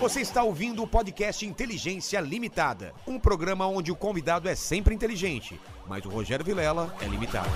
Você está ouvindo o podcast Inteligência Limitada, um programa onde o convidado é sempre inteligente, mas o Rogério Vilela é limitado.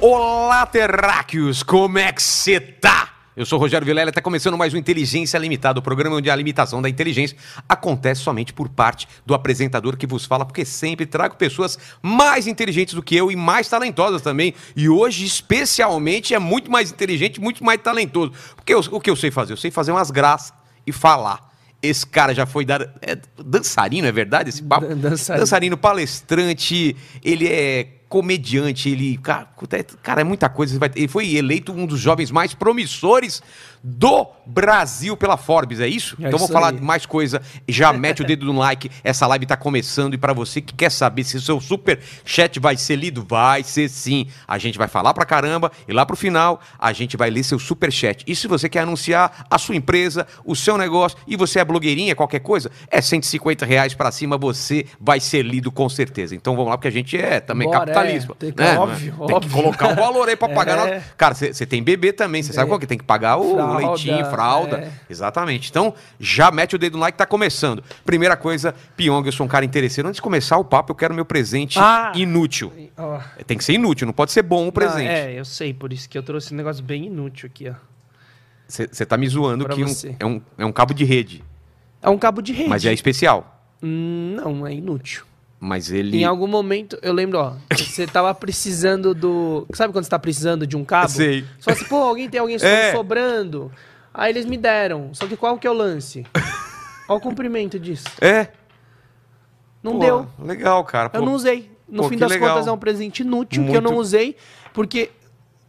Olá, terráqueos! Como é que você tá? Eu sou o Rogério Vilela está começando mais um Inteligência Limitada, o programa onde a limitação da inteligência acontece somente por parte do apresentador que vos fala, porque sempre trago pessoas mais inteligentes do que eu e mais talentosas também. E hoje, especialmente, é muito mais inteligente, muito mais talentoso. Porque eu- o que eu sei fazer? Eu sei fazer umas graças e falar. Esse cara já foi dar. É dançarino, é verdade? Esse papo? Dan- dançarino. dançarino, palestrante, ele é comediante, ele. Cara, é- cara, é muita coisa. Ele foi eleito um dos jovens mais promissores do Brasil pela Forbes, é isso? É então vou isso falar aí. de mais coisa. Já mete o dedo no like. Essa live tá começando. E pra você que quer saber se o seu super chat vai ser lido, vai ser sim. A gente vai falar pra caramba. E lá pro final, a gente vai ler seu super chat. E se você quer anunciar a sua empresa, o seu negócio, e você é blogueirinha, qualquer coisa, é 150 reais pra cima, você vai ser lido com certeza. Então vamos lá, porque a gente é também Bora, capitalismo. é. Tem que- né? óbvio, Tem que óbvio. colocar um valor aí pra pagar. É. Cara, você tem bebê também, você sabe É. qual que tem que pagar o Fralda, leitinho, fralda. é. Exatamente. Então, já mete o dedo no like, tá começando. Primeira coisa, Pyong, eu sou um cara interesseiro. Antes de começar o papo, eu quero meu presente Ah! inútil. Ó. Tem que ser inútil, não pode ser bom o presente. Não, é, eu sei, por isso que eu trouxe um negócio bem inútil aqui, ó. Você tá me zoando Pra que um- é, um, é um cabo de rede, É um cabo de rede. mas é especial. Hum, não, é inútil. Mas ele. Em algum momento, eu lembro, ó, você tava precisando do. Sabe quando você tá precisando de um cabo? Sei. Fala assim, pô, alguém tem alguém É. sobrando. Aí eles me deram. Só que qual que é o lance? Olha o comprimento disso. É. Não Pô, deu. Legal, cara. Eu Pô, não usei. No pô, fim das legal. contas, é um presente inútil que eu não Muito. usei. Porque.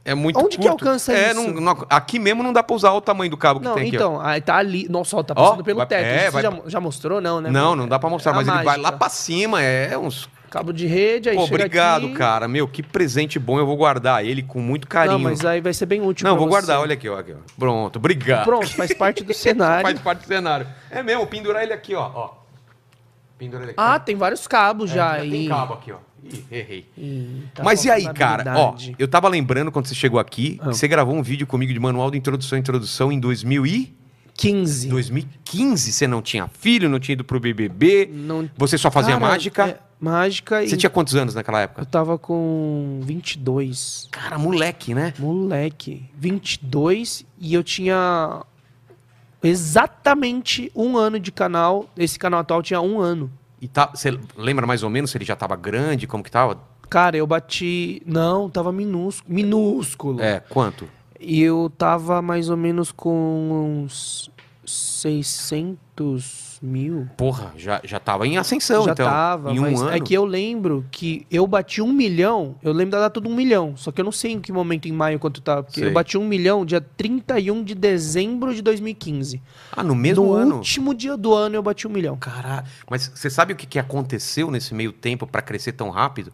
É muito Onde que curto. alcança é, isso? não- não- aqui mesmo não dá pra usar o tamanho do cabo que Não, tem aqui. ó. então, aí tá ali. Nossa, ó, tá Ó, passando pelo vai- teto. é, Você vai- já, já mostrou, não, né? Não, não dá pra mostrar, É mas ele vai lá mágica. pra cima. É uns Cabo de rede, aí Pô, chega obrigado, aqui... cara. Meu, que presente bom. Eu vou guardar ele com muito carinho. Não, mas aí vai ser bem útil Não, vou você. guardar. Olha aqui, ó, aqui, ó. Pronto, obrigado. Pronto, faz parte do cenário. Faz parte do cenário. É mesmo, pendurar ele aqui, ó. ó. Pendurar ele aqui. Ah, tem vários cabos É, já. já aí. tem cabo aqui, ó. Ih, errei. Ih, tá Mas e aí, cara? Ó, eu tava lembrando quando você chegou aqui, Ah. que você gravou um vídeo comigo de manual de introdução e introdução em 2000 e... 15. 2015. Você não tinha filho, não tinha ido pro BBB. Não... Você só fazia Cara, mágica. é, mágica e... Você tinha quantos anos naquela Eu época? tava com 22. Cara, moleque, né? Moleque. 22 e eu tinha exatamente um ano de canal. Esse canal atual tinha um ano. E tá, você lembra mais ou menos se ele já tava grande, como que tava? Cara, eu bati... Não, tava minúsculo. Minúsculo. É, quanto? E eu tava mais ou menos com uns 600 mil. Porra, já, já tava em ascensão, já então. tava, em um mas ano. é que eu lembro que eu bati um milhão. Eu lembro da data do um milhão. Só que eu não sei em que momento em maio quanto tava. Porque Sei. eu bati um milhão dia 31 de dezembro de 2015. Ah, no mesmo no ano? último dia do ano eu bati um milhão. Caralho. Mas você sabe o que, que aconteceu nesse meio tempo pra crescer tão rápido?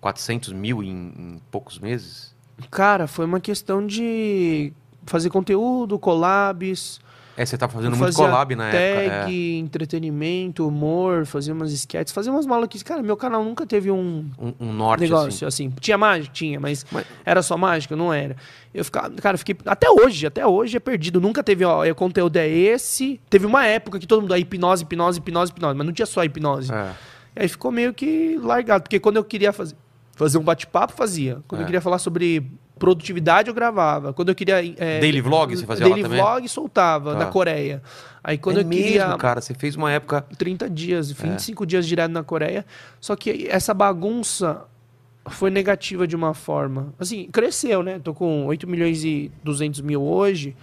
400 mil em, em poucos meses? Cara, foi uma questão de fazer conteúdo, collabs. É, você tava fazendo eu muito collab na tag, época. é. entretenimento, humor, fazia umas sketches, fazia umas maluquices. Cara, meu canal nunca teve um, Um, um norte, negócio assim. assim. Tinha mágica? Tinha, mas, Mas- era só mágica? Não era. Eu ficava, cara, eu fiquei. Até hoje, até hoje é perdido. Nunca teve, ó, o conteúdo é esse. Teve uma época que todo mundo, aí hipnose, hipnose, hipnose, hipnose, mas não tinha só hipnose. É. E aí ficou meio que largado, porque quando eu queria fazer, fazer um bate-papo, fazia. Quando É. eu queria falar sobre produtividade, eu gravava. Quando eu queria. é, Daily vlog você fazia daily lá também? vlog, soltava Tá. na Coreia. Aí quando é eu queria. mesmo, cara. Você fez uma época... 30 dias, É. 25 dias direto na Coreia. Só que essa bagunça foi negativa de uma forma. Assim, cresceu, né? Tô com 8 milhões e 200 mil hoje.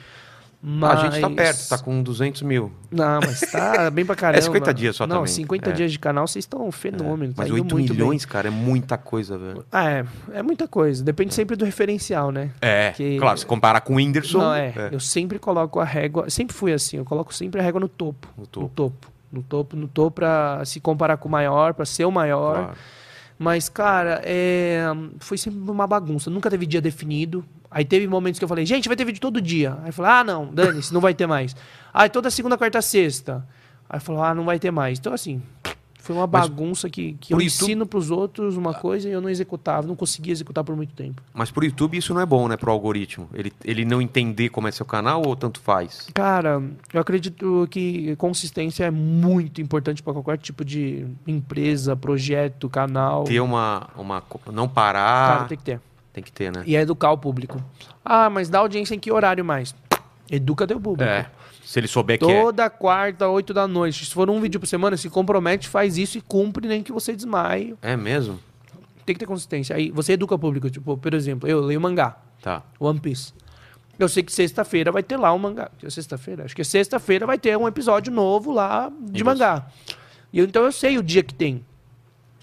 Mas... A gente tá perto, tá com 200 mil. Não, mas tá bem pra caramba. 50 dias só Não, também. 50 É. dias de canal, vocês estão um fenômeno. tá Mas indo 8 muito bem. milhões, cara, é muita coisa, velho. Ah, é, é muita coisa. Depende sempre do referencial, né? É, Que- claro, se comparar com o Whindersson... Não, é. Eu sempre coloco a régua. Sempre fui assim. Eu coloco sempre a régua no topo. No No topo. topo. No topo, no topo, pra se comparar com o maior, pra ser o maior. Claro. Mas, cara, é, foi sempre uma bagunça. Nunca teve dia definido. Aí teve momentos que eu falei, gente, vai ter vídeo todo dia. Aí falei, ah, não, dane-se, não vai ter mais. Aí toda segunda, quarta, sexta. Aí falou, ah, não vai ter mais. Então, assim, Foi uma Mas bagunça que, que eu YouTube- ensino pros outros uma coisa e eu não executava, não conseguia executar por muito tempo. Mas pro YouTube isso não é bom, né? Pro algoritmo. Ele, ele não entender como é seu canal ou tanto faz? Cara, eu acredito que consistência é muito importante para qualquer tipo de empresa, projeto, canal. Ter uma. uma não Cara, parar. tem que ter. Tem que ter, né? E é educar o público. Ah, mas dá audiência em que horário mais? Educa teu público. É. Se ele souber que é. Toda quarta, 8 da noite. Se for um vídeo por semana, se compromete, faz isso e cumpre, nem que você desmaie. É mesmo? Tem que ter consistência. Aí você educa o público. Tipo, por exemplo, eu leio mangá, Tá. One Piece. Eu sei que sexta-feira vai ter lá um mangá. É Sexta-feira? Acho que é sexta-feira vai ter um episódio novo lá de E mangá. E eu- então eu sei o dia que tem.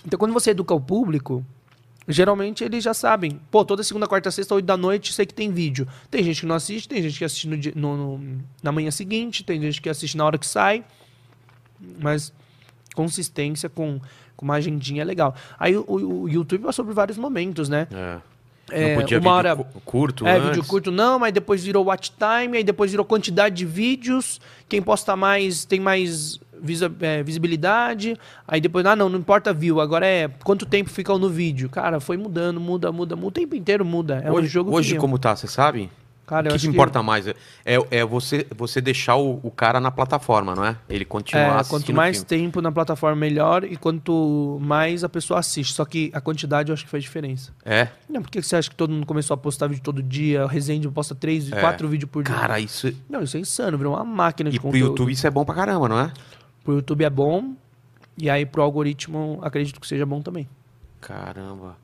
Então quando você educa o público, geralmente eles já sabem. Pô, toda segunda, quarta, sexta, oito da noite, sei que tem vídeo. Tem gente que não assiste, tem gente que assiste no dia- no- no- na manhã seguinte, tem gente que assiste na hora que sai. Mas consistência com, com uma agendinha é legal. Aí o, o- YouTube passou por vários momentos, né? É. É, não podia uma vídeo hora- cu- curto É, antes. vídeo curto não, mas depois virou watch time, aí depois virou quantidade de vídeos. Quem posta mais tem mais visa- é, visibilidade. Aí depois, ah, não, não importa view, agora é quanto tempo fica no vídeo. Cara, foi mudando, muda, muda, muda. O tempo inteiro muda. É um hoje, jogo hoje que... como tá, você sabe? Cara, o que, que importa mais? É, é você, você deixar o, o cara na plataforma, não é? Ele continuar É, assistindo quanto mais tempo na plataforma, melhor. E quanto mais a pessoa assiste. Só que a quantidade eu acho que faz diferença. É. Não, por que você acha que todo mundo começou a postar vídeo todo dia? O Resende posta três, É. quatro vídeos por dia. Cara, isso. Não, isso é insano, virou uma máquina de E pro conteúdo. YouTube isso é bom pra caramba, não é? Pro YouTube é bom. E aí pro algoritmo acredito que seja bom também. Caramba.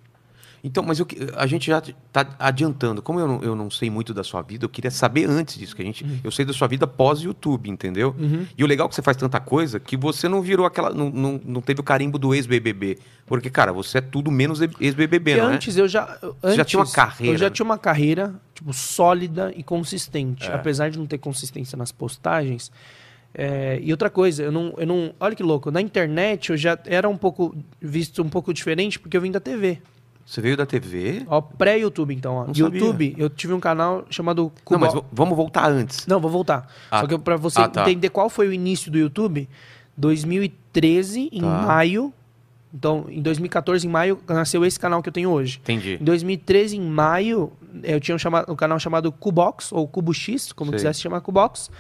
Então, mas eu que- a gente já tá adiantando. Como eu não, eu não sei muito da sua vida, eu queria saber antes disso. Que a gente, Eu sei da sua vida pós-YouTube, entendeu? E o legal é que você faz tanta coisa que você não virou aquela. Não, não, não teve o carimbo do ex-BBB. Porque, cara, você é tudo menos ex-BBB, Porque não é? antes eu já. eu- Você já antes, tinha uma carreira, Eu já né? tinha uma carreira, tipo, sólida e consistente. É. Apesar de não ter consistência nas postagens. É, e outra coisa, eu não, eu não. Olha que louco, na internet eu já era um pouco visto um pouco diferente porque eu vim da TV. Você veio da TV? Ó, pré-YouTube, então. Ó. Não sabia. YouTube, eu tive um canal chamado Não, Cubo... mas vamos voltar antes. Não, vou voltar. Ah, Só que pra você ah, tá. entender qual foi o início do YouTube, 2013, em Tá. maio. Então, em 2014, em maio, nasceu esse canal que eu tenho hoje. Entendi. Em 2013, em maio, eu tinha um, chama- um canal chamado Cubox, ou Cubo X, como Sei. quiser se chamar Cubox.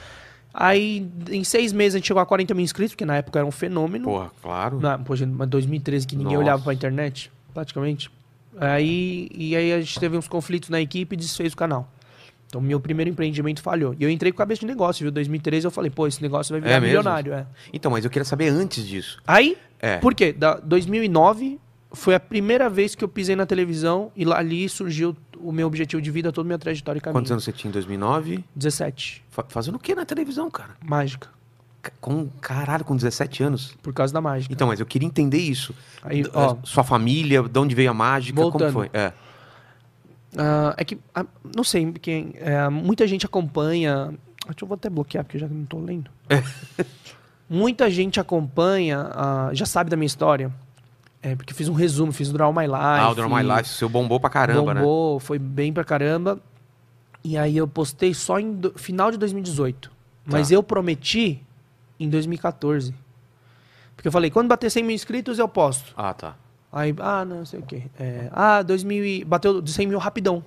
Aí, em seis meses, a gente chegou a 40 mil inscritos, que na época era um fenômeno. Porra, claro. Na, poxa, mas 2013 que ninguém Nossa. olhava pra internet, praticamente. Aí, e aí a gente teve uns conflitos na equipe e desfez o canal. Então, meu primeiro empreendimento falhou. E eu entrei com cabeça de negócio, viu? 2013 eu falei, pô, esse negócio vai virar É milionário. É. Então, mas eu queria saber antes disso. Aí, É. por quê? Da 2009 foi a primeira vez que eu pisei na televisão e lá, ali surgiu o meu objetivo de vida, toda a minha trajetória e caminho. Quantos anos você tinha em 2009? 17. Fa- Fazendo o que na televisão, cara? Mágica. Ca- Com, caralho, com 17 anos. Por causa da mágica. Então, mas eu queria entender isso. Aí, ó, Sua família, de onde veio a mágica, Voltando. como foi? É. Ah, é que, ah, não sei, quem, é, muita gente acompanha. Deixa eu vou até bloquear porque eu já não tô lendo. muita gente acompanha, ah, já sabe da minha história. É, porque eu fiz um resumo, fiz o Draw My Life. ah, o Draw My Life, seu bombou pra caramba, né? bombou, foi bem pra caramba. E aí eu postei só em do- final de 2018. Mas Tá. eu prometi em 2014. Porque eu falei, quando bater 100 mil inscritos eu posto. Ah, tá. Aí, ah, não sei o quê. É, ah, 2000 e... Bateu de 100 mil rapidão.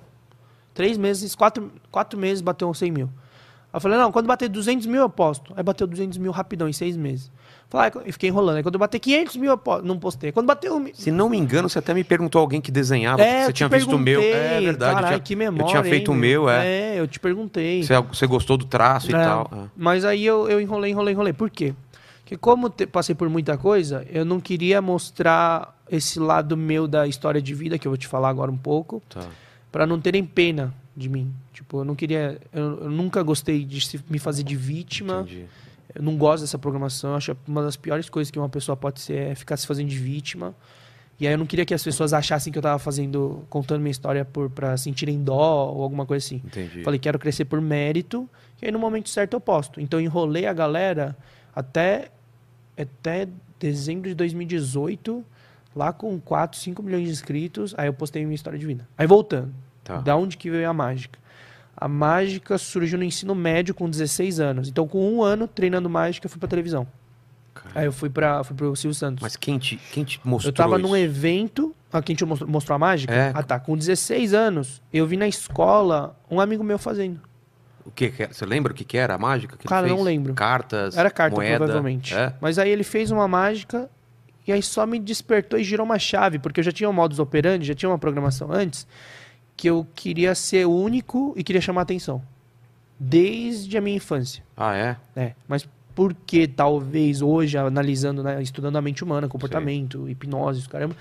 Três meses, quatro, quatro meses bateu 100 mil. Aí eu falei, não, quando bater 200 mil eu posto. Aí bateu 200 mil rapidão, em seis meses. Falei, e fiquei enrolando. Aí quando eu bater 500 mil eu. Não postei. Quando bateu... um Se não me engano, você até me perguntou alguém que desenhava. É, você tinha visto o meu. É verdade. Eu tinha, que memória, eu tinha feito hein, o meu, é. É, eu te perguntei. Você, você gostou do traço e É, tal. é. Mas aí eu, eu enrolei, enrolei, enrolei. Por quê? Porque como te- passei por muita coisa, eu não queria mostrar esse lado meu da história de vida, que eu vou te falar agora um pouco, Tá. pra não terem pena de mim. Tipo, eu não queria... Eu, eu nunca gostei de se- me fazer de vítima. Entendi. Eu não gosto dessa programação. Acho que uma das piores coisas que uma pessoa pode ser é ficar se fazendo de vítima. E aí eu não queria que as pessoas achassem que eu tava fazendo, contando minha história por, pra sentirem dó ou alguma coisa assim. Entendi. Falei, quero crescer por mérito, e aí no momento certo eu posto. Então eu enrolei a galera até, até dezembro de 2018, lá com 4, 5 milhões de inscritos, aí eu postei minha história de vida. Aí voltando, Tá. da onde que veio a mágica? A mágica surgiu no ensino médio com 16 anos. Então com um ano treinando mágica eu fui pra televisão. Aí eu fui, pra, fui pro Silvio Santos. Mas quem te, quem te mostrou eu tava isso? num evento. Ah, quem te mostrou, mostrou a mágica? É. Ah, tá. Com 16 anos, eu vi na escola um amigo meu fazendo. O que que era? Você lembra o que que era a mágica que Cara, não lembro. Cartas, Era carta, moeda? provavelmente. É? Mas aí ele fez uma mágica e aí só me despertou e girou uma chave, porque eu já tinha um modus operandi, já tinha uma programação antes, que eu queria ser único e queria chamar atenção. Desde a minha infância. Ah, é? É, mas por que talvez hoje, analisando, né, estudando a mente humana, comportamento, hipnose, isso, caramba,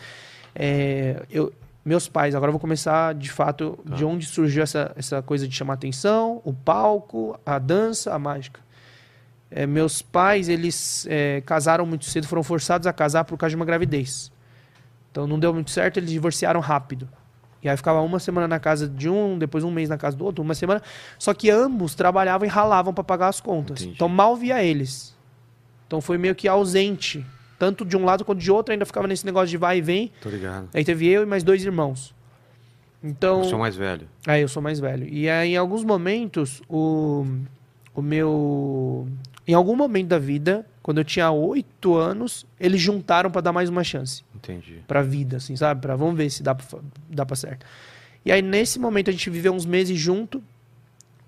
é, eu, meus pais, agora eu vou começar de fato Tá. de onde surgiu essa, essa coisa de chamar atenção, o palco, a dança, a mágica. É, meus pais, eles é, casaram muito cedo, foram forçados a casar por causa de uma gravidez. Então não deu muito certo, eles divorciaram rápido. E aí ficava uma semana na casa de um, depois um mês na casa do outro, uma semana. Só que ambos trabalhavam e ralavam para pagar as contas. Entendi. Então mal via eles. Então foi meio que ausente. Tanto de um lado quanto de outro, ainda ficava nesse negócio de vai e vem. Tô ligado. Aí teve eu e mais dois irmãos. Então. Eu sou mais velho. É, eu sou mais velho. E aí, em alguns momentos, o, o meu. Em algum momento da vida, quando eu tinha oito anos, eles juntaram pra dar mais uma chance Entendi. pra vida, assim, sabe? Pra vamos ver se dá pra, dá pra certo. E aí, nesse momento, a gente viveu uns meses junto,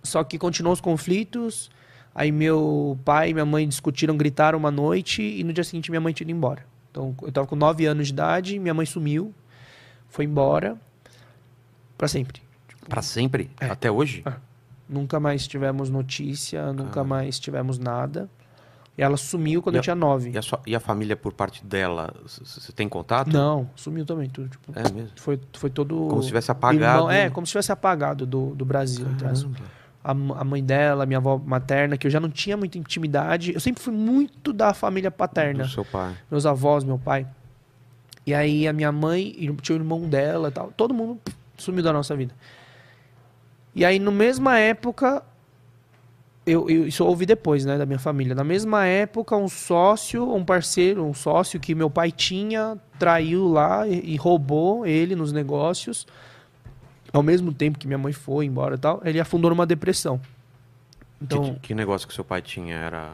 só que continuou os conflitos. Aí, meu pai e minha mãe discutiram, gritaram uma noite, e no dia seguinte, minha mãe tinha ido embora. Então, eu tava com nove anos de idade, minha mãe sumiu, foi embora, pra sempre. Pra sempre? É. Até hoje? Ah. Nunca mais tivemos notícia, nunca Ah. mais tivemos nada. Ela sumiu quando eu tinha nove. E a, sua- e a família por parte dela, você tem contato? Não, sumiu também tudo. Tipo, É mesmo? foi, foi todo. Como se tivesse apagado. Irmão- é, como se tivesse apagado do, do Brasil. Caramba. A, a mãe dela, minha avó materna, que eu já não tinha muita intimidade. Eu sempre fui muito da família paterna. Do seu pai. Meus avós, meu pai. E aí a minha mãe, e tinha o irmão dela e tal. Todo mundo sumiu da nossa vida. E aí, na mesma época, eu, eu- isso eu ouvi depois, né, da minha família. Na mesma época, um sócio, um parceiro, um sócio que meu pai tinha, traiu lá e, e roubou ele nos negócios. Ao mesmo tempo que minha mãe foi embora e tal, ele afundou numa depressão. Então, Que, que negócio que seu pai tinha? Era.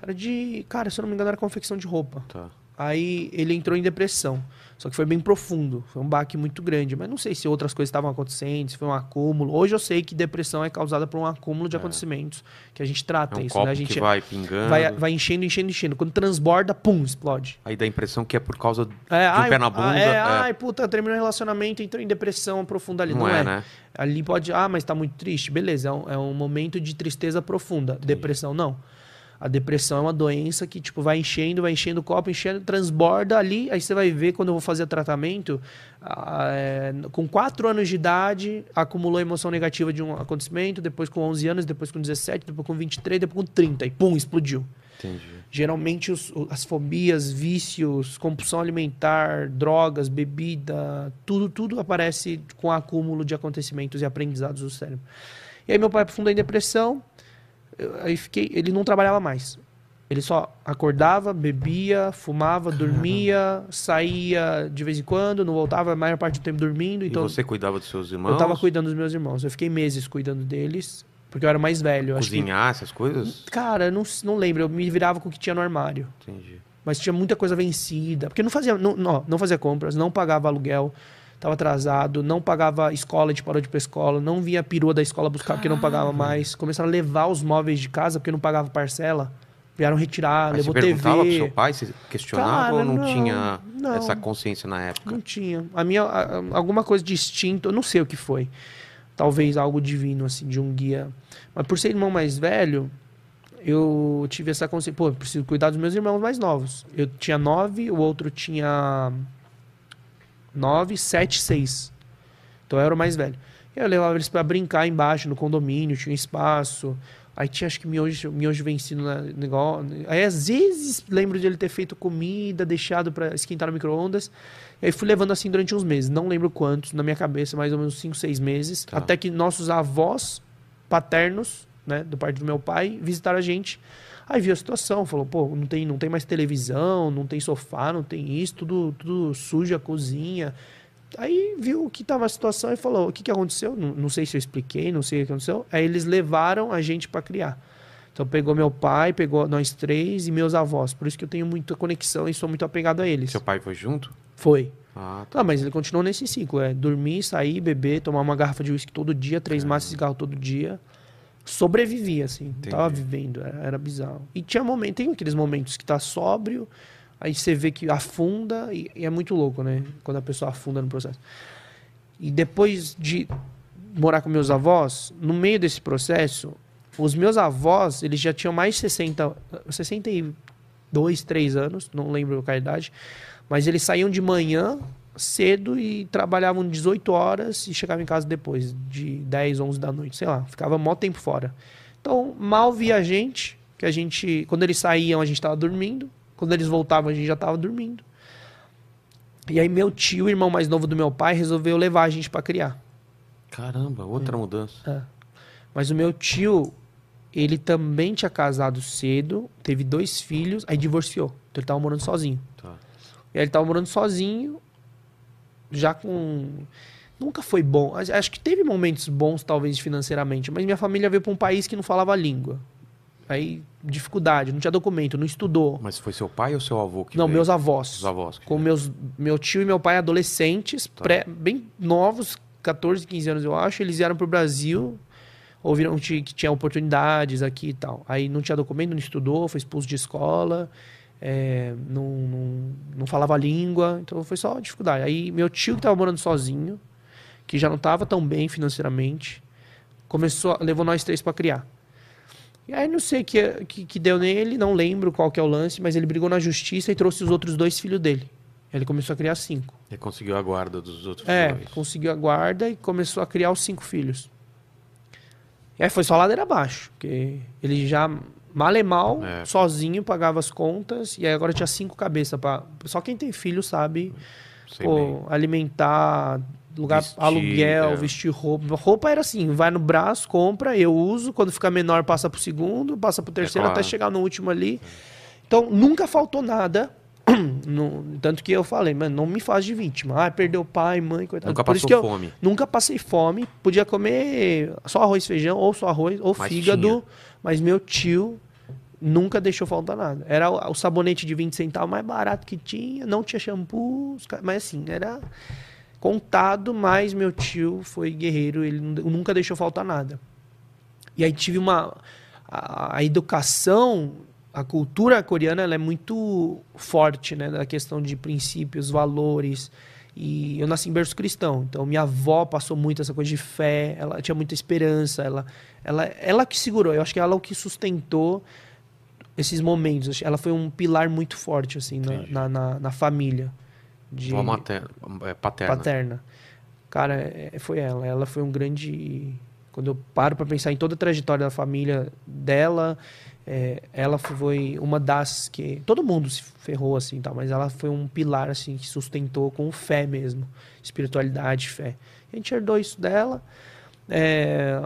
era de. Cara, se eu não me engano, era confecção de roupa. Tá. Aí ele entrou em depressão. Só que foi bem profundo. Foi um baque muito grande. Mas não sei se outras coisas estavam acontecendo, se foi um acúmulo. Hoje eu sei que depressão é causada por um acúmulo de É. acontecimentos. Que a gente trata É um isso, copo né? A gente vai pingando. vai, vai enchendo, enchendo, enchendo. Quando transborda, pum, explode. Aí dá a impressão que é por causa de É, um ai, pé na ah, bunda. é, é. ai, puta, terminou o relacionamento, entrou em depressão profunda ali. não, Não, é, é. né? Ali pode, ah, mas tá muito triste. Beleza, é um, é um momento de tristeza profunda. Depressão, não. A depressão é uma doença que, tipo, vai enchendo, vai enchendo o copo, enchendo, transborda ali. Aí você vai ver, quando eu vou fazer tratamento, ah, é, com 4 anos de idade, acumulou emoção negativa de um acontecimento, depois com 11 anos, depois com 17, depois com 23, depois com 30. E pum, explodiu. Entendi. Geralmente os- as fobias, vícios, compulsão alimentar, drogas, bebida, tudo, tudo aparece com acúmulo de acontecimentos e aprendizados do cérebro. E aí meu pai afundou em depressão, eu- aí fiquei, ele não trabalhava mais. Ele só acordava, bebia, fumava, dormia, saía de vez em quando, não voltava a maior parte do tempo dormindo. Então e você cuidava dos seus irmãos? eu tava cuidando dos meus irmãos. Eu fiquei meses cuidando deles, porque eu era mais velho. Acho que- Cozinhar essas coisas? Cara, eu não, não lembro. Eu me virava com o que tinha no armário. Entendi. Mas tinha muita coisa vencida. Porque não fazia, não, não, não fazia compras, não pagava aluguel, estava atrasado, não pagava escola, a gente parou de ir pra escola, não vinha a perua da escola buscar porque não pagava mais. Começaram a levar os móveis de casa porque não pagava parcela. Vieram retirar, você levou perguntava pro seu pai, você questionava Cara, ou não, não, tinha não. essa consciência na época? Não tinha. A minha, a- a- alguma coisa de instinto, eu não sei o que foi. Talvez algo divino, assim, de um guia. Mas por ser irmão mais velho, eu tive essa consciência. Pô, eu preciso cuidar dos meus irmãos mais novos. Eu tinha nove, o outro tinha nove, sete, seis. Então eu era o mais velho. Eu levava eles pra brincar embaixo, no condomínio, tinha espaço. Aí tinha, acho que miojo, miojo vencido no negócio. Aí às vezes lembro de ele ter feito comida, deixado pra esquentar no micro-ondas. E aí fui levando assim durante uns meses. Não lembro quantos, na minha cabeça, mais ou menos 5, 6 meses. Tá. Até que nossos avós paternos, né, do parte do meu pai, visitaram a gente. Aí viu a situação, falou, pô, não tem, não tem mais televisão, não tem sofá, não tem isso, tudo, tudo sujo a cozinha. Aí viu o que tava a situação e falou: o que, que aconteceu? Não, não sei se eu expliquei, não sei o que aconteceu. Aí eles levaram a gente para criar. Então pegou meu pai, pegou nós três e meus avós. Por isso que eu tenho muita conexão e sou muito apegado a eles. Seu pai foi junto? Foi. Ah, Tá, mas ele continuou nesse ciclo, é dormir, sair, beber, tomar uma garrafa de uísque todo dia, três maços de cigarro todo dia. Sobrevivi, assim. Entendi. Tava vivendo, era, era bizarro. E tinha momento, tem aqueles momentos que tá sóbrio, aí você vê que afunda, e, e é muito louco, né? Quando a pessoa afunda no processo. E depois de morar com meus avós, no meio desse processo, os meus avós, eles já tinham mais de 60, 62, 3 anos, não lembro a idade, mas eles saíam de manhã cedo e trabalhavam 18 horas e chegavam em casa depois, de 10, 11 da noite, sei lá, ficava mó tempo fora. Então, mal via a gente, que a gente, quando eles saíam, a gente estava dormindo, quando eles voltavam, a gente já estava dormindo. E aí meu tio, irmão mais novo do meu pai, resolveu levar a gente para criar. caramba, outra mudança. É. Mas o meu tio, ele também tinha casado cedo, teve dois filhos, aí divorciou. Então ele tava morando sozinho. Tá. E aí ele tava morando sozinho, já com. Nunca foi bom. Acho- que teve momentos bons, talvez, financeiramente, mas minha família veio para um país que não falava a língua. Aí, dificuldade, não tinha documento, não estudou. Mas foi seu pai ou seu avô que não, veio? meus avós. Os avós. Com veio. meus, meu tio e meu pai adolescentes, Tá. pré- bem novos, 14, 15 anos eu acho, eles vieram pro Brasil, ouviram que tinha oportunidades aqui e tal. Aí não tinha documento, não estudou, foi expulso de escola, é, não, não, não falava a língua, então foi só dificuldade. Aí meu tio que tava morando sozinho, que já não tava tão bem financeiramente, começou, levou nós três para criar. E aí não sei o que, que, que deu nele, não lembro qual que é o lance, mas ele brigou na justiça e trouxe os outros dois filhos dele. Ele começou a criar cinco. Ele conseguiu a guarda dos outros É, dois. conseguiu a guarda e começou a criar os cinco filhos. E aí foi só ladeira abaixo, porque ele já, mal e mal, É. sozinho, pagava as contas, e aí agora tinha cinco cabeças. Pra... Só quem tem filho sabe pô, alimentar, lugar, Vestir, aluguel, é. vestir roupa. Roupa era assim, vai no braço, compra, eu uso, quando fica menor passa pro segundo, passa pro terceiro, claro. até chegar no último ali. Então, nunca faltou nada. No- tanto que eu falei, mano, não me faz de vítima. Ah, perdeu pai, mãe, coitado. Nunca Por isso passou que eu fome. nunca passei fome. Podia comer só arroz e feijão, ou só arroz, ou Mas fígado. tinha. Mas meu tio nunca deixou faltar nada. Era o, sabonete de 20 centavos mais barato que tinha, não tinha shampoo, mas assim, era contado, mas meu tio foi guerreiro, ele nu- nunca deixou faltar nada. E aí tive uma. A, a educação, a cultura coreana, ela é muito forte, né? Na questão de princípios, valores. E eu nasci em berço cristão, então minha avó passou muito essa coisa de fé, ela tinha muita esperança, ela, ela, ela que segurou, eu acho que ela é o que sustentou esses momentos. Ela foi um pilar muito forte, assim, na, na, na, na família. De, Uma materna, é, paterna. paterna. Cara, é- foi ela. Ela foi um grande. Quando eu paro pra pensar em toda a trajetória da família dela, é, ela foi uma das que. Todo mundo se ferrou assim, tal, mas ela foi um pilar assim que sustentou com fé mesmo, espiritualidade, fé. A gente herdou isso dela. É,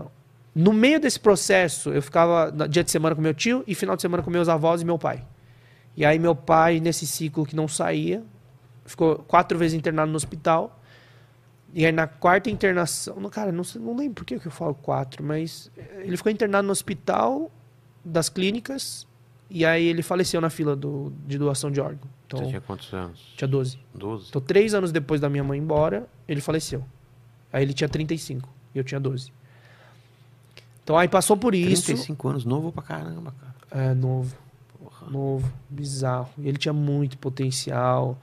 no meio desse processo, eu ficava dia de semana com meu tio e final de semana com meus avós e meu pai. E aí meu pai, nesse ciclo que não saía, ficou quatro vezes internado no hospital. E aí na quarta internação, não, cara, não, não lembro por que eu falo quatro, mas ele ficou internado no hospital das clínicas e aí ele faleceu na fila do, de doação de órgão. Então, Você tinha quantos anos? tinha 12. 12? Então, três anos depois da minha mãe ir embora, ele faleceu. Aí ele tinha 35 e eu tinha 12. Então aí passou por isso. 35 anos, novo pra caramba, cara. É, novo. Porra. Novo, bizarro. E ele tinha muito potencial,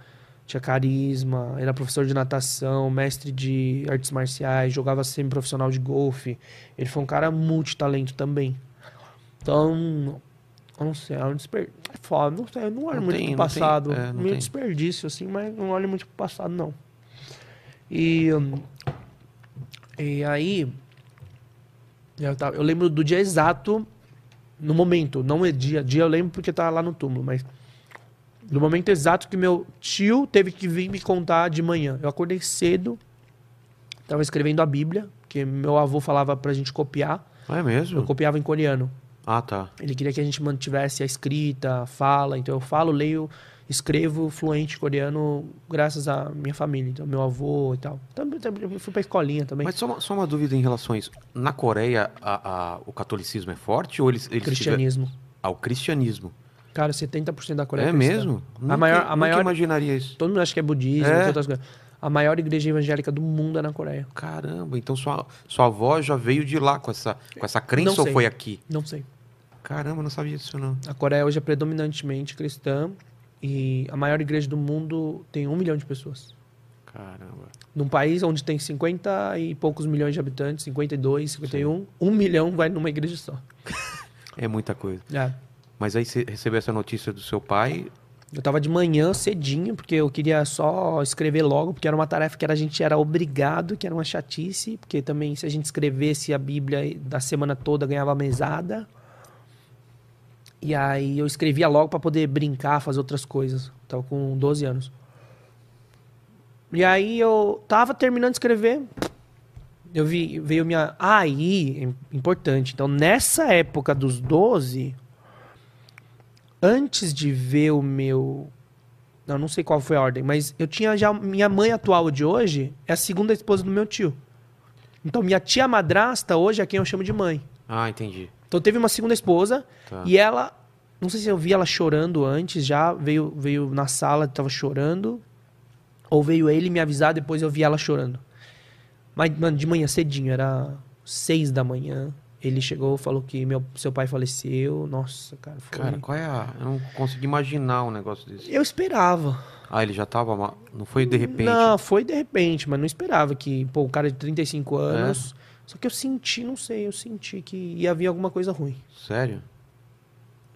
tinha carisma, era professor de natação, mestre de artes marciais, jogava semi-profissional de golfe. Ele foi um cara multitalento também. Então, eu não sei, é um desperdício. É foda, não sei, eu não olho Não muito tem- pro não tem- passado. é, Meio tem. desperdício, assim, mas não olho muito pro passado, não. E, e aí, eu, tava- eu lembro do dia exato no momento, não é dia, dia eu lembro porque tava lá no túmulo, mas no momento exato que meu tio teve que vir me contar de manhã. Eu acordei cedo, tava escrevendo a Bíblia, que meu avô falava pra gente copiar. Ah, é mesmo? Eu copiava em coreano. Ah, tá. Ele queria que a gente mantivesse a escrita, a fala. Então eu falo, leio, escrevo fluente coreano graças à minha família. Então, meu avô e tal. Também, também fui pra escolinha também. Mas só uma, só uma dúvida em relação a isso. Na Coreia, a- a- o catolicismo é forte ou eles, eles Cristianismo. tiveram- Ah, o cristianismo. Cara, 70% da Coreia é cristã. mesmo? A maior, a nunca maior, imaginaria isso. todo mundo acha que é budismo, É? outras coisas. A maior igreja evangélica do mundo é na Coreia. Caramba, então sua, sua avó já veio de lá com essa, com essa crença ou foi aqui? Não sei. Caramba, não sabia disso não. A Coreia hoje é predominantemente cristã e a maior igreja do mundo tem um milhão de pessoas. Caramba. Num país onde tem 50 e poucos milhões de habitantes, 52, 51, um milhão vai numa igreja só. É muita coisa. É. Mas aí você recebeu essa notícia do seu pai. Eu tava de manhã cedinho, porque eu queria só escrever logo, porque era uma tarefa que era- a gente era obrigado, que era uma chatice, porque também se a gente escrevesse a Bíblia da semana toda, ganhava mesada. E aí eu escrevia logo para poder brincar, fazer outras coisas. Tava com 12 anos. E aí eu tava terminando de escrever, eu vi, veio minha. Aí, importante. Então, nessa época dos 12, antes de ver o meu. Não, não sei qual foi a ordem, mas eu tinha já. Minha mãe atual de hoje é a segunda esposa do meu tio. Então, minha tia madrasta hoje é quem eu chamo de mãe. Ah, entendi. Então, teve uma segunda esposa Tá. e ela. Não sei se eu vi ela chorando antes, já veio, veio na sala, tava chorando. Ou veio ele me avisar, depois eu vi ela chorando. Mas, mano, de manhã cedinho, era seis da manhã. Ele chegou, falou que meu, seu pai faleceu. Nossa, cara, foi... Cara, qual é a. Eu não consegui imaginar um negócio desse. Eu esperava. Ah, ele já tava. Não foi de repente. Não, foi de repente, mas não esperava que, pô, o cara de 35 anos. Só que eu senti, não sei, eu senti que ia vir alguma coisa ruim. Sério?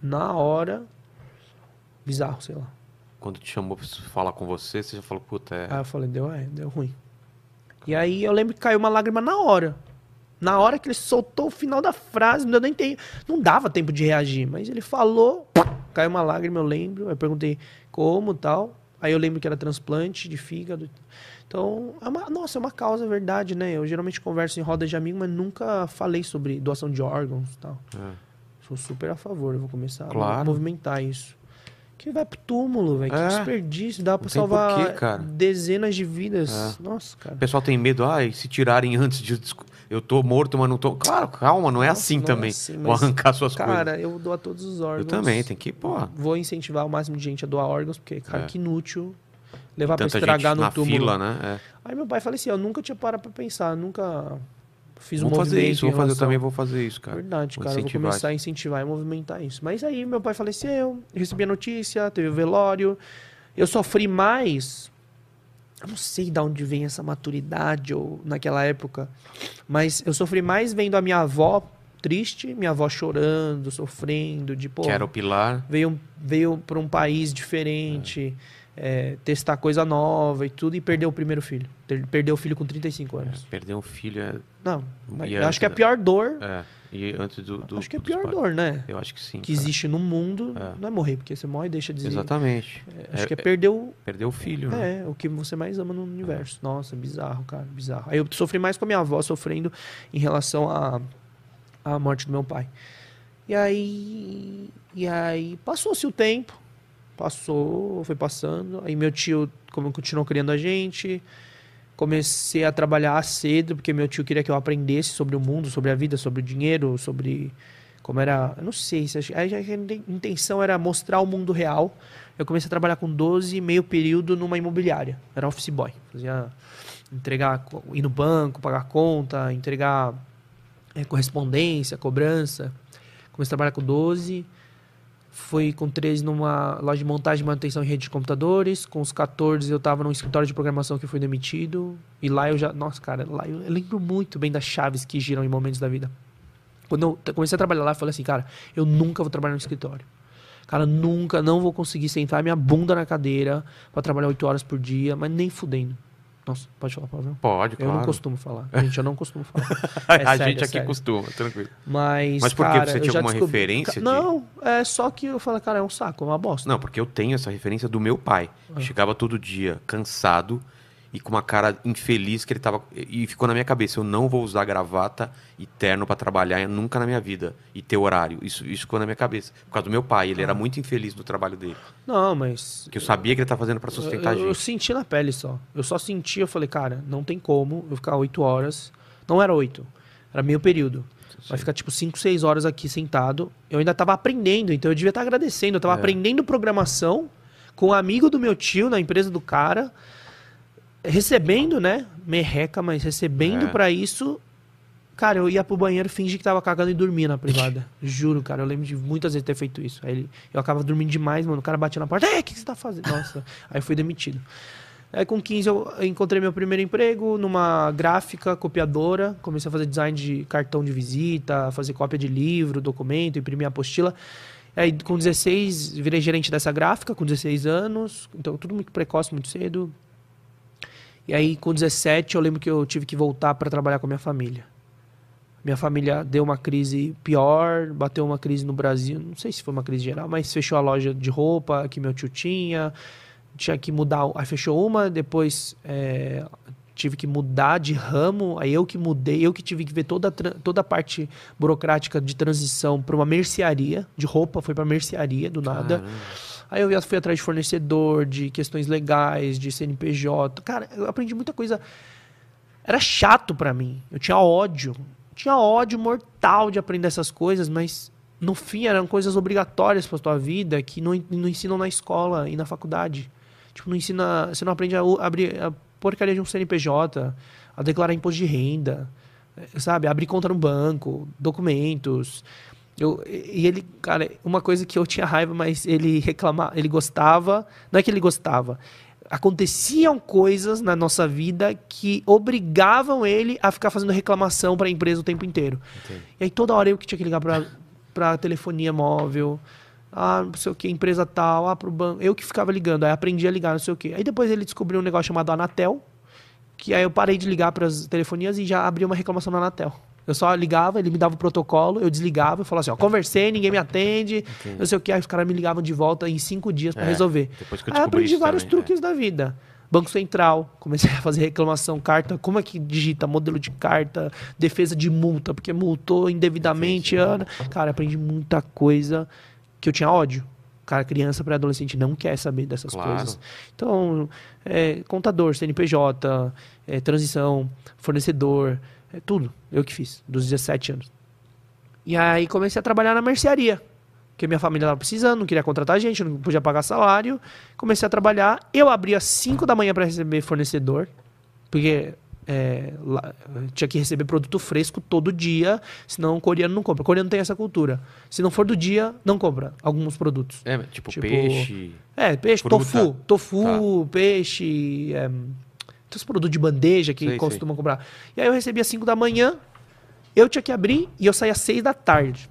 Na hora. Bizarro, sei lá. Quando te chamou pra falar com você, você já falou, puta, é. Aí eu falei, deu, é, deu ruim. E aí eu lembro que caiu uma lágrima na hora. Na hora que ele soltou o final da frase, não deu nem tempo. Não dava tempo de reagir, mas ele falou, caiu uma lágrima, eu lembro. Aí eu perguntei como tal. Aí eu lembro que era transplante de fígado. Então, é uma, nossa, é uma causa, é verdade, né? Eu geralmente converso em rodas de amigo, mas nunca falei sobre doação de órgãos e tal. É. Sou super a favor, eu vou começar a Claro. movimentar isso. Que vai pro túmulo, velho. Que É. desperdício. Dá pra salvar cara. dezenas de vidas. É. Nossa, cara. O pessoal tem medo, ah, e se tirarem antes de. Eu tô morto, mas não tô. Claro, calma, não é Nossa, assim não é também. assim, Vou arrancar suas coisas. Cara, eu dou a todos os órgãos. Eu também, tem que, pô. Vou incentivar o máximo de gente a doar órgãos, porque, cara, É. que inútil levar Tanta estragar no na túmulo. fila, né? É. Aí meu pai falecia, eu nunca tinha parado pra pensar, nunca fiz um Vamos fazer isso, vou fazer, eu também vou fazer isso, cara. Verdade, Vou cara. Vou começar a incentivar e movimentar isso. Mas aí meu pai faleceu, eu recebi a notícia, teve o velório. Eu sofri mais. Eu não sei de onde vem essa maturidade ou naquela época. Mas eu sofri mais vendo a minha avó triste, minha avó chorando, sofrendo, de pô, Que era o pilar. veio, veio para um país diferente, é, testar coisa nova e tudo, e perdeu o primeiro filho. Perdeu o filho com 35 anos. Perder um filho é. Não, mas eu acho que é a pior dor é. E antes do. do Acho que é a pior pais. dor, né? Eu acho que sim. Que cara. existe no mundo. É. Não é morrer, porque você morre e deixa de existir. Exatamente. É, Acho É- que é perder o, Perder o filho, né? é, o que você mais ama no universo. Nossa, bizarro, cara, bizarro. Aí eu sofri mais com a minha avó sofrendo em relação à à morte do meu pai. E aí. E aí passou-se o tempo. Passou, foi passando. Aí meu tio como continuou criando a gente. Comecei a trabalhar cedo, porque meu tio queria que eu aprendesse sobre o mundo, sobre a vida, sobre o dinheiro, sobre como era. Eu não sei se. A intenção era mostrar o mundo real. Eu comecei a trabalhar com 12, meio período numa imobiliária. Era office boy. Fazia. Entregar, ir no banco, pagar conta, entregar é, correspondência, cobrança. Comecei a trabalhar com 12. Fui com 13 numa loja de montagem e manutenção em rede de computadores. Com os 14 eu estava num escritório de programação que fui demitido. E lá eu já. Nossa, cara, lá eu, eu lembro muito bem das chaves que giram em momentos da vida. Quando eu comecei a trabalhar lá, eu falei assim, cara, eu nunca vou trabalhar no escritório. Cara, nunca, não vou conseguir sentar minha bunda na cadeira pra trabalhar 8 horas por dia, mas nem fudendo. Nossa, pode falar palavrão? Pode, Eu claro. não costumo falar. Gente, eu não costumo falar. a É sério, gente é aqui costuma, tranquilo. Mas, Mas por cara, Você eu tinha alguma descobri- referência Ca- de- Não, é só que eu falo, cara, é um saco, é uma bosta. Não, porque eu tenho essa referência do meu pai. Ah. que Chegava todo dia cansado e com uma cara infeliz que ele tava. E ficou na minha cabeça: eu não vou usar gravata e terno pra trabalhar nunca na minha vida. E ter horário. Isso, isso ficou na minha cabeça. Por causa do meu pai. Ele era muito infeliz no trabalho dele. Não, mas. Que eu sabia que ele tá fazendo pra sustentar a eu, eu gente. senti na pele só. Eu só senti, eu falei, cara, não tem como eu ficar oito horas. Não era oito, era meio período. Vai ficar tipo cinco, seis horas aqui sentado. Eu ainda tava aprendendo, então eu devia estar agradecendo. Eu tava É. aprendendo programação com um amigo do meu tio na empresa do cara, recebendo, né? Merreca, mas recebendo É. pra isso. Cara, eu ia pro banheiro, fingi que tava cagando e dormia na privada. Juro, cara. Eu lembro de muitas vezes ter feito isso. Aí ele, eu acabava dormindo demais, mano. O cara batia na porta. É, o que, que você tá fazendo? Nossa. Aí eu fui demitido. Aí com 15 eu encontrei meu primeiro emprego numa gráfica copiadora. Comecei a fazer design de cartão de visita, fazer cópia de livro, documento, imprimir apostila. Aí com 16 virei gerente dessa gráfica, com 16 anos. Então tudo muito precoce, muito cedo. E aí com 17 eu lembro que eu tive que voltar para trabalhar com a minha família. Minha família deu uma crise pior, bateu uma crise no Brasil, não sei se foi uma crise geral, mas fechou a loja de roupa que meu tio tinha, tinha que mudar, aí fechou uma, depois é, tive que mudar de ramo, aí eu que mudei, eu que tive que ver toda, toda a parte burocrática de transição para uma mercearia de roupa, foi para mercearia do nada. Caramba. Aí eu fui atrás de fornecedor, de questões legais, de CNPJ. Cara, eu aprendi muita coisa. Era chato pra mim. Eu tinha ódio. Tinha ódio mortal de aprender essas coisas, mas no fim eram coisas obrigatórias pra tua vida que não, não ensinam na escola e na faculdade. Tipo, não ensina. Você não aprende a abrir a porcaria de um CNPJ, a declarar imposto de renda, eh, sabe? Abrir conta no banco, documentos. Eu, e ele, cara, uma coisa que eu tinha raiva, mas ele reclamava, ele gostava, não é que ele gostava. Aconteciam coisas na nossa vida que obrigavam ele a ficar fazendo reclamação para a empresa o tempo inteiro. Entendi. E aí toda hora eu que tinha que ligar pra, pra telefonia móvel, ah, não sei o que, empresa tal, ah, pro banco. Eu que ficava ligando, aí aprendi a ligar, não sei o que. Aí depois ele descobriu um negócio chamado Anatel, que aí eu parei de ligar para as telefonias e já abri uma reclamação na Anatel. Eu só ligava, ele me dava o protocolo, eu desligava e falava assim, ó, conversei, ninguém me atende, não sei o que. Aí os caras me ligavam de volta em cinco dias para É, resolver. depois que eu Aí eu aprendi vários também, é. truques da vida. Banco Central, comecei a fazer reclamação, carta, como é que digita modelo de carta, defesa de multa, porque multou indevidamente, Ana. Cara, aprendi muita coisa que eu tinha ódio. Cara, criança para adolescente não quer saber dessas Claro. coisas. Então, é, contador, CNPJ, é, transição, fornecedor, é, tudo. Eu que fiz, dos 17 anos. E aí comecei a trabalhar na mercearia. Porque minha família estava precisando, não queria contratar gente, não podia pagar salário. Comecei a trabalhar. Eu abria às 5 da manhã para receber fornecedor. Porque é, lá- tinha que receber produto fresco todo dia, senão o coreano não compra. O coreano tem essa cultura. Se não for do dia, não compra alguns produtos. É, tipo, Tipo, peixe. É, peixe, Fruta. tofu, tofu, peixe, é, os produtos de bandeja que Sei, sei. costumam comprar. E aí eu recebia às 5 da manhã, eu tinha que abrir e eu saía às 6 da tarde.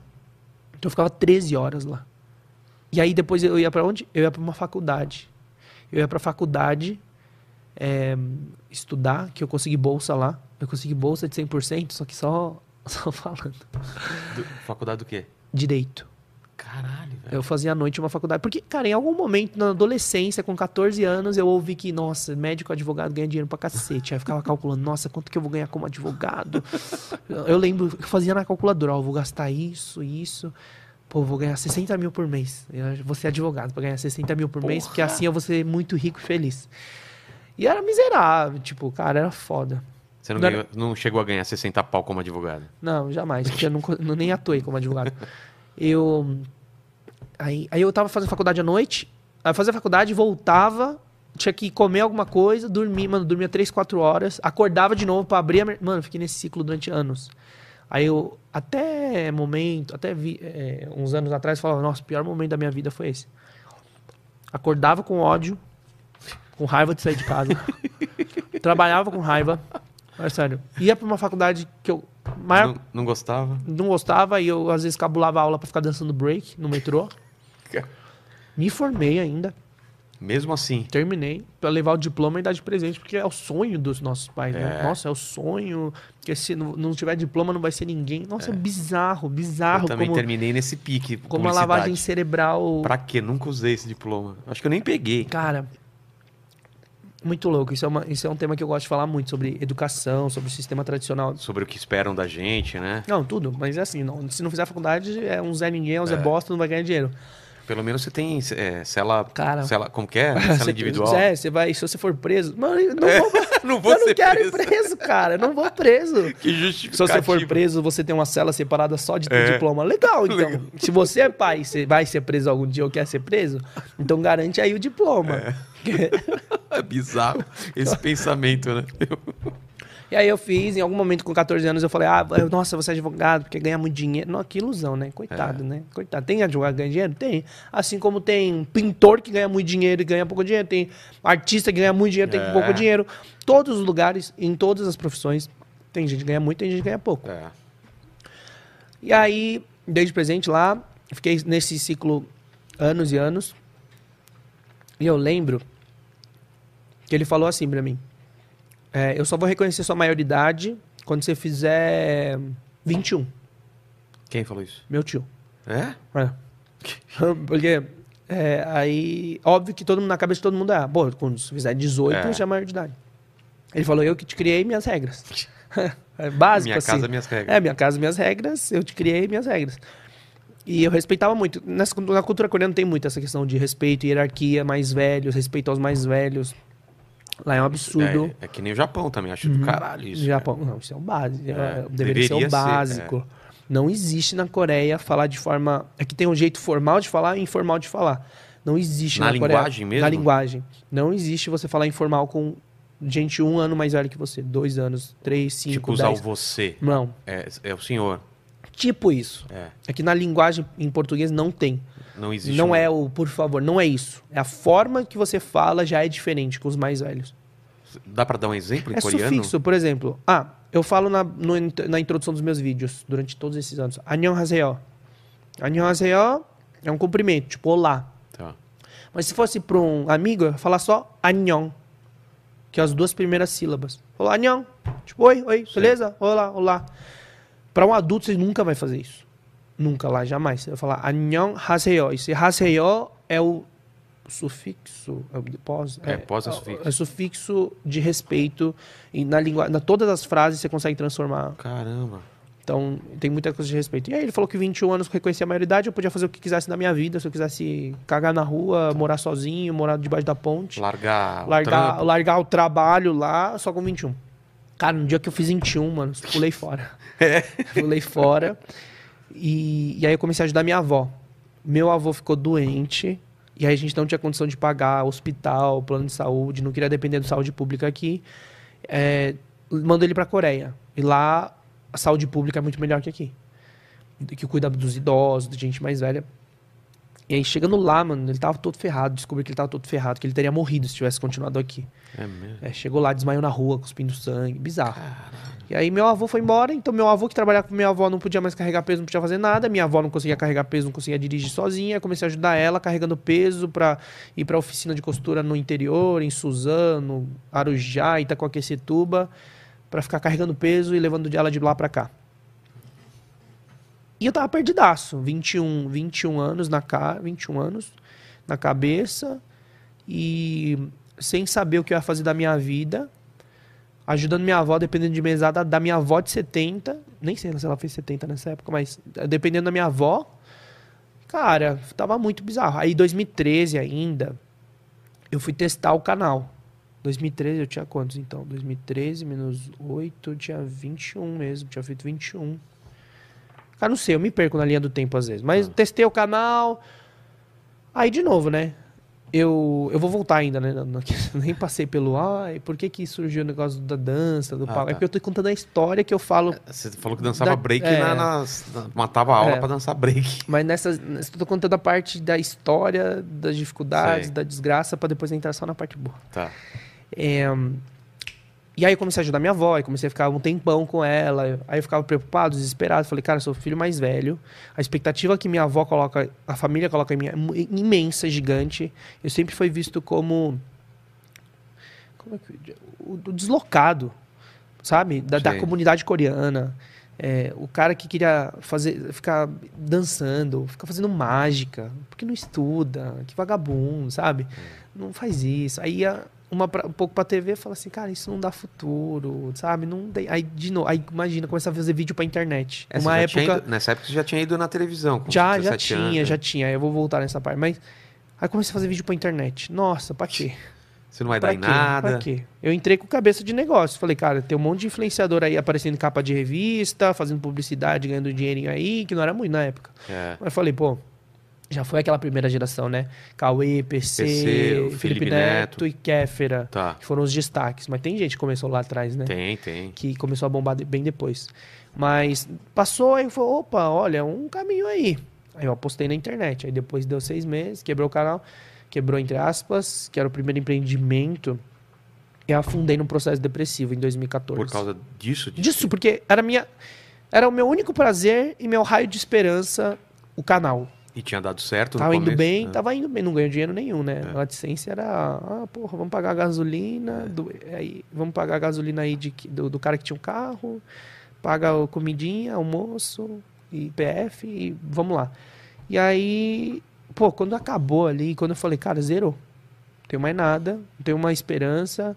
Então eu ficava 13 horas lá. E aí depois eu ia pra onde? Eu ia pra uma faculdade. Eu ia pra faculdade é, estudar, que eu consegui bolsa lá. Eu consegui bolsa de 100%, só que só, só falando. Do- faculdade do quê? Direito. Caralho, velho. Eu fazia à noite uma faculdade. Porque, cara, em algum momento na adolescência, com 14 anos, eu ouvi que, nossa, médico advogado ganha dinheiro pra cacete. Aí eu ficava calculando, nossa, quanto que eu vou ganhar como advogado? Eu lembro que eu fazia na calculadora, ó, vou gastar isso, isso. Pô, vou ganhar 60 mil por mês. Eu vou ser advogado pra ganhar 60 mil por mês, porque assim eu vou ser muito rico e feliz. E era miserável, tipo, cara, era foda. Você não, Não ganhou- não chegou a ganhar 60 pau como advogado. Não, jamais, porque eu não- nem atuei como advogado. Eu. Aí, aí eu tava fazendo faculdade à noite, aí fazia faculdade, voltava, tinha que comer alguma coisa, dormir, mano, dormia 3, 4 horas, acordava de novo pra abrir a. Mano, fiquei nesse ciclo durante anos. Aí eu, até momento, até vi, é, uns anos atrás, falava, nossa, o pior momento da minha vida foi esse. Acordava com ódio, com raiva de sair de casa. trabalhava com raiva. Sério, ia pra uma faculdade que eu. Maior, Não, não gostava? não gostava e eu às vezes cabulava a aula pra ficar dançando break no metrô. Me formei ainda, Mesmo assim. terminei pra levar o diploma e dar de presente, porque é o sonho dos nossos pais, né? É. Nossa, é o sonho, que se não, não tiver diploma não vai ser ninguém. Nossa, é, bizarro, bizarro eu também como, terminei nesse pique. como a lavagem cerebral. Pra quê? Nunca usei esse diploma. Acho que eu nem peguei. Cara, Muito louco. Isso é, uma, isso é um tema que eu gosto de falar muito sobre educação, sobre o sistema tradicional. Sobre o que esperam da gente, né? Não, tudo. Mas é assim, não, se não fizer faculdade, é um Zé Ninguém, é um Zé Bosta, não vai ganhar dinheiro. Pelo menos você tem é, cela, Cara. cela. Como que é? Cela individual. É, você vai, se você for preso. Mano, eu não É, vou, não vou eu não quero preso. ir preso, cara. Eu não vou preso. Que Se justificativo. você for preso, você tem uma cela separada só de É. diploma. Legal, então. Legal. Se você é pai, você vai ser preso algum dia ou quer ser preso, então garante aí o diploma. É bizarro esse pensamento, né? E aí eu fiz, em algum momento com 14 anos, eu falei, ah, eu- nossa, você é advogado, porque ganha muito dinheiro. Não, que ilusão, né? Coitado, né? Coitado. Tem advogado que ganha dinheiro? Tem. Assim como tem pintor que ganha muito dinheiro e ganha pouco dinheiro, tem artista que ganha muito dinheiro, tem É. pouco dinheiro. Todos os lugares, em todas as profissões, tem gente que ganha muito, tem gente que ganha pouco. É. E aí, desde presente lá, fiquei nesse ciclo anos e anos. E eu lembro que ele falou assim pra mim: é, Eu só vou reconhecer sua maioridade quando você fizer 21, Quem falou isso? meu tio. É? É. Porque é, aí, óbvio que todo mundo, na cabeça de todo mundo é, pô, quando você fizer 18, É. já é maior de idade. Ele falou: Eu que te criei minhas regras. é básico Minha assim. casa, minhas regras. É, minha casa, minhas regras, eu te criei minhas regras. E eu respeitava muito. Nessa, na cultura coreana tem muito essa questão de respeito, hierarquia, mais velhos, respeito aos mais velhos. Lá é um absurdo. É, é que nem o Japão também, acho do caralho isso. No Japão, não, isso é um básico. É, é, deveria, ser o ser, básico. Não existe na Coreia falar de forma. É que tem um jeito formal de falar e informal de falar. Não existe Na na, Coreia. linguagem mesmo? Na linguagem. Não existe você falar informal com gente um ano mais velho que você. Dois anos, três, cinco, Tipo usar o dez. você. Não. É, é o senhor. Tipo isso. É. É que na linguagem em português não tem. Não existe. Não um- é o por favor, não é isso. É a forma que você fala já é diferente com os mais velhos. Dá pra dar um exemplo em É coreano? sufixo, por exemplo. Ah, eu falo na, no na introdução dos meus vídeos durante todos esses anos. Annyeonghaseyo. Annyeonghaseyo é um cumprimento, tipo olá. Tá. Mas se fosse para um amigo, eu ia falar só annyeong, que é as duas primeiras sílabas. Olá, annyeong. Tipo, oi, oi, beleza? Olá, olá. Para um adulto, você nunca vai fazer isso. Nunca lá, jamais. Você vai falar annyeonghaseyo. Esse haseyo é o sufixo, é o pós, É, pós é sufixo. é sufixo de respeito e na língua, na todas as frases você consegue transformar. Caramba. Então, tem muita coisa de respeito. E aí ele falou que 21 anos reconhecia a maioridade, eu podia fazer o que quisesse na minha vida, se eu quisesse cagar na rua, morar sozinho, morar debaixo da ponte, Largar, o largar, trampo. largar o trabalho lá só com 21. Cara, no dia que eu fiz 21, mano, pulei fora. É. Pulei fora. E, e aí eu comecei a ajudar minha avó. Meu avô ficou doente. E aí a gente não tinha condição de pagar hospital, plano de saúde, não queria depender da saúde pública aqui. É, mandou ele pra Coreia. E lá a saúde pública é muito melhor que aqui. Que cuida dos idosos, de gente mais velha. E aí chegando lá, mano, ele tava todo ferrado. Descobri que ele tava todo ferrado, que ele teria morrido se tivesse continuado aqui. É mesmo. É, chegou lá, desmaiou na rua, cuspindo sangue, bizarro. E aí meu avô foi embora, então meu avô que trabalhava com minha avó não podia mais carregar peso, não podia fazer nada. Minha avó não conseguia carregar peso, não conseguia dirigir sozinha. Comecei a ajudar ela carregando peso pra ir pra oficina de costura no interior, em Suzano, Arujá, Itacoaquecetuba, pra ficar carregando peso e levando ela de lá pra cá. E eu tava perdidaço, 21, 21 anos na cara, 21 anos na cabeça e sem saber o que eu ia fazer da minha vida, ajudando minha avó, dependendo de mesada da minha avó de 70, nem sei se ela fez 70 nessa época, mas dependendo da minha avó, cara, tava muito bizarro. Aí 2013 ainda, eu fui testar o canal. 2013 eu tinha quantos então? 2013 menos 8, eu tinha 21 mesmo, tinha feito 21. Cara, não sei, eu me perco na linha do tempo às vezes. Mas testei o canal. Aí, de novo, né? Eu, eu vou voltar ainda, né? Nem passei pelo. Ai, por que que surgiu o negócio da dança, do Ah, palco? tá. É porque eu tô contando a história que eu falo. Você falou que dançava Da- break é. na, na- Matava a aula É. pra dançar break. Mas nessa. Eu tô contando a parte da história, das dificuldades, Sei. da desgraça, pra depois entrar só na parte boa. Tá. É, e aí eu comecei a ajudar minha avó, e comecei a ficar um tempão com ela. Aí eu ficava preocupado, desesperado. Falei, cara, eu sou o filho mais velho. A expectativa que minha avó coloca, a família coloca em mim é mu- imensa, gigante. Eu sempre fui visto como. Como é que. O, deslocado, sabe? Da, da comunidade coreana. É, o cara que queria fazer, ficar dançando, ficar fazendo mágica, porque não estuda, que vagabundo, sabe? Não faz isso. Aí ia uma pra- um pouco pra TV e fala assim, cara, isso não dá futuro, sabe? Não tem- Aí, de novo, aí imagina, começar a fazer vídeo pra internet. É, você uma tinha época. ido- nessa época você já tinha ido na televisão. Já, já 17 tinha, anos, né? já tinha. Aí Eu vou voltar nessa parte. Mas aí comecei a fazer vídeo pra internet. Nossa, pra quê? Você não vai Pra dar em quê? nada. Pra quê? Eu entrei com cabeça de negócio. Falei, cara, tem um monte de influenciador aí aparecendo em capa de revista, fazendo publicidade, ganhando dinheirinho aí, que não era muito na época. É. Mas falei, pô, já foi aquela primeira geração, né? Cauê, PC, PC, Felipe, Felipe Neto, Neto. e Kéfera, Tá. que foram os destaques. Mas tem gente que começou lá atrás, né? Tem, tem. que começou a bombar de- bem depois. Mas passou aí falou, opa, olha, um caminho aí. Aí eu apostei na internet. Aí depois deu seis meses, quebrou o canal, quebrou entre aspas, que era o primeiro empreendimento. E afundei num processo depressivo em 2014. Por causa disso? de- disso, porque era minha era o meu único prazer e meu raio de esperança o canal. E tinha dado certo Tava indo bem, né? tava indo bem, não ganho dinheiro nenhum, né? É. A AdSense era, ah, porra, vamos pagar a gasolina, do- aí, vamos pagar a gasolina aí de, do, do cara que tinha um carro, paga o comidinha, almoço, e PF, e vamos lá. E aí, pô, quando acabou ali, quando eu falei, cara, zerou. Não tenho mais nada, não tenho uma esperança,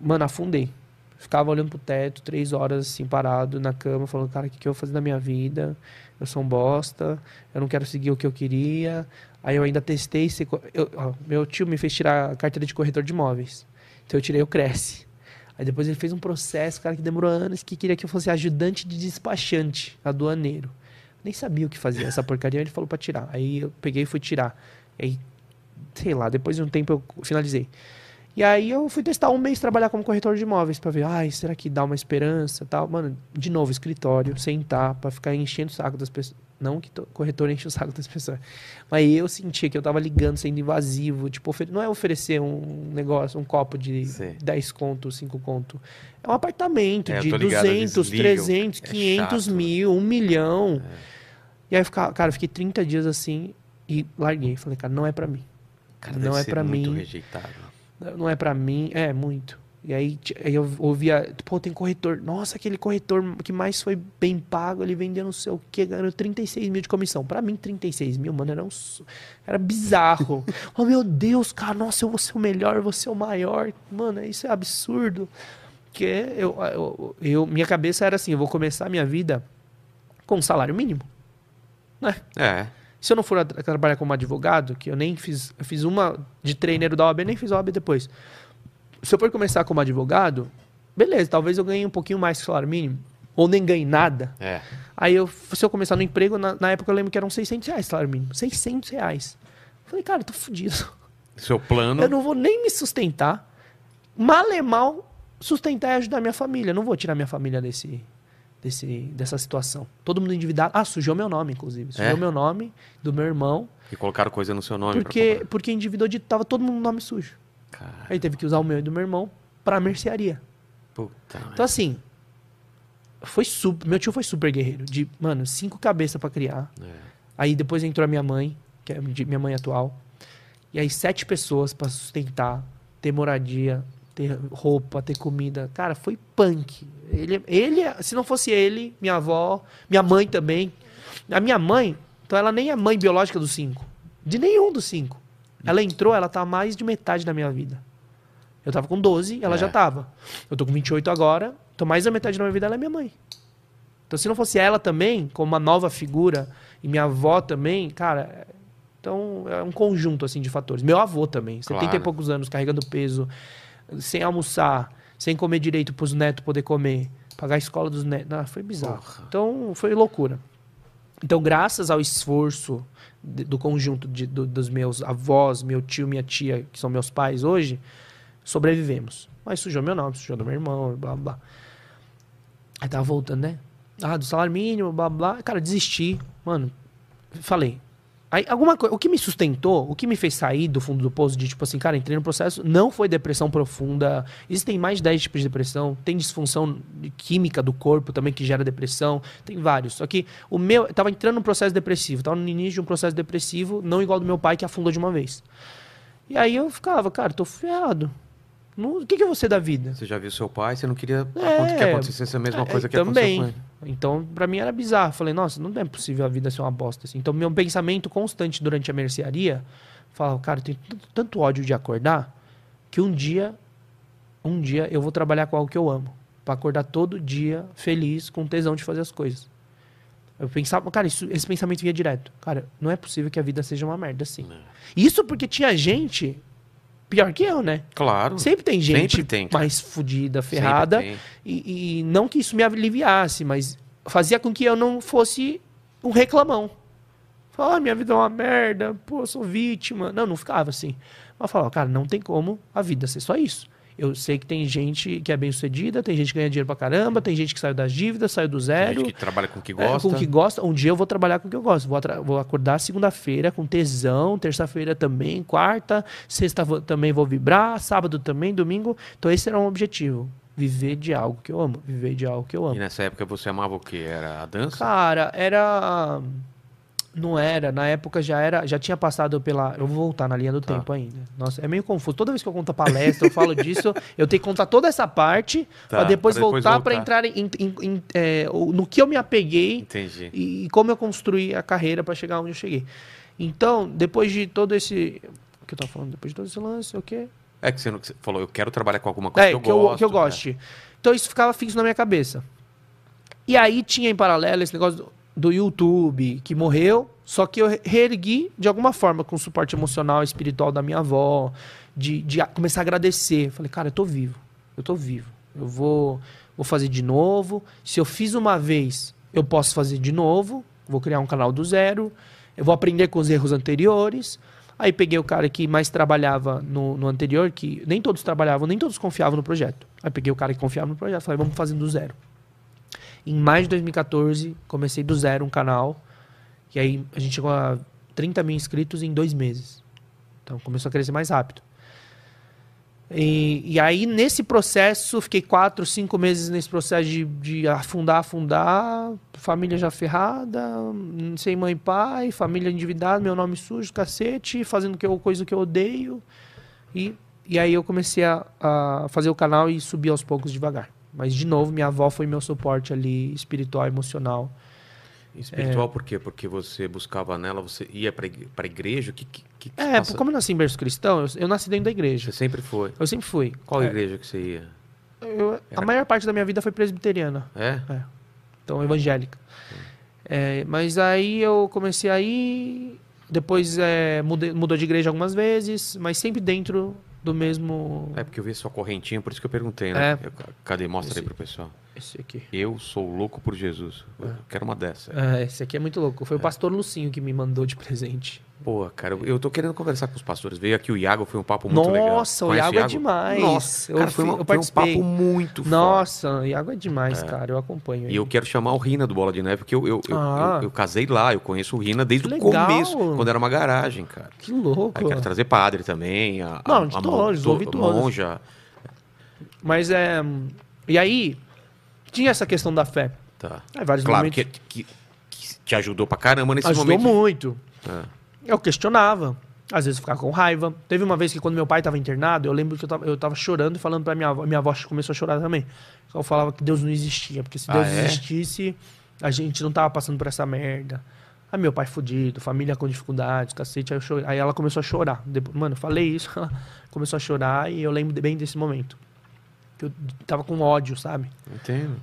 mano, afundei. Ficava olhando pro teto, três horas assim, parado na cama, falando, cara, o que, que eu vou fazer da minha vida? Eu sou um bosta, eu não quero seguir o que eu queria. Aí eu ainda testei. eu- ó, meu tio me fez tirar a carteira de corretor de imóveis. Então eu tirei o Cresce. Aí depois ele fez um processo, cara, que demorou anos, que queria que eu fosse ajudante de despachante, aduaneiro. Nem sabia o que fazia essa porcaria, ele falou pra tirar. Aí eu peguei e fui tirar. Aí, sei lá, depois de um tempo eu finalizei. E aí eu fui testar um mês trabalhar como corretor de imóveis pra ver, ai, será que dá uma esperança tal. Mano, de novo, escritório, sentar pra ficar enchendo o saco das pessoas. Não que to- corretor enche o saco das pessoas. Mas eu sentia que eu tava ligando, sendo invasivo. Tipo, não é oferecer um negócio, um copo de Sei. 10 conto, 5 conto. É um apartamento É, de ligado, 200, desligam. 300, É 500 chato. mil, 1 milhão. E aí, eu ficava, cara, eu fiquei 30 dias assim e larguei. Falei, cara, não é pra mim. Cara, não é muito mim. rejeitado. Não é pra mim, é muito. E aí, aí eu ouvia, pô, tem corretor. Nossa, aquele corretor que mais foi bem pago, ele vendeu não sei o que, ganhou 36 mil de comissão. Pra mim, 36 mil, mano, era, um, era bizarro. oh, meu Deus, cara, nossa, eu vou ser o melhor, eu vou ser o maior. Mano, isso é absurdo. Que eu, eu, eu- minha cabeça era assim, eu vou começar a minha vida com um salário mínimo. Né? É. Se eu não for trabalhar como advogado, que eu nem fiz, eu fiz uma de treineiro da OAB, nem fiz OAB depois. Se eu for começar como advogado, beleza, talvez eu ganhe um pouquinho mais que o salário mínimo, ou nem ganhe nada. É. Aí eu, se eu começar no emprego, na, na época eu lembro que eram 600 reais o salário mínimo. 600 reais. Falei, cara, eu tô fudido. Seu plano. Eu não vou nem me sustentar. Mal é mal sustentar e ajudar minha família. Eu não vou tirar minha família desse, desse, dessa situação. Todo mundo endividado. Ah, sujou meu nome, inclusive. Sujou É? meu nome, do meu irmão. E colocaram coisa no seu nome. Porque, porque endividou de. Tava todo mundo no nome sujo. Cara, Aí teve que usar o meu e do meu irmão pra mercearia. puta. Então, assim. Foi super. Meu tio foi super guerreiro. De, mano, cinco cabeças pra criar. É. Aí depois entrou a minha mãe, que é minha mãe atual. E aí sete pessoas pra sustentar, ter moradia, ter roupa, ter comida. Cara, foi punk. Ele, ele, se não fosse ele, minha avó, minha mãe também. A minha mãe, então ela nem é mãe biológica dos cinco. De nenhum dos cinco. Ela entrou, ela tá mais de metade da minha vida. Eu tava com 12, ela É. já tava. Eu tô com 28 agora, tô mais da metade da minha vida, ela é minha mãe. Então, se não fosse ela também, como uma nova figura, e minha avó também, cara, então é um conjunto assim de fatores. Meu avô também, 70 e Claro. poucos anos, carregando peso, sem almoçar, sem comer direito pros netos poder comer, pagar a escola dos netos. Não, foi bizarro. Porra. Então, foi loucura. Então, graças ao esforço de- do conjunto de- do- dos meus avós, meu tio, minha tia, que são meus pais hoje, sobrevivemos. Mas sujou meu nome, sujou do meu irmão, blá blá. Aí tava voltando, né? Ah, do salário mínimo, blá blá. Cara, desisti. Mano, falei. Aí, alguma coisa. O que me sustentou, o que me fez sair do fundo do poço de tipo assim, cara, entrei no processo, não foi depressão profunda. Existem mais de 10 tipos de depressão. Tem disfunção química do corpo também que gera depressão. Tem vários. Só que o meu. Eu tava entrando num processo depressivo. Tava no início de um processo depressivo, não igual do meu pai que afundou de uma vez. E aí eu ficava, cara, tô ferrado. O que, que eu vou ser da vida? Você já viu seu pai, você não queria É. que acontecesse a mesma É, coisa que também. aconteceu com ele. Então, pra mim era bizarro. Falei, nossa, não é possível a vida ser uma bosta assim. Então, meu pensamento constante durante a mercearia, falava, cara, eu tenho tanto, ódio de acordar que um dia, um dia eu vou trabalhar com algo que eu amo. Pra acordar todo dia feliz, com tesão de fazer as coisas. Eu pensava, cara, isso- esse pensamento vinha direto. Cara, não é possível que a vida seja uma merda assim. Isso porque tinha gente pior que eu, né? Claro. Sempre tem gente Sempre tem, mais fodida, ferrada. E, e não que isso me aliviasse, mas fazia com que eu não fosse um reclamão. Falar, ah, minha vida é uma merda, pô, eu sou vítima. Não, não ficava assim. Mas falava, cara, não tem como a vida ser só isso. Eu sei que tem gente que é bem sucedida, tem gente que ganha dinheiro pra caramba, tem gente que saiu das dívidas, saiu do Tem zero. gente que trabalha com o que É, gosta. com o que gosta. Um dia eu vou trabalhar com o que eu gosto. Vou, vou acordar segunda-feira com tesão, terça-feira também, quarta, sexta vou- também vou vibrar, sábado também, domingo. Então esse era um objetivo. Viver de algo que eu amo. Viver de algo que eu E amo. nessa época você amava o quê? Era a dança? Cara, era. Não era, na época já era, já tinha passado pela. Eu vou voltar na linha do Tá. tempo ainda. Nossa, é meio confuso. Toda vez que eu conto a palestra, eu falo disso, eu tenho que contar toda essa parte Tá, pra depois depois voltar pra voltar. entrar em, em- em- é, no que eu me apeguei Entendi. e, e como eu construí a carreira para chegar onde eu cheguei. Então, depois de todo esse. O que eu tava falando? Depois de todo esse lance, o quê? É que você, não, falou, eu quero trabalhar com alguma coisa É, que eu que eu, gosto. que eu né? goste. Então isso ficava fixo na minha cabeça. E aí tinha em paralelo esse negócio do, do YouTube, que morreu, só que eu re- reergui de alguma forma com o suporte emocional e espiritual da minha avó, de, de começar a agradecer. Falei, cara, eu tô vivo, eu tô vivo. Eu vou, vou fazer de novo. Se eu fiz uma vez, eu posso fazer de novo. Vou criar um canal do zero. Eu vou aprender com os erros anteriores. Aí peguei o cara que mais trabalhava no, no anterior, que nem todos trabalhavam, nem todos confiavam no projeto. Aí peguei o cara que confiava no projeto, falei, vamos fazer do zero. Em maio de 2014, comecei do zero um canal. E aí a gente chegou a 30 mil inscritos em dois meses. Então começou a crescer mais rápido. E, e aí, nesse processo, fiquei quatro, cinco meses nesse processo de, de afundar, afundar, família já ferrada, sem mãe e pai, família endividada, meu nome sujo, cacete, fazendo que eu, coisa que eu odeio. E, e aí eu comecei a, a fazer o canal e subir aos poucos devagar. Mas, de novo, minha avó foi meu suporte ali, espiritual, emocional. Espiritual por quê? Porque você buscava nela, você ia igre- pra igreja? Que, que, que É, como eu nasci em berço cristão, eu, eu nasci dentro da igreja. Você sempre foi. Eu sempre fui. Qual É, igreja que você ia? eu- a maior parte da minha vida foi presbiteriana. É? então evangélica. É, mas aí eu comecei a ir, depois é, mudei- mudou de igreja algumas vezes, mas sempre dentro do mesmo. É porque eu vi sua correntinha, por isso que eu perguntei, né? É. Cadê? Mostra Esse- aí pro pessoal. Esse aqui. Eu sou louco por Jesus. Eu quero uma dessa. É, esse aqui é muito louco. Foi o pastor Lucinho que me mandou de presente. Pô, cara, eu, eu tô querendo conversar com os pastores. Veio aqui o Iago, foi um papo muito legal. Nossa, o Conhece Iago é demais. Nossa, Eu cara, foi, fui- uma- eu foi um papo muito forte. Nossa, o Iago é demais, cara. Eu acompanho. E ele. eu quero chamar o Rina do Bola de Neve, porque eu, eu, eu, Ah. eu- eu casei lá, eu conheço o Rina desde o começo, quando era uma garagem, cara. Que louco. Aí quero trazer padre também. A, Não, a, de a to- todos. monja. Mas é. E aí, tinha essa questão da fé. Tá. Aí, vários Claro momentos. que, que, que te ajudou pra caramba nesse Ajudou momento. muito. É. Eu questionava. Às vezes eu ficava com raiva. Teve uma vez que quando meu pai estava internado, eu lembro que eu tava, eu tava chorando e falando pra minha avó. Minha avó começou a chorar também. Eu falava que Deus não existia. Porque se Ah, Deus é? existisse, a gente não tava passando por essa merda. Aí meu pai fudido, família com dificuldades, cacete. Aí, aí ela começou a chorar. Depois, mano, eu falei isso, ela começou a chorar e eu lembro bem desse momento. Que eu tava com ódio, sabe? Entendo.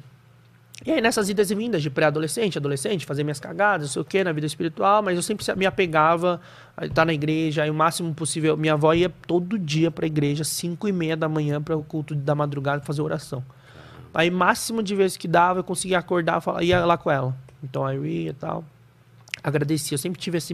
E aí, nessas idas e vindas de pré-adolescente, adolescente, fazer minhas cagadas, não sei o quê, na vida espiritual, mas eu sempre me apegava a estar na igreja, aí o máximo possível. Minha avó ia todo dia pra igreja, 5 e meia da manhã, para o culto da madrugada, fazer oração. Aí, máximo de vezes que dava, eu conseguia acordar, falar, ia lá com ela. Então, aí eu ia e tal. Agradecia. Eu sempre tive esse,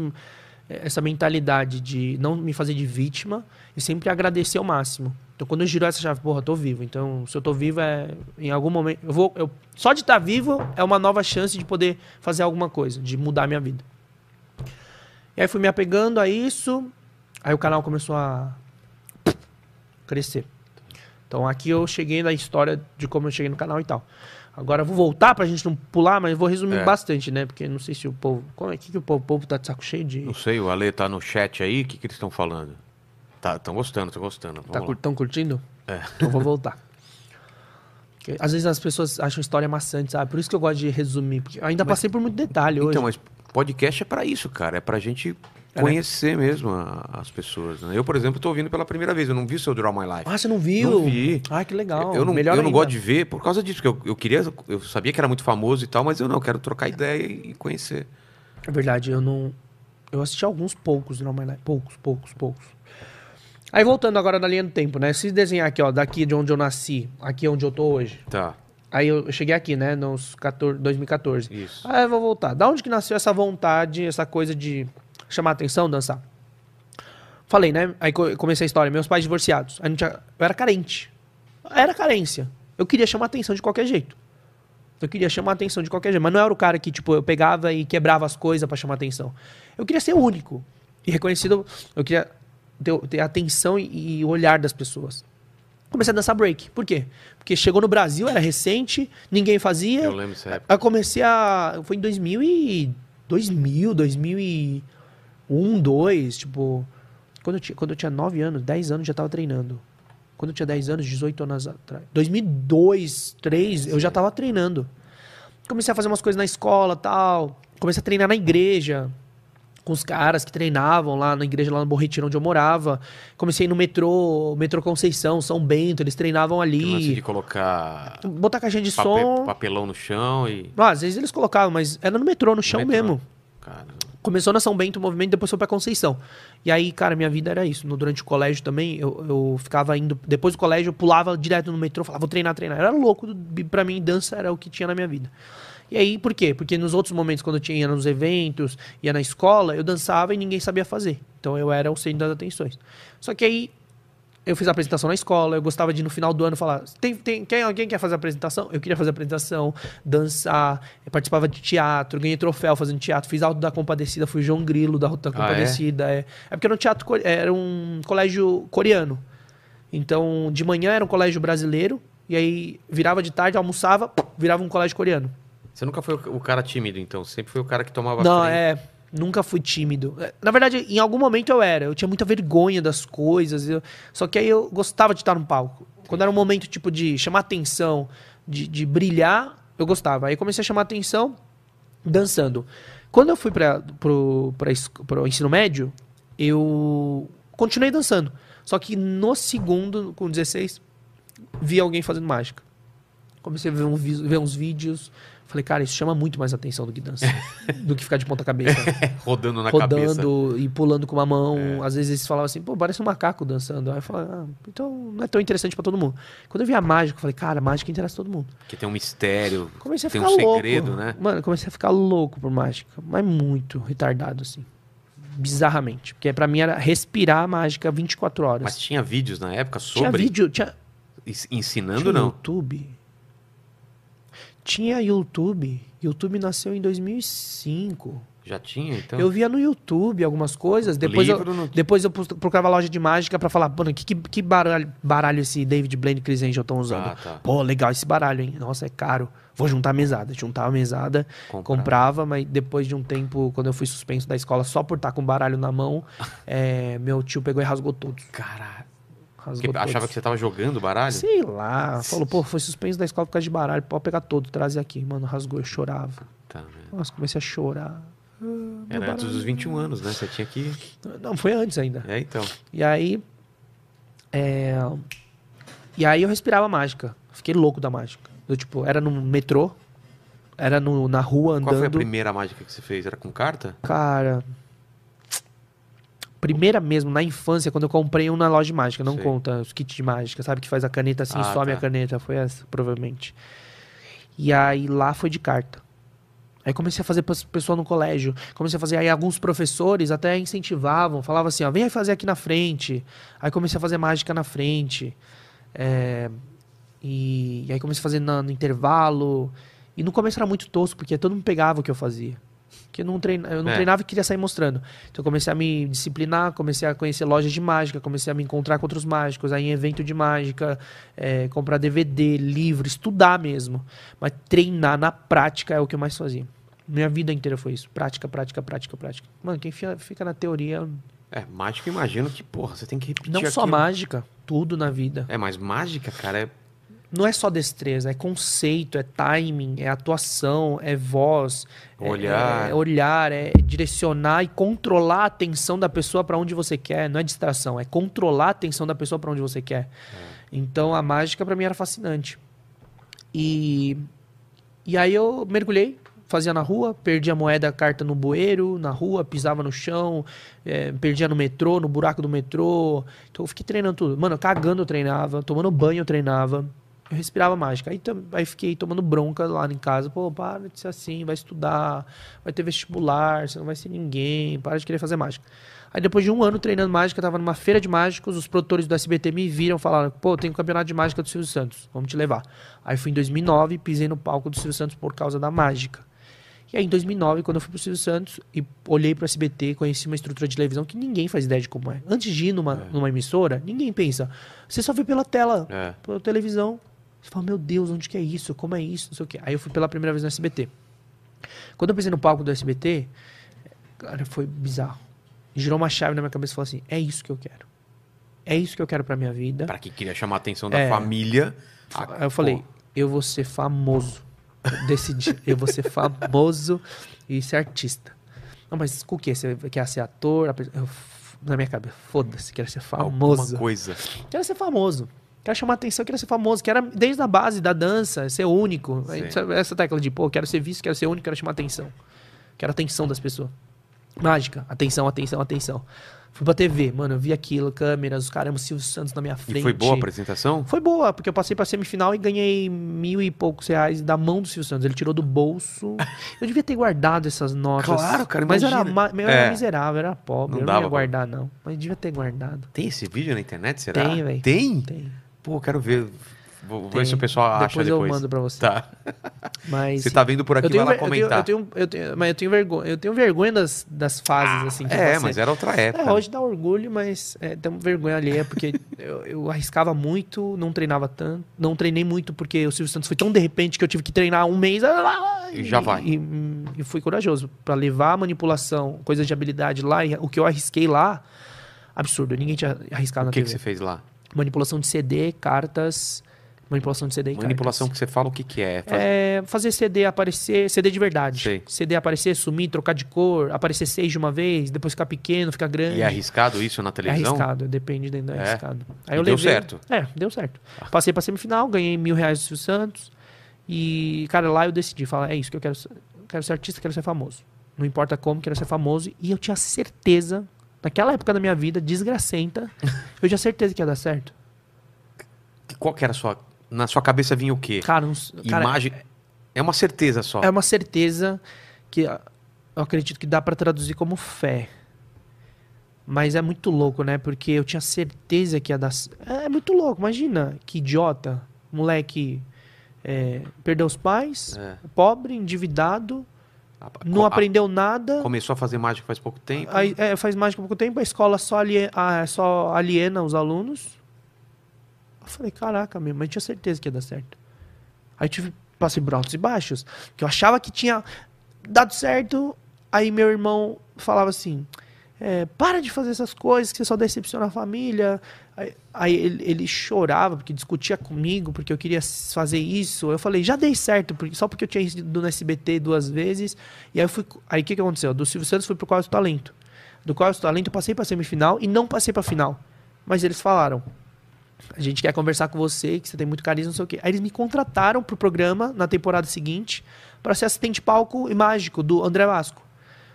essa mentalidade de não me fazer de vítima e sempre agradecer ao máximo. Então, quando girou essa chave, porra, eu tô vivo. Então, se eu tô vivo, é em algum momento. Eu vou, eu, só de estar vivo é uma nova chance de poder fazer alguma coisa, de mudar a minha vida. E aí fui me apegando a isso. Aí o canal começou a crescer. Então aqui eu cheguei na história de como eu cheguei no canal e tal. Agora vou voltar pra gente não pular, mas vou resumir É. bastante, né? Porque não sei se o povo. Como é que, que o povo, o povo tá de saco cheio de. Não sei, o Ale tá no chat aí, o que, que eles estão falando? Tá, estão gostando, estão gostando. Tá Vamos cur- tão curtindo? É. Então vou voltar. Que Às vezes as pessoas acham história maçante, sabe? Por isso que eu gosto de resumir. Porque ainda Mas- passei por muito detalhe hoje. Então, mas podcast é pra isso, cara. É pra gente? Conhecer mesmo a- as pessoas. né? Eu, por exemplo, tô ouvindo pela primeira vez. Eu não vi o seu Draw My Life. Ah, você não viu? Não vi. Ah, que legal. eu não, Melhor eu não gosto de ver por causa disso, porque eu, eu queria. Eu sabia que era muito famoso e tal, mas eu não, eu quero trocar ideia e conhecer. É verdade, eu não. Eu assisti alguns poucos no My Life. Poucos, poucos, poucos. Aí voltando agora na linha do tempo, né? Se desenhar aqui, ó, daqui de onde eu nasci, aqui onde eu tô hoje. Tá, Aí eu cheguei aqui, né? Nos 14, 2014. isso. Ah, eu vou voltar. Da onde que nasceu essa vontade, essa coisa de chamar atenção, dançar? Falei, né? Aí co- comecei a história. Meus pais divorciados. Aí não tinha... Eu era carente. Era carência. Eu queria chamar atenção de qualquer jeito. Eu queria chamar atenção de qualquer jeito. Mas não era o cara que, tipo, eu pegava e quebrava as coisas pra chamar atenção. Eu queria ser único. E reconhecido. Eu queria ter, ter a atenção e, e olhar das pessoas. Comecei a dançar break. Por quê? Porque chegou no Brasil, era recente, ninguém fazia. Eu lembro dessa época. Aí comecei a. Foi em 2000 e. 2000, 2001, 2, tipo. Quando eu, tinha, quando eu tinha 9 anos, 10 anos, já tava treinando. Quando eu tinha 10 anos, 18 anos atrás. 2002, 2003, eu já tava treinando. Comecei a fazer umas coisas na escola tal. Comecei a treinar na igreja. Com os caras que treinavam lá na igreja, lá no Bom Retiro, onde eu morava. Comecei a ir no metrô, metrô Conceição, São Bento, eles treinavam ali. de colocar Botar caixinha de pape- som. papelão no chão e. Ah, às vezes eles colocavam, mas era no metrô, no chão metrô. mesmo. Cara, Começou na São Bento o movimento, depois foi pra Conceição. E aí, cara, minha vida era isso. No- durante o colégio também, eu, eu ficava indo. Depois do colégio, eu pulava direto no metrô, falava, vou treinar, treinar. Era louco, pra mim, dança era o que tinha na minha vida. E aí, por quê? Porque nos outros momentos, quando eu tinha ia nos eventos, ia na escola, eu dançava e ninguém sabia fazer. Então eu era o centro das atenções. Só que aí, eu fiz a apresentação na escola, eu gostava de no final do ano falar: tem, tem, quem, alguém quer fazer a apresentação? Eu queria fazer a apresentação, dançar, participava de teatro, ganhei troféu fazendo teatro, fiz Alto da Compadecida, fui João Grilo da Alto da Ah, é? Compadecida. é? é porque era um teatro, era um colégio coreano. Então, de manhã era um colégio brasileiro, e aí virava de tarde, almoçava, virava um colégio coreano. você nunca foi o o cara tímido, então? Sempre foi o cara que tomava Não, frente. é. Nunca fui tímido. É, Na verdade, em algum momento eu era. Eu tinha muita vergonha das coisas. eu- Só que aí eu gostava de estar no palco. Quando era um momento, tipo, de chamar atenção, de, de brilhar, eu gostava. Aí comecei a chamar atenção dançando. Quando eu fui para pro, pra pro ensino médio, eu continuei dançando. Só que no segundo, com 16, vi alguém fazendo mágica. Comecei a ver, um ver uns vídeos. Falei, cara, isso chama muito mais atenção do que dança. do que ficar de ponta cabeça. Rodando na cabeça. É. rodando e pulando com uma mão. Às vezes eles falavam assim, pô, parece um macaco dançando. Aí eu falava, ah, então não é tão interessante pra todo mundo. Quando eu vi a mágica, eu falei, cara, mágica interessa todo mundo. Que tem um mistério. Comecei a tem ficar um louco. segredo, né? Mano, comecei a ficar louco por mágica. Mas muito retardado, assim. Bizarramente. Porque pra mim era respirar a mágica 24 horas. Mas tinha vídeos na época tinha sobre. vídeo, tinha, ens- Ensinando, tinha não. YouTube. Tinha YouTube. YouTube nasceu em 2005. Já tinha, então? Eu via no YouTube algumas coisas. Depois Livro eu, no- depois eu procurava loja de mágica pra falar, mano, que, que, que baralho, baralho esse David Blaine e Chris Angel estão usando? Ah, tá. Pô, legal esse baralho, hein? Nossa, é caro. Vou juntar a mesada. Juntava a mesada, Comprava. comprava, mas depois de um tempo, quando eu fui suspenso da escola só por estar com o baralho na mão, é, meu tio pegou e rasgou todos. Caralho. Rasgou Porque achava todos. que você tava jogando baralho? Sei lá. Falou, pô, foi suspenso da escola por causa de baralho. Pode pegar todo, trazer aqui. Mano, rasgou, eu chorava. Tá, né? Nossa, comecei a chorar. Ah, Era antes baralho. dos 21 anos, né? Você tinha que. Não, foi antes ainda. É, então. E aí. é, E aí eu respirava mágica. Fiquei louco da mágica. Eu, tipo, era no metrô. Era no, na rua andando. Qual foi a primeira mágica que você fez? Era com carta? Cara. Primeira mesmo, na infância, quando eu comprei um na loja de mágica. Não Sei. conta os kits de mágica, sabe? Que faz a caneta assim, Ah, some tá. a caneta. Foi essa, provavelmente. E aí lá foi de carta. Aí comecei a fazer para pessoal no colégio. Comecei a fazer. Aí alguns professores até incentivavam, falavam assim: ó, vem fazer aqui na frente. Aí comecei a fazer mágica na frente. É, e, e aí comecei a fazer na- no intervalo. E no começo era muito tosco, porque todo mundo pegava o que eu fazia. Porque eu não, treina, eu não É. treinava e queria sair mostrando. Então eu comecei a me disciplinar, comecei a conhecer lojas de mágica, comecei a me encontrar com outros mágicos, aí em evento de mágica, é, comprar DVD, livro, estudar mesmo. Mas treinar na prática é o que eu mais fazia. Minha vida inteira foi isso. Prática, prática, prática, prática. Mano, quem fica na teoria. É, mágica, imagino que, porra, você tem que repetir Não só aquilo. mágica, tudo na vida. É, mas mágica, cara, é. Não é só destreza, é conceito, é timing, é atuação, é voz, é- Olhar. é, olhar, é direcionar e controlar a atenção da pessoa para onde você quer. Não é distração, é controlar a atenção da pessoa para onde você quer. Então a mágica para mim era fascinante. E e aí eu mergulhei, fazia na rua, perdia moeda, a carta no bueiro, na rua, pisava no chão, é, perdia no metrô, no buraco do metrô. Então eu fiquei treinando tudo. Mano, cagando eu treinava, tomando banho eu treinava. Eu respirava mágica. Aí, aí fiquei tomando bronca lá em casa. Pô, para de ser assim, vai estudar, vai ter vestibular, você não vai ser ninguém, para de querer fazer mágica. Aí depois de um ano treinando mágica, tava numa feira de mágicos, os produtores do SBT me viram, falaram, pô, tem um campeonato de mágica do Silvio Santos, vamos te levar. Aí fui em 2009, pisei no palco do Silvio Santos por causa da mágica. E aí em 2009, quando eu fui pro Silvio Santos e olhei pro SBT, conheci uma estrutura de televisão que ninguém faz ideia de como é. Antes de ir numa, numa emissora, ninguém pensa. Você só vê pela tela, É. pela televisão. Você fala, meu Deus, onde que é isso? Como é isso? Não sei o quê. Aí eu fui pela primeira vez no SBT. Quando eu pisei no palco do SBT, cara, foi bizarro. Girou uma chave na minha cabeça e falou assim: é isso que eu quero. É isso que eu quero pra minha vida. Pra quem queria chamar a atenção da É. família. Aí eu falei, pô, eu vou ser famoso. Eu decidi, eu vou ser famoso e ser artista. Não, mas com o quê? Você quer ser ator? Eu, na minha cabeça, foda-se, quero ser famoso. alguma coisa. Quero ser famoso. Quero chamar atenção, quero ser famoso. Quero, desde a base da dança, ser único. Sim. Essa, tecla de, pô, quero ser visto, quero ser único, quero chamar atenção. Quero a atenção das pessoas. Mágica. Atenção, atenção, atenção. Fui pra TV, mano, eu vi aquilo, câmeras, os caramba, Silvio Santos na minha frente. E foi boa a apresentação? Foi boa, porque eu passei pra semifinal e ganhei mil e poucos reais da mão do Silvio Santos. Ele tirou do bolso. Eu devia ter guardado essas notas. Claro, cara, Mas era, imagina. ma- eu era É. miserável, era pobre. Não eu não dava ia guardar, não. Mas devia ter guardado. Tem esse vídeo na internet, será? Tem, velho. Tem? Tem. Pô, quero ver. Vou ver se o pessoal acha Depois depois. eu mando pra você. Tá. Mas, Você tá vendo por aqui, eu tenho, vai lá ver- eu tenho- comentar. Eu tenho, eu tenho- mas eu tenho vergonha. Eu tenho vergonha das, das fases, assim. que eu é, passei. mas era outra época. É, hoje dá orgulho, mas é, tem vergonha alheia, porque eu, eu arriscava muito, não treinava tanto. Não treinei muito, porque o Silvio Santos foi tão de repente que eu tive que treinar um mês. ah, E já vai. E, e fui corajoso. Pra levar a manipulação, coisas de habilidade lá, e o que eu arrisquei lá, absurdo. Ninguém tinha arriscado O na que, que TV. você fez lá? Manipulação de CD, cartas. Manipulação de CD e Manipulação cartas. que você fala o que, que é. Faz- É, fazer CD aparecer, CD de verdade. Sei. CD aparecer, sumir, trocar de cor, aparecer seis de uma vez, depois ficar pequeno, ficar grande. E é arriscado isso na É televisão? arriscado, depende, de- é É. arriscado. E deu certo? É, deu certo. Passei pra semifinal, ganhei mil reais do Silvio Santos. E, cara, lá eu decidi, falar, é isso que eu quero. Eu quero ser artista, quero ser famoso. Não importa como, quero ser famoso. E eu tinha certeza, naquela época da minha vida, desgracenta, eu tinha certeza que ia dar certo. Qual que era a sua. Na sua cabeça vinha o quê? Cara, s- cara, Imagem. É uma certeza só. É uma certeza que ah, eu acredito que dá pra traduzir como fé. Mas é muito louco, né? Porque eu tinha certeza que ia dar. É muito louco, imagina que idiota. Moleque é, perdeu os pais, É. pobre, endividado, A- não a- aprendeu nada. Começou a fazer mágica faz pouco tempo. Aí, é, faz mais de pouco tempo, a escola só, alie- ah, só aliena os alunos. Eu falei, caraca, minha mãe tinha certeza que ia dar certo. Aí tive, passei por altos e baixos, que eu achava que tinha dado certo, aí meu irmão falava assim, é, para de fazer essas coisas, que você só decepciona a família. Aí, ele, ele chorava, porque discutia comigo, porque eu queria fazer isso. Eu falei, já dei certo, porque, só porque eu tinha ido no SBT duas vezes. E aí fui. Aí o que, que aconteceu? Do Silvio Santos fui pro Qual é Talento. Do Qual é Talento passei pra semifinal e não passei pra final. Mas eles falaram. A gente quer conversar com você, que você tem muito carisma, não sei o quê. Aí eles me contrataram pro programa na temporada seguinte para ser assistente palco e mágico do André Vasco.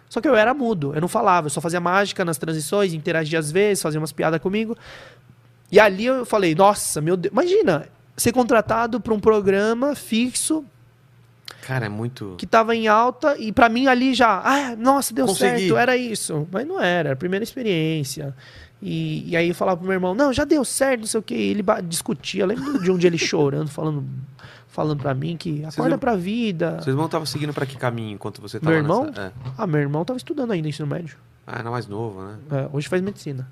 Só que eu era mudo, eu não falava, eu só fazia mágica nas transições, interagia às vezes, fazia umas piadas comigo. E ali eu falei, nossa, meu Deus, imagina, ser contratado para um programa fixo Cara, é muito. que tava em alta e pra mim ali já, ah, nossa, deu Consegui. certo, era isso. Mas não era, era a primeira experiência. E, e aí eu falava pro meu irmão, não, já deu certo, não sei o que. Ele ba- discutia, eu lembro de um dia ele chorando, falando, falando pra mim que acorda pra vida. Seu irmão tava seguindo pra que caminho enquanto você tava Meu irmão? nessa. É. Ah, meu irmão tava estudando ainda ensino médio. Ah, era mais novo, né? É, hoje faz medicina.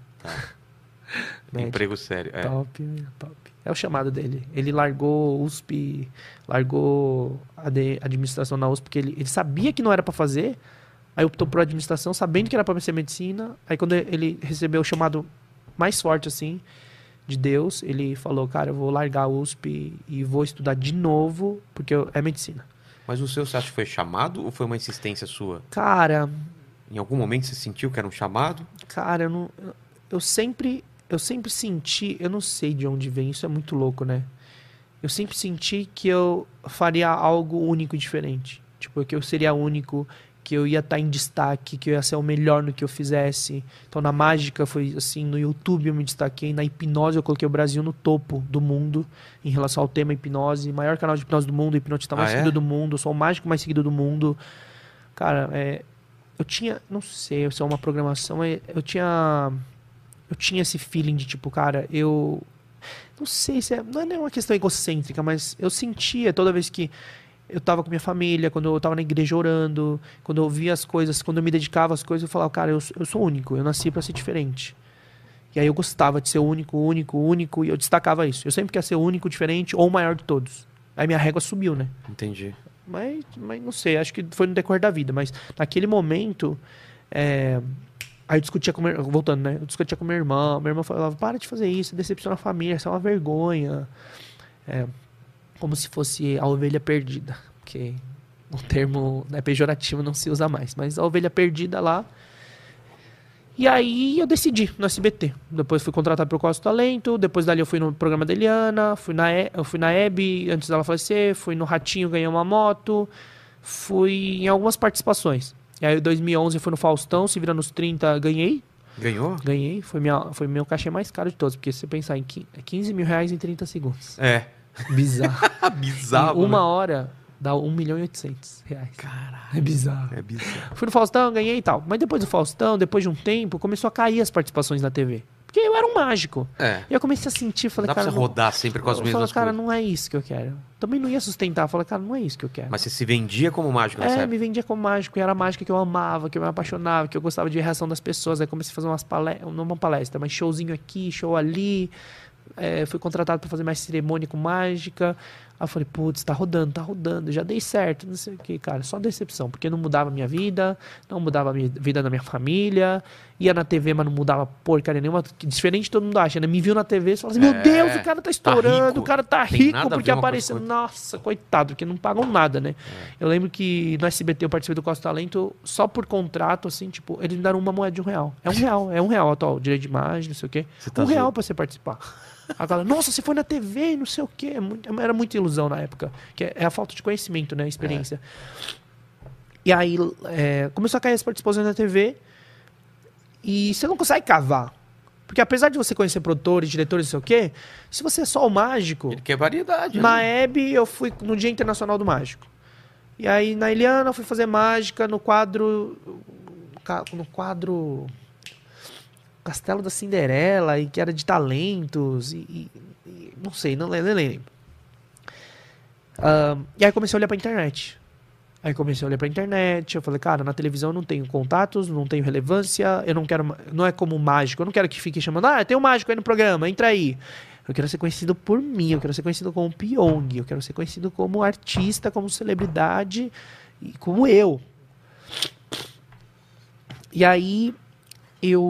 Médico. Emprego sério. É. Top, top. É o chamado dele. Ele largou USP, largou AD, administração na USP, porque ele, ele sabia que não era pra fazer, aí optou por administração, sabendo que era pra ser medicina. Aí quando ele recebeu o chamado mais forte, assim, de Deus, ele falou, cara, eu vou largar a USP e vou estudar de novo, porque eu- é medicina. Mas o seu, você acha que foi chamado ou foi uma insistência sua? Cara, Em algum momento você sentiu que era um chamado? cara, eu não. Eu sempre. Eu sempre senti. Eu não sei de onde vem, isso é muito louco, né? Eu sempre senti que eu faria algo único e diferente. Tipo, que eu seria único, que eu ia estar em destaque, que eu ia ser o melhor no que eu fizesse. Então, na mágica foi assim, no YouTube eu me destaquei, na hipnose eu coloquei o Brasil no topo do mundo em relação ao tema hipnose, maior canal de hipnose do mundo, hipnotista mais Ah, é? seguido do mundo, sou o mágico mais seguido do mundo. Cara, é, eu tinha, não sei se é uma programação, é, eu tinha eu tinha esse feeling de tipo, cara, eu não sei se é, não é uma questão egocêntrica, mas eu sentia toda vez que eu tava com minha família, quando eu tava na igreja orando, quando eu via as coisas, quando eu me dedicava às coisas, eu falava, cara, eu, sou- eu sou único, eu nasci pra ser diferente. E aí eu gostava de ser único, único, único, e eu destacava isso. Eu sempre queria ser único, diferente ou o maior de todos. Aí minha régua subiu, né? Entendi. Mas, mas não sei, acho que foi no decorrer da vida. Mas naquele momento, é, aí eu discutia com meu, voltando, né? Eu discutia com minha irmã. Minha irmã falava: para de fazer isso, decepciona a família, isso é uma vergonha. É, como se fosse a ovelha perdida. Porque o termo né, pejorativo não se usa mais. Mas a ovelha perdida lá. E aí eu decidi no SBT. Depois fui contratado pelo Costa Talento. Depois dali eu fui no programa da Eliana. Fui na, E- eu fui na Hebe antes dela falecer. Fui no Ratinho, ganhei uma moto. Fui em algumas participações. E aí em 2011 eu fui no Faustão, se vira nos 30, ganhei. Ganhou? Ganhei. Foi, minha, foi meu cachê mais caro de todos. Porque se você pensar em qui- é 15 mil reais em 30 segundos. É. Bizarro. bizarro. Em uma né? hora dá 1 milhão e 800 reais. Caralho. É bizarro. É bizarro. Fui no Faustão, ganhei e tal. Mas depois do Faustão, depois de um tempo, começou a cair as participações na TV. Porque eu era um mágico. É. E eu comecei a sentir, Não falei, dá pra cara. você rodar sempre com as eu mesmas falei, cara, coisas. não é isso que eu quero. Também não ia sustentar. Falei, cara, não é isso que eu quero. Mas você se vendia como mágico nessa É, época? me vendia como mágico, e era a mágica que eu amava, que eu me apaixonava, que eu gostava de ver a reação das pessoas. Aí comecei a fazer umas palestras, não uma palestra, mas showzinho aqui, show ali. É, fui contratado para fazer mais cerimônia com mágica. Aí eu falei, putz, tá rodando, tá rodando, já dei certo, não sei o que, cara. Só decepção, porque não mudava a minha vida, não mudava a minha vida da minha família. Ia na TV, mas não mudava porcaria nenhuma. Diferente de todo mundo acha, né? Me viu na TV e fala assim: É, Meu Deus, o cara tá estourando, rico. o cara tá Tem rico porque apareceu. Nossa, coitado, porque não pagam nada, né? Eu lembro que no SBT eu participei do Costa Talento só por contrato, assim, tipo, eles me deram uma moeda de um real. É um real, é um real atual, direito de imagem, não sei o quê. Tá um real pra você participar. A galera, nossa, você foi na TV, não sei o quê. É muito- Era muita ilusão na época. Que é é a falta de conhecimento, né? Experiência. E aí é, começou a cair as participações na TV. E você não consegue cavar. Porque apesar de você conhecer produtores, diretores, não sei o quê, se você é só o mágico. Ele quer variedade. Na né? Hebe, eu fui no Dia Internacional do Mágico. E aí, na Eliana, eu fui fazer mágica no quadro. No quadro. Castelo da Cinderela, e que era de talentos, e. e- e- não sei, não lembro. e aí comecei a olhar pra internet. Aí comecei a olhar pra internet, eu falei, cara, na televisão eu não tenho contatos, não tenho relevância, eu não quero. Não é como mágico, eu não quero que fique chamando, ah, tem um mágico aí no programa, entra aí. Eu quero ser conhecido por mim, eu quero ser conhecido como Pyong, eu quero ser conhecido como artista, como celebridade, e como eu. E aí eu.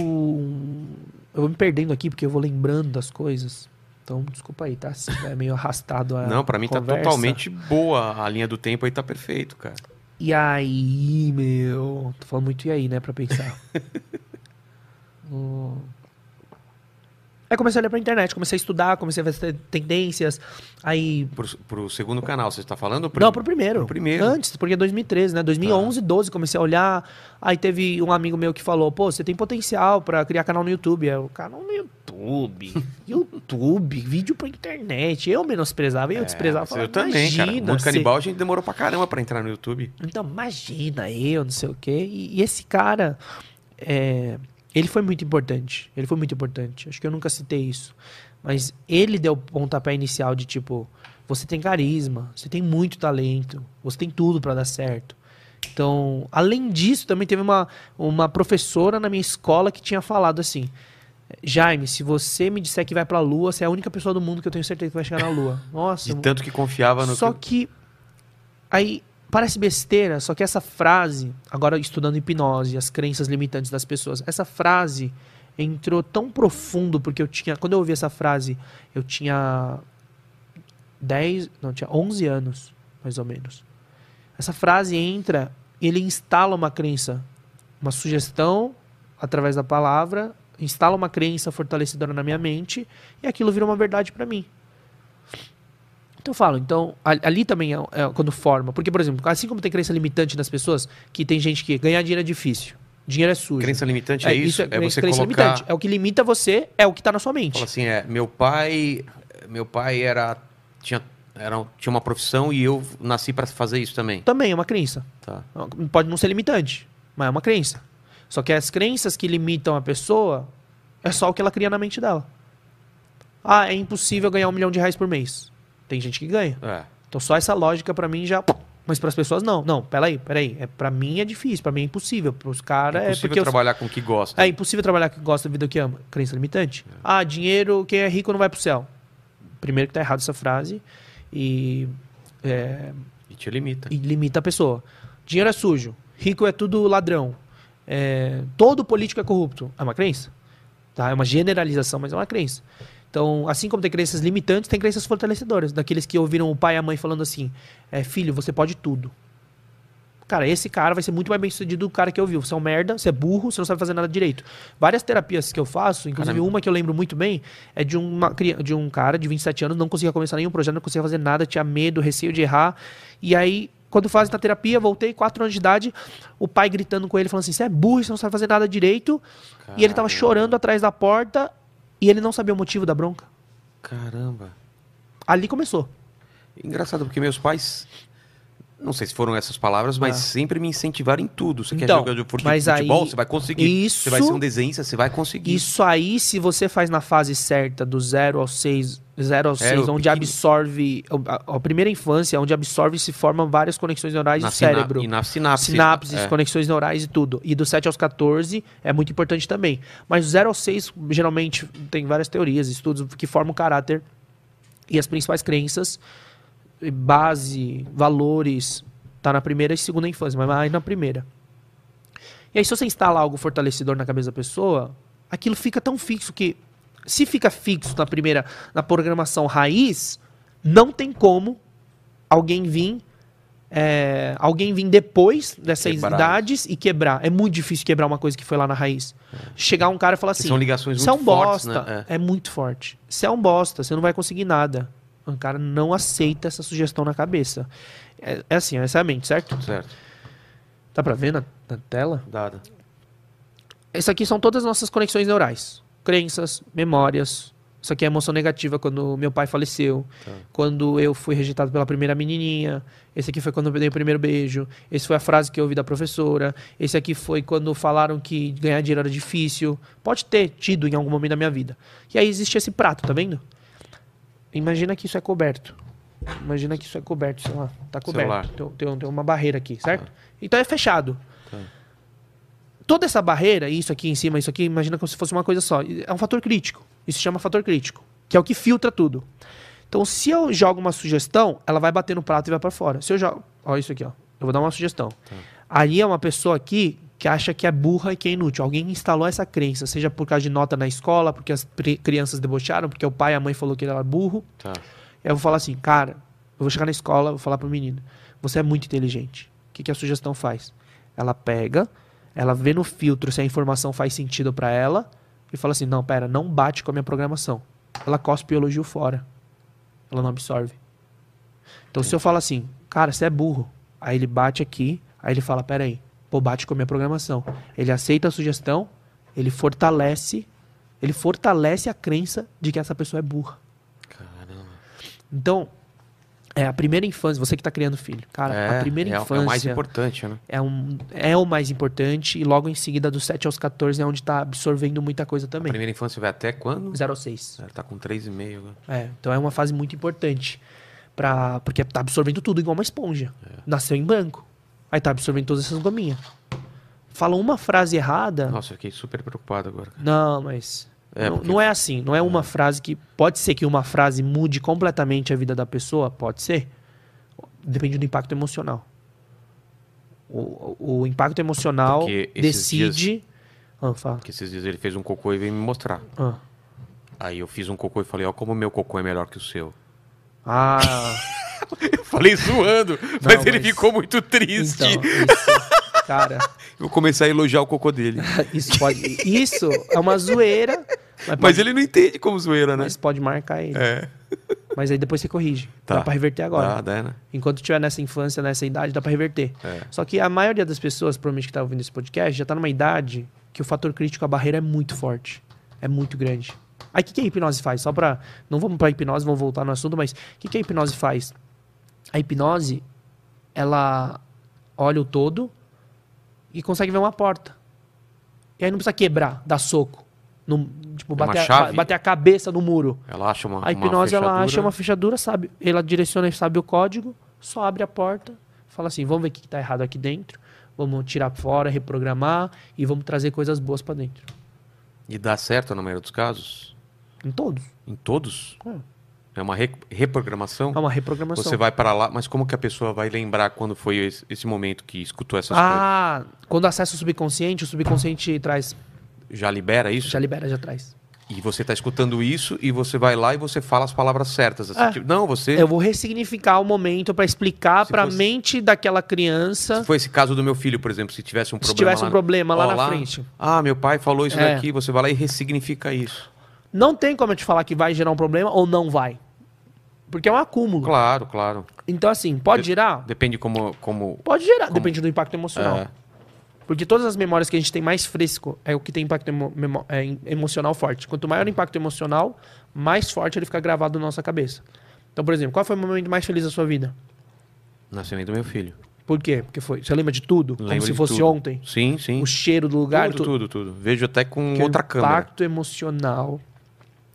Eu vou me perdendo aqui porque eu vou lembrando das coisas. Então, desculpa aí, tá? Se É meio arrastado a. Não, pra mim tá conversa. totalmente boa. A linha do tempo aí tá perfeito, cara. E aí, meu. Tô falando muito e aí, né, pra pensar. Aí comecei a olhar pra internet, comecei a estudar, comecei a ver as tendências. Aí. Pro, pro segundo canal, você tá falando? pro- Não, pro primeiro. Pro primeiro. Antes, porque é 2013, né? 2011, 12, comecei a olhar. Aí teve um amigo meu que falou: pô, você tem potencial pra criar canal no YouTube. É o canal no YouTube. YouTube, vídeo pra internet. Eu menosprezava, eu desprezava. É, falava, eu também, cara. "Imagina Mundo você- Canibal a gente demorou pra caramba pra entrar no YouTube. então, imagina eu, não sei o quê. E, e esse cara, é, ele foi muito importante. Ele foi muito importante. Acho que eu nunca citei isso. Mas ele deu o pontapé inicial de tipo, você tem carisma, você tem muito talento, você tem tudo pra dar certo. Então, além disso, também teve uma, uma professora na minha escola que tinha falado assim: Jaime, se você me disser que vai pra lua, você é a única pessoa do mundo que eu tenho certeza que vai chegar na lua. Nossa, De tanto que confiava no só que... que aí parece besteira, só que essa frase, agora estudando hipnose, as crenças limitantes das pessoas, essa frase entrou tão profundo, porque eu tinha. Quando eu ouvi essa frase, eu tinha 10. Não, tinha 11 anos, mais ou menos. Essa frase entra, ele instala uma crença, uma sugestão através da palavra, instala uma crença fortalecedora na minha mente, e aquilo vira uma verdade para mim. Então eu falo, então, ali também é, é, quando forma. Porque, por exemplo, assim como tem crença limitante nas pessoas, que tem gente que ganhar dinheiro é difícil. Dinheiro é sujo. Crença limitante é, é isso? É, é você crença colocar... limitante. É o que limita você, é o que está na sua mente. Fala assim, é, meu pai, meu pai era tinha era, tinha uma profissão e eu nasci para fazer isso também. Também é uma crença. Tá. Pode não ser limitante, mas é uma crença. Só que as crenças que limitam a pessoa é só o que ela cria na mente dela. Ah, é impossível ganhar um milhão de reais por mês. Tem gente que ganha. É. Então só essa lógica para mim já. Mas para as pessoas não. Não, peraí, peraí. É, para mim é difícil, para mim é impossível. Para os caras é, impossível é trabalhar eu... com o que gosta. É impossível trabalhar com o que gosta da vida que ama. Crença limitante. É. Ah, dinheiro, quem é rico não vai pro céu. Primeiro que tá errado essa frase. E. É... E te limita. E limita a pessoa. Dinheiro é sujo. Rico é tudo ladrão. É... Todo político é corrupto. É uma crença? Tá? É uma generalização, mas é uma crença. Então, assim como tem crenças limitantes, tem crenças fortalecedoras. Daqueles que ouviram o pai e a mãe falando assim: é, filho, você pode tudo. Cara, esse cara vai ser muito mais bem sucedido do cara que ouviu. Você é um merda, você é burro, você não sabe fazer nada direito. Várias terapias que eu faço, inclusive Caramba. uma que eu lembro muito bem, é de, uma, de um cara de 27 anos, não conseguia começar nenhum projeto, não conseguia fazer nada, tinha medo, receio de errar. E aí, quando faz a terapia, voltei, 4 anos de idade, o pai gritando com ele, falando assim: você é burro, você não sabe fazer nada direito. Caramba. E ele tava chorando atrás da porta e ele não sabia o motivo da bronca. Caramba. Ali começou. Engraçado, porque meus pais. Não sei se foram essas palavras, mas ah. sempre me incentivaram em tudo. Você então, quer jogar de futebol, aí, você vai conseguir. Isso, você vai ser um desenhista, você vai conseguir. Isso aí, se você faz na fase certa, do 0 ao 6, 0 ao 6, é, onde absorve. A, a, primeira infância, onde absorve e se formam várias conexões neurais na do cérebro. E na sinapse. Sinapses, é. conexões neurais e tudo. E do 7 aos 14 é muito importante também. Mas do 0 ao 6, geralmente, tem várias teorias, estudos que formam o caráter e as principais crenças, base, valores Tá na primeira e segunda infância, mas mais na primeira. E aí, se você instala algo fortalecedor na cabeça da pessoa, aquilo fica tão fixo que, se fica fixo na primeira, na programação raiz, não tem como alguém vir. É, alguém vir depois dessas quebrar. idades e quebrar. É muito difícil quebrar uma coisa que foi lá na raiz. Chegar um cara e falar assim: São ligações muito é um fortes, bosta. Né? É. é muito forte. Se é um bosta, você não vai conseguir nada. O cara não aceita essa sugestão na cabeça. É, é assim, essa é a mente, certo? Certo. Dá pra ver na, na tela? Dada. Isso aqui são todas as nossas conexões neurais. Crenças, memórias. Isso aqui é emoção negativa quando meu pai faleceu. Tá. Quando eu fui rejeitado pela primeira menininha. Esse aqui foi quando eu dei o primeiro beijo. Esse foi a frase que eu ouvi da professora. Esse aqui foi quando falaram que ganhar dinheiro era difícil. Pode ter tido em algum momento da minha vida. E aí existe esse prato, tá vendo? Imagina que isso é coberto. Imagina que isso é coberto, sei lá. Tá coberto. Tem, tem, tem, uma barreira aqui, certo? Ah. Então é fechado. Tá. Toda essa barreira, isso aqui em cima, isso aqui, imagina como se fosse uma coisa só. É um fator crítico. Isso se chama fator crítico, que é o que filtra tudo. Então, se eu jogo uma sugestão, ela vai bater no prato e vai para fora. Se eu jogo. Olha isso aqui, ó. Eu vou dar uma sugestão. Tá. Ali é uma pessoa aqui que acha que é burra e que é inútil. Alguém instalou essa crença, seja por causa de nota na escola, porque as crianças debocharam, porque o pai e a mãe falou que ele era burro. Tá. Eu vou falar assim, cara, eu vou chegar na escola, vou falar pro menino, você é muito inteligente. O que, que a sugestão faz? Ela pega, ela vê no filtro se a informação faz sentido para ela e fala assim, não, pera, não bate com a minha programação. Ela cospe o elogio fora. Ela não absorve. Então, se eu falo assim, cara, você é burro. Aí ele bate aqui, aí ele fala, pera aí, pô, bate com a minha programação. Ele aceita a sugestão, ele fortalece, ele fortalece a crença de que essa pessoa é burra. Então, é a primeira infância, você que está criando filho. Cara, é, a primeira é, infância. É o mais importante, né? É, um, é o mais importante, e logo em seguida, dos 7 aos 14, é onde está absorvendo muita coisa também. A primeira infância vai até quando? 0 aos 6. Ela tá com 3,5 agora. É, então é uma fase muito importante. Pra, porque está absorvendo tudo igual uma esponja. É. Nasceu em branco. Aí está absorvendo todas essas gominhas. Falou uma frase errada. Nossa, eu fiquei super preocupado agora. Cara. Não, mas é, não, porque... não, é assim, não é uma é. frase que. Pode ser que uma frase mude completamente a vida da pessoa? Pode ser. Depende do impacto emocional. O, o impacto emocional decide dias... Ah, fala. Que esses dias ele fez um cocô e veio me mostrar. Ah. Aí eu fiz um cocô e falei, ó, como o meu cocô é melhor que o seu. Ah, Eu falei zoando, mas ele mas- ficou muito triste. então, isso, cara, Eu comecei a elogiar o cocô dele. isso pode. Isso é uma zoeira, mas pode, Mas ele não entende como zoeira, né? mas pode marcar ele. É. Mas aí depois você corrige. Tá. Dá pra reverter agora. Dá, dá, né? Enquanto estiver nessa infância, nessa idade, dá pra reverter. É. Só que a maioria das pessoas, provavelmente que tá ouvindo esse podcast, já tá numa idade que o fator crítico, a barreira é muito forte. É muito grande. Aí o que, que a hipnose faz? Só pra. Não vamos pra hipnose, vamos voltar no assunto, mas o que, que a hipnose faz? A hipnose, ela olha o todo e consegue ver uma porta. E aí não precisa quebrar, dar soco. No, tipo, Uma bater a, bater a cabeça no muro. Ela acha uma. A hipnose, ela fechadura. acha uma fechadura, sabe? Ela direciona e sabe o código, só abre a porta, fala assim, vamos ver o que está errado aqui dentro, vamos tirar fora, reprogramar e vamos trazer coisas boas para dentro. E dá certo na maioria dos casos? Em todos. Em todos? É. É uma re- reprogramação? É uma reprogramação. Você vai para lá, mas como que a pessoa vai lembrar quando foi esse, esse momento que escutou essas coisas? ah, quando acessa o subconsciente, o subconsciente traz, Já libera isso? já libera, já traz. E você está escutando isso e você vai lá e você fala as palavras certas. assim, É. tipo, não, você. Eu vou ressignificar o momento para explicar Se para a fosse- mente daquela criança Se foi esse caso do meu filho, por exemplo, se tivesse um se problema. tivesse lá, um problema lá ó, na frente. Ah, meu pai falou isso É. daqui, você vai lá e ressignifica isso. Não tem como eu te falar que vai gerar um problema ou não vai. Porque é um acúmulo. Claro, claro. Então, assim, pode gerar? Depende como. como Pode gerar, depende do impacto emocional. é, Porque todas as memórias que a gente tem mais fresco é o que tem impacto emo- é, em- emocional forte. Quanto maior o impacto emocional, mais forte ele fica gravado na nossa cabeça. Então, por exemplo, qual foi o momento mais feliz da sua vida? nascimento do meu filho. Por quê? Porque foi. Você lembra de tudo? Como Lembro se de fosse tudo. ontem? Sim, sim. O cheiro do lugar, tudo, tudo, tudo. Vejo até com Porque outra o câmera. impacto emocional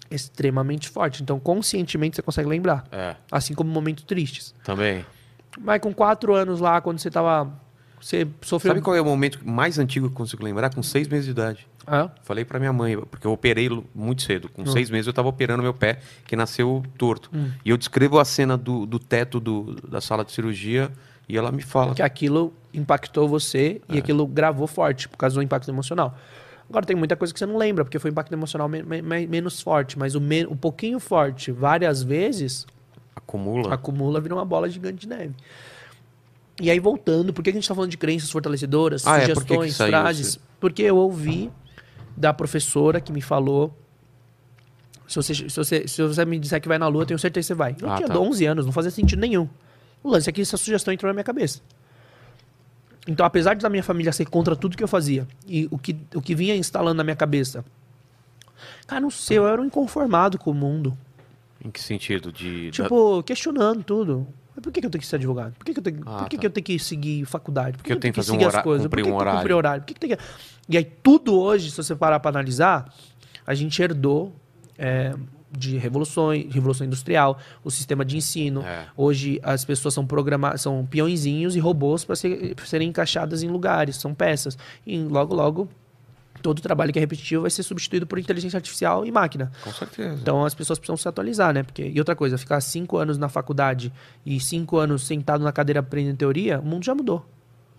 extremamente forte. Então, conscientemente, você consegue lembrar. É, Assim como momentos tristes. também. Mas com quatro anos lá, quando você tava. Você sofreu. Sabe qual é o momento mais antigo que eu consigo lembrar? Com seis meses de idade. Ah, Falei pra minha mãe, porque eu operei muito cedo. Com Hum. seis meses eu tava operando meu pé, que nasceu torto. Hum. E eu descrevo a cena do, do teto do- da sala de cirurgia e ela me fala. que aquilo impactou você É. e aquilo gravou forte por causa do impacto emocional. Agora tem muita coisa que você não lembra, porque foi um impacto emocional me- me- me- menos forte, mas o, me- o pouquinho forte, várias vezes, Acumula. acumula, vira uma bola gigante de neve. E aí, voltando, por que a gente está falando de crenças fortalecedoras, Ah, é, sugestões, saiu frases? esse- Porque eu ouvi da professora que me falou. Se você, se, você, se você me disser que vai na lua, eu tenho certeza que você vai. Eu Ah, tinha tá. 11 anos, não fazia sentido nenhum. O lance é que essa sugestão entrou na minha cabeça. Então, apesar da minha família ser contra tudo que eu fazia, e o que, o que vinha instalando na minha cabeça, cara, não sei, eu era um inconformado com o mundo. Em que sentido? De, Tipo, questionando tudo. Mas por que, que eu tenho que ser advogado? Por que, que, eu, tenho, Ah, por que, tá. que eu tenho que seguir faculdade? Por Porque eu tenho que fazer um seguir hora- Por que um que que cumprir horário? Por que que tem que... E aí, tudo hoje, se você parar para analisar, a gente herdou é, de revoluções, revolução industrial, o sistema de ensino. É. Hoje, as pessoas são programadas, são peõezinhos e robôs para ser, serem encaixadas em lugares, são peças. E logo, logo, todo trabalho que é repetitivo vai ser substituído por inteligência artificial e máquina. Com certeza. Então as pessoas precisam se atualizar, né? Porque, e outra coisa, ficar cinco anos na faculdade e cinco anos sentado na cadeira aprendendo teoria, o mundo já mudou.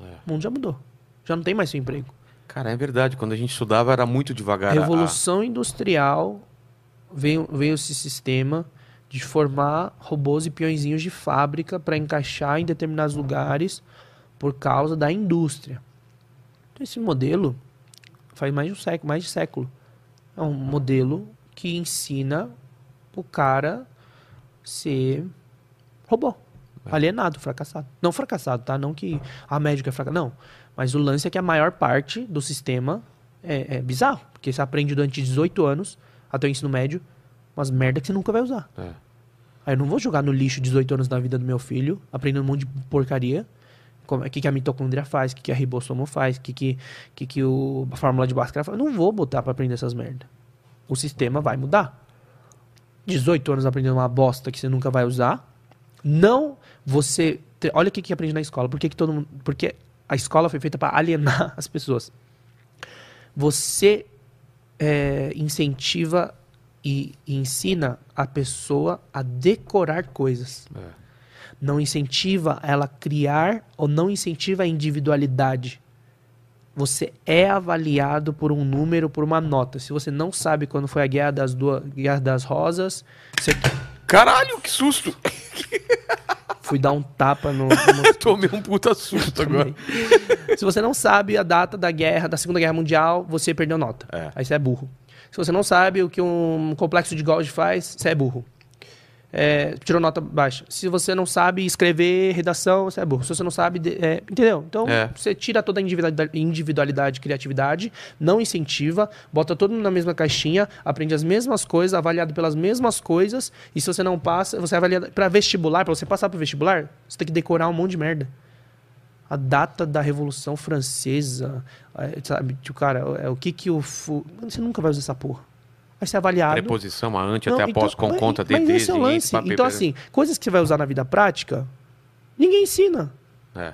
É. O mundo já mudou. Já não tem mais seu emprego. Cara, é verdade. Quando a gente estudava era muito devagar. a- Revolução industrial veio, veio esse sistema de formar robôs e peõezinhos de fábrica para encaixar em determinados lugares por causa da indústria. Então esse modelo faz mais de um século, mais de século. É um modelo que ensina o cara ser robô. Alienado, fracassado. Não fracassado, tá? Não que a médica é fracassada. Não. Mas o lance é que a maior parte do sistema é, é bizarro. Porque você aprende durante 18 anos, até o ensino médio, umas merda que você nunca vai usar. É. Aí eu não vou jogar no lixo 18 anos da vida do meu filho, aprendendo um monte de porcaria. O que, que a mitocôndria faz, o que, que a ribossomo faz, o que, que, que, que o, a fórmula de Bhaskara faz. Eu não vou botar pra aprender essas merda. O sistema vai mudar. 18 anos aprendendo uma bosta que você nunca vai usar. Não você. Olha o que, que aprende na escola. Por que, que todo mundo. Porque a escola foi feita para alienar as pessoas. Você é, incentiva e ensina a pessoa a decorar coisas. É. Não incentiva ela a criar ou não incentiva a individualidade. Você é avaliado por um número, por uma nota. Se você não sabe quando foi a Guerra das, duas, Guerra das Rosas, você Caralho, que susto! fui dar um tapa no. no Tomei um puta susto agora. Se você não sabe a data da guerra, da Segunda Guerra Mundial, você perdeu nota. É. Aí você é burro. Se você não sabe o que um complexo de Gauss faz, você é burro. É, tirou nota baixa. Se você não sabe escrever redação, você é burro. Se você não sabe. é, entendeu? Então, É. você tira toda a individualidade, e criatividade, não incentiva, bota todo mundo na mesma caixinha, aprende as mesmas coisas, avaliado pelas mesmas coisas. E se você não passa, você é avaliado. Pra vestibular, pra você passar pro vestibular, você tem que decorar um monte de merda a data da Revolução Francesa, é, sabe? Tipo, cara, é o que que o... Você nunca vai usar essa porra. Vai ser avaliado. Preposição, a ante, até então, após, com mas- conta, mas DD, esse é o lance. papel, Então, assim, coisas que você vai usar na vida prática, ninguém ensina. É.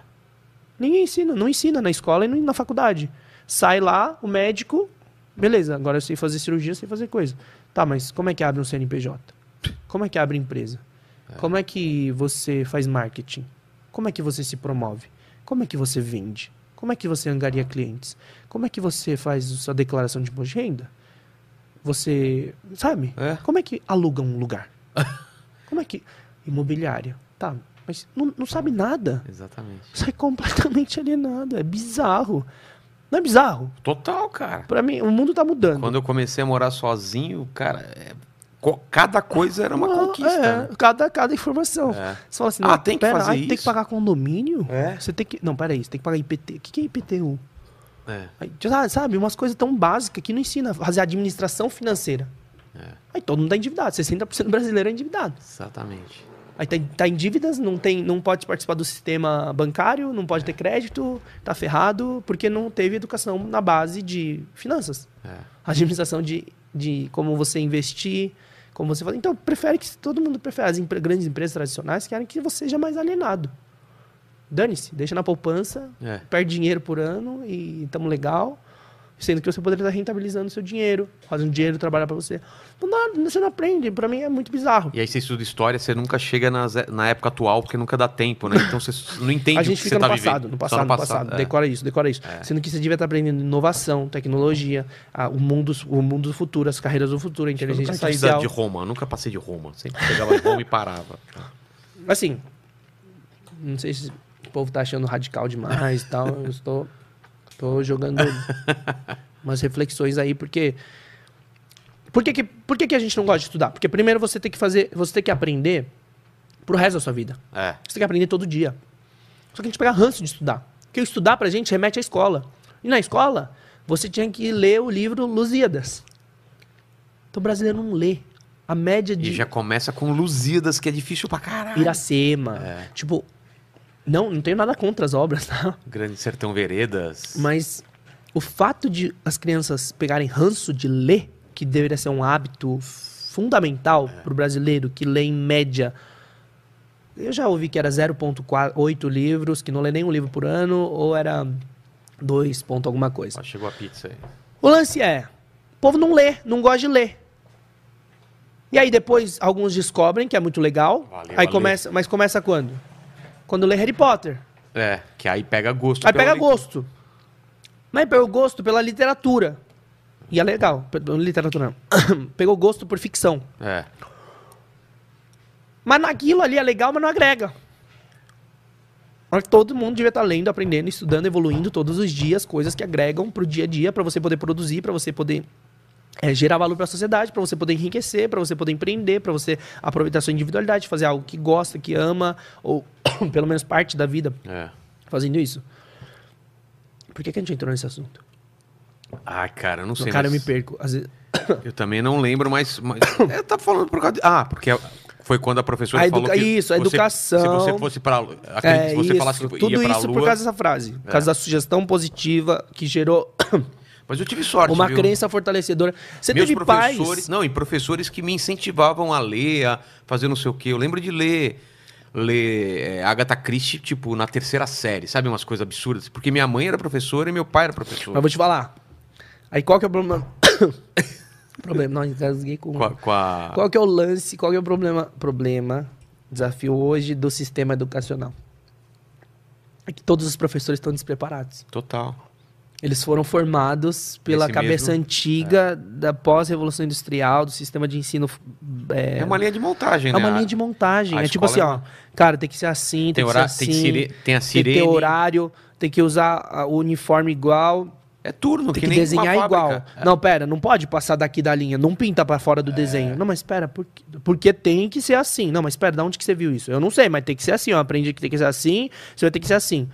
Ninguém ensina. Não ensina na escola e na faculdade. Sai lá, o médico, beleza, agora eu sei fazer cirurgia, eu sei fazer coisa. Tá, mas como é que abre um CNPJ? Como é que abre empresa? Como é que você faz marketing? Como é que você se promove? Como é que você vende? Como é que você angaria clientes? Como é que você faz a sua declaração de imposto de renda? Você, sabe? É. Como é que aluga um lugar? Como é que... Imobiliária. Tá, mas não, não sabe nada. Exatamente. Sai completamente alienado. É bizarro. Não é bizarro? Total, cara. Pra mim, o mundo tá mudando. Quando eu comecei a morar sozinho, cara, é- cada coisa era uma conquista. é, né? cada, cada informação. É. Você fala assim, Ah, não, tem que pera, fazer aí tem que isso? pagar condomínio? É. Você tem que. Não, peraí, você tem que pagar IPT. O que é IPTU? É. Aí, sabe, umas coisas tão básicas que não ensina a fazer administração financeira. É. Aí todo mundo tá endividado. 60% do brasileiro é endividado. Exatamente. Aí tá, tá em dívidas, não, tem, não pode participar do sistema bancário, não pode ter crédito, tá ferrado, porque não teve educação na base de finanças. É. Administração de, de como você investir, como você fazer. Então, prefere que todo mundo prefere. As empre- grandes empresas tradicionais querem que você seja mais alienado. Dane-se, deixa na poupança, É. perde dinheiro por ano e estamos legal. Sendo que você poderia estar rentabilizando seu dinheiro, fazendo dinheiro trabalhar para você. Não dá, você não aprende. Para mim é muito bizarro. E aí você estuda história, você nunca chega nas e- na época atual, porque nunca dá tempo, né? Então você não entende A o gente que fica você no tá passado, vivendo. no Só passado, no passado. é. Decora isso, decora isso. Sendo que você devia estar aprendendo inovação, tecnologia, a- o, mundo, o mundo do futuro, as carreiras do futuro, a Eu inteligência nunca saí da- artificial. de Roma, eu nunca passei de Roma. Sempre chegava em Roma e parava. Assim, não sei se o povo tá achando radical demais e tal. Eu estou, estou jogando umas reflexões aí, porque. Por que, que, por que, que a gente não gosta de estudar? Porque primeiro você tem que fazer. Você tem que aprender pro resto da sua vida. É. Você tem que aprender todo dia. Só que a gente pega ranço de estudar. Porque estudar pra gente remete à escola. E na escola, você tinha que ler o livro Lusíadas. Então o brasileiro não lê. A média de E já começa com Lusíadas, que é difícil pra caralho. Iracema. É. Tipo, não, não tenho nada contra as obras, tá? Grande Sertão Veredas. Mas o fato de as crianças pegarem ranço de ler, que deveria ser um hábito fundamental É. pro brasileiro, que lê em média. Eu já ouvi que era 0,8 livros, que não lê nenhum livro por ano, ou era 2 ponto alguma coisa. Ó, chegou a pizza aí. O lance é, o povo não lê, não gosta de ler. E aí depois alguns descobrem que é muito legal. Valeu, aí valeu. começa, mas começa quando? Quando lê Harry Potter. É, que aí pega gosto. Aí pega leitura. gosto. Mas pegou gosto pela literatura. E é legal. Literatura não. Pegou gosto por ficção. É. Mas naquilo ali é legal, mas não agrega. Todo mundo devia estar lendo, aprendendo, estudando, evoluindo todos os dias, coisas que agregam pro dia a dia, para você poder produzir, para você poder é, gerar valor para a sociedade, para você poder enriquecer, para você poder empreender, para você aproveitar sua individualidade, fazer algo que gosta, que ama, ou pelo menos parte da vida É. fazendo isso. Por que, que a gente entrou nesse assunto? Ai, cara, eu não sei. cara, eu me mas perco. Vezes... Eu também não lembro, mas. mas eu tava falando por causa. De, ah, porque foi quando a professora A falou que. isso, a você- educação. Se você fosse. Acredito, É, se você isso, falasse que tudo ia pra isso lua. por causa dessa frase. Por causa da sugestão positiva que gerou Mas eu tive sorte. uma viu? crença fortalecedora. Você Meus teve pais... Não, e professores que me incentivavam a ler, a fazer não sei o quê. Eu lembro de ler. Ler é, Agatha Christie, tipo, na terceira série, sabe? Umas coisas absurdas. Porque minha mãe era professora e meu pai era professor. Mas vou te falar. Aí qual que é o problema? problema, não, engasguei com... Com a, com a- Qual que é o lance, qual que é o problema, problema, desafio hoje do sistema educacional? É que todos os professores estão despreparados. Total. Eles foram formados pela Nesse cabeça mesmo- antiga da pós-revolução industrial, do sistema de ensino. É, É, uma linha de montagem, é né? uma linha de montagem. a É tipo assim, é ó. Cara, tem que ser assim, tem, Tem, que ser tem, assim. sire... tem a Tem que sirene. ter horário, tem que usar o uniforme igual, É turno, tem que, que, desenhar igual. É. Não, pera, não pode passar daqui da linha, não pinta pra fora do desenho. Não, mas pera, por porque tem que ser assim. Não, mas pera, da onde que você viu isso? Eu não sei, mas tem que ser assim, ó. Aprendi que tem que ser assim, você vai ter que ser assim.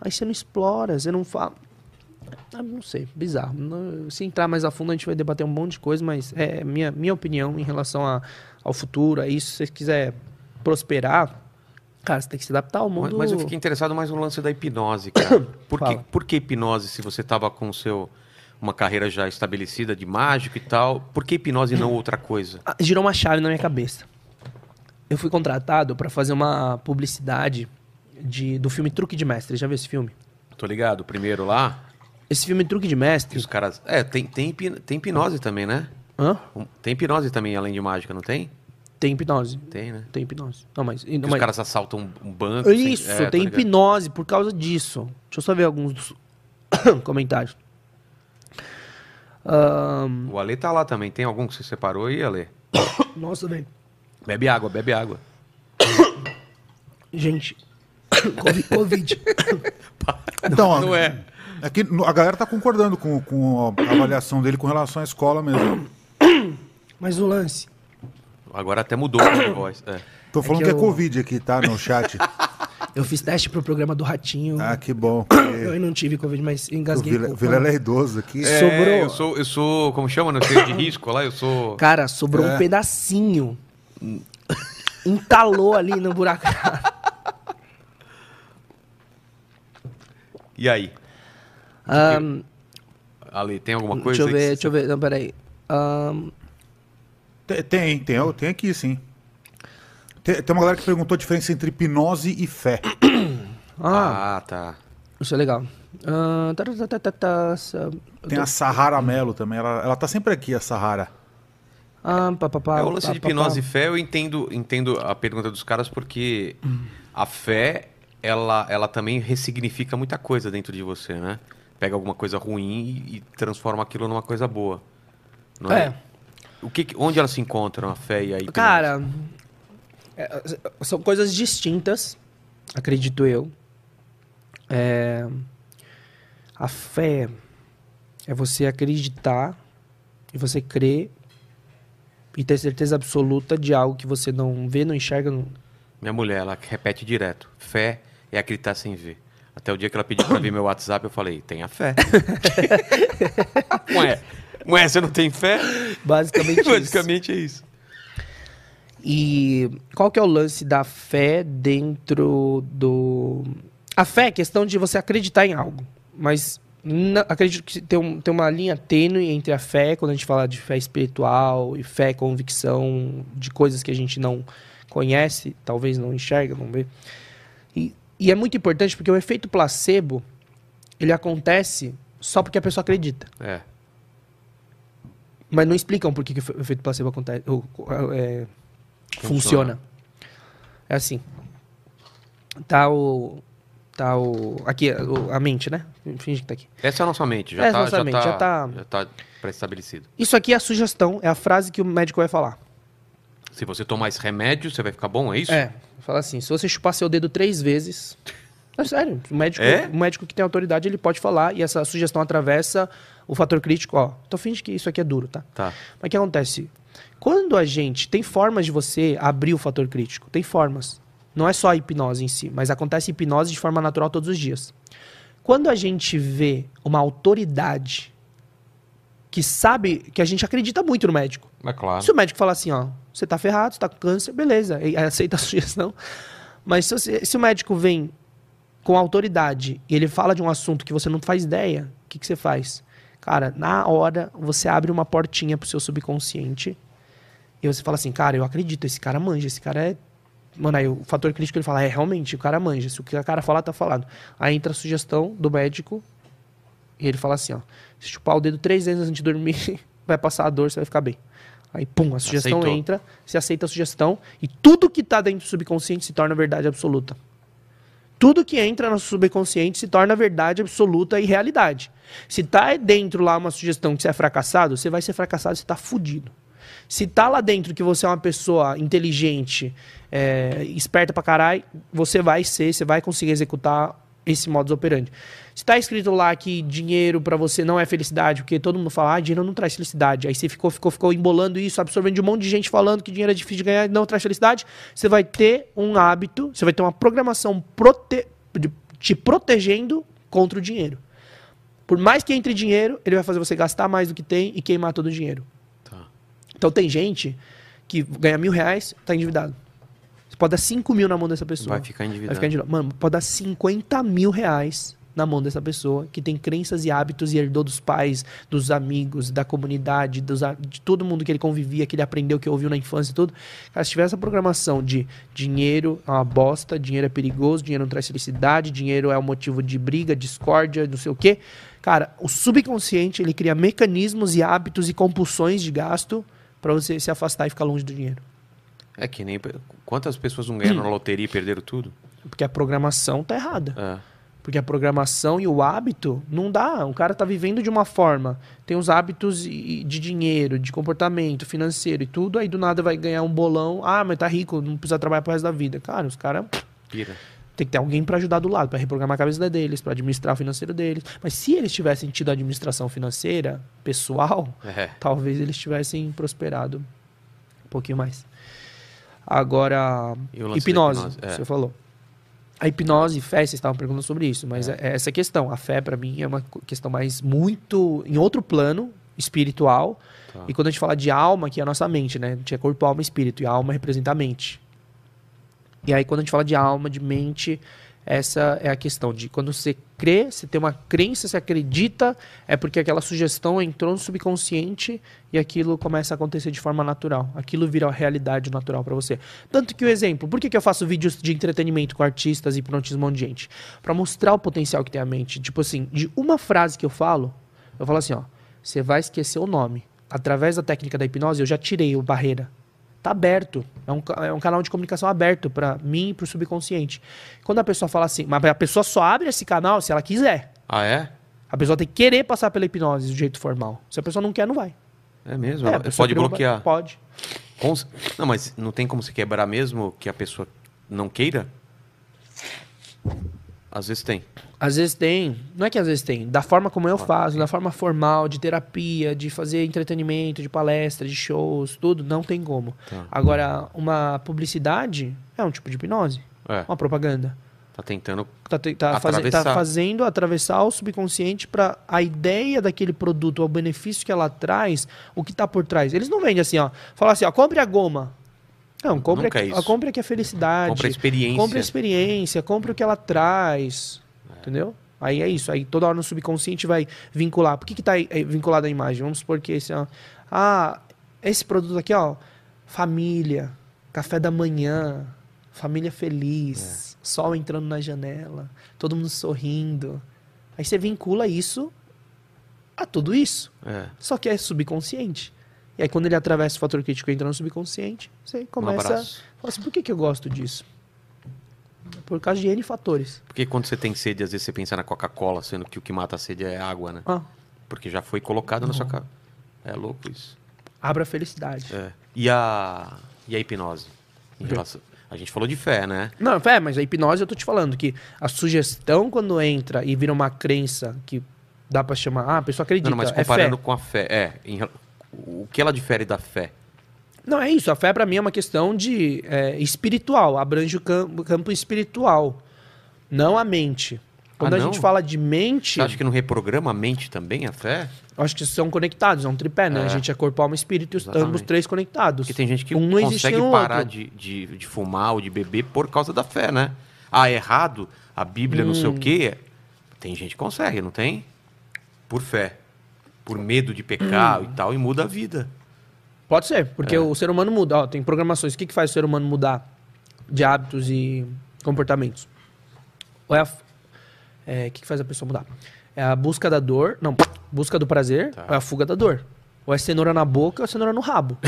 Aí você não explora, você não fala. Ah, não sei, bizarro. Se entrar mais a fundo, a gente vai debater um monte de coisa, mas é minha, minha opinião em relação a- ao futuro, a isso. Se você quiser prosperar, cara, você tem que se adaptar ao Mas, mundo. mas eu fiquei interessado mais no lance da hipnose, cara. Por que, por que hipnose se você tava com seu uma carreira já estabelecida de mágico e tal? Por que hipnose e não outra coisa? Ah, girou uma chave na minha cabeça. Eu fui contratado pra fazer uma publicidade de, do filme Truque de Mestre. Já viu esse filme? Tô ligado, o primeiro lá, Esse filme Truque de Mestre. os caras. É, tem, tem, tem hipnose também, né? Hã? Um- Tem hipnose também, além de mágica, não tem? Tem hipnose. Tem, né? Tem hipnose. Não, mas. Não, os mas caras assaltam um, um banco. sem- isso, é, tô tem hipnose por causa disso. Deixa eu só ver alguns dos comentários. Ahn, O Ale tá lá também. Tem algum que você separou aí, Ale? nossa, velho. Bebe água, bebe água. Gente. Covid. Covid. Então, Não é. É que a galera tá concordando com, com a avaliação dele com relação à escola mesmo. Mas o lance. Agora até mudou o de voz. É. Tô falando que que, é eu- Covid aqui, tá? No chat. Eu fiz teste pro programa do Ratinho. Ah, que bom. Eu não tive Covid, mas O engasguei. Vila- com- Vilela é idoso aqui. É, Sobrou. Eu sou, eu sou. Como chama? No de risco lá? Eu sou. Cara, sobrou É. um pedacinho. Entalou ali no buraco. E aí? Ahn, Ale, tem alguma coisa deixa eu ver, deixa eu ver. Não, peraí. Ahn, Tem, tem, tem, aqui sim. Tem, tem uma galera que perguntou a diferença entre hipnose e fé. ah, Ah, tá. isso é legal. Tá, tá, tá, Tem a Sahara Melo também. Ela, ela tá sempre aqui, a Sahara. Ah, pá, pá, pá, É o lance de pá, hipnose e fé, eu entendo, entendo a pergunta dos caras porque a fé, ela, ela também ressignifica muita coisa dentro de você, né? Pega alguma coisa ruim e, e transforma aquilo numa coisa boa. Não é? É. O que, onde elas se encontram, a fé e a hipnose? Cara, é, são coisas distintas, acredito eu. É, a fé é você acreditar e você crer e ter certeza absoluta de algo que você não vê, não enxerga. Não... Minha mulher, ela repete direto. Fé é acreditar sem ver. Até o dia que ela pediu pra ver meu WhatsApp, eu falei, tenha fé. Ué, ué, você não tem fé? Basicamente isso. Basicamente é isso. E qual que é o lance da fé dentro do. A fé é questão de você acreditar em algo. Mas acredito que tem, um- tem uma linha tênue entre a fé, quando a gente fala de fé espiritual, e fé, convicção de coisas que a gente não conhece, talvez não enxerga, não vê. E, e é muito importante porque o efeito placebo ele acontece só porque a pessoa acredita. É. Mas não explicam por que, que o efeito placebo acontece, ou, é, funciona. Funciona. É assim. Tá o. Tá o. Aqui, o- a mente, né? Finge que tá aqui. Essa é a nossa mente, já Essa é a tá, nossa já, mente, tá, já tá- já tá pré-estabelecido. Isso aqui é a sugestão, é a frase que o médico vai falar. Se você tomar esse remédio, você vai ficar bom, é isso? É. Fala assim: se você chupar seu dedo três vezes. É sério. O médico, É? o médico que tem autoridade, ele pode falar, e essa sugestão atravessa o fator crítico, ó. Então finge que isso aqui é duro, tá? Tá. Mas o que acontece? Quando a gente. Tem formas de você abrir o fator crítico. Tem formas. Não é só a hipnose em si, mas acontece hipnose de forma natural todos os dias. Quando a gente vê uma autoridade que sabe. que a gente acredita muito no médico. Mas claro. Se o médico falar assim, ó, você tá ferrado, você tá com câncer, beleza, aceita a sugestão. Mas se, você- se o médico vem com autoridade e ele fala de um assunto que você não faz ideia, o que, que você faz? Cara, na hora você abre uma portinha pro seu subconsciente e você fala assim, cara, eu acredito, esse cara manja, esse cara é. Mano, aí o fator crítico ele fala, é, realmente, o cara manja, se o que o cara falar, tá falado. Aí entra a sugestão do médico e ele fala assim, ó, se chupar o dedo três vezes antes de dormir, vai passar a dor, você vai ficar bem. Aí, pum, a sugestão Aceitou. entra, você aceita a sugestão e tudo que tá dentro do subconsciente se torna verdade absoluta. Tudo que entra no subconsciente se torna verdade absoluta e realidade. Se tá dentro lá uma sugestão que você é fracassado, você vai ser fracassado, você tá fudido. Se tá lá dentro que você é uma pessoa inteligente, é, esperta pra caralho, você vai ser, você vai conseguir executar esse modus operandi. Se tá escrito lá que dinheiro pra você não é felicidade, porque todo mundo fala, ah, dinheiro não traz felicidade. Aí você ficou, ficou, ficou embolando isso, absorvendo de um monte de gente falando que dinheiro é difícil de ganhar e não traz felicidade. Você vai ter um hábito, você vai ter uma programação prote te protegendo contra o dinheiro. Por mais que entre dinheiro, ele vai fazer você gastar mais do que tem e queimar todo o dinheiro. Tá. Então tem gente que ganha mil reais, tá endividado. Você pode dar 5 mil na mão dessa pessoa. Vai ficar Vai endividado. ficar endividado. Mano, pode dar 50 mil reais na mão dessa pessoa que tem crenças e hábitos e herdou dos pais, dos amigos, da comunidade, dos, de todo mundo que ele convivia, que ele aprendeu, que ouviu na infância e tudo. Cara, se tiver essa programação de dinheiro é uma bosta, dinheiro é perigoso, dinheiro não traz felicidade, dinheiro é um motivo de briga, discórdia, não sei o quê. Cara, o subconsciente ele cria mecanismos e hábitos e compulsões de gasto pra você se afastar e ficar longe do dinheiro. É que nem. Quantas pessoas não ganharam na loteria e perderam tudo? Porque a programação tá errada. É. Porque a programação e o hábito não dá. O cara tá vivendo de uma forma, tem os hábitos de dinheiro, de comportamento financeiro e tudo, aí do nada vai ganhar um bolão. Ah, mas tá rico, não precisa trabalhar pro resto da vida. Cara, os caras Pira. tem que ter alguém pra ajudar do lado, pra reprogramar a cabeça deles, pra administrar o financeiro deles. Mas se eles tivessem tido administração financeira pessoal, É. talvez eles tivessem prosperado um pouquinho mais. Agora, hipnose, hipnose, é. você falou. A hipnose e fé, vocês estavam perguntando sobre isso, mas é. essa questão. A fé, pra mim, é uma questão mais muito em outro plano, espiritual. Tá. E quando a gente fala de alma, que é a nossa mente, né? A gente é corpo, alma e espírito, e a alma representa a mente. E aí, quando a gente fala de alma, de mente, essa é a questão de quando você crê, você tem uma crença, você acredita, é porque aquela sugestão entrou no subconsciente e aquilo começa a acontecer de forma natural. Aquilo vira realidade natural pra você. Tanto que o exemplo, por que, que eu faço vídeos de entretenimento com artistas e hipnotismo de gente? Pra mostrar o potencial que tem a mente. Tipo assim, de uma frase que eu falo, eu falo assim, ó, você vai esquecer o nome. Através da técnica da hipnose, eu já tirei o barreira. Tá aberto. É um, é um canal de comunicação aberto pra mim e pro subconsciente. Quando a pessoa fala assim, mas a pessoa só abre esse canal se ela quiser. Ah, é? A pessoa tem que querer passar pela hipnose do jeito formal. Se a pessoa não quer, não vai. É mesmo? É, pode uma- bloquear. Pode. Não, mas não tem como se quebrar mesmo que a pessoa não queira? Às vezes tem. Às vezes tem, não é que às vezes tem, da forma como eu faço, da forma formal, de terapia, de fazer entretenimento, de palestra, de shows, tudo, não tem como. Tá. Agora, uma publicidade é um tipo de hipnose, É. uma propaganda. Tá tentando. Tá, te- tá faze- tá fazendo atravessar o subconsciente para a ideia daquele produto, o benefício que ela traz, o que tá por trás. Eles não vendem assim, ó. Fala assim, ó, compre a goma. Não, compre, Nunca é aqui, isso. ó, compre aqui a felicidade. Compra a experiência. Compre a experiência, compre o que ela traz. Entendeu? Aí é isso. Aí toda hora no subconsciente vai vincular. Por que, que tá vinculado à imagem? Vamos supor que esse, ó. Ah, esse produto aqui, ó. Família, café da manhã, família feliz, sol entrando na janela, todo mundo sorrindo. Aí você vincula isso a tudo isso. É. Só que é subconsciente. E aí, quando ele atravessa o fator crítico e entra no subconsciente, você começa a abraço. falar assim: por que, que eu gosto disso? Por causa de N fatores. Porque quando você tem sede, às vezes você pensa na Coca-Cola, sendo que o que mata a sede é água, né? Ah, Porque já foi colocado na sua cara. É louco isso. abra a felicidade. É. E a. E a hipnose? Em relação... A gente falou de fé, né? Não, é, mas a hipnose eu tô te falando que a sugestão, quando entra e vira uma crença que dá pra chamar, ah, a pessoa acredita, Não, mas é comparando fé. com a fé. É. em O que ela difere da fé? Não, é isso. A fé pra mim é uma questão de é, espiritual, abrange o campo, campo espiritual, não a mente. Quando Ah, a gente fala de mente, Você acha que não reprograma a mente também, a fé? acho que são conectados, é um tripé, né? É. A gente é corpo, alma e espírito, Exatamente. ambos três conectados. Porque tem gente que Um não consegue parar de, de, de fumar ou de beber por causa da fé, né? Ah, é errado, a Bíblia não sei Hum. o quê. Tem gente que consegue, não tem? Por fé. Por medo de pecar Hum. e tal, e muda a vida. Pode ser, porque É. o ser humano muda. Ó, tem programações. O que, que faz o ser humano mudar de hábitos e comportamentos? Ou é a, é, o que, que faz a pessoa mudar? É a busca da dor. Não, busca do prazer Tá. ou é a fuga da dor. Ou é cenoura na boca ou é cenoura no rabo.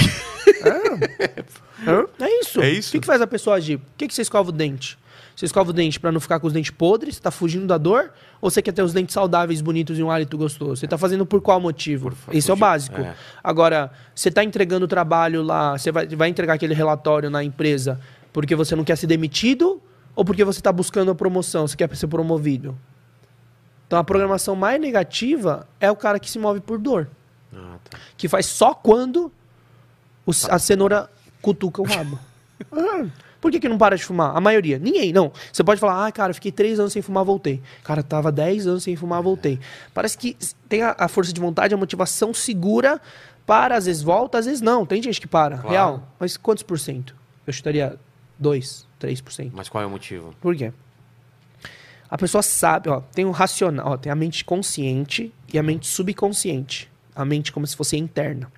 é. É, isso. É isso. O que, que faz a pessoa agir? Por que, que você escova o dente? Você escova o dente pra não ficar com os dentes podres, tá fugindo da dor? Ou você quer ter os dentes saudáveis, bonitos e um hálito gostoso? Você tá fazendo por qual motivo? Por- Esse é o por- básico. é. Agora, você tá entregando o trabalho lá, você vai, vai entregar aquele relatório na empresa porque você não quer ser demitido ou porque você tá buscando a promoção, você quer ser promovido? Então a programação mais negativa é o cara que se move por dor Ah, tá. que faz só quando c- a cenoura cutuca o rabo. Por que, que não para de fumar? A maioria. Ninguém, não. Você pode falar, ah, cara, fiquei três anos sem fumar, voltei. Cara, tava 10 anos sem fumar, voltei. Parece que tem a, a força de vontade, a motivação segura para, às vezes volta, às vezes não. Tem gente que para, Claro. real. Mas quantos por cento? Eu chutaria 2, 3%. Mas qual é o motivo? Por quê? A pessoa sabe, ó, tem o racional, ó, tem a mente consciente e a mente subconsciente. A mente como se fosse interna.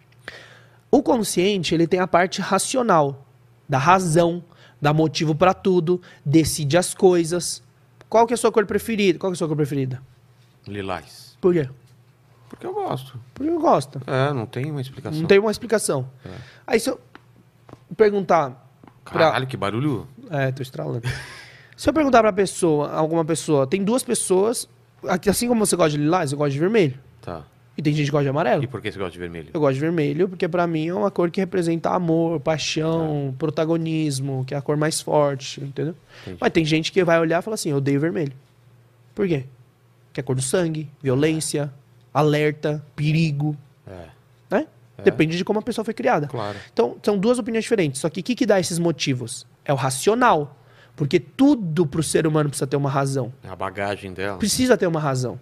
O consciente, ele tem a parte racional, da razão, dá motivo pra tudo, decide as coisas. Qual que é a sua cor preferida? Qual que é a sua cor preferida? Lilás. Por quê? Porque eu gosto. Porque eu gosto. É, não tem uma explicação. Não tem uma explicação. Aí se eu perguntar pra, Caralho, que barulho. É, tô estralando. Se eu perguntar pra pessoa, alguma pessoa, tem duas pessoas, aqui, assim como você gosta de lilás, eu gosto de vermelho. Tá. E tem gente que gosta de amarelo. E por que você gosta de vermelho? Eu gosto de vermelho porque pra mim é uma cor que representa amor, paixão, protagonismo, que é a cor mais forte, entendeu? Entendi. Mas tem gente que vai olhar e fala assim, eu odeio vermelho. Por quê? Que é a cor do sangue, violência, alerta, perigo, É, né? Depende de como a pessoa foi criada. claro. Então, são duas opiniões diferentes. Só que o que, que dá esses motivos? É o racional. Porque tudo pro ser humano precisa ter uma razão. É a bagagem dela. Precisa ter uma razão.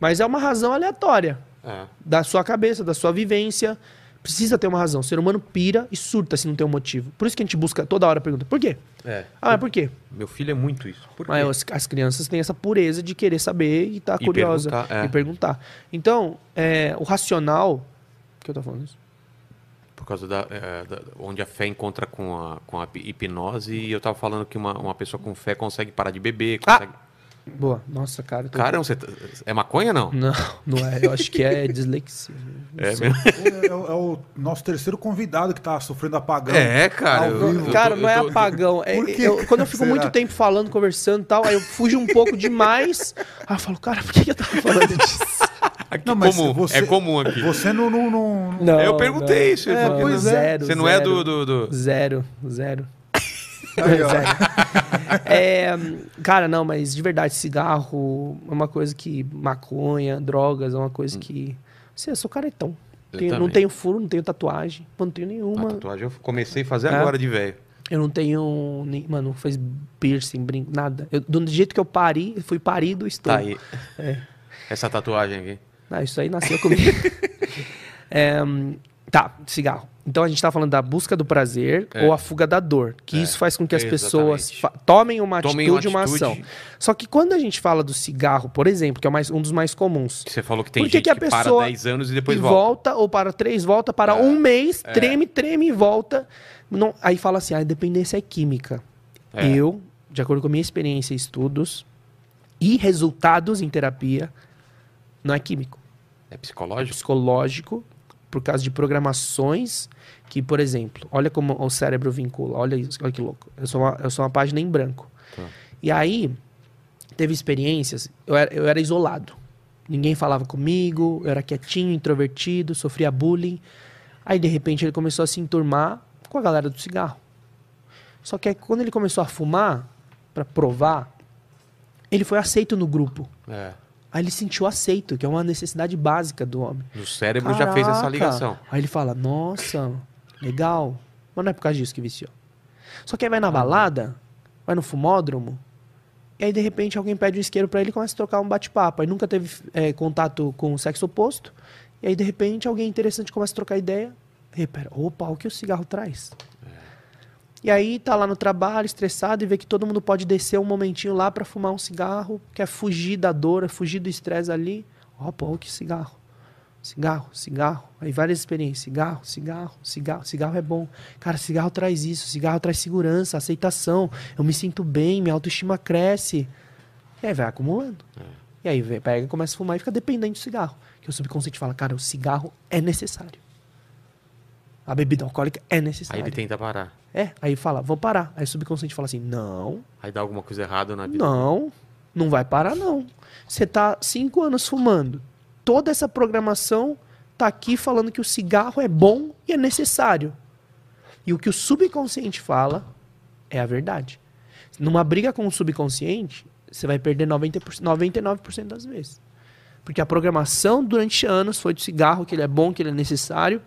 Mas é uma razão aleatória. É. Da sua cabeça, da sua vivência. Precisa ter uma razão. O ser humano pira e surta se não tem um motivo. Por isso que a gente busca toda hora pergunta, por quê? É. Ah, mas por quê? Meu filho é muito isso. Por? Mas as, as crianças têm essa pureza de querer saber e estar E curiosa perguntar, é. e perguntar. Então, é, o racional. que eu tô falando isso? Por causa da, é, da- Onde a fé encontra com a, com a hipnose. E eu tava falando que uma, uma pessoa com fé consegue parar de beber. Ah! Boa. Nossa, cara. eu tô- Caramba, você tá- é maconha não? Não, não é. Eu acho que é dislexia. Não É mesmo? É, é o- é o nosso terceiro convidado que tá sofrendo apagão. É, cara. Eu- eu Cara, tô- não é eu tô- apagão. É- Por quê, eu- quando eu fico será? muito tempo falando, conversando e tal, aí eu fujo um pouco demais. Aí eu falo, cara, por que eu tava falando disso? Aqui, Não, mas comum, você- É comum aqui. Você não. não, não- não- Não, Eu perguntei isso, ele É, não. zero, Você não é do. do, do- Zero, zero. É, cara, não, mas de verdade, cigarro é uma coisa que. Maconha, drogas, é uma coisa que. Assim, eu sou caretão. Eu Tenho- não tenho furo, não tenho tatuagem. Não tenho A nenhuma. tatuagem eu comecei a fazer É? agora de velho. Eu não tenho. Nem, mano, não fez piercing, brinco, nada. Eu, do jeito que eu pari, fui parido, estou. Tá aí. É. Essa tatuagem aqui. Ah, isso aí nasceu comigo. É, hum, tá, cigarro. Então a gente tá falando da busca do prazer É. ou a fuga da dor. Que É, isso faz com que as pessoas tomem uma Tomem uma atitude, uma atitude. ação. Só que quando a gente fala do cigarro, por exemplo, que é mais- um dos mais comuns, você falou que tem Por que gente que a que para pessoa 10 anos e depois e volta. ou para três, volta para É, um mês, é. treme, treme e volta. Não, aí fala assim, a dependência é química. É. Eu, de acordo com a minha experiência e estudos e resultados em terapia, não é químico É psicológico? psicológico por causa de programações que, por exemplo, olha como o cérebro vincula, olha isso, olha que louco. Eu sou uma, eu sou uma página em branco. Tá. E aí, teve experiências, eu era, eu era isolado. Ninguém falava comigo, eu era quietinho, introvertido, sofria bullying. Aí, de repente, ele começou a se enturmar com a galera do cigarro. Só que aí, quando ele começou a fumar, para provar, ele foi aceito no grupo. É. Aí ele sentiu aceito, que é uma necessidade básica do homem. O cérebro já fez essa Caraca. ligação. Aí ele fala, nossa, legal. Mas não é por causa disso que viciou. Só que aí vai na balada, vai no fumódromo, e aí de repente alguém pede um isqueiro pra ele e começa a trocar um bate-papo. Aí nunca teve é, contato com o sexo oposto. E aí de repente alguém interessante começa a trocar ideia. E aí, pera, opa, o que o cigarro traz? E aí tá lá no trabalho, estressado, e vê que todo mundo pode descer um momentinho lá pra fumar um cigarro, quer fugir da dor, fugir do estresse ali. Opa, olha que cigarro. Cigarro, cigarro. Aí várias experiências. Cigarro, cigarro, cigarro. Cigarro é bom. Cara, cigarro traz isso. Cigarro traz segurança, aceitação. Eu me sinto bem, minha autoestima cresce. E aí vai acumulando. E aí pega, começa a fumar e fica dependente do cigarro. Que o subconsciente fala, cara, o cigarro é necessário. A bebida alcoólica é Aí necessária. ele tenta parar. É, aí fala, vou parar. Aí o subconsciente fala assim, não, Aí dá alguma coisa errada na vida. não, não vai parar não. Você tá cinco anos fumando. Toda essa programação tá aqui falando que o cigarro é bom e é necessário. E o que o subconsciente fala é a verdade. Numa briga com o subconsciente, você vai perder 90%, 99% das vezes. Porque a programação durante anos foi do cigarro, que ele é bom, que ele é necessário.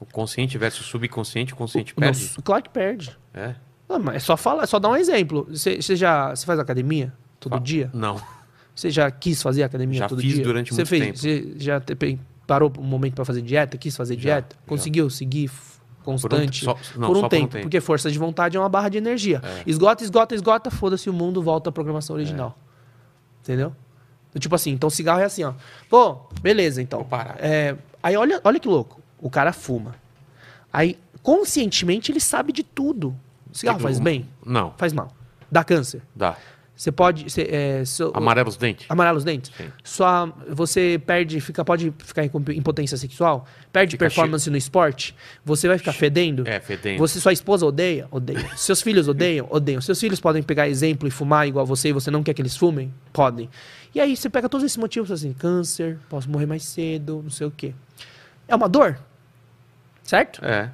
O consciente versus subconsciente, o consciente O- perde. Nossa, claro que perde. É? Ah, mas é só falar, é só dar um exemplo. Você, você já você faz academia todo Fa- dia? Não. Você já quis fazer academia Já todo fiz dia? durante você muito fez, tempo. Você já parou um momento pra fazer dieta? Quis fazer Já, dieta? já. Conseguiu seguir constante? só- não, por um só por um tempo, tempo. Porque força de vontade é uma barra de energia. É. Esgota, esgota, esgota, foda-se o mundo, volta à programação original. Entendeu? Tipo assim, então cigarro é assim, ó. Pô, beleza, então. Vou parar. É, aí olha, olha que louco. O cara fuma. Aí, conscientemente, ele sabe de tudo. Cigarro Tipo, faz bem? Não, Faz mal. Dá câncer. dá. Você pode. Você, é, seu- Amarela os dentes? Amarela os dentes? Sim. Sua, você perde, fica, pode ficar em impotência sexual? Perde Fica performance no esporte? Você vai ficar fedendo? É, fedendo. Você, sua esposa odeia? Odeia. Seus filhos odeiam? Odeiam. Seus filhos podem pegar exemplo e fumar igual você e você não quer que eles fumem? Podem. E aí você pega todos esses motivos assim, câncer, posso morrer mais cedo, não sei o quê. É uma dor? Certo? É.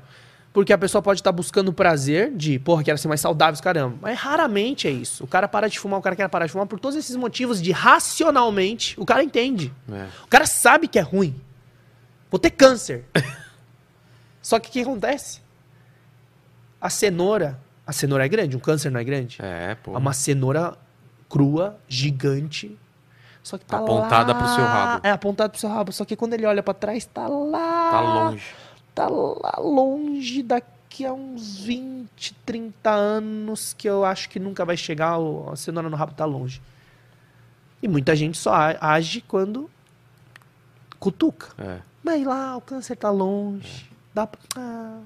Porque a pessoa pode estar buscando prazer de, porra, quero ser mais saudável, caramba. Mas raramente é isso. O cara para de fumar, o cara quer parar de fumar por todos esses motivos de racionalmente, o cara entende. é. O cara sabe que é ruim. Vou ter câncer. Só que o que acontece? A cenoura, a cenoura é grande, um câncer não é grande? É, pô. É uma cenoura crua, gigante. Só que tá Apontada lá- pro seu rabo. É, apontada pro seu rabo. Só que quando ele olha pra trás, tá lá. Tá longe. Tá lá longe daqui a uns 20, 30 anos que eu acho que nunca vai chegar. A cenoura no rabo tá longe. E muita gente só age quando cutuca. É. Mas lá o câncer tá longe. Dá pra... ah.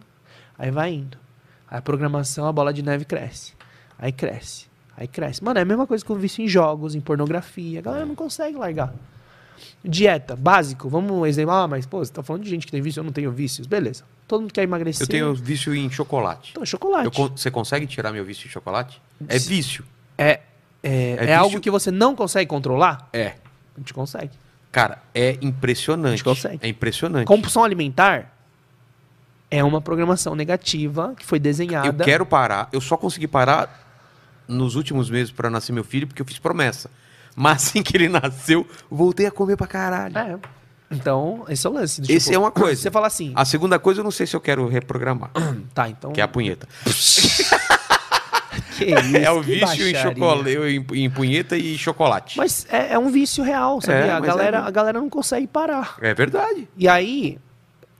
Aí vai indo. Aí a programação, a bola de neve cresce. Aí cresce. Aí cresce. Mano, é a mesma coisa que eu vício em jogos, em pornografia. A galera não consegue largar. Dieta, básico. Vamos um exemplo. Ah, mas pô, você tá falando de gente que tem vício, eu não tenho vícios. Beleza. Todo mundo quer emagrecer. Eu tenho vício em chocolate. Então, chocolate. Eu você consegue tirar meu vício em chocolate? É vício. É, é, é, vício- algo que você não consegue controlar? É. A gente consegue. Cara, é impressionante. A gente consegue. É impressionante. Compulsão alimentar é uma programação negativa que foi Eu desenhada. quero parar. Eu só consegui parar nos últimos meses para nascer meu filho porque eu fiz promessa. Mas assim que ele nasceu, voltei a comer pra caralho. É. Então, esse é o lance. do Esse tipo, é uma coisa. Você fala assim, A segunda coisa eu não sei se eu quero reprogramar, tá, então. que é a punheta. que isso, é o vício em chocolate, em, punheta e chocolate. Mas é, é um vício real, sabia? É, a, mas galera, é- a galera não consegue parar. É verdade. E aí,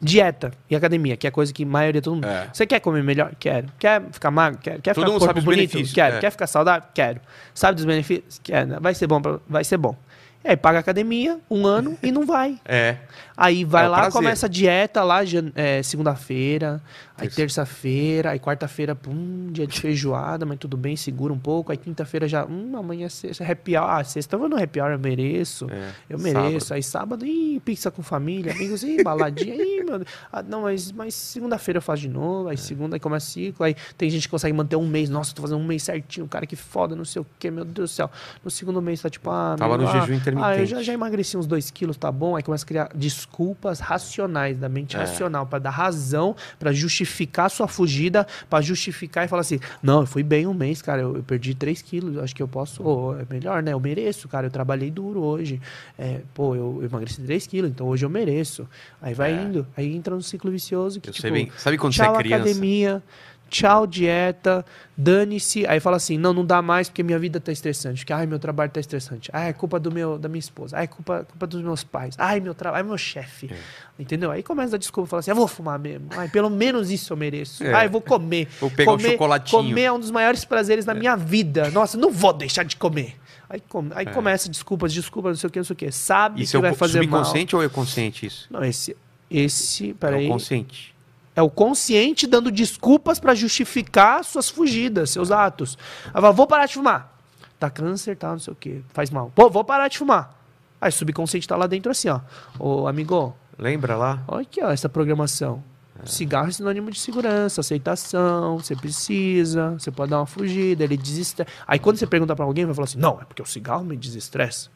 dieta e academia, que é coisa que a maioria todo mundo. É. Você quer comer melhor? Quero. Quer ficar magro? Quero. Quer Todo ficar corpo bonito? Quero. é. Quer ficar saudável? Quero. Sabe dos benefícios? Quero. Vai ser bom, pra- vai ser bom. Aí paga academia um ano e não vai. É. Aí vai É lá, prazer. começa a dieta lá, é, segunda-feira, aí Terça. terça-feira, aí quarta-feira, pum, dia de feijoada, mas tudo bem, segura um pouco. Aí quinta-feira já, hum, amanhã é sexta, happy hour. Ah, sexta eu vou no happy hour, eu mereço. É, Eu mereço. sábado. Aí sábado, ih, pizza com família, amigos, ih, baladinha, ih, meu Deus. Ah, não, mas, mas segunda-feira eu faço de novo, É. aí segunda aí começa ciclo, aí tem gente que consegue manter um mês, nossa, tô fazendo um mês certinho, cara, que foda, não sei o que, meu Deus do céu. No segundo mês tá tipo, ah, Tava meu, no ah, jejum Ah, eu intermitente. já, já emagreci uns dois quilos, tá bom? Aí começa a criar desculpas racionais, da mente É. racional, pra dar razão, pra justificar a sua fugida, pra justificar e falar assim: não, eu fui bem um mês, cara, eu, eu perdi 3 quilos, acho que eu posso, ô, é melhor, né? Eu mereço, cara, eu trabalhei duro hoje. É, pô, eu, eu emagreci 3 quilos, então hoje eu mereço. Aí vai É. indo, aí entra no ciclo vicioso que, Eu tipo, sei bem. Sabe quando tchau você é criança? academia, tchau dieta, dane-se. Aí fala assim, não, não dá mais porque minha vida tá estressante. Que, ai, meu trabalho tá estressante. Ai, é culpa do meu, da minha esposa. Ai, é culpa, culpa dos meus pais. Ai, meu trabalho, ai, meu chefe. É. Entendeu? Aí começa a desculpa, fala assim, eu vou fumar mesmo. Ai, pelo menos isso eu mereço. É. Ai, eu vou comer. Vou pegar um comer, chocolatinho. Comer é um dos maiores prazeres da minha vida. Nossa, não vou deixar de comer. Aí, come- aí começa desculpas, desculpas, não sei o que, não sei o que. Sabe É. Isso que é vai fazer mal. subconsciente ou é consciente isso? Não, esse, esse, É peraí. o consciente. É o consciente dando desculpas pra justificar suas fugidas, seus atos. Aí fala, vou parar de fumar. Tá câncer, tá, não sei o que, faz mal. Pô, vou parar de fumar. Aí o subconsciente tá lá dentro assim, ó. Ô, amigo, Lembra lá? olha aqui, ó, essa programação. Cigarro é sinônimo de segurança, aceitação, você precisa, você pode dar uma fugida, ele desestressa. Aí quando você pergunta pra alguém, vai falar assim: não, é porque o cigarro me desestressa.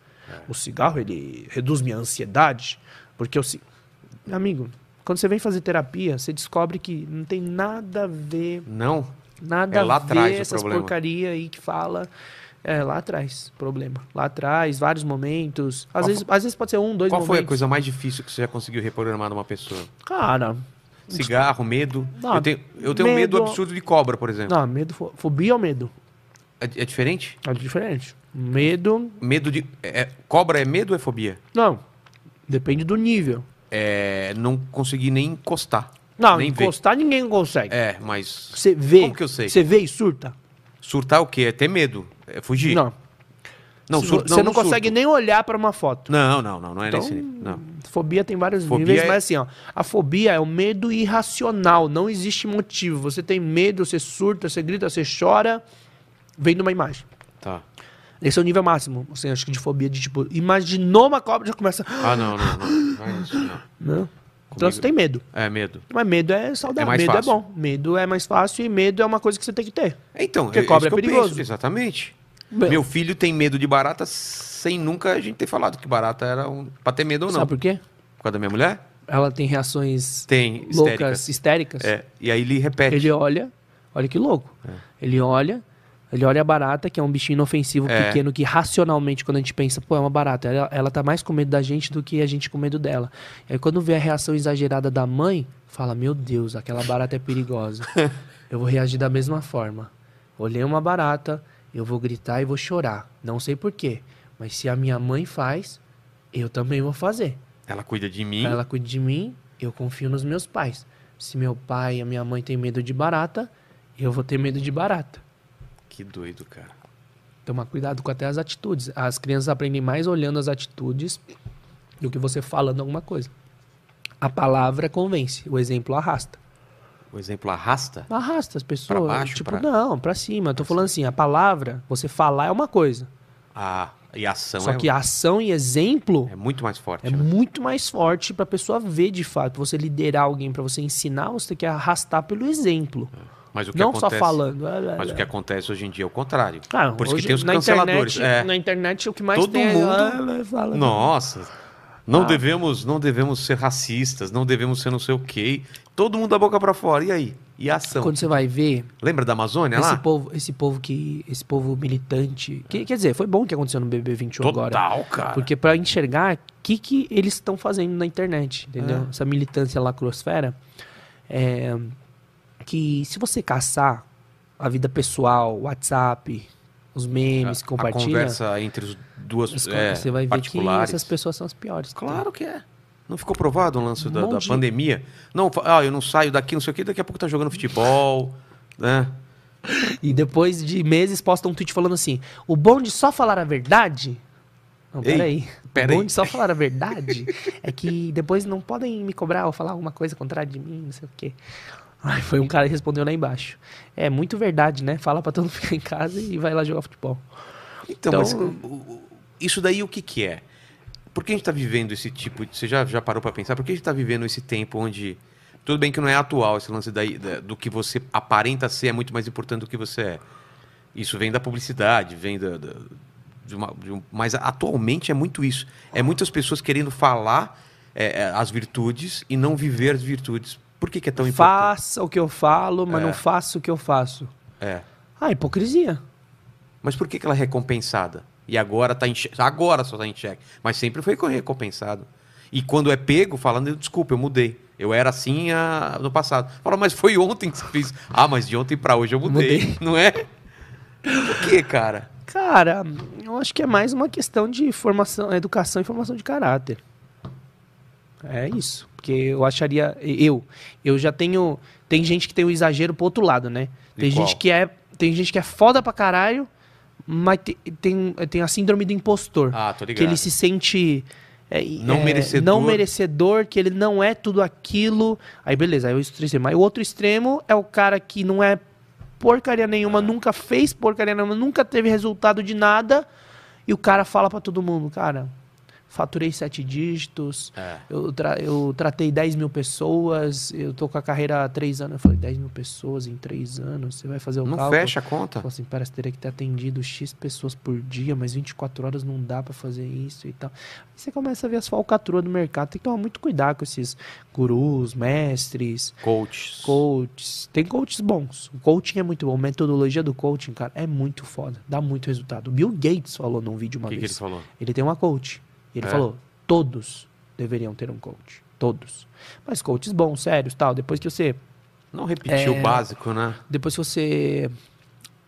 O cigarro, ele reduz minha ansiedade. Porque. Meu amigo, quando você vem fazer terapia, você descobre que não tem nada a ver Não? Nada É lá a ver atrás essas problema. porcaria aí que fala. É, lá atrás, problema. Lá atrás, vários momentos. Às, Qual vezes, às vezes pode ser um, dois Qual foi a momentos. coisa mais difícil que você já conseguiu reprogramar numa pessoa? Cara, Cigarro, medo. Não, eu tenho, eu tenho medo... medo- absurdo de cobra, por exemplo. não, medo, fo- fobia ou medo? É, é diferente? É diferente. Medo, Medo de. é- cobra é medo ou é fobia? não. Depende do nível. É não conseguir nem encostar. Não, nem encostar ninguém consegue. ver. É, mas. Você vê. Como que eu sei? Você vê e surta? Surtar o quê? É ter medo. É fugir. Não. não, sur- vo- Você não, consegue surto. nem olhar pra uma foto. Não, não, não, não é Então, nesse nível. Não. Fobia tem vários Fobia níveis, é- mas assim, ó, a fobia é o medo irracional, não existe motivo. Você tem medo, você surta, você grita, você chora, vem de uma imagem. Tá. Esse é o nível máximo, assim, acho que de fobia, de tipo, imaginou uma cobra, já começa. Ah, não, não, não. Não é isso, não. Não. Então você tem medo. É medo. Mas medo é saudável, É mais medo fácil. é bom. Medo é mais fácil e medo é uma coisa que você tem que ter. Então, Porque é, cobra isso é que eu perigoso. penso, exatamente. Bem, Meu filho tem medo de barata sem nunca a gente ter falado que barata era um. pra ter medo ou não. Sabe por quê? Por causa da minha mulher? Ela tem reações Tem, loucas, histéricas. histéricas. É, e aí ele repete. Ele olha, olha que louco. É. Ele olha, ele olha a barata, que é um bichinho inofensivo, É. pequeno, que racionalmente, quando a gente pensa, pô, é uma barata, ela, ela tá mais com medo da gente do que a gente com medo dela. E aí quando vê a reação exagerada da mãe, fala, meu Deus, aquela barata é perigosa. eu vou reagir da mesma forma. Olhei uma barata, eu vou gritar e vou chorar. Não sei porquê, mas se a minha mãe faz, eu também vou fazer. Ela cuida de mim. Ela cuida de mim, eu confio nos meus pais. Se meu pai e a minha mãe têm medo de barata, eu vou ter medo de barata. Que doido, cara. Tomar cuidado com até as atitudes. As crianças aprendem mais olhando as atitudes do que você falando alguma coisa. A palavra convence, o exemplo arrasta. O exemplo arrasta? Arrasta as pessoas. Pra baixo, tipo, pra- não, pra cima. Eu tô falando assim, a palavra, você falar é uma coisa. Ah, e a ação Só é, que a ação e exemplo é muito mais forte. É né? muito mais forte para a pessoa ver de fato. Pra você liderar alguém, para você ensinar, você tem que arrastar pelo exemplo. Mas o que Não acontece, só falando. Ah, Mas o que acontece hoje em dia é o contrário. Ah, Por isso hoje, que tem os na canceladores. Internet, É. Na internet, o que mais Todo tem mundo- é... fala. Nossa. Não, Ah. devemos, não devemos ser racistas, não devemos ser não sei o quê. Todo mundo da boca pra fora. E aí? E a ação? Quando você vai ver, Lembra da Amazônia esse lá? povo, esse povo que. Esse povo militante. Que, quer dizer, foi bom que aconteceu no BB21 agora. Total, cara. Porque para enxergar o que, que eles estão fazendo na internet, entendeu? É. Essa militância lacrosfera. É, que se você caçar a vida pessoal, WhatsApp, os memes, a compartilha, conversa entre os duas as co- é, você vai ver que essas pessoas são as piores. Claro que é. Não ficou provado o lance Um da, da de- pandemia? Não, ah, eu não saio daqui, não sei o quê, daqui a pouco tá jogando futebol, né? E depois de meses posta um tweet falando assim: o bom de só falar a verdade. Não, peraí. pera o bom aí. de só falar a verdade é que depois não podem me cobrar ou falar alguma coisa contrária de mim, não sei o quê. Aí foi um cara que respondeu lá embaixo. É muito verdade, né? Fala pra todo mundo ficar em casa e vai lá jogar futebol. Então, Então- mas isso daí o que que é? Por que a gente está vivendo esse tipo de... Você já, já parou para pensar? Por que a gente está vivendo esse tempo onde... Tudo bem que não é atual esse lance daí, da- do que você aparenta ser é muito mais importante do que você é. Isso vem da publicidade, vem da... da- de uma- de um- mas atualmente é muito isso. É muitas pessoas querendo falar é, é, as virtudes e não viver as virtudes. Por que, que é tão importante? Faça o que eu falo, mas É. não faça o que eu faço. É. Ah, hipocrisia. Mas por que, que ela é recompensada? E agora tá em xeque. Agora só tá em xeque. Mas sempre foi recompensado. E quando é pego, falando, desculpa, eu mudei. Eu era assim ah, no passado. Fala, mas foi ontem que você fez. Ah, mas de ontem pra hoje eu mudei. Mudei. Não é? Por que, cara? Cara, eu acho que é mais uma questão de formação, educação e formação de caráter. É isso. Porque eu acharia. Eu. Eu já tenho. Tem gente que tem o exagero pro outro lado, né? Tem gente que é. Tem gente que é foda pra caralho, mas te- tem, tem a síndrome do impostor. Ah, tô ligado. que ele se sente. é, Não é, merecedor. Não merecedor, que ele não é tudo aquilo. Aí beleza, aí o outro extremo. Aí o outro extremo é o cara que não é porcaria nenhuma, nunca fez porcaria nenhuma, nunca teve resultado de nada. E o cara fala pra todo mundo, cara, faturei sete dígitos, É. eu, tra- eu tratei 10 mil pessoas, eu tô com a carreira há três anos. Eu falei, 10 mil pessoas em três anos, você vai fazer o Não cálculo? fecha a conta. Falei assim, parece que teria que ter atendido X pessoas por dia, mas 24 horas não dá pra fazer isso e tal. Aí você começa a ver as falcatruas do mercado. Tem que tomar muito cuidado com esses gurus, mestres, Coaches. coaches. Tem coaches bons. O coaching é muito bom. A metodologia do coaching, cara, é muito foda. Dá muito resultado. O Bill Gates falou num vídeo uma O que, que ele vez. falou? ele tem uma coach. E ele É? falou, todos deveriam ter um coach. Todos. Mas coaches bons, sérios, tal. Depois que você Não repetiu É. o básico, né? depois que você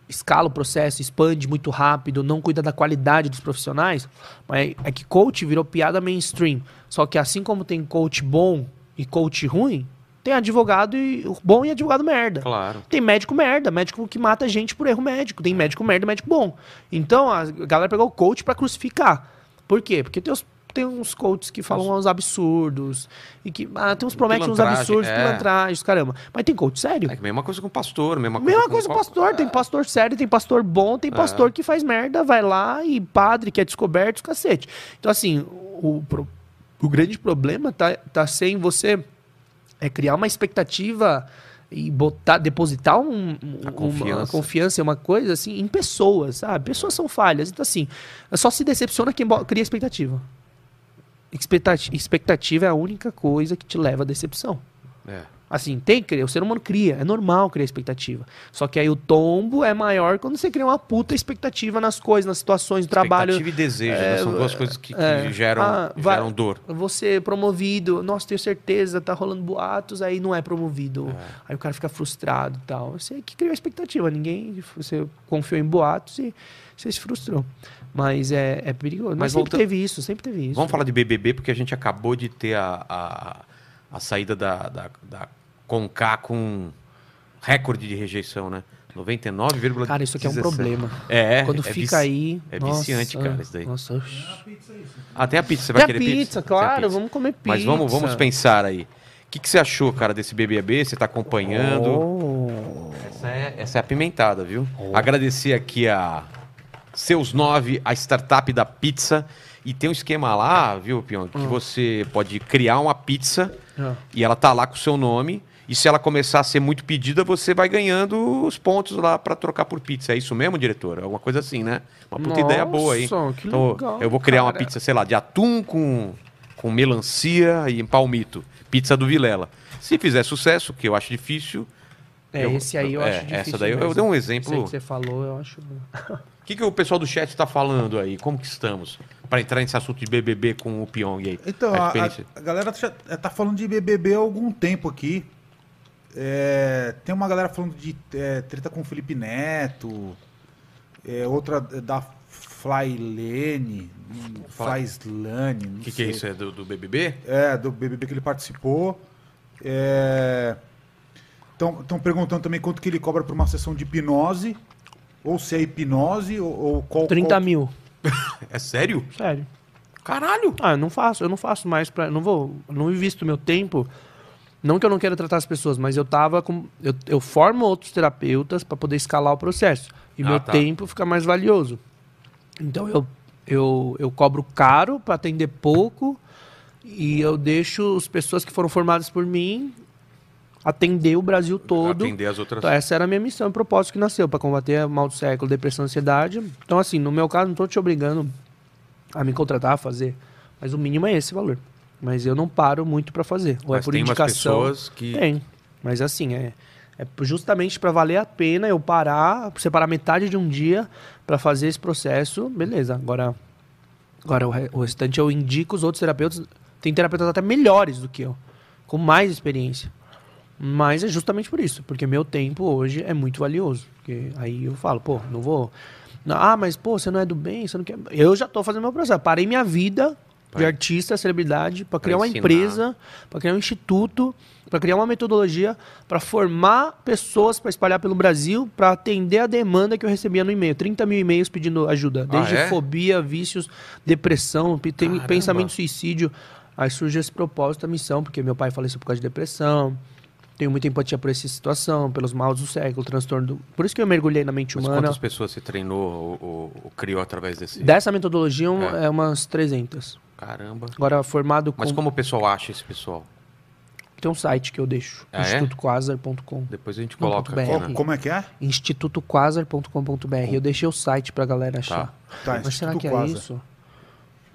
escala o processo, expande muito rápido, não cuida da qualidade dos profissionais, mas é que coach virou piada mainstream. Só que assim como tem coach bom e coach ruim, tem advogado e bom e advogado merda. Claro. Tem médico merda, médico que mata gente por erro médico. Tem médico merda médico bom. Então a galera pegou o coach pra crucificar. Por quê? Porque tem, os, tem uns coaches que falam uns absurdos. E que ah, tem uns prometem uns absurdos, é. pilantragens, caramba. Mas tem coach sério? É que mesma coisa com pastor, mesma coisa Mesma com coisa qual- pastor, tem pastor sério, tem pastor bom, tem pastor que faz merda, vai lá e padre que é descoberto, cacete. Então, assim, o, pro- o grande problema tá, tá sem você é criar uma expectativa e botar, depositar um, um- A uma confiança. confiança, uma coisa assim, em pessoas, sabe? Pessoas são falhas. Então, assim, só se decepciona quem cria expectativa. Expectati- Expectativa é a única coisa que te leva à decepção. É. Assim, tem que o ser humano cria, é normal criar expectativa. Só que aí o tombo é maior quando você cria uma puta expectativa nas coisas, nas situações do trabalho. Expectativa e desejo, né? São duas coisas que, que é, geram, ah, vai- geram dor. Você promovido, nossa, tenho certeza, tá rolando boatos, aí não é promovido. Aí o cara fica frustrado e tal. Você que criou a expectativa, ninguém. Você confiou em boatos e você se frustrou. Mas é, é perigoso. Mas, Mas sempre volta- teve isso, sempre teve isso. Vamos falar de BBB, porque a gente acabou de ter a, a, a saída da, da, da Conká com recorde de rejeição, né? 99,17. Cara, isso aqui é um problema. É, Quando é fica aí. É nossa, viciante, cara, isso daí. Nossa, oxi. Ah, tem a pizza. Você vai Tem a querer pizza, pizza? Tem a claro, pizza. vamos comer pizza. Mas vamos, vamos pensar aí. O que, que você achou, cara, desse BBB? Você tá acompanhando? Oh. Essa, é, essa é apimentada, viu? Agradecer aqui a Seus Nove, a startup da pizza. E tem um esquema lá, viu, Pion, que você pode criar uma pizza Ah. e ela tá lá com o seu nome. E se ela começar a ser muito pedida, você vai ganhando os pontos lá pra trocar por pizza. É isso mesmo, diretor? Alguma coisa assim, né? Uma puta ideia boa aí. Nossa, que Então, legal, eu vou criar uma cara. pizza, sei lá, de atum com, com melancia e palmito. Pizza do Vilela. Se fizer sucesso, que eu acho difícil, É, Eu- esse aí eu é, acho difícil. essa daí eu- eu mesmo. dei um exemplo. que você falou, eu acho. O que, que o pessoal do chat está falando aí? Como que estamos? Para entrar nesse assunto de BBB com o Pyong aí. Então, A a, a- galera já tá falando de BBB há algum tempo aqui. É, tem uma galera falando de é, treta com o Felipe Neto. é, outra da Flylene. Flyslane. O que, que é isso? É do, do BBB? É, do BBB que ele participou. Estão perguntando também quanto que ele cobra por uma sessão de hipnose. Ou se é hipnose, ou, ou qual... 30 qual- mil. É sério? Sério. Caralho! Ah, eu não faço, eu não faço mais pra. Não vou. Não invisto meu tempo. Não que eu não queira tratar as pessoas, mas eu tava com. Eu, eu formo outros terapeutas para poder escalar o processo. E Ah, meu tá. tempo fica mais valioso. Então eu, eu, eu cobro caro para atender pouco. E eu deixo as pessoas que foram formadas por mim atender o Brasil todo. Atender as outras. Então, essa era a minha missão, o propósito que nasceu, para combater mal do século, depressão, ansiedade. Então, assim, no meu caso, não estou te obrigando a me contratar, a fazer. Mas o mínimo é esse valor. Mas eu não paro muito para fazer. Ou Mas é por tem indicação. pessoas que. Tem. Mas assim, é, é justamente para valer a pena eu parar, separar metade de um dia para fazer esse processo, beleza. Agora, agora o restante eu indico os outros terapeutas. Tem terapeutas até melhores do que eu, com mais experiência. Mas é justamente por isso, porque meu tempo hoje é muito valioso. Porque aí eu falo, pô, não vou. Ah, mas pô, você não é do bem, você não quer. Eu já tô fazendo meu processo. Parei minha vida de artista, celebridade, para criar uma empresa, para criar um instituto, para criar uma metodologia, para formar pessoas para espalhar pelo Brasil, para atender a demanda que eu recebia no e-mail. 30 mil e-mails pedindo ajuda. Desde é? fobia, vícios, depressão, Caramba. pensamento suicídio. Aí surge esse propósito, a missão, porque meu pai faleceu por causa de depressão. Tenho muita empatia por essa situação, pelos maus do século, transtorno do... Por isso que eu mergulhei na mente Mas humana. quantas pessoas você treinou ou, ou- ou criou através desse. Dessa metodologia, um- É. é. umas 300. Caramba. Agora, formado com... Mas como o pessoal acha esse pessoal? Tem um site que eu deixo, Ah, é? institutoquasar.com. Depois a gente coloca aqui. BR. né? Como, é que é? institutoquasar.com.br. Eu deixei o site pra galera achar. Tá, Mas será que é Quasar. isso?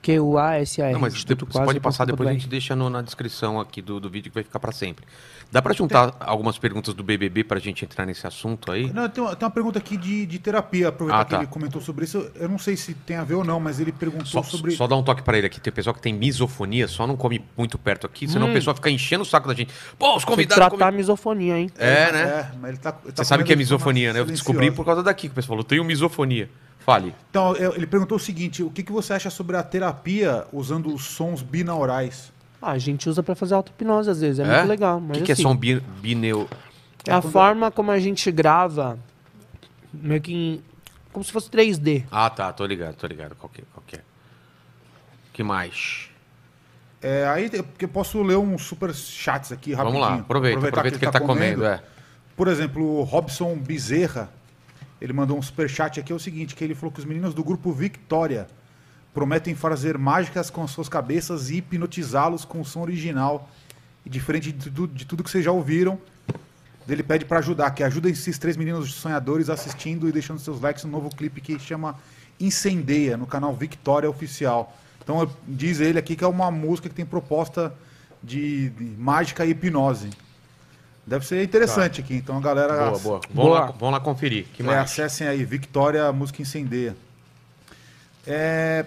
Q-U-A-S-A-R. Não, mas Instituto você pode passar depois a gente deixa no- na descrição aqui do, do vídeo que vai ficar pra sempre. Dá pra juntar algumas perguntas do BBB pra gente entrar nesse assunto aí? Não, tem uma, tem uma pergunta aqui de, de terapia, aproveitar Ah, que tá. ele comentou sobre isso. Eu não sei se tem a ver ou não, mas ele perguntou Só, sobre. só dá um toque pra ele aqui. Tem pessoal que tem misofonia, só não come muito perto aqui, senão Hum. o pessoal fica enchendo o saco da gente. Pô, os Tem que convidados. tratar come- a misofonia, hein? É, né? É, mas ele tá, ele tá Você sabe o que é misofonia, né? Eu descobri por causa daqui que o pessoal falou. Tenho misofonia. Fale. Então, ele perguntou o seguinte: o que, que você acha sobre a terapia usando os sons binaurais? Ah, a gente usa pra fazer auto-hipnose às vezes. É, É? muito legal. O que, que é assim, som bi, bineu... É a forma como a gente grava, meio que em, como se fosse 3D. Ah, tá. Tô ligado, tô ligado. Qual que, qual que é? que mais? É, aí eu- porque eu posso ler uns super chats aqui rapidinho. Vamos lá. Aproveita. Aproveitar Aproveita que ele tá comendo. é. Por exemplo, o Robson Bezerra, ele mandou um super chat aqui, é o seguinte, que ele falou que os meninos do grupo Victoria prometem fazer mágicas com as suas cabeças e hipnotizá-los com o som original. E diferente de tudo, de tudo que vocês já ouviram, ele pede para ajudar, que ajuda esses três meninos sonhadores assistindo e deixando seus likes no novo clipe que chama Incendeia, no canal Victoria Oficial. Então diz ele aqui que é uma música que tem proposta de, de mágica e hipnose. Deve ser interessante aqui, então a galera Boa, boa. Vamos, Boa. Lá, vamos lá conferir. Que é, mais? acessem aí, Victoria Música Incendeia. É,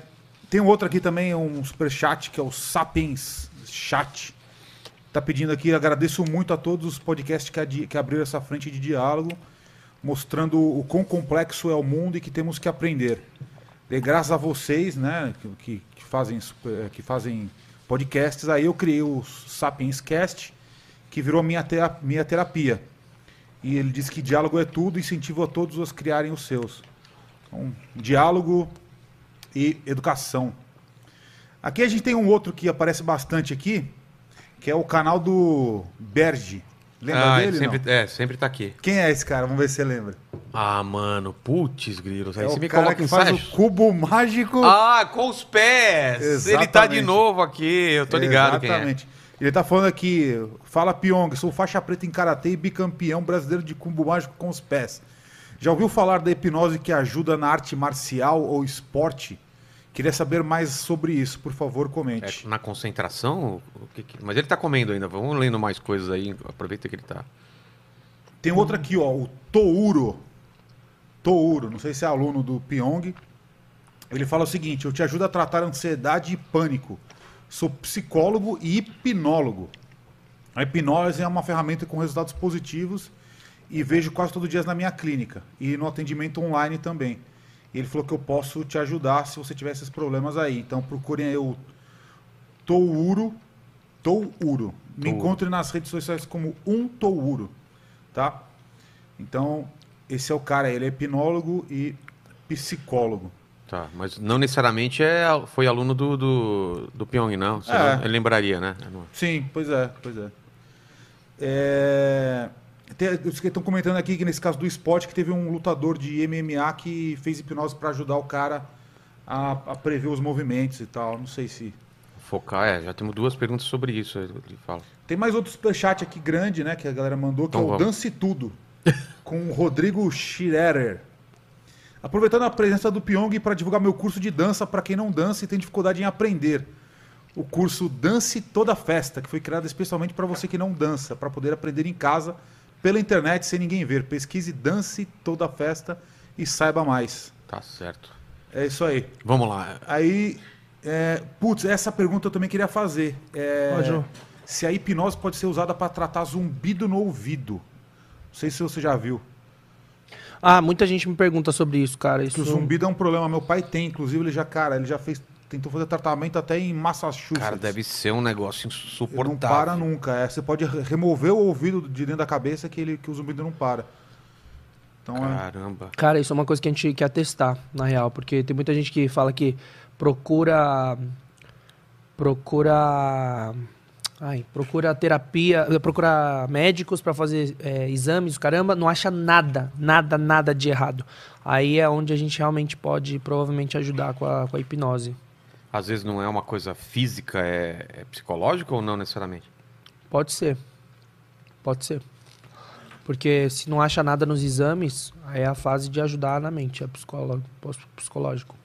tem um outro aqui também, um superchat, que é o Sapiens Chat. Tá pedindo aqui, agradeço muito a todos os podcasts que, adi- que abriram essa frente de diálogo, mostrando o quão complexo é o mundo e que temos que aprender. E graças a vocês, né, que, que- fazem, super- que fazem podcasts, aí eu criei o Sapiens Cast, que virou minha, tera- minha terapia. E ele diz que diálogo é tudo, incentivo a todos a criarem os seus. Então, diálogo e educação. Aqui a gente tem um outro que aparece bastante aqui, que é o canal do Berge. Lembra ah, dele? ele sempre, não? é, sempre tá aqui. Quem é esse cara? Vamos ver se você lembra. Ah, mano, putz, grilos. Aí é você o me cara coloca que faz o cubo mágico. Ah, com os pés! Ele tá de Exatamente. novo aqui, eu tô ligado é. Exatamente. Ele tá falando aqui, fala Pyong, sou faixa preta em karatê e bicampeão brasileiro de cubo mágico com os pés. Já ouviu falar da hipnose que ajuda na arte marcial ou esporte? Queria saber mais sobre isso, por favor, comente. É, na concentração? O que que- Mas ele tá comendo ainda. Vamos lendo mais coisas aí. Aproveita que ele tá. Tem outro aqui, ó, o Touro. Touro, não sei se é aluno do Pyong. Ele fala o seguinte: eu te ajudo a tratar ansiedade e pânico. Sou psicólogo e hipnólogo. A hipnose é uma ferramenta com resultados positivos e vejo quase todo dia na minha clínica e no atendimento online também. E ele falou que eu posso te ajudar se você tiver esses problemas aí. Então procurem aí o Touro. Touro. Me encontre nas redes sociais como um Touro. Tá? Então, esse é o cara, ele é hipnólogo e psicólogo. Tá, mas não necessariamente é, foi aluno do, do, do Pyong, não. Senão É. ele lembraria, né? Sim, pois é, pois é. é... tem- estão comentando aqui que nesse caso do esporte que teve um lutador de MMA que fez hipnose para ajudar o cara a, a prever os movimentos e tal. Não sei se. Focar, é. Já temos duas perguntas sobre isso. Ele fala. Tem mais outro superchat aqui grande, né? Que a galera mandou, que Então é o vamos. Dance Tudo, com o Rodrigo Schirer. Aproveitando a presença do Pyong para divulgar meu curso de dança para quem não dança e tem dificuldade em aprender. O curso Dance Toda Festa, que foi criado especialmente para você que não dança, para poder aprender em casa, pela internet, sem ninguém ver. Pesquise Dance Toda Festa e saiba mais. Tá certo. É isso aí. Vamos lá. Aí, é, putz, essa pergunta eu também queria fazer. É, Ó, Jô. se a hipnose pode ser usada para tratar zumbido no ouvido. Não sei se você já viu. Ah, muita gente me pergunta sobre isso, cara. Que Isso... o zumbido é um problema. Meu pai tem, inclusive, ele já, cara, ele já fez. Tentou fazer tratamento até em Massachusetts. Cara, deve ser um negócio Ele insuportável. não para nunca. É, você pode re- remover o ouvido de dentro da cabeça que, ele, que o zumbido não para. Então, é, Caramba. Cara, isso é uma coisa que a gente quer testar, na real, porque tem muita gente que fala que procura. Procura. Ai, procura terapia, procura médicos para fazer é, exames, caramba, não acha nada, nada, nada de errado. Aí é onde a gente realmente pode provavelmente ajudar com a, com a hipnose. Às vezes não é uma coisa física, é, é psicológica ou não necessariamente? Pode ser. Pode ser. Porque se não acha nada nos exames, aí é a fase de ajudar na mente, é psicológico.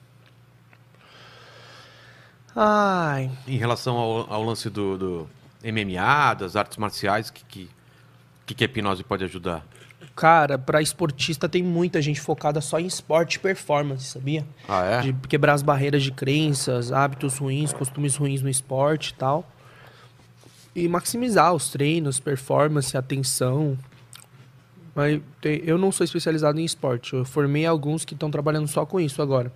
Ai. Em relação ao, ao lance do, do MMA, das artes marciais, o que, que, que, que a hipnose pode ajudar? Cara, para esportista tem muita gente focada só em esporte e performance, sabia? Ah, é? De quebrar as barreiras de crenças, hábitos ruins, costumes ruins no esporte e tal. E maximizar os treinos, performance, atenção. Mas eu não sou especializado em esporte. Eu formei alguns que estão trabalhando só com isso agora.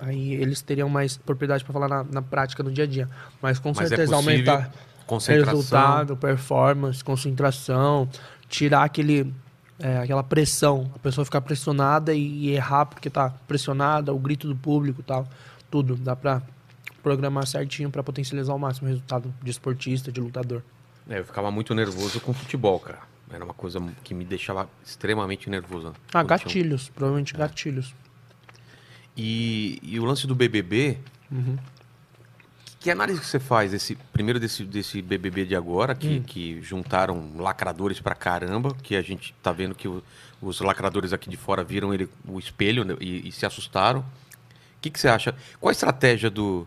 Aí eles teriam mais propriedade para falar na, na prática, no dia a dia. Mas com Mas é certeza possível aumentar resultado, performance, concentração, tirar aquele, é, aquela pressão, a pessoa ficar pressionada e, errar porque tá pressionada, o grito do público e tal, tudo dá pra programar certinho pra potencializar ao máximo o resultado de esportista, de lutador. É, eu ficava muito nervoso com futebol, cara. Era uma coisa que me deixava extremamente nervoso. Ah, Quando tinha gatilhos, provavelmente gatilhos. E, e o lance do BBB, Uhum. Que análise que você faz desse, primeiro desse, desse BBB de agora, que, Hum. que juntaram lacradores pra caramba, que a gente tá vendo que o- os lacradores aqui de fora viram ele, o espelho né, e, e se assustaram. O que, que você acha? Qual a estratégia do,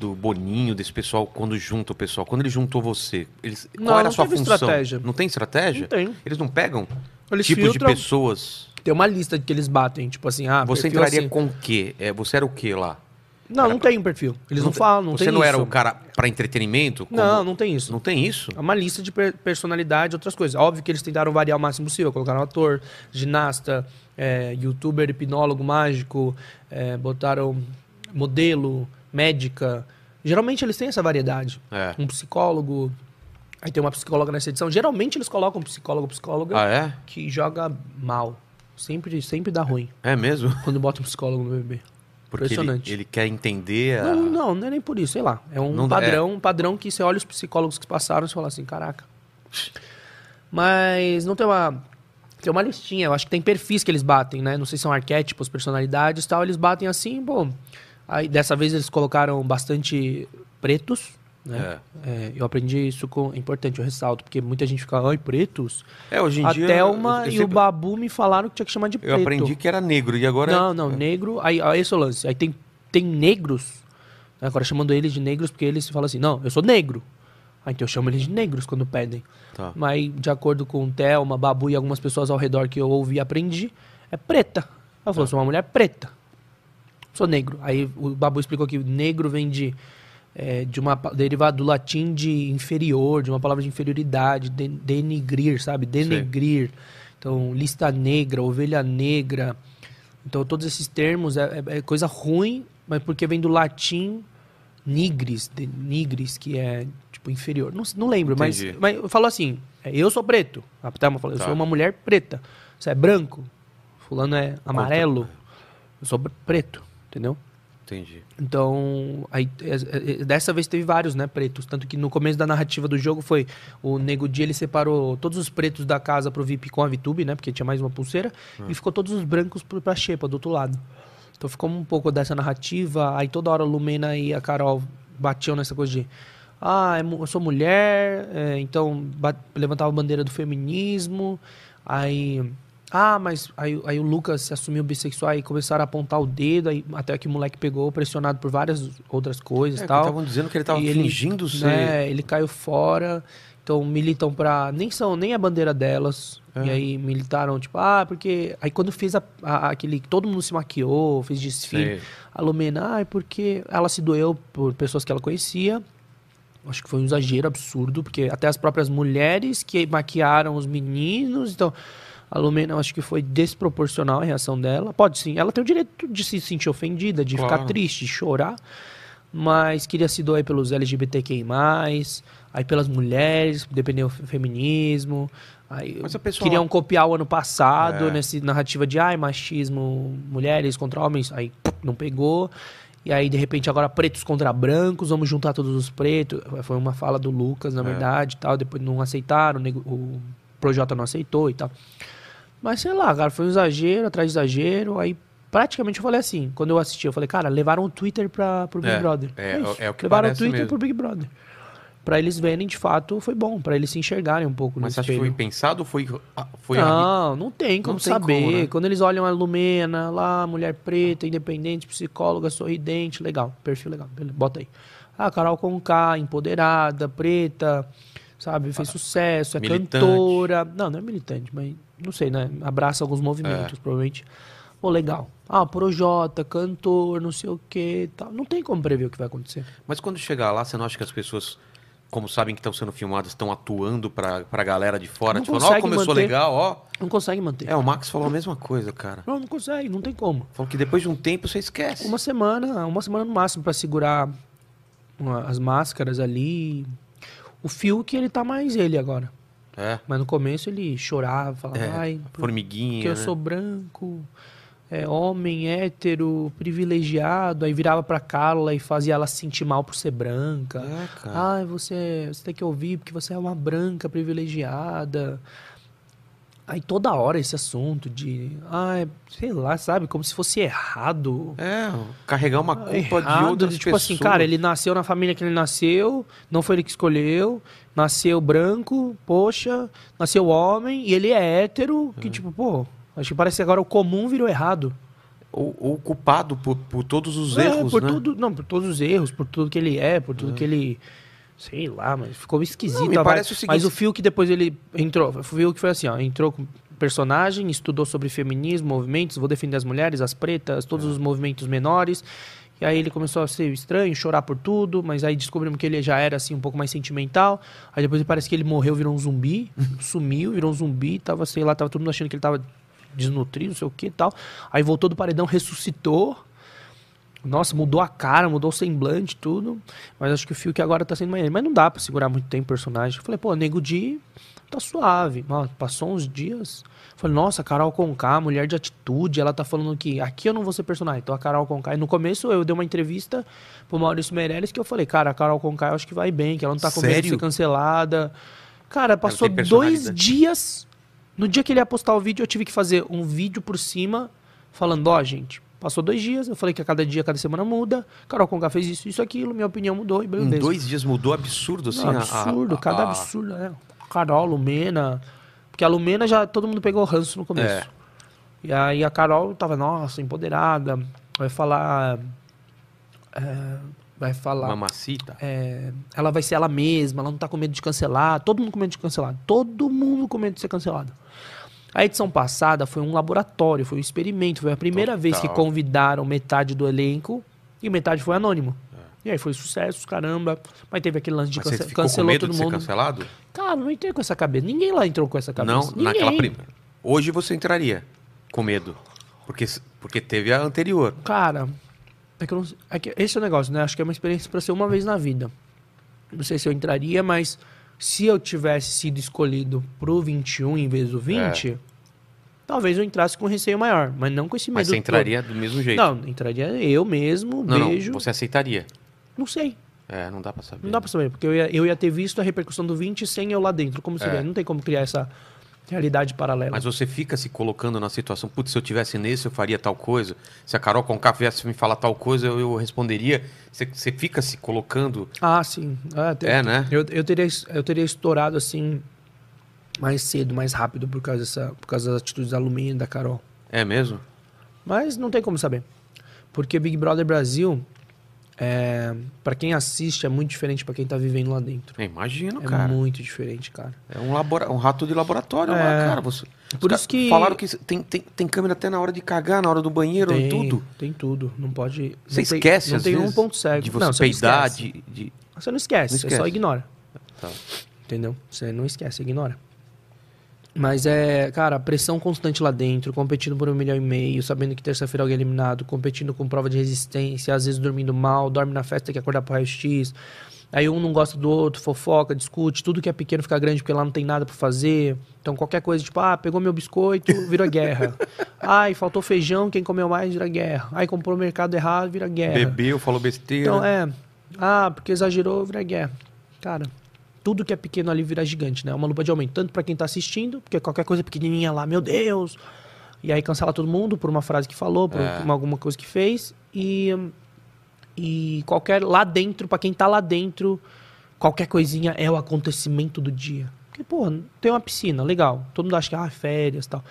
do Boninho, desse pessoal, quando junta o pessoal? Quando ele juntou você, eles, Não, qual era a sua função? estratégia. Não tem estratégia? Não tem. Eles não pegam Eles tipos filtram- de pessoas? Tem uma lista que eles batem, tipo assim, ah, Você entraria assim. com o quê? É, você era o quê lá? Não, não tem um perfil. Eles não, te- falam, não Você não era o cara pra entretenimento? Como- Não, não tem isso. Não tem isso? É uma lista de per- personalidade outras coisas. Óbvio que eles tentaram variar o máximo possível. Colocaram ator, ginasta, é, youtuber, hipnólogo mágico, é, botaram modelo, médica. Geralmente eles têm essa variedade. É. Um psicólogo, aí tem uma psicóloga nessa edição. Geralmente eles colocam um psicólogo, psicóloga Ah, é? que joga mal. Sempre, sempre dá ruim É mesmo? quando bota um psicólogo no bebê. Porque ele, Impressionante. ele quer entender a... Não, não, não é nem por isso, sei lá. É um Não padrão, um padrão que você olha os psicólogos que passaram e fala assim, caraca. Mas não tem uma. Tem uma listinha, eu acho que tem perfis que eles batem, né? Não sei se são arquétipos, personalidades e tal. Eles batem assim, bom. Aí dessa vez eles colocaram bastante pretos. Né? É, eu aprendi isso com. É importante, eu ressalto, porque muita gente fica, ai, pretos. É, hoje em A dia... Thelma eu e sempre- o Babu me falaram que tinha que chamar de Eu preto. aprendi que era negro e agora... Não, não, negro. Aí, aí esse é o lance. Aí tem, tem negros, né, agora chamando eles de negros porque eles falam assim: não, eu sou negro. Aí então eu chamo eles de negros quando pedem. Tá. Mas de acordo com Thelma, Babu e algumas pessoas ao redor que eu ouvi e aprendi, é preta. Ela falou: sou uma mulher preta. Sou negro. Aí o Babu explicou que negro vem de, é, de uma derivado do latim de inferior, de uma palavra de inferioridade, de, denigrir, sabe? Denegrir. Então, lista negra, ovelha negra. Então, todos esses termos é, é- é coisa ruim, mas porque vem do latim nigris, de, nigris, que é tipo inferior. Não, não lembro, mas, mas falou assim: é, eu sou preto. A Thelma falou: eu Tá. sou uma mulher preta. Você é branco? Fulano é amarelo. Eu sou preto, entendeu? Entendi. Então, aí, é, é, dessa vez teve vários, né, pretos. Tanto que no começo da narrativa do jogo foi o Nego Dia, ele separou todos os pretos da casa pro VIP com a VTube, né, porque tinha mais uma pulseira, e ficou todos os brancos pro, pra Xepa, do outro lado. Então ficou um pouco dessa narrativa, aí toda hora a Lumena e a Carol batiam nessa coisa de ah, é eu sou mulher, é, então levantava a bandeira do feminismo, aí... Ah, mas aí, aí o Lucas se assumiu bissexual e começaram a apontar o dedo, aí até que o moleque pegou, pressionado por várias outras coisas É, e tal. estavam dizendo que ele tava E ele, fingindo ser... né, ele caiu fora, então militam pra. Nem são nem a bandeira delas. É. E aí militaram, tipo, ah, porque. Aí quando fez a, a- aquele. Todo mundo se maquiou, fez desfile. Sei. A Lumena, ah, é porque ela se doeu por pessoas que ela conhecia. Acho que foi um exagero absurdo, porque até as próprias mulheres que maquiaram os meninos, então a Lumena eu acho que foi desproporcional a reação dela. Pode sim, ela tem o direito de se sentir ofendida, de Claro. ficar triste, de chorar, mas queria se doer pelos LGBTQI+, aí pelas mulheres, dependeu do feminismo, aí Mas a pessoa- queriam copiar o ano passado, É. nessa narrativa de, ai, machismo, mulheres contra homens, aí não pegou, e aí, de repente, agora pretos contra brancos, vamos juntar todos os pretos. Foi uma fala do Lucas, na É. verdade, tal. Depois não aceitaram, o Projota não aceitou e tal. Mas sei lá, cara, foi um exagero atrás de exagero. Aí Praticamente eu falei assim, quando eu assisti, eu falei, cara, levaram o Twitter pra, pro Big É, Brother. é, isso. é o que Levaram o Twitter mesmo. pro Big Brother. Pra eles verem, de fato, foi bom. Pra eles se enxergarem um pouco Mas no você acha que foi pensado ou foi, ah, foi Não, não tem como Não tem saber. como, né? Quando eles olham a Lumena, lá, mulher preta, independente, psicóloga, sorridente, legal, perfil legal, beleza, bota aí. Ah, Carol Conká, empoderada, preta, sabe, fez sucesso, é Ah, militante. cantora. Não, não é militante, mas não sei, né? Abraça alguns É. movimentos, provavelmente. Pô, legal. Ah, Projota, cantor, não sei o que tal. Não tem como prever o que vai acontecer. Mas quando chegar lá, você não acha que as pessoas, como sabem que estão sendo filmadas, estão atuando pra, pra galera de fora? Não tipo, ó, eu sou manter. legal, ó. Não consegue manter. É, o Max falou a mesma coisa, cara. Não, não consegue, não tem como. Falou que depois de um tempo você esquece. Uma semana, uma semana no máximo pra segurar as máscaras ali. O Fiuk, ele tá mais ele agora. É, Mas no começo ele chorava, falava, é ai, formiguinha. porque eu né? sou branco, é, homem, hétero, privilegiado. Aí virava pra Carla e fazia ela se sentir mal por ser branca. É. Ai, você, você tem que ouvir porque você é uma branca privilegiada. Aí toda hora esse assunto de, ai, sei lá, sabe, como se fosse errado. É, carregar uma culpa de Errado, outras tipo pessoas. assim, cara, ele nasceu na família que ele nasceu, não foi ele que escolheu, nasceu branco, poxa, nasceu homem e ele é hétero, que tipo, pô, acho que parece que agora o comum virou errado. Ou, ou culpado por, por todos os É, erros, por né? tudo, não, por todos os erros, por tudo que ele é, por tudo que ele sei lá, mas ficou esquisito. Não, me parece vibe. o seguinte- Mas o Fiuk depois ele entrou, o Fiuk foi assim, ó, entrou com personagem, estudou sobre feminismo, movimentos, vou defender as mulheres, as pretas, todos É. os movimentos menores. E aí ele começou a ser estranho, chorar por tudo, mas aí descobrimos que ele já era assim um pouco mais sentimental. Aí depois parece que ele morreu, virou um zumbi, sumiu, virou um zumbi, tava sei lá, tava todo mundo achando que ele tava desnutrido, não sei o que e tal. Aí voltou do paredão, ressuscitou. Nossa, mudou a cara, mudou o semblante, tudo. Mas acho que o Fiuk agora tá sendo ele. Mas não dá pra segurar muito tempo o personagem. Eu falei, pô, Nego Di tá suave. Ó, passou uns dias. Eu Falei, nossa, Carol Conká, mulher de atitude, ela tá falando que aqui eu não vou ser personagem, então a Carol Conká. E no começo eu dei uma entrevista pro Maurício Meirelles que eu falei, cara, a Carol Conká eu acho que vai bem, que ela não tá com medo de ser cancelada. Cara, passou dois dias. No dia que ele ia postar o vídeo, eu tive que fazer um vídeo por cima, falando, ó, gente, passou dois dias, eu falei que a cada dia, cada semana muda. Carol Conká fez isso, isso, aquilo, minha opinião mudou e Em beleza. dois dias mudou absurdo, assim. Não, a- a- absurdo, a- cada a- absurdo, né? Carol, Lumena. Porque a Lumena já todo mundo pegou ranço no começo. É. E aí a Carol tava, nossa, empoderada. Vai falar. é, vai falar. Mamacita. é, ela vai ser ela mesma, ela não tá com medo de cancelar. Todo mundo com medo de cancelar. Todo mundo com medo de ser cancelado. A edição passada foi um laboratório, foi um experimento. Foi a primeira vez que Total. convidaram metade do elenco e metade foi anônimo. E aí foi sucesso, caramba. Mas teve aquele lance de É. Mas você cance- cancelou medo todo de ser mundo. cancelado? Cara, não entrei com essa cabeça. Ninguém lá entrou com essa cabeça. Não, Ninguém. naquela primeira. Hoje você entraria com medo. Porque, porque teve a anterior. Cara, é que não é que esse é o negócio, né? Acho que é uma experiência pra ser uma vez na vida. Não sei se eu entraria, mas se eu tivesse sido escolhido pro 21 em vez do 20, talvez eu entrasse com receio maior, mas não com esse medo. Mas você todo. entraria do mesmo jeito. Não, entraria eu mesmo, não, beijo. não, você aceitaria. Não sei. É, não dá pra saber. Não dá pra saber, porque eu ia, eu ia ter visto a repercussão do 20 sem eu lá dentro. Como seria? É. Não tem como criar essa realidade paralela. Mas você fica se colocando na situação, putz, se eu tivesse nesse, eu faria tal coisa. Se a Carol Conká viesse me falar tal coisa, eu, eu responderia. Você, você fica se colocando. Ah, sim. Ah, tem- É, né? Eu, eu, teria, eu teria estourado assim mais cedo, mais rápido por causa, dessa, por causa das atitudes da Lumina e da Carol. É mesmo? Mas não tem como saber. Porque Big Brother Brasil, é, para quem assiste, é muito diferente pra quem tá vivendo lá dentro. É, imagino, É cara. muito diferente, cara. É um, labora... um rato de laboratório lá, É. cara. Você... Por Os isso que- Falaram que tem, tem, tem câmera até na hora de cagar, na hora do banheiro Tem tudo. Tem tudo. Não pode. Você não tem- esquece, Não às tem um ponto cego. de você não, peidar, não esquece. de, de- Você não esquece, Não você só esquece. ignora. Tá. Entendeu? Você não esquece, ignora. Mas é, cara, pressão constante lá dentro, competindo por um milhão e meio, sabendo que terça-feira alguém é eliminado, competindo com prova de resistência, às vezes dormindo mal, dorme na festa, quer acordar pro raio-x. Aí um não gosta do outro, fofoca, discute, tudo que é pequeno fica grande porque lá não tem nada pra fazer. Então qualquer coisa, tipo, ah, pegou meu biscoito, vira guerra. Ai, faltou feijão, quem comeu mais vira guerra. Ai, comprou no mercado errado, vira guerra. bebeu, falou besteira. Então, é. Ah, porque exagerou, vira guerra. Cara, tudo que é pequeno ali vira gigante, né? É uma lupa de aumento. Tanto pra quem tá assistindo, porque qualquer coisa pequenininha lá, meu Deus. E aí cancela todo mundo por uma frase que falou, por É. uma- alguma coisa que fez. E, e qualquer. Lá dentro, pra quem tá lá dentro, qualquer coisinha é o acontecimento do dia. Porque, pô, tem uma piscina, legal. Todo mundo acha que, ah, férias e tal.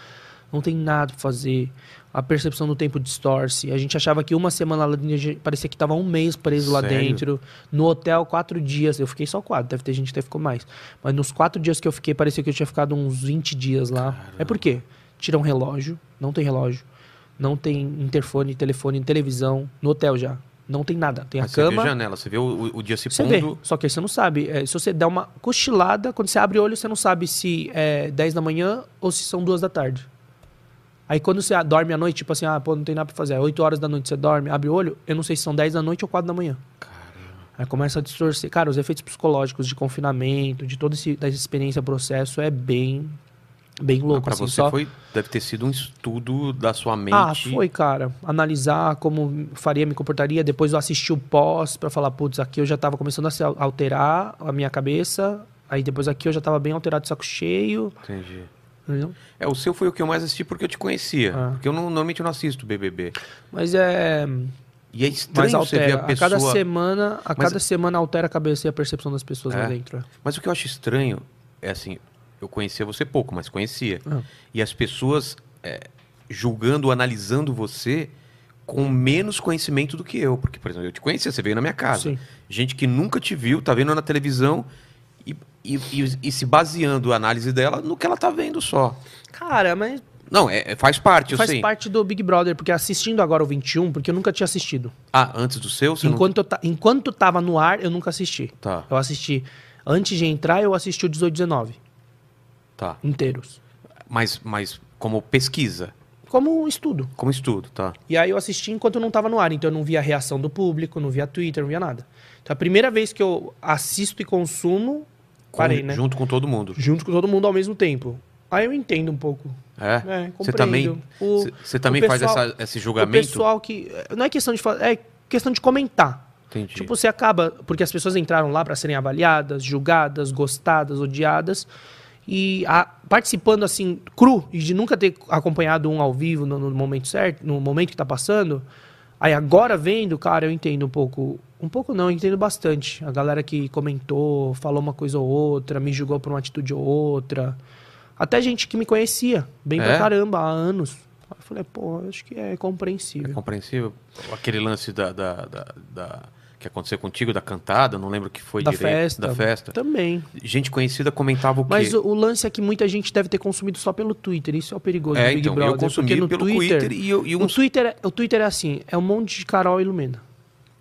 Não tem nada pra fazer. A percepção do tempo distorce. A gente achava que uma semana lá dentro, parecia que tava um mês preso lá Sério? dentro. No hotel, quatro dias. Eu fiquei só quatro. Deve ter gente que até ficou mais. Mas nos quatro dias que eu fiquei, parecia que eu tinha ficado uns 20 dias lá. É por quê? Tira um relógio. Não tem relógio. Não tem interfone, telefone, televisão. No hotel já. Não tem nada. Tem a Mas você vê cama. a janela, você vê o, o- dia se Você vê, pondo. só que você não sabe. É, se você der uma cochilada, quando você abre o olho, você não sabe se é 10 da manhã ou se são 2 da tarde. Aí quando você dorme à noite, tipo assim, ah, pô, não tem nada pra fazer. É 8 horas da noite você dorme, abre o olho, eu não sei se são 10 da noite ou 4 da manhã. Aí começa a distorcer. Cara, os efeitos psicológicos de confinamento, de toda dessa experiência, processo, é bem, bem louco. Pra assim, você só... foi, deve ter sido um estudo da sua mente. Ah, foi, cara. Analisar como faria, me comportaria. Depois eu assisti o pós pra falar, putz, aqui eu já tava começando a se al- alterar a minha cabeça. Aí depois aqui eu já tava bem alterado de saco cheio. Entendi. É, o seu foi o que eu mais assisti porque eu te conhecia. Ah. Porque eu não- normalmente eu não assisto BBB. Mas é. E é estranho você ver a A, pessoa... cada semana, a Mas- cada semana altera a cabeça e a percepção das pessoas lá É. dentro. é. Mas o que eu acho estranho é assim, eu conhecia você pouco, mas conhecia. Ah. E as pessoas é, julgando, analisando você com menos conhecimento do que eu. Porque, por exemplo, eu te conhecia, você veio na minha casa. Sim. Gente que nunca te viu, tá vendo na televisão e, e- e- se baseando a análise dela no que ela tá vendo só. Cara, mas Não, é, é- faz parte, eu faz sei. parte do Big Brother, porque assistindo agora o 21, porque eu nunca tinha assistido. Ah, antes do seu, Enquanto, eu ta- enquanto tava no ar, eu nunca assisti. não... Tá, Eu assisti. Antes de entrar, eu assisti o 18 19 tá. inteiros. Mas, mas como pesquisa, Como estudo. como estudo, tá. E aí eu assisti enquanto eu não tava no ar, então eu não via a reação do público, não via Twitter, não via nada. Então a primeira vez que eu assisto e consumo, Com- parei, né? Junto com todo mundo. Junto com todo mundo ao mesmo tempo. Aí eu entendo um pouco. É? É, Você também, O- você- também o faz pessoal- essa- esse O julgamento? pessoal que. Não é questão de falar, é questão de comentar. Entendi. Tipo, você acaba. Porque as pessoas entraram lá para serem avaliadas, julgadas, gostadas, odiadas. E a- participando assim, cru, e de nunca ter acompanhado um ao vivo no, no momento certo, no momento que tá passando. Aí agora vendo, cara, eu entendo um pouco. Um pouco não, eu entendo bastante. A galera que comentou, falou uma coisa ou outra, me julgou por uma atitude ou outra. Até gente que me conhecia, bem É? pra caramba, há anos. Eu falei, pô, acho que é É compreensível. compreensível? Aquele lance da, da, da- da- que aconteceu contigo, da cantada, não lembro o que foi da direito. festa. Da festa. Também. Gente conhecida comentava o quê? Mas o, o lance é que muita gente deve ter consumido só pelo Twitter. Isso é o perigoso é, do Big então, Brother. eu consumi porque no pelo Twitter, Twitter, e, eu, e o uns... Twitter, é, o Twitter é assim, é um monte de Carol e Lumena.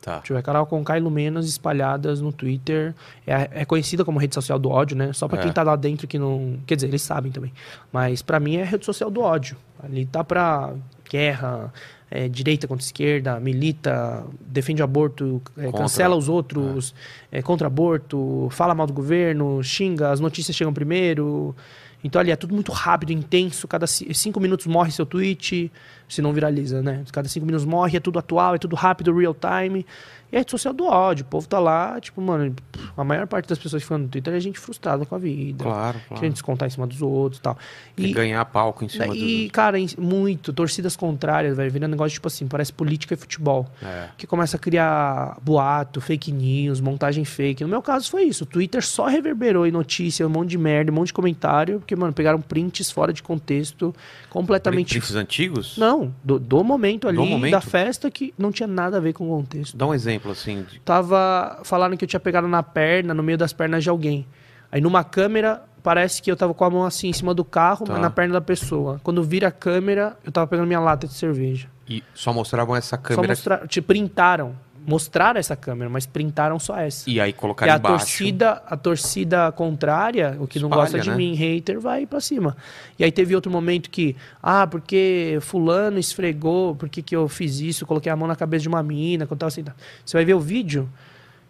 Tá. Eu ver, Carol Conká e Lumenas espalhadas no Twitter. É, é conhecida como rede social do ódio, né? Só pra É. quem tá lá dentro que não... Quer dizer, eles sabem também. Mas pra mim é rede social do ódio. Ali tá pra guerra, é, direita contra esquerda, milita, defende o aborto, é, cancela os outros, é, contra aborto, fala mal do governo, xinga, as notícias chegam primeiro. Então ali é tudo muito rápido, intenso. Cada ci- cinco minutos morre seu tweet, se não viraliza, né? Cada cinco minutos morre, é tudo atual, é tudo rápido, real time. E a rede social do ódio. O povo tá lá, tipo, mano, a maior parte das pessoas que ficam no Twitter é gente frustrada com a vida. Claro, Querendo claro. descontar em cima dos outros e tal. E, ganhar palco em cima E, do... cara, em- muito, torcidas contrárias, velho, virando negócio tipo assim, parece política e futebol. É. Que começa a criar boato, fake news, montagem fake. No meu caso foi isso. O Twitter só reverberou em notícia, um monte de merda, um monte de comentário, porque, mano, pegaram prints fora de contexto, completamente. Prints antigos? Não, do, do momento ali, momento? da festa, que não tinha nada a ver com o contexto. Dá um exemplo, assim. de- Tava falando que eu tinha pegado na perna, no meio das pernas de alguém. Aí numa câmera, parece que eu tava com a mão assim em cima do carro, Tá. mas na perna da pessoa. Quando vira a câmera, eu tava pegando minha lata de cerveja. E só mostravam essa Só câmera mostrar, te printaram. Mostraram essa câmera, mas printaram só essa. e aí E colocaram a embaixo. torcida, a torcida contrária, o que não Espalha, gosta de né? mim, hater, vai pra cima. E aí teve outro momento que, ah, porque fulano esfregou, porque que eu fiz isso, coloquei a mão na cabeça de uma mina, quando tava assim. tá. Você vai ver o vídeo,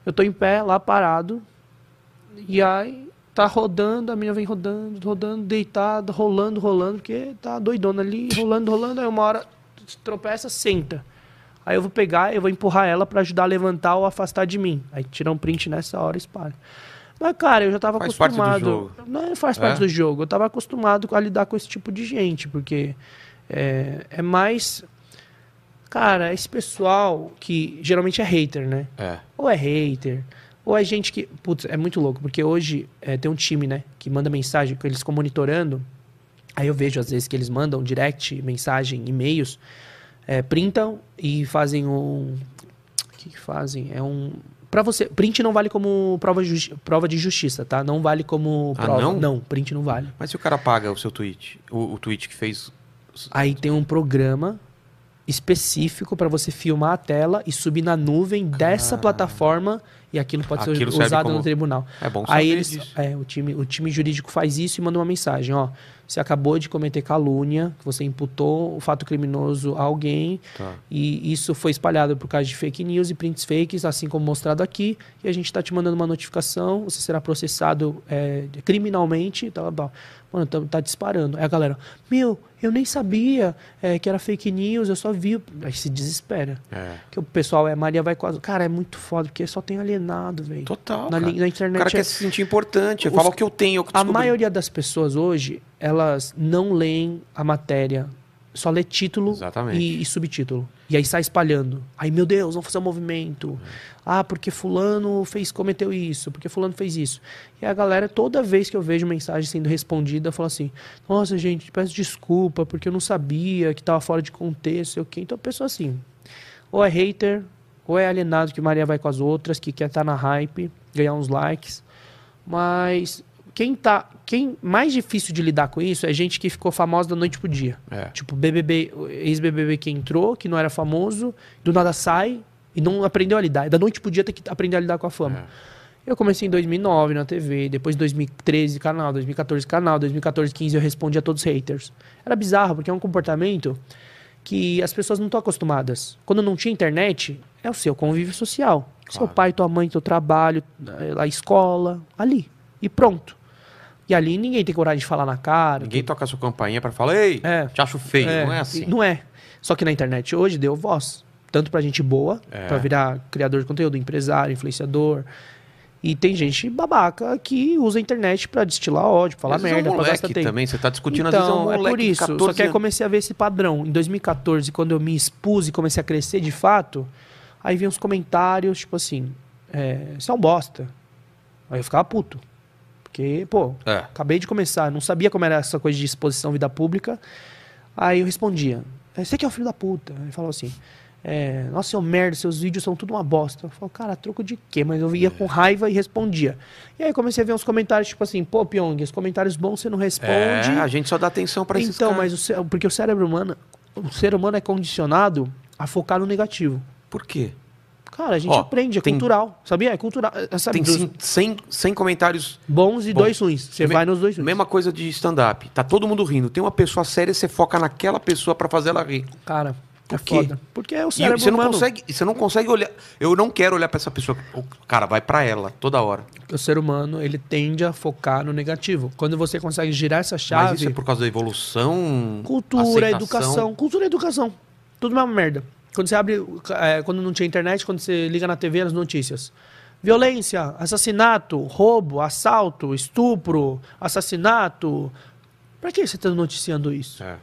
eu tô em pé lá parado, e aí tá rodando, a mina vem rodando, rodando, deitada, rolando, rolando, porque tá doidona ali, rolando, rolando, aí uma hora tropeça, senta. Aí eu vou pegar, eu vou empurrar ela pra ajudar a levantar ou afastar de mim. Aí tira um print nessa hora e espalha. Mas, cara, eu já tava Faz parte do acostumado. jogo. Não faz parte É? do jogo. Eu tava acostumado a lidar com esse tipo de gente, porque É, é mais. Cara, esse pessoal que geralmente é hater, né? É. Ou é hater, ou é gente que. Putz, é muito louco, porque hoje é, tem um time, né? Que manda mensagem, que eles ficam monitorando. Aí eu vejo, às vezes, que eles mandam direct, mensagem, e-mails, é, printam e fazem um. O que, que fazem? É um. Pra você. Print não vale como prova, justi- prova de justiça, tá? Não vale como Ah, prova. não? não, print não vale. Mas se o cara paga o seu tweet, o, o tweet que fez. Aí tem um programa específico para você filmar a tela e subir na nuvem dessa plataforma e aquilo pode ser Aquilo serve usado como- no tribunal. É bom saber Aí eles, é, o time, o time jurídico faz isso e manda uma mensagem, ó, você acabou de cometer calúnia, que você imputou o fato criminoso a alguém Tá. e isso foi espalhado por causa de fake news e prints fakes, assim como mostrado aqui, e a gente está te mandando uma notificação, você será processado é, criminalmente, tá, tá. Mano, tá, tá disparando. Aí a galera, meu, eu nem sabia é, que era fake news, eu só vi. Aí se desespera. É. Que o pessoal é Maria vai quase. Cara, é muito foda, porque só tem alienado, velho. Total. Na, na internet. O cara é- quer se sentir importante. Os- Fala o que eu tenho. o que eu a maioria das pessoas hoje, elas não leem a matéria, só lê título e, e subtítulo. E aí sai espalhando. Aí, meu Deus, vamos fazer um movimento. Ah, porque fulano fez, cometeu isso, porque fulano fez isso. E a galera, toda vez que eu vejo mensagem sendo respondida, fala assim, nossa, gente, peço desculpa, porque eu não sabia que tava fora de contexto, sei o quê. Então a pessoa assim, ou é hater, ou é alienado que Maria vai com as outras, que quer estar na hype, ganhar uns likes. Mas quem tá. Quem mais difícil de lidar com isso é gente que ficou famosa da noite pro dia. É. Tipo, BBB, ex-BBB que entrou, que não era famoso, do nada sai e não aprendeu a lidar. Da noite pro dia tem que aprender a lidar com a fama. É. Eu comecei em 2009 na TV, depois 2013 canal, 2014 canal, 2014, 15 eu respondi a todos os haters. Era bizarro, porque é um comportamento que as pessoas não estão acostumadas. Quando não tinha internet, é o seu convívio social. Seu Claro. pai, tua mãe, teu trabalho, a escola, ali. E pronto. E ali ninguém tem coragem de falar na cara. Ninguém toca a sua campainha pra falar, ei, É. te acho feio. não é assim. Não é. Só que na internet hoje deu voz. Tanto pra gente boa, É. pra virar criador de conteúdo, empresário, influenciador. E tem gente babaca que usa a internet pra destilar ódio, pra falar Às merda, é um pra gastar tempo. também, você tá discutindo, às vezes é um Então, é, moleque por de isso. 14 Só que aí comecei a ver esse padrão. Em 2014, quando eu me expus e comecei a crescer de fato, aí vinha uns comentários, tipo assim, é, você é um bosta. Aí eu ficava puto. Porque, pô, É. acabei de começar, não sabia como era essa coisa de exposição vida pública. Aí eu respondia, "É, você que é o filho da puta. Aí falava assim, é, nossa, seu merda, seus vídeos são tudo uma bosta. Eu falo, cara, troco de quê? Mas eu ia com raiva e respondia. E aí comecei a ver uns comentários, tipo assim, pô, Pyong, os comentários bons você não responde. É, a gente só dá atenção pra esses Então, mas o porque o cérebro humano, o ser humano é condicionado a focar no negativo. Por quê? Cara, a gente Ó, aprende, é tem- cultural. Sabia? É cultural. É, Sabe, Tem dos 100, 100, 100 comentários. bons e Bom. dois ruins. Você vai nos dois ruins. Mesma coisa de stand-up. Tá todo mundo rindo. Tem uma pessoa séria, você foca naquela pessoa pra fazer ela rir. Cara, é quê? foda. Porque é o E cérebro você não humano. consegue, e você não consegue olhar. Eu não quero olhar pra essa pessoa. Cara vai pra ela toda hora. O ser humano, ele tende a focar no negativo. Quando você consegue girar essa chave... Mas isso é por causa da evolução. Cultura, aceitação. educação. Cultura e educação. Tudo uma merda. Quando você abre, é, quando não tinha internet, quando você liga na TV, as notícias. Violência, assassinato, roubo, assalto, estupro, assassinato. Pra que você tá noticiando isso? É.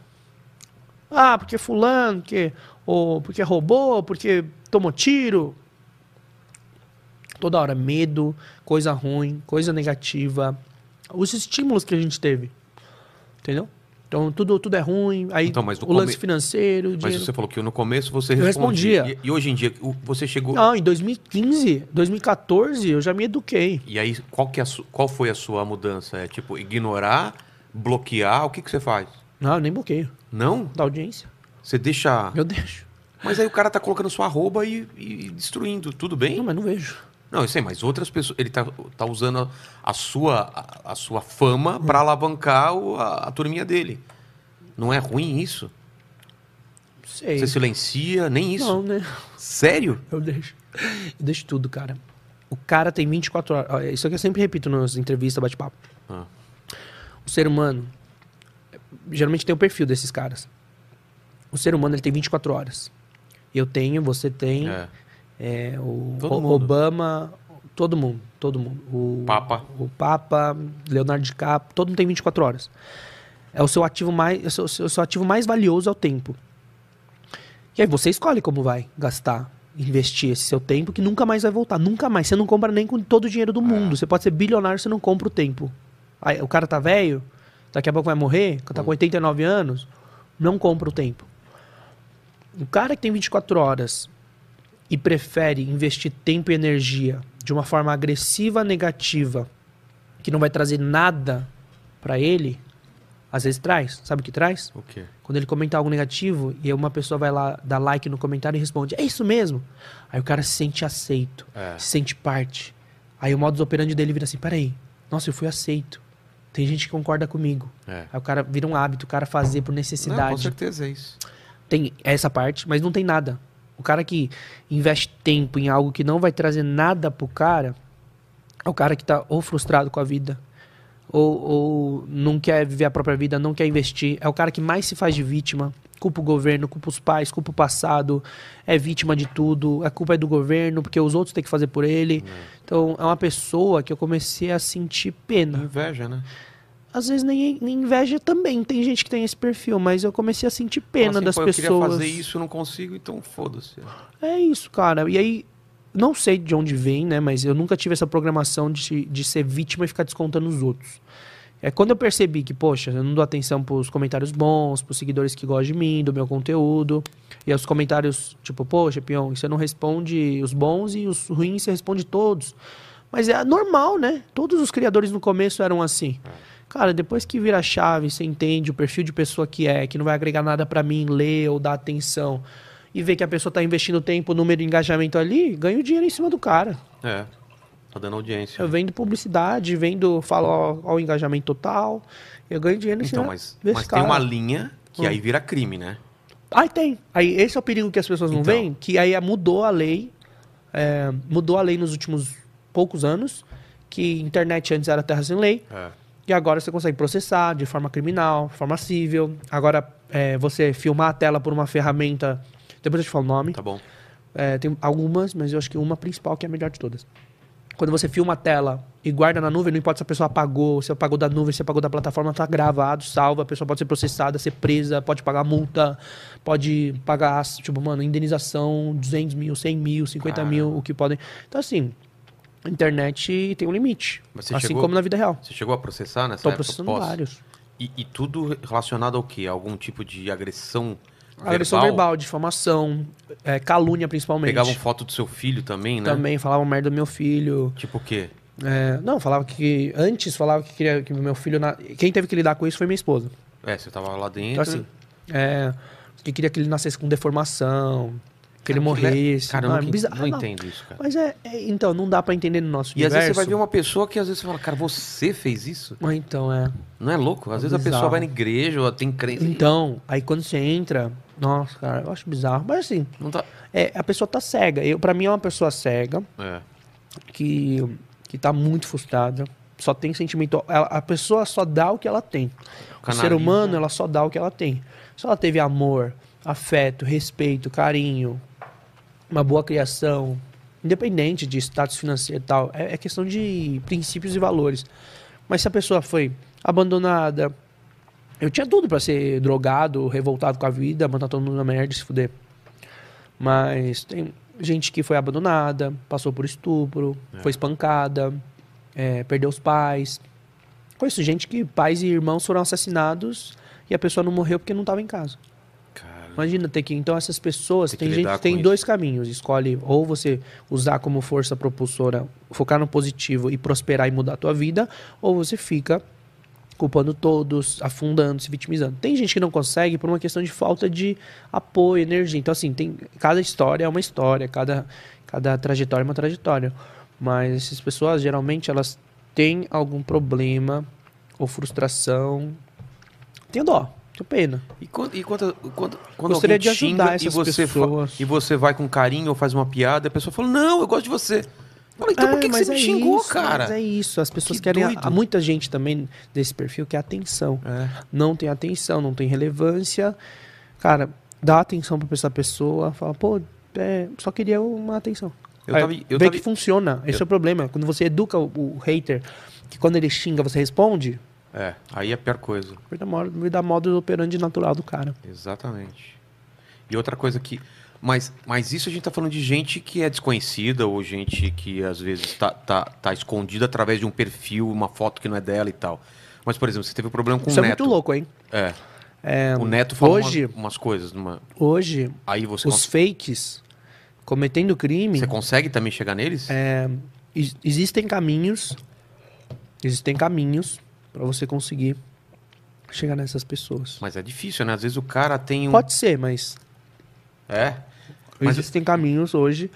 Ah, porque fulano, porque, ou porque roubou, porque tomou tiro. Toda hora, medo, coisa ruim, coisa negativa. Os estímulos que a gente teve. Entendeu? Então tudo, tudo é ruim. Aí Então, mas o lance come- financeiro, Mas dinheiro. você falou que no começo você Eu respondia. respondia. E, e hoje em dia, você chegou. Não, em 2015, 2014, eu já me eduquei. E aí, qual, que é su- qual foi a sua mudança? É tipo, ignorar, bloquear? O que, que você faz? Não, eu nem bloqueio. Não? Da audiência. Você deixa. Eu deixo. Mas aí o cara tá colocando sua arroba e, e destruindo. Tudo bem? Não, mas não vejo. Não, eu sei, mas outras pessoas. Ele tá, tá usando a sua, a, a sua fama pra alavancar o- a, a turminha dele. Não é ruim isso? Sei. Você silencia, nem isso. Não, né? Sério? Eu deixo. Eu deixo tudo, cara. O cara tem 24 horas. Isso aqui eu sempre repito nas entrevistas, bate-papo. Ah. O ser humano. Geralmente tem o perfil desses caras. O ser humano ele tem 24 horas. Eu tenho, você tem. É. é, o Todo O-. Obama. Todo mundo. Todo mundo. O Papa. O Papa, Leonardo DiCaprio. Todo mundo tem 24 horas. É o seu ativo mais, é o seu, o seu- ativo mais valioso é o tempo. E aí você escolhe como vai gastar, investir esse seu tempo que nunca mais vai voltar, nunca mais. Você não compra nem com todo o dinheiro do mundo. Você pode ser bilionário, você não compra o tempo. Aí, o cara tá velho, daqui a pouco vai morrer, tá com 89 anos, não compra o tempo. O cara que tem 24 horas e prefere investir tempo e energia de uma forma agressiva, negativa, que não vai trazer nada pra ele, às vezes traz. Sabe o que traz? O quê? Quando ele comenta algo negativo e uma pessoa vai lá dar like no comentário e responde: É isso mesmo? Aí o cara se sente aceito, É. se sente parte. Aí o modus operandi dele vira assim: Peraí, nossa, eu fui aceito. Tem gente que concorda comigo. É. Aí o cara vira um hábito, o cara fazer por Não, com necessidade. certeza é isso. tem essa parte, mas não tem nada. O cara que investe tempo em algo que não vai trazer nada pro cara, é o cara que tá ou frustrado com a vida, ou, ou não quer viver a própria vida, não quer investir. É o cara que mais se faz de vítima. Culpa o governo, culpa os pais, culpa o passado, é vítima de tudo, a culpa é do governo, porque os outros têm que fazer por ele. Então, é uma pessoa que eu comecei a sentir pena. Inveja, né? Às vezes nem, nem inveja também, tem gente que tem esse perfil, mas eu comecei a sentir pena assim, das "Pô, pessoas. Eu queria fazer isso, não consigo, então foda-se. É isso, cara. E aí, não sei de onde vem, né? Mas eu nunca tive essa programação de, de ser vítima e ficar descontando os outros. É quando eu percebi que, poxa, eu não dou atenção pros comentários bons, pros seguidores que gostam de mim, do meu conteúdo. E os comentários, tipo, poxa, Pion, você não responde os bons e os ruins você responde todos. Mas é normal, né? Todos os criadores no começo eram assim. Cara, depois que vira a chave, você entende o perfil de pessoa que é, que não vai agregar nada pra mim, ler ou dar atenção, e vê que a pessoa tá investindo tempo, número de engajamento ali, ganha o dinheiro em cima do cara. É. Tá dando audiência. Eu vendo publicidade, vendo, falo ó, ó, o engajamento total, eu ganho dinheiro em Então, cima mas, desse mas tem cara. uma linha que Hum. aí vira crime, né? Aí tem. Aí esse é o perigo que as pessoas não Então. veem, que aí mudou a lei, é, mudou a lei nos últimos poucos anos, que internet antes era terra sem lei, É. E agora você consegue processar de forma criminal, forma civil. Agora, é, você filmar a tela por uma ferramenta. Depois eu te falo o nome. Tá bom. É, tem algumas, mas eu acho que uma principal que é a melhor de todas. Quando você filma a tela e guarda na nuvem, não importa se a pessoa apagou, se apagou da nuvem, se apagou da plataforma, tá gravado, salva, a pessoa pode ser processada, ser presa, pode pagar multa, pode pagar, tipo, mano, indenização, 200 mil, 100 mil, 50 mil, o que podem. Então, assim, internet tem um limite. Você assim chegou- como na vida real. Você chegou a processar nessa Tô época? processando Posso? vários. E, e tudo relacionado ao quê? Algum tipo de agressão Agressão verbal, difamação, é, calúnia principalmente. Pegavam foto do seu filho também, né? Também falavam merda do meu filho. Tipo o quê? É, não, falava que. Antes falava que queria que meu filho. na- Quem teve que lidar com isso foi minha esposa. É, você tava lá dentro. Então, assim. É, que queria que ele nascesse com deformação, que ele Cara, morresse. Cara, eu Não, é bizarro, não não. entendo isso, cara. Mas é, é- Então, não dá pra entender no nosso E às universo. vezes você vai ver uma pessoa que às vezes você fala, cara, você fez isso? Mas Então, é. Não é louco? Às É vezes a pessoa bizarro. vai na igreja ou tem crença. Então, aí quando você entra. Nossa, cara, eu acho bizarro. Mas assim, Não tá. é, a pessoa tá cega. Eu, pra mim é uma pessoa cega. É. que, que tá muito frustrada. Só tem sentimento. ela- a pessoa só dá o que ela tem. O Canaliza. ser humano, ela só dá o que ela tem. Se ela teve amor, afeto, respeito, carinho, uma boa criação, independente de status financeiro e tal, é, é questão de princípios e valores. Mas se a pessoa foi abandonada, eu tinha tudo pra ser drogado, revoltado com a vida, mandar todo mundo na merda e se fuder. Mas tem gente que foi abandonada, passou por estupro, foi espancada, é, perdeu os pais. Conheço gente que pais e irmãos foram assassinados e a pessoa não morreu porque não estava em casa. Imagina ter que. Então, essas pessoas. Tem Tem, gente tem isso. dois caminhos. Escolhe ou você usar como força propulsora, focar no positivo e prosperar e mudar a tua vida, ou você fica culpando todos, afundando, se vitimizando. Tem gente que não consegue por uma questão de falta de apoio, energia. Então, assim, tem, cada história é uma história, cada, cada trajetória é uma trajetória. Mas essas pessoas, geralmente, elas têm algum problema ou frustração. Tenho dó, tenho pena. E quando, e quando, quando, quando Gostaria de ajudar xinga e essas você, pessoas. e você vai com carinho ou faz uma piada, a pessoa fala, não, eu gosto de você. Fala, então por que, que mas você me é xingou, isso, cara? Mas é isso, as pessoas Que querem. doido. Há muita gente também desse perfil que é atenção. É. Não tem atenção, não tem relevância. Cara, dá atenção pra essa pessoa, fala, pô, é, só queria uma atenção. Eu Aí, tava- eu vê tava- que funciona. Esse eu- é o problema. Quando você educa o, o hater, que quando ele xinga, você responde, É, aí é a pior coisa. Vai dar modo, dar modo operandi natural do cara. Exatamente. E outra coisa que. Mas, mas isso a gente tá falando de gente que é desconhecida ou gente que às vezes tá, tá, tá escondida através de um perfil, uma foto que não é dela e tal. Mas, por exemplo, você teve um problema com Isso o é Neto. muito louco, hein? É. É, O Neto falou hoje, umas, umas coisas. Numa... hoje Aí você, os cons- fakes cometendo crime, você consegue também chegar neles? é, ex- existem caminhos, existem caminhos pra você conseguir chegar nessas pessoas. Mas é difícil, né? Às vezes o cara tem um. Pode ser, mas É. Mas existem caminhos hoje.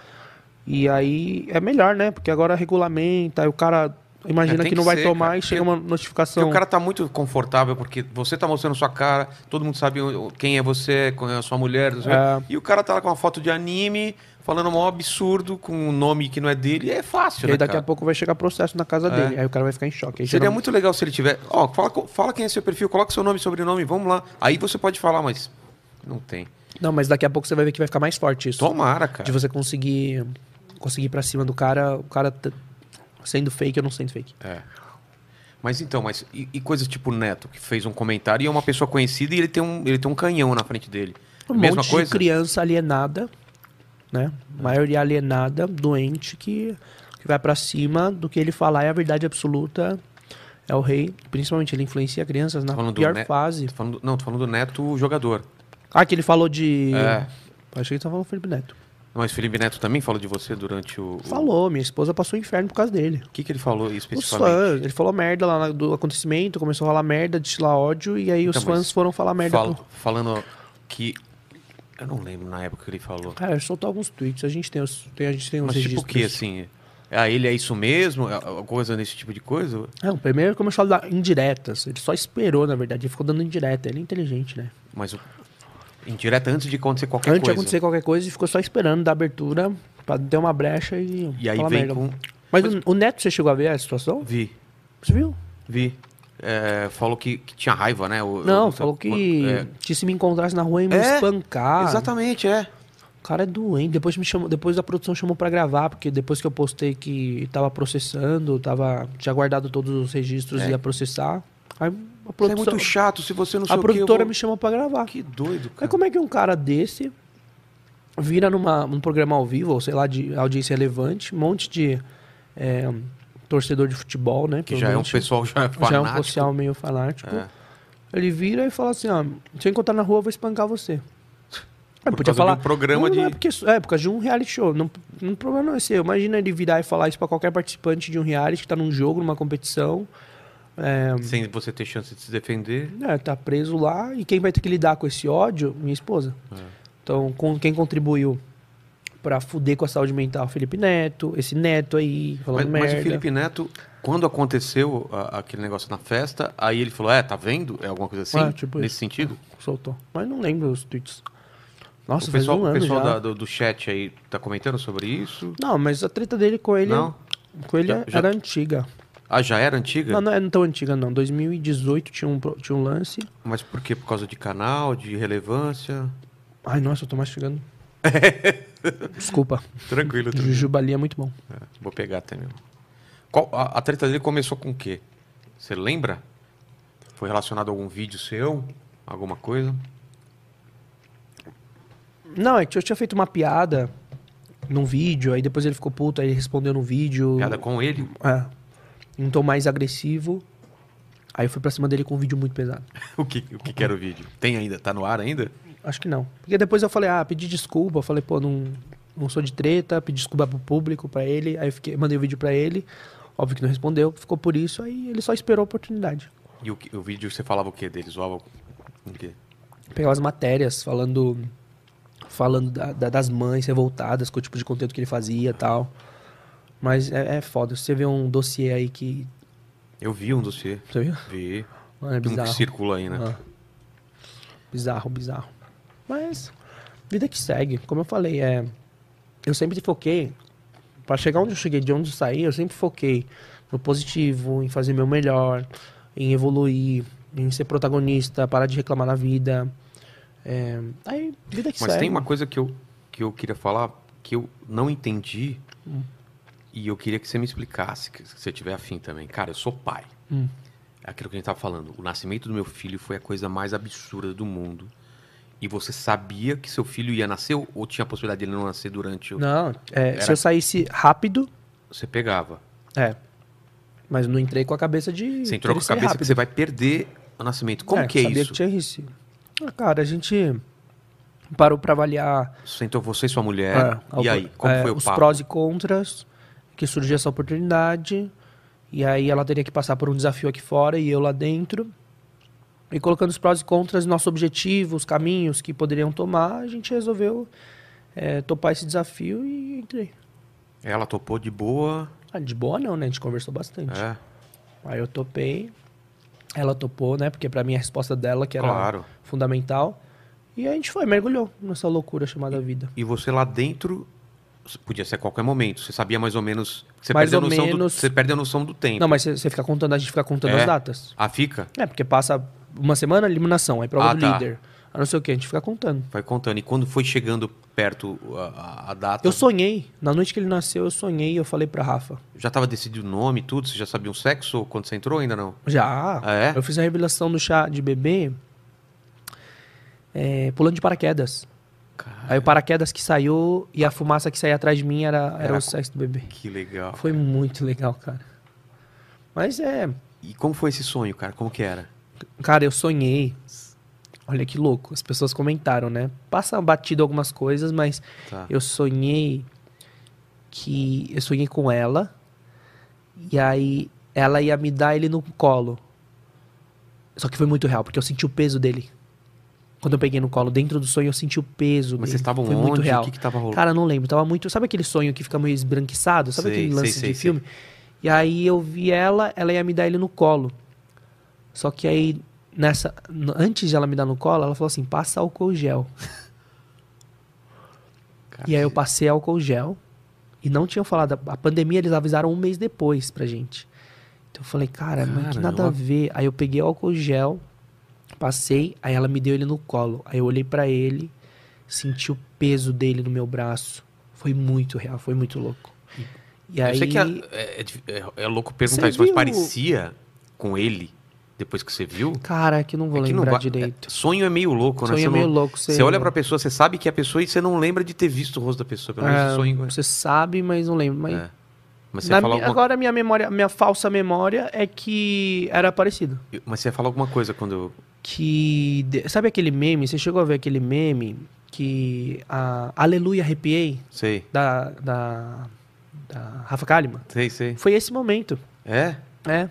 E aí é melhor, né? Porque agora regulamenta, aí o cara imagina É, tem que não que vai ser, tomar cara, e chega porque- uma Porque notificação. o cara tá muito confortável, porque você tá mostrando sua cara, todo mundo sabe quem é você, quem é a sua mulher, É. e o cara tá lá com uma foto de anime, falando um absurdo, com um nome que não é dele, e é fácil, E né, daqui cara? a pouco vai chegar processo na casa É. dele. Aí o cara vai ficar em choque. Aí Seria chega- muito legal se ele tiver. Ó, fala, co- fala quem é seu perfil, coloca seu nome e sobrenome, vamos lá. Aí você pode falar, mas não tem. Não, mas daqui a pouco você vai ver que vai ficar mais forte isso. Tomara, cara. De você conseguir conseguir ir pra cima do cara, o cara sendo fake ou não sendo fake. É. Mas então, mas e, e coisas tipo o Neto, que fez um comentário e é uma pessoa conhecida e ele tem um, ele tem um canhão na frente dele. Um Mesma monte coisa? de criança alienada, né? Maioria alienada, doente, que, que vai pra cima do que ele falar é a verdade absoluta. É o rei. Principalmente ele influencia crianças na pior fase. Tô falando- não, tô falando do Neto, o jogador. Ah, que ele falou de. É. Achei que ele tava falando do Felipe Neto. Mas Felipe Neto também falou de você durante o. Falou, minha esposa passou o inferno por causa dele. O que, que ele falou Os especificamente? fãs, ele falou merda lá do acontecimento, começou a falar merda, destilar ódio, e aí os Então, mas fãs foram falar merda. Fala- pro- Falando que. Eu não lembro na época que ele falou. Cara, ele soltou alguns tweets, a gente tem os, tem, a gente tem os Mas tipo o registros. que, assim? Ah, ele é isso mesmo? É alguma coisa nesse tipo de coisa? Não, primeiro ele começou a dar indiretas. Ele só esperou, na verdade. Ele ficou dando indireta. Ele é inteligente, né? Mas o... indireta antes de acontecer qualquer Antes de coisa. acontecer qualquer coisa, ele ficou só esperando dar abertura pra ter uma brecha e. E aí vem merda. com. Mas o, o Neto, você chegou a ver a situação? Vi, Você viu? vi. É, falou que, que tinha raiva, né? O- Não, falou que, É, que se me encontrasse na rua ia me É, espancar. Exatamente, é. O cara é doente. Depois, me chamou, depois a produção chamou pra gravar, porque depois que eu postei que tava processando, tava, tinha guardado todos os registros É. e ia processar. Aí a Isso é produção, muito chato se você não a o que, produtora vou- me chamou pra gravar. Que doido, Aí cara. como é que um cara desse vira numa, num programa ao vivo, ou sei lá, de audiência relevante, um monte de é, torcedor de futebol, né? Que já é um pessoal já é fanático. já é um social meio fanático. É. Ele vira e fala assim, ó, se eu encontrar na rua, eu vou espancar você. É, Por podia causa falar. de um programa não, não de- é porque é por causa de um reality show. Não, não, o problema não é seu. Imagina ele virar e falar isso pra qualquer participante de um reality que tá num jogo, numa competição. É, Sem você ter chance de se defender. é, tá preso lá e quem vai ter que lidar com esse ódio? Minha esposa. É. Então, com quem contribuiu pra fuder com a saúde mental? Felipe Neto, esse Neto aí, falando Mas, mas merda. o Felipe Neto, quando aconteceu a- aquele negócio na festa, aí ele falou: É, tá vendo? É alguma coisa assim? Ah, tipo nesse isso. sentido? soltou. Mas não lembro os tweets. Nossa, o pessoal, um o pessoal da- do, do chat aí tá comentando sobre isso? Não, mas a treta dele com ele, Não? com ele Já- já- era antiga. Ah, já era antiga? Não, não é tão antiga não. 2018 tinha um, tinha um lance. Mas por quê? Por causa de canal, de relevância? Ai, nossa, eu tô mastigando. Desculpa. Tranquilo, tranquilo. Jujuba ali é muito bom. É, vou pegar até mesmo. Qual, a, a treta dele começou com o quê? Você lembra? Foi relacionado a algum vídeo seu? Alguma coisa? Não, é que eu tinha feito uma piada num vídeo, aí depois ele ficou puto, aí ele respondeu no vídeo. Piada com ele? É. Em um tom mais agressivo. Aí eu fui pra cima dele com um vídeo muito pesado. O que, o que que era o vídeo? Tem ainda? Tá no ar ainda? Acho que não. Porque depois eu falei, ah, pedi desculpa. Eu falei, pô, não, não sou de treta, pedi desculpa pro público, pra ele. Aí eu fiquei, mandei o vídeo pra ele. Óbvio que não respondeu, ficou por isso, aí ele só esperou a oportunidade. E o, o vídeo você falava o quê dele? Zoava o quê? Pegava as matérias falando falando da- da- das mães revoltadas com o tipo de conteúdo que ele fazia e tal. Mas é, é foda. Você vê um dossiê aí que. Eu vi um dossiê. Você viu? Vi. Mano, é Um que bizarro. circula aí, né? Ah. Bizarro, bizarro. Mas, vida que segue. Como eu falei, é. Eu sempre foquei. Pra chegar onde eu cheguei, de onde eu saí, eu sempre foquei no positivo, em fazer meu melhor, em evoluir, em ser protagonista, parar de reclamar na vida. É, aí, vida que Mas segue. tem uma coisa que eu, que eu queria falar que eu não entendi Hum. e eu queria que você me explicasse, que se você tiver afim também. Cara, eu sou pai. Hum. É aquilo que a gente tava falando. O nascimento do meu filho foi a coisa mais absurda do mundo. E você sabia que seu filho ia nascer ou- tinha a possibilidade dele não nascer durante o. Não, é, Era- se eu saísse rápido, Você pegava. é. Mas não entrei com a cabeça de. Você entrou com a cabeça que rápido. você vai perder o nascimento. Como que é sabia isso? Que tinha isso. Ah, cara, a gente parou pra avaliar Sentou você e sua mulher. É, e aí, como é, foi o os papo? prós e contras, que surgiu essa oportunidade, e aí ela teria que passar por um desafio aqui fora e eu lá dentro. E colocando os prós e contras, nosso objetivo, os caminhos que poderiam tomar, a gente resolveu é, topar esse desafio e entrei. Ela topou de boa. Ah, de boa não, né? A gente conversou bastante. É, Aí eu topei, ela topou, né? Porque pra mim a resposta dela que era claro. fundamental. E a gente foi, mergulhou nessa loucura chamada vida. E você lá dentro. Podia ser a qualquer momento. Você sabia mais ou menos. Você, Mais perde, a noção do, menos. você perde a noção do tempo. Não, mas você você fica contando, a gente fica contando É? as datas. Ah, fica? É, porque passa uma semana, eliminação, aí prova Ah, do tá. líder. A não sei o que, a gente fica contando. Vai contando. E quando foi chegando perto a, a- data. Eu sonhei, na noite que ele nasceu, eu sonhei e eu falei pra Rafa. Já estava decidido o nome tudo? Você já sabia o sexo quando você entrou ainda não? Já, Ah, é? eu fiz a revelação do chá de bebê é, pulando de paraquedas. Cara, Aí o paraquedas que saiu e a fumaça que saía atrás de mim era, era, Era o sexo do bebê. que legal. Foi muito legal, cara. Mas é, E como foi esse sonho, cara? Como que era? Cara, eu sonhei. Olha que louco, as pessoas comentaram, né? Passa batido algumas coisas, mas Tá. eu sonhei que eu sonhei com ela e aí ela ia me dar ele no colo. Só que foi muito real, porque eu senti o peso dele. Quando eu peguei no colo, dentro do sonho eu senti o peso Mas vocês estavam onde? muito real. O que que tava rolando? Cara, não lembro, tava muito, sabe aquele sonho que fica meio esbranquiçado, sabe Sei, aquele lance sei, de sei. filme? E aí eu vi ela, ela ia me dar ele no colo. Só que aí nessa antes de ela me dar no colo, ela falou assim: "Passa álcool gel". Cara, E aí eu passei álcool gel e não tinham falado. A pandemia eles avisaram um mês depois pra gente. Então eu falei, cara, mas que nada Caramba. a ver. Aí eu peguei o álcool gel, passei, aí ela me deu ele no colo. Aí eu olhei pra ele, senti o peso dele no meu braço. Foi muito real, foi muito louco. E Eu aí. sei que é, é- é- é louco perguntar Você isso, mas parecia com ele, depois que você viu? Cara, que eu não vou É que não lembrar vai- direito. é- sonho é meio louco, né? Sonho Você é meio não- louco. Você olha pra pessoa, você sabe que é a pessoa e você não lembra de ter visto o rosto da pessoa. Pelo menos É, sonho. Você sabe, mas não lembro. Mas É. Mas você, na alguma... Agora minha memória, minha falsa memória é que era parecido. Mas você ia falar alguma coisa quando que sabe aquele meme? Você chegou a ver aquele meme que a Aleluia arrepiei Sei, da da, da Rafa Kalimann? sei, sei. Foi esse momento, É? é.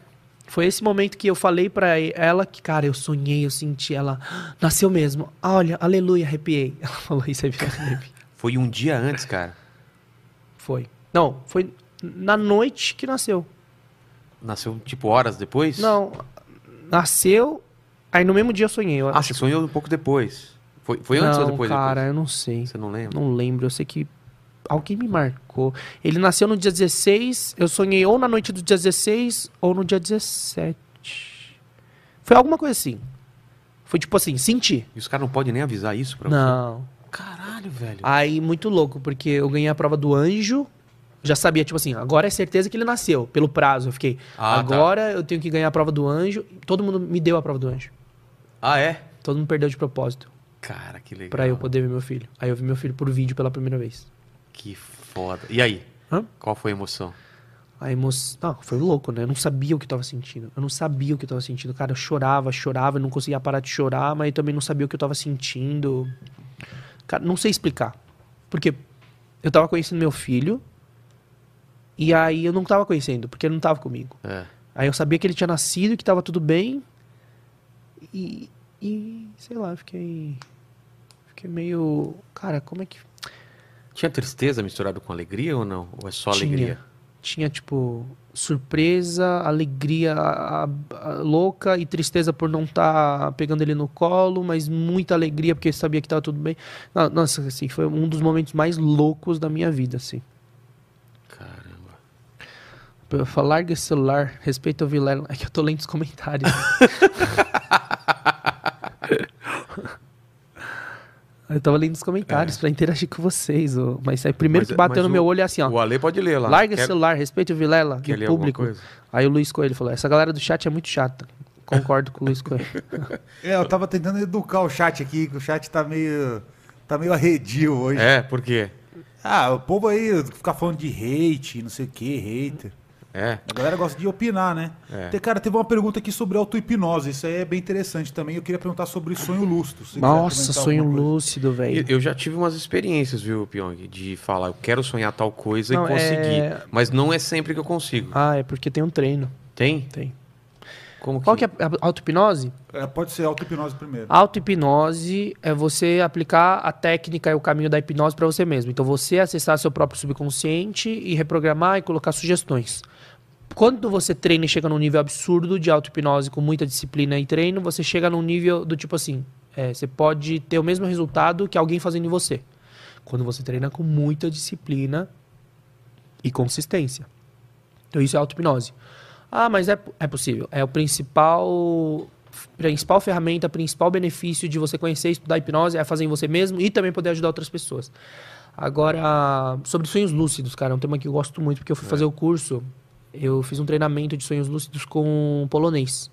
Foi esse momento que eu falei pra ela que, cara, eu sonhei, eu senti ela "Ah, nasceu mesmo. Olha, Aleluia arrepiei. Ela falou isso aí. Foi um dia antes, cara. Foi. Não, foi na noite que nasceu. Nasceu tipo horas depois? Não, nasceu, aí no mesmo dia eu sonhei. Eu Ah, acho você sonhou um pouco depois. Foi, foi antes não, ou depois? cara, depois? eu não sei. Você não lembra? Não lembro, eu sei que alguém me marcou. Ele nasceu no dia 16, eu sonhei ou na noite do dia 16 ou no dia 17. Foi alguma coisa assim. Foi tipo assim, senti. E os caras não podem nem avisar isso pra você? Não. Caralho, velho. Aí, muito louco, porque eu ganhei a prova do anjo. Já sabia, tipo assim, agora é certeza que ele nasceu, pelo prazo. Eu fiquei, Ah, tá. agora eu tenho que ganhar a prova do anjo. Todo mundo me deu a prova do anjo. Ah, é? Todo mundo perdeu de propósito Cara, que legal. pra eu poder ver meu filho. Aí eu vi meu filho por vídeo pela primeira vez. Que foda. E aí? Hã? Qual foi a emoção? A emoção. Não, foi louco, né? Eu não sabia o que eu tava sentindo. Eu não sabia o que eu tava sentindo. Cara, eu chorava, chorava, eu não conseguia parar de chorar, mas eu também não sabia o que eu tava sentindo. Cara, não sei explicar. Porque eu tava conhecendo meu filho. E aí eu não tava conhecendo, porque ele não tava comigo. É. Aí eu sabia que ele tinha nascido e que tava tudo bem. E. E. Sei lá, eu fiquei. Fiquei meio. Cara, como é que. Tinha tristeza misturado com alegria ou não? Ou é só Tinha. alegria? Tinha, tipo, surpresa, alegria a- a- louca e tristeza por não estar pegando ele no colo, mas muita alegria porque sabia que tava tudo bem. No- Nossa, assim, foi um dos momentos mais loucos da minha vida, assim. Caramba. Eu larga esse celular, respeita o Vilela. É que eu tô lendo os comentários. Eu tava lendo os comentários pra interagir com vocês. ô. Mas aí, primeiro É. Mas- que bateu mas no meu olho é assim, ó. O Ale pode ler lá. Larga Quer- o celular, respeite o Vilela quer e o público. coisa? Aí o Luiz Coelho falou: essa galera do chat é muito chata. Concordo com o Luiz Coelho. É, eu tava tentando educar o chat aqui, que o chat tá meio. tá meio arredio hoje. É, por quê? Ah, o povo aí fica falando de hate, não sei o que, hater. É. A galera gosta de opinar, né? É. Cara, teve uma pergunta aqui sobre auto-hipnose. Isso aí é bem interessante também. Eu queria perguntar sobre sonho lúcido. Nossa, sonho lúcido, Eu, velho. eu já tive umas experiências, viu, Pyong, de falar, eu quero sonhar tal coisa Não, e conseguir. é- Mas não é sempre que eu consigo. Ah, é porque tem um treino. Tem? Tem. Como Qual que é a auto-hipnose? É, pode ser auto-hipnose primeiro. Auto-hipnose é você aplicar a técnica e o caminho da hipnose para você mesmo. Então, você acessar seu próprio subconsciente e reprogramar e colocar sugestões. Quando você treina e chega num nível absurdo de auto-hipnose com muita disciplina e treino, você chega num nível do tipo assim: é, você pode ter o mesmo resultado que alguém fazendo em você. Quando você treina com muita disciplina e consistência. Então, isso é auto-hipnose. Ah, mas é, é possível. É o principal principal ferramenta, principal benefício de você conhecer e estudar hipnose é fazer em você mesmo e também poder ajudar outras pessoas. Agora, sobre sonhos lúcidos, cara, é um tema que eu gosto muito, porque eu fui fazer o curso, eu fiz um treinamento de sonhos lúcidos com um polonês,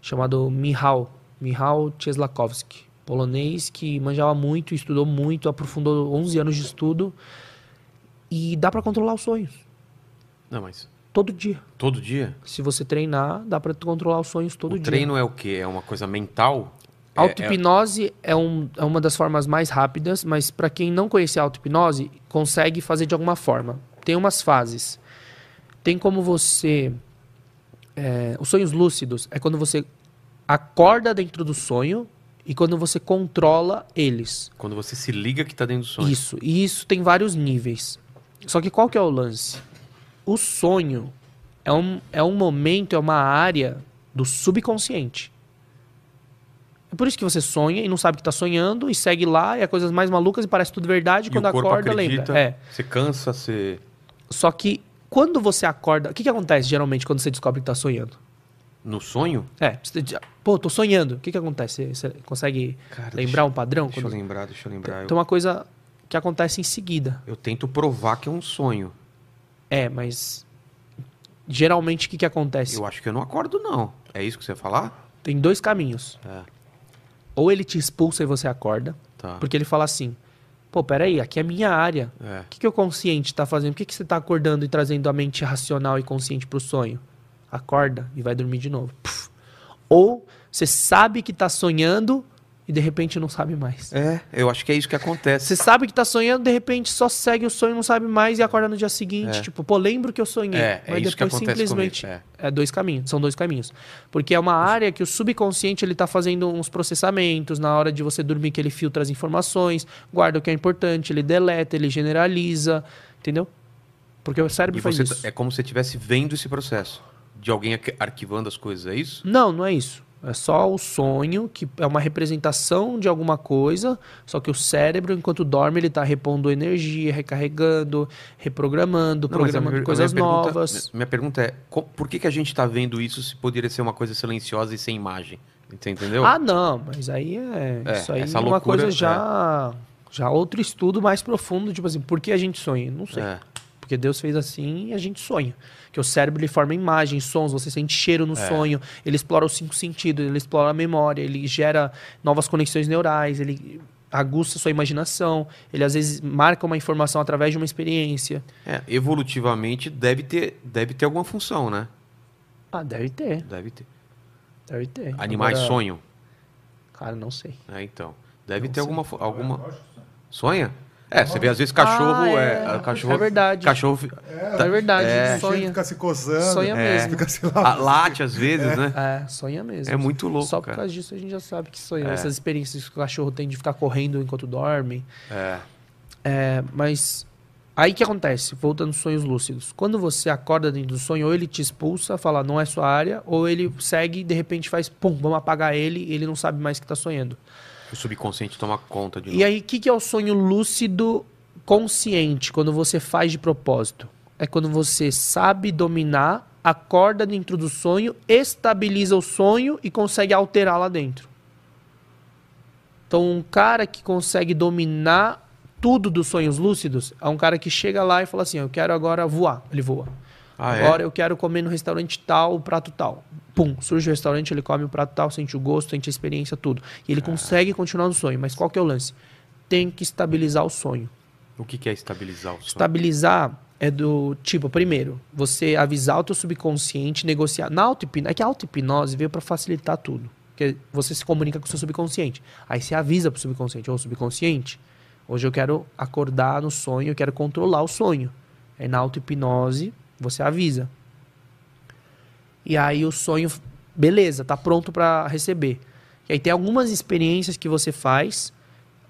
chamado Michał, Michał Cieslakowski, polonês que manjava muito, estudou muito, aprofundou 11 anos de estudo, e dá pra controlar os sonhos, Não, mas todo dia. todo dia? Se você treinar, dá pra controlar os sonhos todo o dia. treino é o quê? É uma coisa mental? É- Auto-hipnose é, um, é uma das formas mais rápidas, mas para quem não conhece a auto-hipnose, consegue fazer de alguma forma. Tem umas fases. Tem como você. é, os sonhos lúcidos é quando você acorda dentro do sonho e quando você controla eles. Quando você se liga que tá dentro do sonho. Isso. E isso tem vários níveis. Só que qual que é o lance? O sonho é um, é um momento, é uma área do subconsciente. É por isso que você sonha e não sabe que tá sonhando e segue lá e é coisas mais malucas e parece tudo verdade. E quando acorda, acredita, lembra. É. Você cansa, você... Só que quando você acorda. O que, que acontece geralmente quando você descobre que tá sonhando? No sonho? É, você pô, tô sonhando. O que, que acontece? Você, você consegue Cara, lembrar deixa- um padrão? Deixa eu Quando... lembrar, deixa eu lembrar. Tem uma coisa que acontece em seguida. Eu, eu tento provar que é um sonho. É, mas. Geralmente o que, que acontece? Eu acho que eu não acordo, não. É isso que você ia falar? Tem dois caminhos. É. Ou ele te expulsa e você acorda, Tá. porque ele fala assim: pô, peraí, aqui é minha área. É. O que, que o consciente está fazendo? Por que, que você está acordando e trazendo a mente racional e consciente para o sonho? Acorda e vai dormir de novo. Ou você sabe que está sonhando e de repente não sabe mais. É, eu acho que é isso que acontece. Você sabe que está sonhando, de repente só segue o sonho, não sabe mais e acorda no dia seguinte. É. Tipo, pô, lembro que eu sonhei. É, é mas isso que depois acontece simplesmente. comigo, É dois caminhos, são dois caminhos. Porque é uma área que o subconsciente ele tá fazendo uns processamentos na hora de você dormir que ele filtra as informações, guarda o que é importante, ele deleta, ele generaliza, entendeu? Porque o cérebro E faz você isso. tá- é como se você estivesse vendo esse processo. De alguém arqu- arquivando as coisas, é isso? Não, não é isso. É só o sonho, que é uma representação de alguma coisa, só que o cérebro, enquanto dorme, ele tá repondo energia, recarregando, reprogramando, Não, programando minha- coisas minha pergunta- novas. Minha pergunta é, por que, que a gente está vendo isso se poderia ser uma coisa silenciosa e sem imagem? Você entendeu? Ah, não, mas aí é. É, isso aí é uma coisa já. Já outro estudo mais profundo, tipo assim, por que a gente sonha? Não sei. É. Porque Deus fez assim e a gente sonha. Que o cérebro ele forma imagens, sons, você sente cheiro no É. sonho, ele explora os cinco sentidos, ele explora a memória, ele gera novas conexões neurais, ele aguça sua imaginação, ele às vezes marca uma informação através de uma experiência. É, evolutivamente deve ter, deve ter alguma função, né? Ah, deve ter, Deve ter. deve ter. Animais Agora, sonham? Cara, não sei. É, então. Deve Não ter sei. alguma, alguma. Sonha? É, você vê às vezes cachorro. Ah, é, é. cachorro É verdade. Cachorro fi- É, verdade, É. sonha. Fica se coçando. Sonha É. mesmo. Fica se lavando. late às vezes, né? É, sonha mesmo. É muito louco, Só por cara. causa disso a gente já sabe que sonha. É. Essas experiências que o cachorro tem de ficar correndo enquanto dorme. É. É, mas aí que acontece, voltando aos sonhos lúcidos. Quando você acorda dentro do sonho, ou ele te expulsa, fala não é sua área, ou ele segue e de repente faz pum, vamos apagar ele e ele não sabe mais que está sonhando. O subconsciente toma conta de E novo. aí, o que, que é o sonho lúcido consciente, quando você faz de propósito? É quando você sabe dominar, acorda dentro do sonho, estabiliza o sonho e consegue alterar lá dentro. Então, um cara que consegue dominar tudo dos sonhos lúcidos é um cara que chega lá e fala assim: Eu quero agora voar. Ele voa. Ah, é? agora eu quero comer no restaurante tal, o prato tal. Pum, surge o restaurante, ele come o prato tal, sente o gosto, sente a experiência, tudo. E ele consegue continuar no sonho. Mas qual que é o lance? Tem que estabilizar o sonho. O que, que é estabilizar o sonho? Estabilizar é do tipo, primeiro, você avisar o teu subconsciente, negociar. Na auto-hipnose, é que a auto-hipnose veio para facilitar tudo. Porque você se comunica com o seu subconsciente. Aí você avisa pro subconsciente, ô subconsciente, hoje eu quero acordar no sonho, eu quero controlar o sonho. Aí na auto-hipnose, você avisa. E aí o sonho, beleza, tá pronto para receber. E aí tem algumas experiências que você faz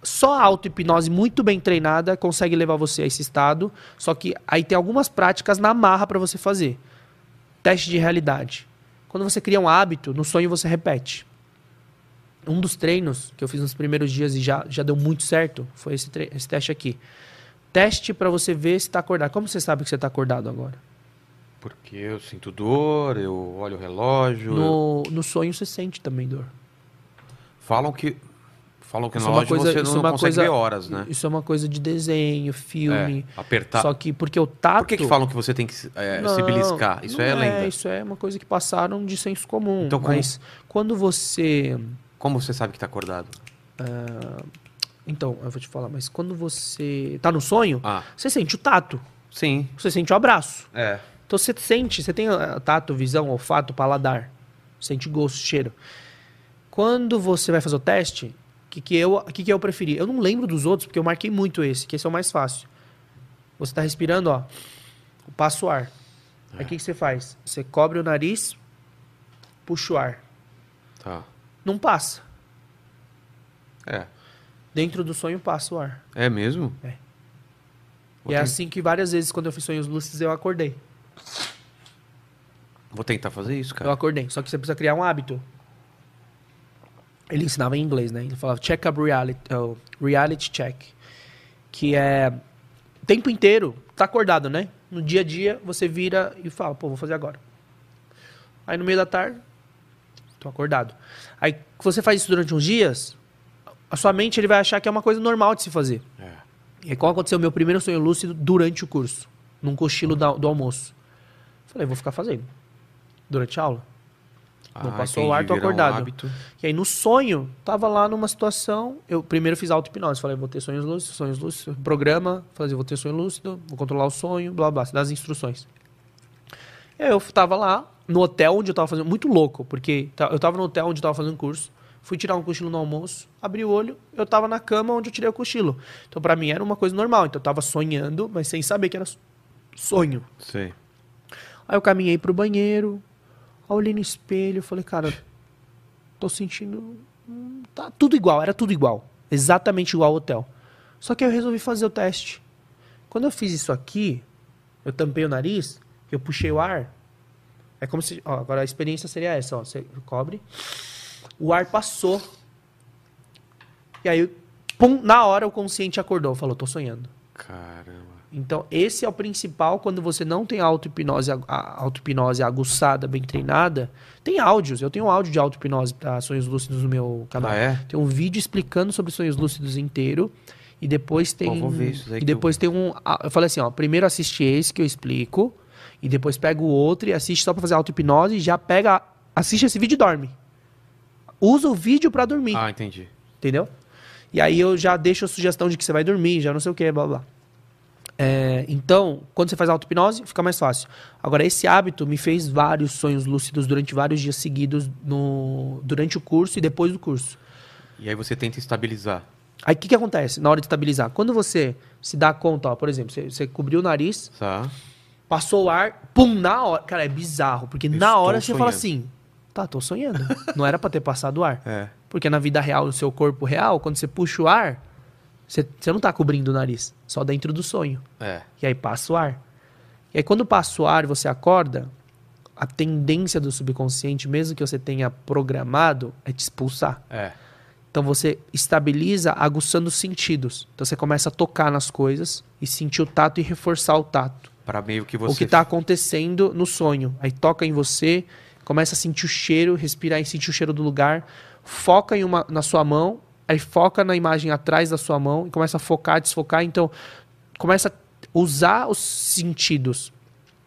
só a auto-hipnose muito bem treinada consegue levar você a esse estado. Só que aí tem algumas práticas na marra para você fazer. Teste de realidade. Quando você cria um hábito, no sonho você repete. Um dos treinos que eu fiz nos primeiros dias e já, já deu muito certo foi esse, esse teste aqui. Teste para você ver se está acordado. Como você sabe que você está acordado agora? Porque eu sinto dor, eu olho o relógio. No, no sonho você sente também dor. Falam que Falam que Isso na é loja coisa- você não é consegue coisa- ver horas, né? Isso é uma coisa de desenho, filme. É, apertar. Só que porque o tato. Por que, que falam que você tem que se- é, Não, se beliscar? Isso não é lenda. Isso é uma coisa que passaram de senso comum. Então, como- Mas quando você. Como você sabe que tá acordado? Então, eu vou te falar, mas quando você tá no sonho, Ah, você sente o tato, sim. você sente o abraço. É. Então você sente, você tem ah, tato, visão, olfato, paladar, sente gosto, cheiro. Quando você vai fazer o teste, o que, que, eu, que, que eu preferi? Eu não lembro dos outros, porque eu marquei muito esse, que esse é o mais fácil. Você tá respirando, ó, passa o ar. Aí o que, que você faz? Você cobre o nariz, puxa o ar. Tá. Não passa. É. Dentro do sonho passa o ar. É mesmo? É. Vou, e é ten- assim que várias vezes, quando eu fiz sonhos lúcidos, eu acordei. Vou tentar fazer isso, Eu cara. acordei. Só que você precisa criar um hábito. Ele ensinava em inglês, né? Ele falava check-up reality, oh, reality check. Que é o tempo inteiro, tá acordado, né? No dia a dia, você vira e fala, pô, vou fazer agora. Aí no meio da tarde, tô acordado. Aí você faz isso durante uns dias, a sua mente ele vai achar que é uma coisa normal de se fazer. É. E aí, qual aconteceu o meu primeiro sonho lúcido durante o curso? Num cochilo do almoço. Falei, vou ficar fazendo. Durante a aula. Não passou o ar, tô um acordado. hábito. E aí, no sonho, tava lá numa situação. Eu primeiro fiz auto-hipnose. Falei, vou ter sonhos lúcidos, sonhos lúcidos. Programa, falei, vou ter sonho lúcido, vou controlar o sonho, blá blá, das instruções. E aí eu tava lá, no hotel onde eu tava fazendo. Muito louco, porque eu tava no hotel onde eu tava fazendo curso. Fui tirar um cochilo no almoço, abri o olho, eu tava na cama onde eu tirei o cochilo. Então, pra mim, era uma coisa normal. Então, eu tava sonhando, mas sem saber que era sonho. Sei. Aí eu caminhei pro banheiro, olhei no espelho, falei, cara, tô sentindo. hum, Tá tudo igual, era tudo igual. Exatamente igual ao hotel. Só que eu resolvi fazer o teste. Quando eu fiz isso aqui, eu tampei o nariz, eu puxei o ar. É como se. Ó, agora a experiência seria essa, ó. Você cobre. O ar passou. E aí, pum, na hora o consciente acordou, falou, tô sonhando. Caramba. Então, esse é o principal quando você não tem auto-hipnose, a- a auto-hipnose aguçada, bem treinada. Tem áudios, eu tenho um áudio de auto-hipnose para sonhos lúcidos no meu canal. Ah, é? Tem um vídeo explicando sobre sonhos lúcidos inteiro. E depois tem. Pô, vou ver isso daí e depois tem um. Eu falei assim, ó. Primeiro assiste esse que eu explico. E depois pega o outro e assiste só pra fazer auto-hipnose. E já pega. Assiste esse vídeo e dorme. Usa o vídeo pra dormir. Ah, entendi. Entendeu? E aí eu já deixo a sugestão de que você vai dormir, já não sei o que, blá blá. É, então, quando você faz auto-hipnose, fica mais fácil. Agora, esse hábito me fez vários sonhos lúcidos durante vários dias seguidos no, durante o curso e depois do curso. E aí você tenta estabilizar. Aí o que, que acontece na hora de estabilizar? Quando você se dá conta, ó, por exemplo, você, você cobriu o nariz, Tá? passou o ar, pum, na hora. Cara, é bizarro, porque na hora você fala assim: tá, tô sonhando. não era pra ter passado o ar. É. Porque na vida real, no seu corpo real, quando você puxa o ar, você, você não tá cobrindo o nariz, só dentro do sonho. É. E aí passa o ar. E aí quando passa o ar e você acorda, a tendência do subconsciente, mesmo que você tenha programado, é te expulsar. É. Então você estabiliza aguçando os sentidos. Então você começa a tocar nas coisas e sentir o tato e reforçar o tato. Pra meio que você. O que está acontecendo no sonho. Aí toca em você, começa a sentir o cheiro, respirar e sentir o cheiro do lugar, foca em uma, na sua mão aí foca na imagem atrás da sua mão e começa a focar, desfocar. Então, começa a usar os sentidos.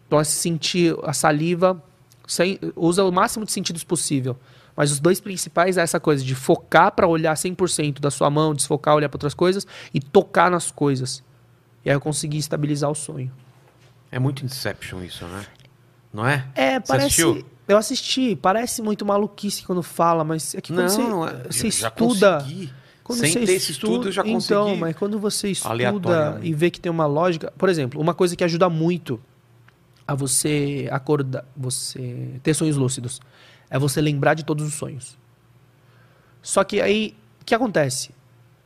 Então, é sentir a saliva, sem, usa o máximo de sentidos possível. Mas os dois principais é essa coisa de focar para olhar 100% da sua mão, desfocar, olhar para outras coisas e tocar nas coisas. E aí eu consegui estabilizar o sonho. É muito Inception isso, né? Não é? É, Você parece. assistiu? Eu assisti, parece muito maluquice quando fala, mas é que quando você, não, é- você eu já estuda. consegui. Quando Sem você ter esse estudo, eu já consegui. Então, mas quando você estuda e vê que tem uma lógica. Por exemplo, uma coisa que ajuda muito a você acordar, você ter sonhos lúcidos, é você lembrar de todos os sonhos. Só que aí, o que acontece?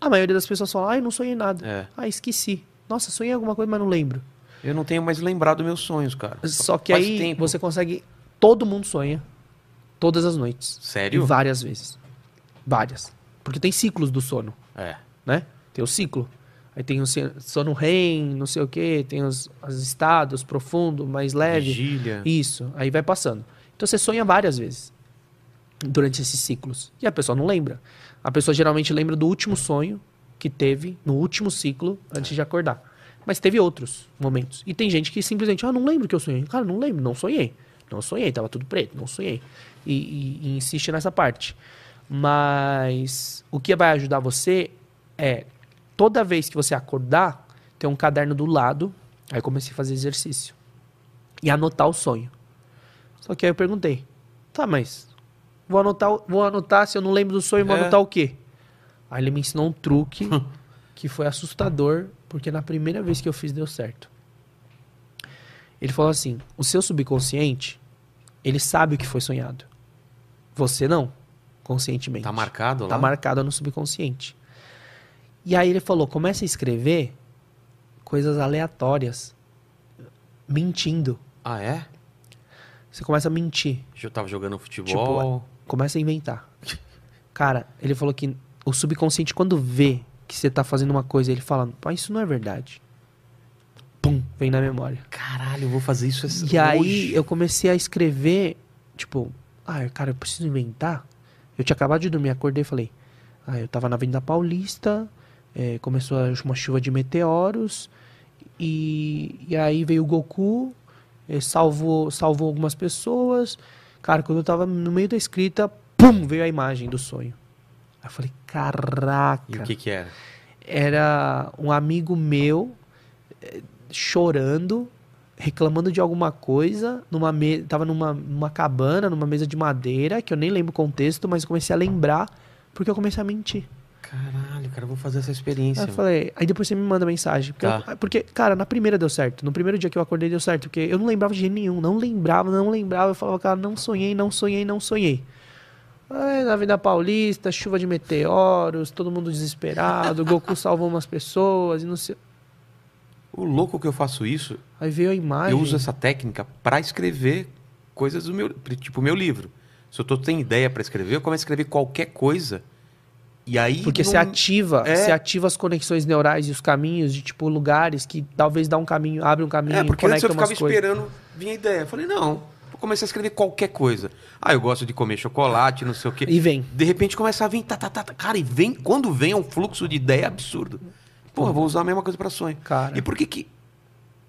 A maioria das pessoas fala, ah, eu não sonhei nada. É. Ah, esqueci. Nossa, sonhei alguma coisa, mas não lembro. Eu não tenho mais lembrado meus sonhos, cara. Só que Faz aí tempo. você consegue. Todo mundo sonha. Todas as noites. Sério? E várias vezes. Várias. Porque tem ciclos do sono, É. né? Tem o ciclo. Aí tem o sono REM, não sei o quê, tem os, os estados profundo, mais leve. Vigília. Isso. Aí vai passando. Então você sonha várias vezes durante esses ciclos. E a pessoa não lembra. A pessoa geralmente lembra do último sonho que teve no último ciclo antes de acordar. Mas teve outros momentos. E tem gente que simplesmente, ah, não lembro que eu sonhei. Cara, não lembro, não sonhei. Não sonhei, tava tudo preto, não sonhei. E, e- e insiste nessa parte. Mas o que vai ajudar você é, toda vez que você acordar, ter um caderno do lado. Aí comecei a fazer exercício. E anotar o sonho. Só que aí eu perguntei, tá, mas vou anotar, vou anotar, se eu não lembro do sonho, vou É. anotar o quê? Aí ele me ensinou um truque que foi assustador, porque na primeira vez que eu fiz deu certo. Ele falou assim: o seu subconsciente, ele sabe o que foi sonhado. Você não, conscientemente. Tá marcado lá? Tá marcado no subconsciente. E aí ele falou: comece a escrever coisas aleatórias, mentindo. Ah, é? Você começa a mentir. Eu tava jogando Tipo, futebol. começa a inventar. Cara, ele falou que o subconsciente, quando vê que você tá fazendo uma coisa, ele fala, mas isso não é verdade. Pum, vem na memória. Caralho, eu vou fazer isso essa- E aí hoje. eu comecei a escrever, tipo, ah, cara, eu preciso inventar. Eu tinha acabado de dormir, acordei e falei, ah, eu tava na Avenida Paulista, eh, começou uma chuva de meteoros, e, e aí veio o Goku, eh, salvou, salvou algumas pessoas. Cara, quando eu tava no meio da escrita, pum, veio a imagem do sonho. Aí eu falei, caraca E o que que era? era um amigo meu eh, chorando, reclamando de alguma coisa, numa me... tava numa, numa cabana, numa mesa de madeira, que eu nem lembro o contexto, mas eu comecei a lembrar porque eu comecei a mentir. Caralho, cara, eu vou fazer essa experiência. Aí eu falei, aí depois você me manda mensagem. Porque, Tá. eu- porque, cara, na primeira deu certo. No primeiro dia que eu acordei deu certo. Porque eu não lembrava de jeito nenhum. Não lembrava, não lembrava. Eu falava, cara, não sonhei, não sonhei, não sonhei. Aí, na Avenida Paulista, chuva de meteoros, todo mundo desesperado. Goku salvou umas pessoas e não sei. O louco que eu faço isso, Aí veio a imagem. eu uso essa técnica pra escrever coisas do meu, tipo meu livro. Se eu tô sem ideia pra escrever, eu começo a escrever qualquer coisa. E aí Porque não- você ativa, É. você ativa as conexões neurais e os caminhos de tipo lugares que talvez dá um caminho, abre um caminho, É, porque antes eu ficava coisas. esperando vir a ideia. Eu falei, não, vou começar a escrever qualquer coisa. Ah, eu gosto de comer chocolate, não sei o quê. E vem. De repente começa a vir, tá, tá, tá, tá. Cara, e vem, quando vem é um fluxo de ideia absurdo. Pô, eu vou usar a mesma coisa pra sonho. Cara. E por que que...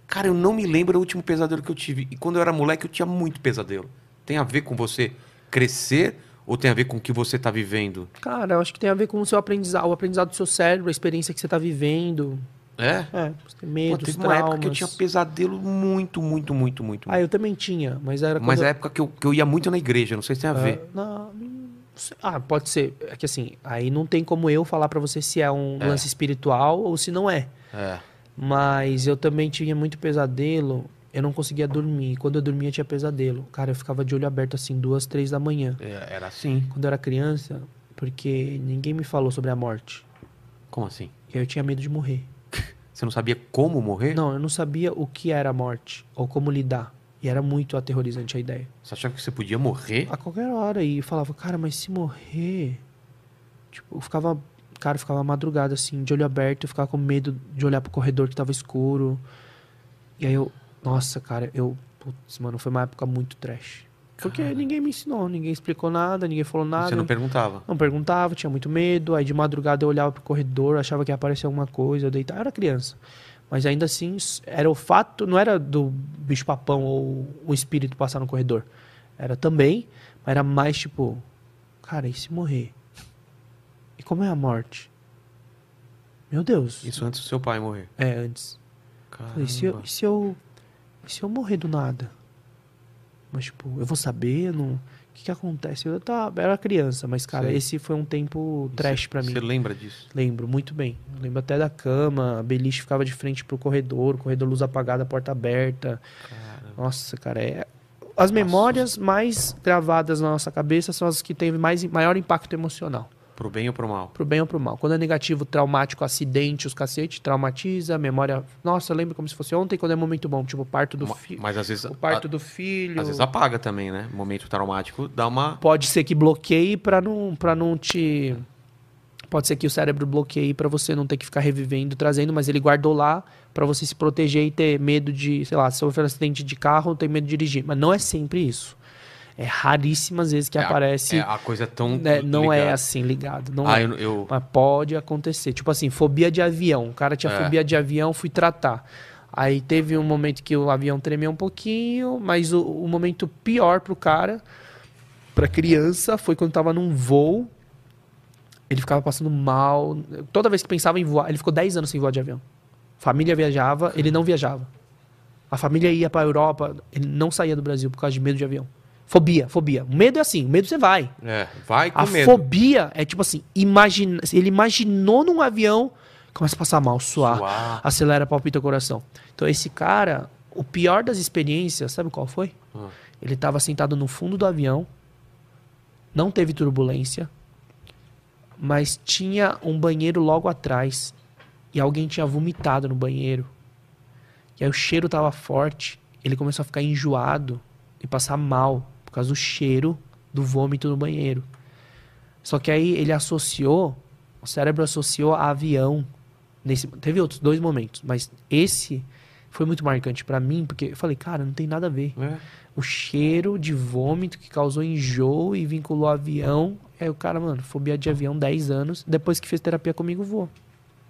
Cara, eu não me lembro do último pesadelo que eu tive. E quando eu era moleque, eu tinha muito pesadelo. Tem a ver com você crescer ou tem a ver com o que você tá vivendo? Cara, eu acho que tem a ver com o seu aprendizado, o aprendizado do seu cérebro, a experiência que você tá vivendo. É? É, você tem Pô, medos, teve uma traumas. época que eu tinha pesadelo muito, muito, muito, muito. Ah, eu também tinha, mas era Mas é a época que eu, que eu ia muito na igreja, não sei se tem a eu- ver. Ah, não. Ah, pode ser. É que assim, aí não tem como eu falar pra você se é um É. lance espiritual ou se não é. É. Mas eu também tinha muito pesadelo. Eu não conseguia dormir. Quando eu dormia, tinha pesadelo. Cara, eu ficava de olho aberto assim, duas, três da manhã. É, Era assim. Quando eu era criança, porque ninguém me falou sobre a morte. Como assim? E aí eu tinha medo de morrer. Você não sabia como morrer? Não, eu não sabia o que era a morte ou como lidar. E era muito aterrorizante a ideia. Você achava que você podia morrer? A qualquer hora. E eu falava, cara, mas se morrer. Tipo, eu ficava. Cara, eu ficava madrugada assim, de olho aberto, eu ficava com medo de olhar pro corredor que tava escuro. E aí eu. Nossa, cara, eu. Putz, mano, foi uma época muito trash. Porque ninguém me ensinou, ninguém explicou nada, ninguém falou nada. Você não perguntava. Não perguntava, tinha muito medo. Aí de madrugada eu olhava pro corredor, achava que ia aparecer alguma coisa, eu deitava. Eu era criança. Mas ainda assim, era o fato, não era do bicho-papão ou o espírito passar no corredor. Era também, mas era mais tipo, cara, e se morrer? E como é a morte? Meu Deus. Isso antes do seu pai morrer. É, antes. Falei, e se eu, Caramba. e se eu, e se eu morrer do nada? Mas, tipo, eu vou saber? Não... O que, que acontece? Eu, eu era criança, mas, cara, Sei. esse foi um tempo trash pra mim. Você lembra disso? Lembro muito bem. Eu lembro até da cama, a beliche ficava de frente pro corredor, o corredor luz apagada, porta aberta. Nossa, cara, é. As memórias mais gravadas na nossa cabeça são as que têm mais, maior impacto emocional. Pro bem ou pro mal? Pro bem ou pro mal. Quando é negativo, traumático, acidente, os cacete, traumatiza, memória. Nossa, eu lembro como se fosse ontem, quando é momento bom, tipo o parto do filho. Mas às vezes. O parto a- do filho. Às vezes apaga também, né? Momento traumático dá uma. Pode ser que bloqueie pra não, pra não te. Pode ser que o cérebro bloqueie pra você não ter que ficar revivendo, trazendo, mas ele guardou lá pra você se proteger e ter medo de, sei lá, se sofrer um acidente de carro, tem medo de dirigir. Mas não é sempre isso. É raríssimas vezes que É a- aparece. É, a coisa é tão. né, não é ligada. assim ligado. Não Ah, é. eu, eu- Mas pode acontecer. Tipo assim, fobia de avião. O cara tinha É. fobia de avião, fui tratar. Aí teve um momento que o avião tremeu um pouquinho, mas o, o momento pior pro cara, pra criança, foi quando tava num voo. Ele ficava passando mal. Toda vez que pensava em voar, ele ficou 10 anos sem voar de avião. Família viajava, ele não viajava. A família ia pra Europa, ele não saía do Brasil por causa de medo de avião. Fobia, fobia. O medo é assim, o medo você vai. É, vai com A medo. fobia é tipo assim, imagina, ele imaginou num avião, começa a passar mal, suar, Suar. acelera, palpita o coração. Então esse cara, o pior das experiências, sabe qual foi? Ah. Ele estava sentado no fundo do avião, não teve turbulência, mas tinha um banheiro logo atrás e alguém tinha vomitado no banheiro. E aí o cheiro tava forte, ele começou a ficar enjoado e passar mal causa do cheiro do vômito no banheiro. Só que aí ele associou, o cérebro associou a avião. Nesse, teve outros dois momentos, mas esse foi muito marcante pra mim, porque eu falei, cara, não tem nada a ver. É. O cheiro de vômito que causou enjoo e vinculou avião. Aí o cara, mano, fobia de avião 10 anos. Depois que fez terapia comigo, voou.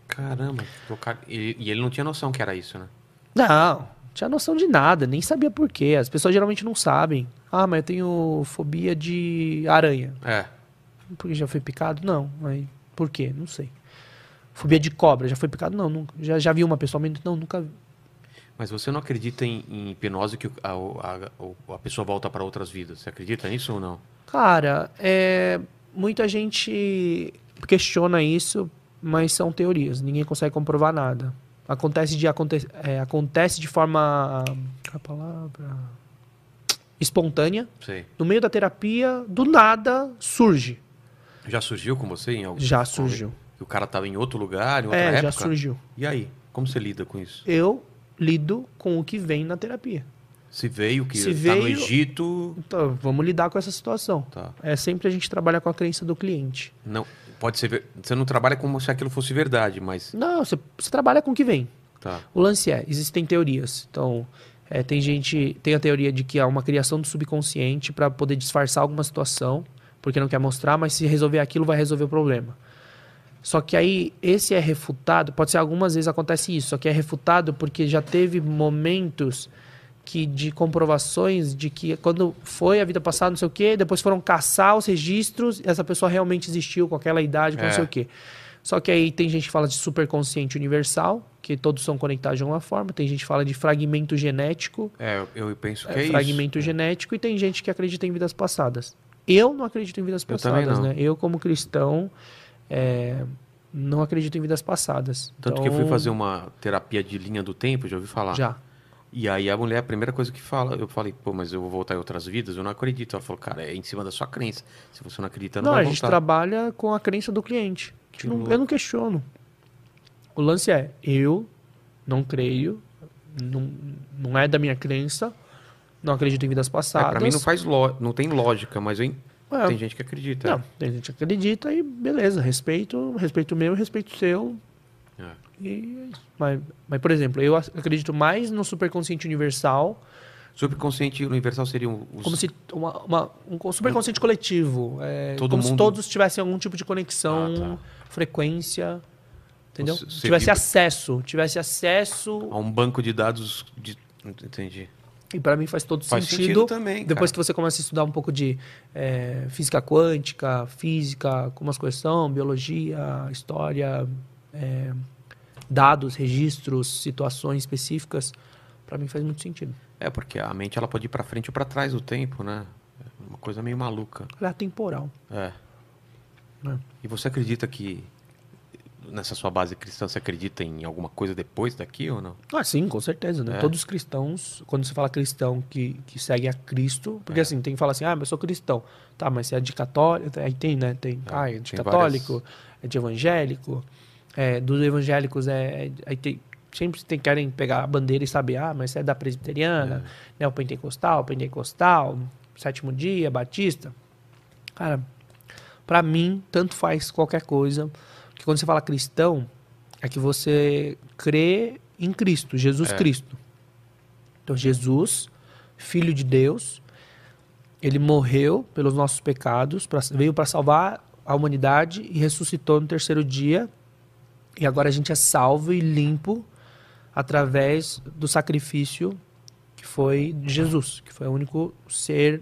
Caramba. E, ele não tinha noção que era isso, né? Não tinha noção de nada, nem sabia por quê. As pessoas geralmente não sabem. Ah, mas eu tenho fobia de aranha. É. Porque já foi picado? Não. Mas por quê? Não sei. Fobia de cobra, já foi picado? Não, nunca. Já, já vi uma pessoalmente? Não, nunca vi. Mas você não acredita em, em hipnose que a, a- a pessoa volta para outras vidas? Você acredita nisso ou não? Cara, é, muita gente questiona isso, mas são teorias. Ninguém consegue comprovar nada. Acontece de, aconte, é, acontece de forma. qual é a palavra? Espontânea. Sei. No meio da terapia, do nada, surge. Já surgiu com você em algum Já surgiu. O cara estava em outro lugar, em outra É, época? já surgiu. E aí? Como você lida com isso? Eu lido com o que vem na terapia. Se veio que Se tá no Egito. Então, vamos lidar com essa situação. Tá. É sempre a gente trabalha com a crença do cliente. Não, pode ser. Você não trabalha como se aquilo fosse verdade, mas. Não, você, você trabalha com o que vem. Tá. O lance é, existem teorias. Então, é, tem gente, tem a teoria de que há uma criação do subconsciente para poder disfarçar alguma situação, porque não quer mostrar, mas se resolver aquilo vai resolver o problema. Só que aí esse é refutado, pode ser algumas vezes acontece isso, só que é refutado porque já teve momentos que de comprovações de que quando foi a vida passada, não sei o quê, depois foram caçar os registros, essa pessoa realmente existiu com aquela idade, com É. não sei o quê. Só que aí tem gente que fala de superconsciente universal, que todos são conectados de alguma forma, tem gente que fala de fragmento genético, É, eu, eu penso que é, é, fragmento isso. genético, e tem gente que acredita em vidas passadas. Eu não acredito em vidas Eu passadas, né? Eu, como cristão, é, não acredito em vidas passadas. Tanto que eu fui Então, fazer uma terapia de linha do tempo, já ouvi falar. Já. E aí a mulher, a primeira coisa que fala, eu falei, pô, mas eu vou voltar em outras vidas? Eu não acredito. Ela falou, cara, é em cima da sua crença. Se você não acredita, não, Não, vai a gente voltar. trabalha com a crença do cliente. Que não- eu não questiono. O lance é, eu não creio, não, não é da minha crença, não acredito em vidas É, passadas. pra mim não faz lo... não tem lógica, mas eu... É, tem gente que acredita. Não, tem gente que acredita e beleza, respeito, respeito meu e respeito seu. É. E mas, mas, por exemplo, eu ac- acredito mais no superconsciente universal Superconsciente universal seria um, os... Como se uma, uma- um superconsciente coletivo. É, Todo como se mundo- todos tivessem algum tipo de conexão, Ah, frequência. Entendeu? Você- tivesse vibra- acesso. Tivesse acesso. a um banco de dados de... Entendi. E para mim faz todo Faz sentido. sentido também, Depois que você começa a estudar um pouco de é, física quântica, física, como as coisas são, biologia, história, é, dados, registros, situações específicas, para mim faz muito sentido. É, porque a mente ela pode ir pra frente ou pra trás do tempo, né? É uma coisa meio maluca. Ela é atemporal. É. né? E você acredita que nessa sua base cristã você acredita em alguma coisa depois daqui ou não? Ah, sim, com certeza, né? É. Todos os cristãos, quando você fala cristão que, que segue a Cristo, porque É. assim, tem que falar assim, ah, mas eu sou cristão. Tá, mas você é de católico, aí tem, né? Tem, É, ah, é de tem católico, é de evangélico, é, dos evangélicos é, é- tem, sempre tem, querem pegar a bandeira e saber, ah, mas é da presbiteriana, né? O pentecostal, pentecostal, sétimo dia, batista. Cara, pra mim, tanto faz qualquer coisa, porque quando você fala cristão, é que você crê em Cristo, Jesus É. Cristo. Então, Jesus, Filho de Deus, ele morreu pelos nossos pecados, pra- veio para salvar a humanidade e ressuscitou no terceiro dia. E agora a gente é salvo e limpo através do sacrifício que foi de Jesus, que foi o único ser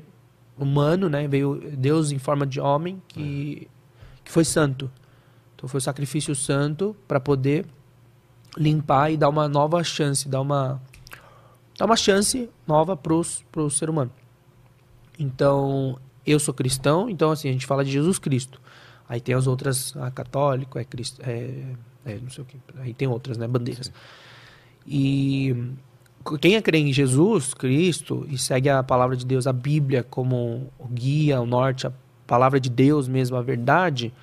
humano, né? Veio Deus em forma de homem que, que foi santo. Então foi o sacrifício santo para poder limpar e dar uma nova chance, dar uma dar uma chance nova pro, pro ser humano. Então, eu sou cristão, então assim, a gente fala de Jesus Cristo. Aí tem as outras, ah, católico, é é, é não sei o que. Aí tem outras, né, bandeiras. E quem é crê em Jesus Cristo e segue a palavra de Deus, a Bíblia como o guia, o norte, a palavra de Deus mesmo, a verdade,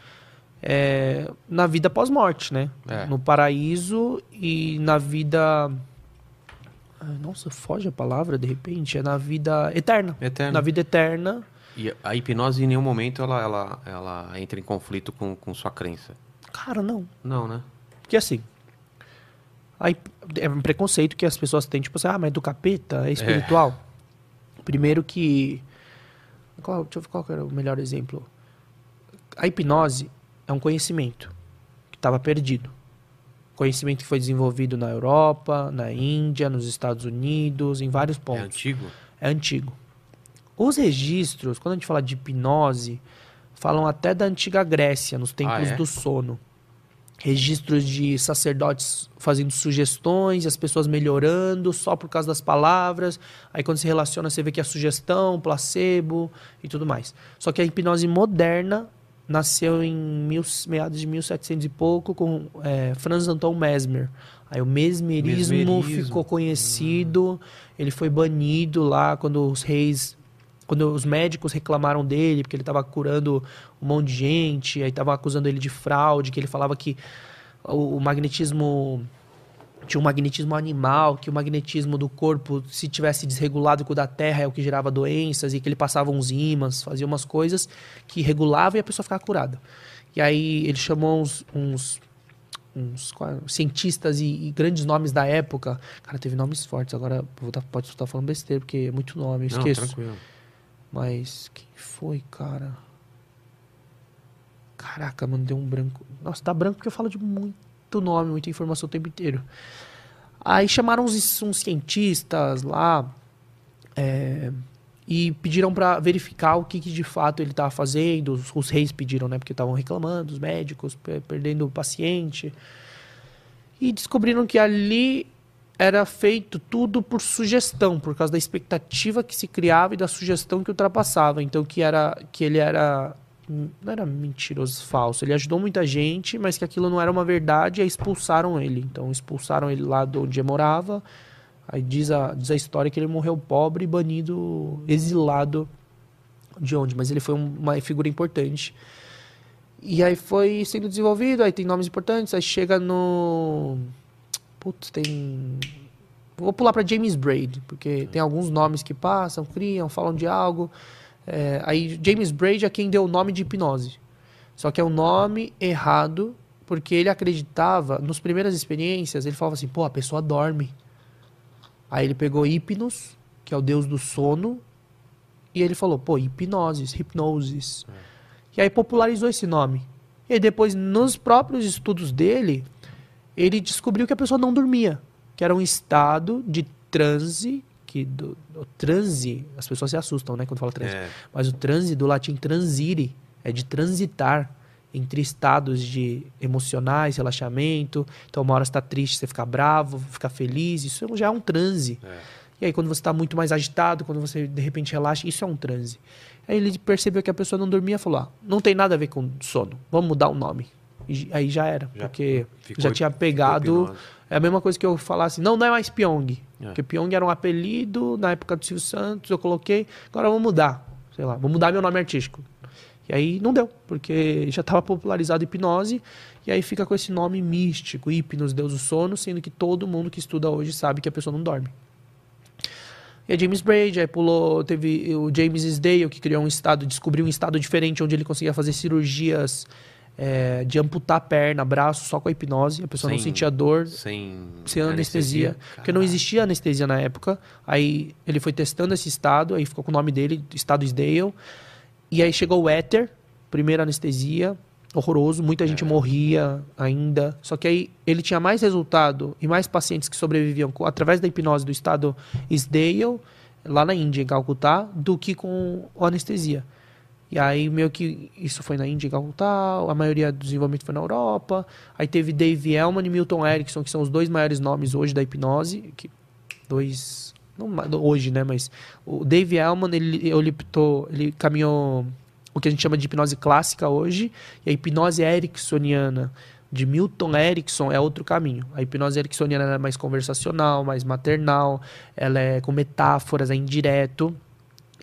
é na vida pós-morte, né? É. No paraíso e na vida. Ai, Nossa, foge a palavra de repente. É na vida eterna. Eterno. Na vida eterna. E a hipnose em nenhum momento ela, ela, ela entra em conflito com, com sua crença. Cara, não. Não, né? Porque assim. Aí, é um preconceito que as pessoas têm, tipo assim, ah, mas do capeta é espiritual. Primeiro que. Qual, deixa eu ver qual que era o melhor exemplo. A hipnose é um conhecimento que estava perdido. Conhecimento que foi desenvolvido na Europa, na Índia, nos Estados Unidos, em vários É pontos. antigo? É antigo. Os registros, quando a gente fala de hipnose, falam até da antiga Grécia, nos tempos Ah, é? do sono. Registros de sacerdotes fazendo sugestões, as pessoas melhorando só por causa das palavras. Aí quando se relaciona, você vê que é sugestão, placebo e tudo mais. Só que a hipnose moderna nasceu em mil, meados de 1700 e pouco com é, Franz Anton Mesmer. Aí o mesmerismo, Mesmerismo. ficou conhecido, ele foi banido lá quando os reis, quando os médicos reclamaram dele, porque ele estava curando um monte de gente, aí estavam acusando ele de fraude, que ele falava que o, o magnetismo tinha um magnetismo animal, que o magnetismo do corpo, se tivesse desregulado com o da Terra, é o que gerava doenças, e que ele passava uns ímãs, fazia umas coisas que regulavam e a pessoa ficava curada. E aí ele chamou uns, uns, uns cientistas e, e grandes nomes da época. Cara, teve nomes fortes, agora vou tá, pode estar falando besteira, porque é muito nome, eu Não, esqueço. tranquilo. Mas quem foi, cara? Caraca, mano, deu um branco. Nossa, dá branco porque eu falo de muito nome, muita informação o tempo inteiro. Aí chamaram uns, uns cientistas lá é, e pediram pra verificar o que, que de fato ele tava fazendo. Os, os reis pediram, né? Porque estavam reclamando, os médicos pe- perdendo o paciente. E descobriram que ali era feito tudo por sugestão, por causa da expectativa que se criava e da sugestão que ultrapassava. Então que era que ele era não era mentiroso, falso. Ele ajudou muita gente, mas que aquilo não era uma verdade, e expulsaram ele. Então expulsaram ele lá de onde ele morava. Aí diz a, diz a história que ele morreu pobre, banido, exilado de onde, mas ele foi um- uma figura importante. E aí foi sendo desenvolvido, aí tem nomes importantes, aí chega no Putz, tem. Vou pular para James Braid, porque tem alguns nomes que passam, criam, falam de algo. É, aí James Braid é quem deu o nome de hipnose. Só que é um nome errado, porque ele acreditava, nas primeiras experiências, ele falava assim, pô, a pessoa dorme. Aí ele pegou hipnos, que é o deus do sono. E ele falou, pô, hipnoses, hipnoses. E aí popularizou esse nome. E depois, nos próprios estudos dele, ele descobriu que a pessoa não dormia. Que era um estado de transe, que do, do transe, as pessoas se assustam, né, quando fala transe. É. Mas o transe do latim transire é de transitar entre estados de emocionais, relaxamento. Então, uma hora você tá triste, você fica bravo, fica feliz. Isso já é um transe. É. E aí, quando você está muito mais agitado, quando você de repente relaxa, isso é um transe. Aí ele percebeu que a pessoa não dormia e falou: ah, não tem nada a ver com sono, vamos mudar o nome. E aí já era, Já porque ficou- já tinha pegado. É a mesma coisa que eu falasse: não, não é mais Pyong. É. Porque Pyong era um apelido na época do Silvio Santos, eu coloquei, agora vamos mudar. Sei lá, vou mudar meu nome artístico. E aí não deu, porque já estava popularizado hipnose, e aí fica com esse nome místico, hipnos, deus do sono, sendo que todo mundo que estuda hoje sabe que a pessoa não dorme. E a James Braid, aí pulou, teve o James Isdale, que criou um estado, descobriu um estado diferente, onde ele conseguia fazer cirurgias é, de amputar a perna, braço, só com a hipnose, a pessoa não Sem- sentia dor, Sem, sem anestesia, porque não existia anestesia na época. Aí ele foi testando esse estado, aí ficou com o nome dele, estado Isdale. E aí chegou o éter, primeira anestesia, horroroso, muita É. gente morria ainda. Só que aí ele tinha mais resultado e mais pacientes que sobreviviam através da hipnose do estado Isdale, lá na Índia, em Calcutá, do que com anestesia. E aí, meio que isso foi na Índia, em Calcutá, a maioria do desenvolvimento foi na Europa. Aí teve Dave Elman e Milton Erickson, que são os dois maiores nomes hoje da hipnose. Que, dois. Não hoje, né? Mas o Dave Elman, ele, ele, ele caminhou o que a gente chama de hipnose clássica hoje. E a hipnose ericksoniana de Milton Erickson é outro caminho. A hipnose ericksoniana é mais conversacional, mais maternal, ela é com metáforas, é indireto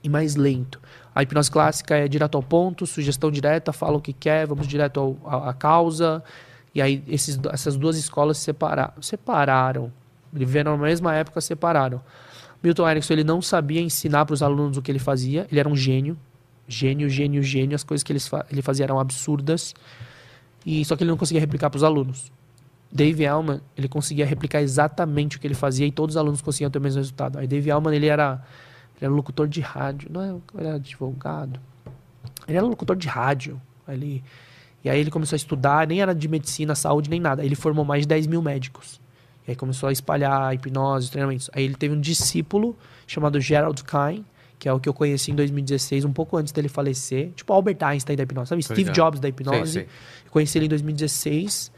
e mais lento. A hipnose clássica é direto ao ponto, sugestão direta, fala o que quer, vamos direto à causa. E aí esses, essas duas escolas se separa, separaram. Viveram na mesma época, separaram. Milton Erickson ele não sabia ensinar para os alunos o que ele fazia. Ele era um gênio. Gênio, gênio, gênio. As coisas que eles fa- ele fazia eram absurdas. E só que ele não conseguia replicar para os alunos. Dave Allman, ele conseguia replicar exatamente o que ele fazia e todos os alunos conseguiam ter o mesmo resultado. Aí Dave Allman, ele era, ele era locutor de rádio, não é, ele era advogado. Ele era locutor de rádio. Ele, e aí ele começou a estudar, nem era de medicina, saúde, nem nada. Ele formou mais de 10 mil médicos. E aí começou a espalhar hipnose, treinamentos. Aí ele teve um discípulo chamado Gerald Kine, que é o que eu conheci em 2016, um pouco antes dele falecer. Tipo Albert Einstein da hipnose, sabe? Steve. Jobs da hipnose. Sei, sei. Eu conheci ele em 2016.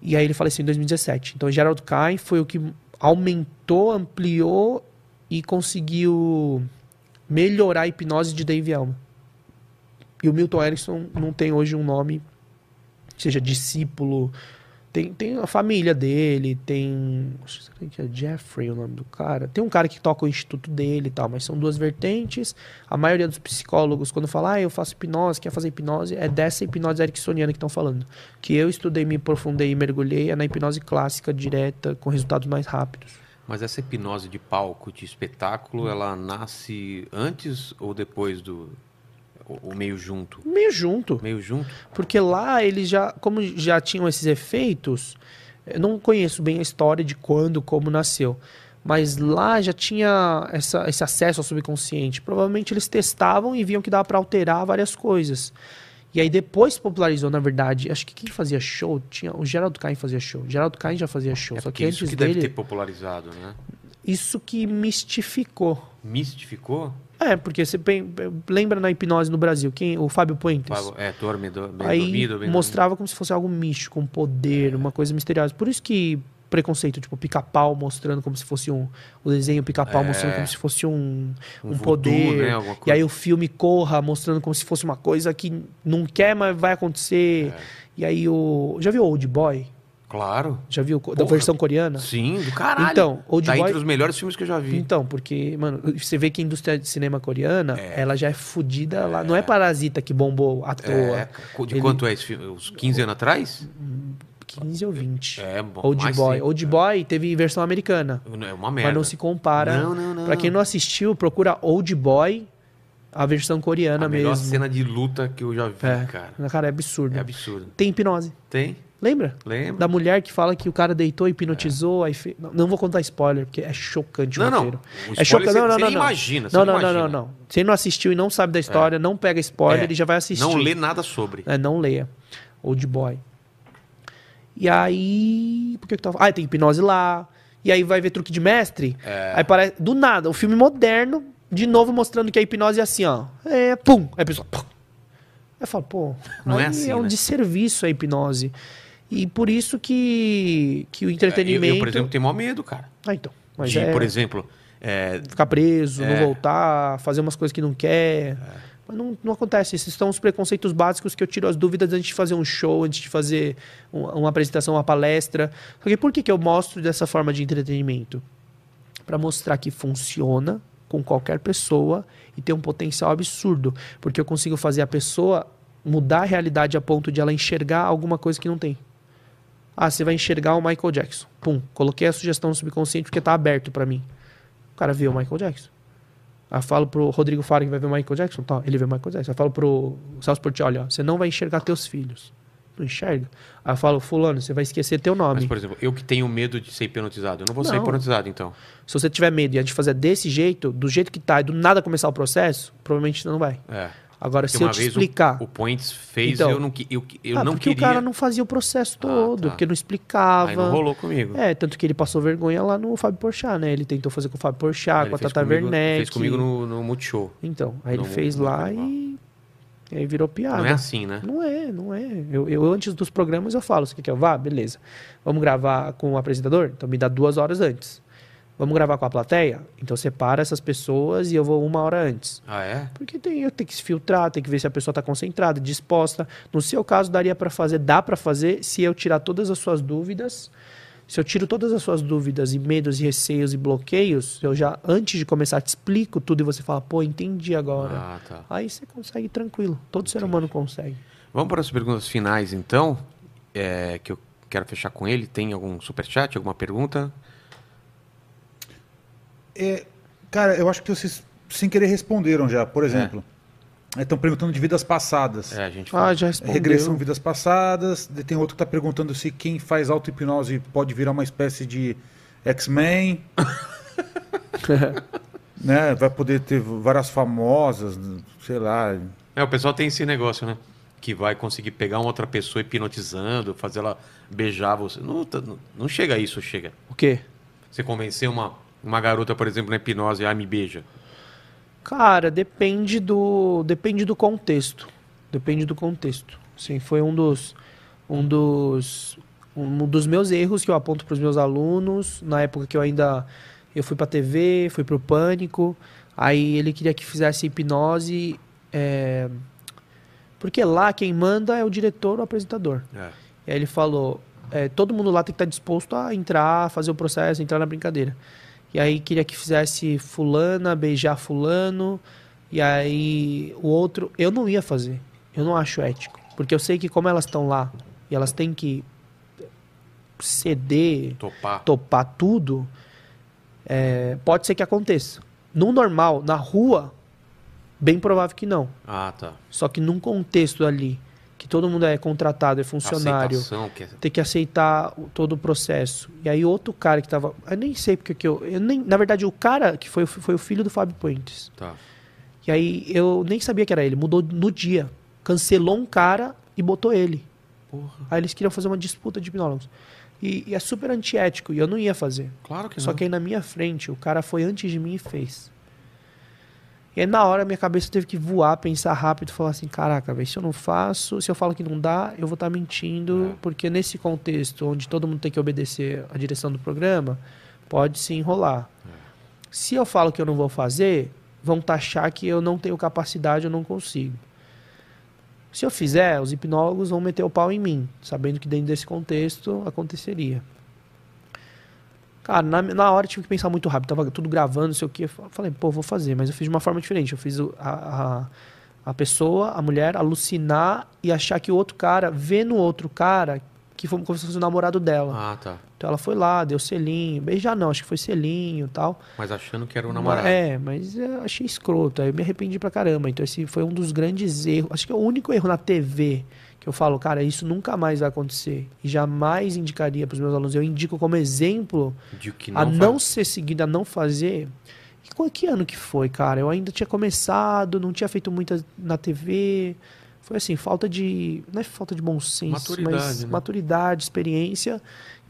E aí ele faleceu em 2017. Então, Gerald Kine foi o que aumentou, ampliou e conseguiu melhorar a hipnose de Dave Elman. E o Milton Erickson não tem hoje um nome, seja discípulo. Tem, tem a família dele, tem. Acho que é Jeffrey o nome do cara. Tem um cara que toca o instituto dele e tal, mas são duas vertentes. A maioria dos psicólogos, quando fala, ah, eu faço hipnose, quer fazer hipnose, é dessa hipnose ericksoniana que estão falando. Que eu estudei, me aprofundei e mergulhei é na hipnose clássica direta, com resultados mais rápidos. Mas essa hipnose de palco, de espetáculo, ela nasce antes ou depois do. Ou ou meio junto? Meio junto. Meio junto? Porque lá eles já, como já tinham esses efeitos, eu não conheço bem a história de quando, como nasceu. Mas lá já tinha essa- esse acesso ao subconsciente. Provavelmente eles testavam e viam que dava para alterar várias coisas. E aí depois popularizou, na verdade. Acho que quem fazia show tinha. O Geraldo Caim fazia show. O Geraldo Caim já fazia show. É só que isso antes que dele. deve ter popularizado, né? Isso que mistificou. Mistificou? É, porque você lembra na hipnose no Brasil, quem? O Fábio Puentes. Fala, É, dorme, do- bem Aí dormido, bem mostrava como se fosse algo místico, um poder, uma coisa misteriosa. Por isso que preconceito, tipo, pica-pau mostrando como se fosse um. O desenho pica-pau É. mostrando como se fosse um, um, voodoo, poder. né? E aí o filme Corra mostrando como se fosse uma coisa que não quer, mas vai acontecer. É. E aí o. Já viu Old Boy? Claro. Já viu? Da Porra. versão coreana? Sim, do caralho. Então, Old tá Boy. entre os melhores filmes que eu já vi. Então, porque, mano, você vê que a indústria de cinema coreana, É. ela já é fodida lá. Não é Parasita que bombou à toa. É, de Ele- quanto é esse filme? Uns 15 anos atrás? 15 ou 20. É, bom. Old Boy. tempo, Old é. Boy teve versão americana. É uma merda. Mas não se compara. Não, não, não. Pra quem não assistiu, procura Old Boy, a versão coreana A melhor mesmo. cena de luta que eu já vi, É. cara. Cara, é absurdo. É absurdo. Tem hipnose. Tem? Lembra? Lembro. Da mulher que fala que o cara deitou, hipnotizou, aí fe... não, não vou contar spoiler, porque é chocante Não, o não. roteiro. O É chocante. você- Não, não, você não. não. imagina, você Não, não não, não, não, imagina. não. Não assistiu e não sabe da história, não pega spoiler, É. ele já vai assistir. Não lê nada sobre. É, não leia. Old Boy. E aí. Por que que tava. Ah, tem hipnose lá. E aí vai ver truque de mestre. É. Aí parece. Do nada, o filme moderno, de novo mostrando que a hipnose é assim, ó. É, pum. Aí a pessoa. Pum. Aí eu falo, pô. Não é assim, É um né? desserviço a hipnose. E por isso que, que o É, Eu, entretenimento. eu, por exemplo, tenho maior medo, cara. Ah, então. Mas de, é por exemplo, é, ficar preso, É. não voltar, fazer umas coisas que não quer. Mas não, não acontece. Esses são os preconceitos básicos que eu tiro as dúvidas antes de fazer um show, antes de fazer um- uma apresentação, uma palestra. Por que, que eu mostro dessa forma de entretenimento? Para mostrar que funciona com qualquer pessoa e tem um potencial absurdo. Porque eu consigo fazer a pessoa mudar a realidade a ponto de ela enxergar alguma coisa que não tem. Ah, você vai enxergar o Michael Jackson. Pum, coloquei a sugestão no subconsciente porque tá aberto para mim. O cara vê o Michael Jackson. Aí eu falo pro Rodrigo Faro que vai ver o Michael Jackson, tá, ele vê o Michael Jackson. Aí eu falo pro Celso Portiolli, ó, você não vai enxergar teus filhos. Não enxerga. Aí eu falo, fulano, você vai esquecer teu nome. mas, por exemplo, eu que tenho medo de ser hipnotizado, eu não vou ser Não. hipnotizado, então. Se você tiver medo e a gente fazer desse jeito, do jeito que tá, e do nada começar o processo, provavelmente você não vai. É. Agora, Porque se eu te explicar... o, o Points fez Então. eu não, eu, eu ah, não porque queria. o cara não fazia o processo todo, tá. porque não explicava. Aí não rolou comigo. É, tanto que ele passou vergonha lá no Fábio Porchat, né? Ele tentou fazer com o Fábio Porchat, com a Tata comigo- Werneck. Fez comigo no, no Multishow. Então, aí No- ele fez no lá e... e aí virou piada. Não é assim, né? Não é, não é. Eu, eu, antes dos programas eu falo, você quer que eu vá? Beleza. Vamos gravar com o apresentador? Então me dá duas horas antes. Vamos gravar com a plateia? Então separa essas pessoas e eu vou uma hora antes. Ah, é? Porque tem, eu tenho que se filtrar, tem que ver se a pessoa está concentrada, disposta. No seu caso, daria para fazer, dá para fazer se eu tirar todas as suas dúvidas. Se eu tiro todas as suas dúvidas e medos e receios e bloqueios, eu já, antes de começar, te explico tudo e você fala, pô, entendi agora. Ah, tá. Aí você consegue tranquilo. Todo ser humano consegue. Vamos para as perguntas finais, então. É, que eu quero fechar com ele. Tem algum superchat, alguma pergunta? É, cara, eu acho que vocês sem querer responderam já. Por exemplo, estão perguntando de vidas passadas. É, a gente Ah, já É, respondeu. Regressão vidas passadas. Tem outro que está perguntando se quem faz auto-hipnose pode virar uma espécie de X-Men. né? Vai poder ter várias famosas, sei lá. É, o pessoal tem esse negócio, né? Que vai conseguir pegar uma outra pessoa hipnotizando, fazer ela beijar você. Não, tá- não, não chega a isso, chega. O quê? Você convencer uma, uma garota, por exemplo, na hipnose, ah, me beija. Cara, depende do depende do contexto. Depende do contexto. Sim, foi um dos um dos um dos meus erros que eu aponto para os meus alunos na época que eu ainda eu fui para TV, fui para o pânico. Aí ele queria que fizesse hipnose, é, porque lá quem manda é o diretor ou o apresentador. É. E aí ele falou: é, todo mundo lá tem que estar disposto a entrar, fazer o processo, entrar na brincadeira. E aí queria que fizesse fulana, beijar fulano. E aí o outro, eu não ia fazer. Eu não acho ético. Porque eu sei que como elas estão lá e elas têm que ceder, Topar. topar tudo, é, pode ser que aconteça. No normal, na rua, bem provável que não. Ah, tá. Só que num contexto ali, que todo mundo é contratado, é funcionário, que é- ter que aceitar todo o processo. E aí outro cara que tava. Eu nem sei porque que eu. eu nem, na verdade, o cara que foi, foi o filho do Fábio Puentes. Tá. E aí eu nem sabia que era ele. Mudou no dia. Cancelou um cara e botou ele. Porra. Aí eles queriam fazer uma disputa de hipnólogos. E, e é super antiético. E eu não ia fazer. Claro que Só não. que aí na minha frente, o cara foi antes de mim e fez. E aí na hora minha cabeça teve que voar, pensar rápido falar assim, caraca, se eu não faço, se eu falo que não dá, eu vou estar mentindo, É. porque nesse contexto onde todo mundo tem que obedecer a direção do programa, pode se enrolar. É. Se eu falo que eu não vou fazer, vão taxar que eu não tenho capacidade, eu não consigo. Se eu fizer, os hipnólogos vão meter o pau em mim, sabendo que dentro desse contexto aconteceria. Cara, na, na hora eu tive que pensar muito rápido. Tava tudo gravando, não sei o que. Eu falei, pô, vou fazer. Mas eu fiz de uma forma diferente. Eu fiz a, a, a pessoa, a mulher, alucinar e achar que o outro cara, vê no outro cara que foi como se fosse o namorado dela. Ah, tá. Então ela foi lá, deu selinho. Beijar não, acho que foi selinho e tal. Mas achando que era o namorado. É, mas eu achei escroto. Aí eu me arrependi pra caramba. Então esse foi um dos grandes erros. Acho que é o único erro na TV que eu falo, cara, isso nunca mais vai acontecer. E jamais indicaria pros meus alunos. Eu indico como exemplo que a não não faz. ser seguido, a não fazer. E qual que ano que foi, cara? Eu ainda tinha começado, não tinha feito muita na TV. Foi assim, falta de. Não é falta de bom senso, Maturidade, mas né? maturidade, experiência.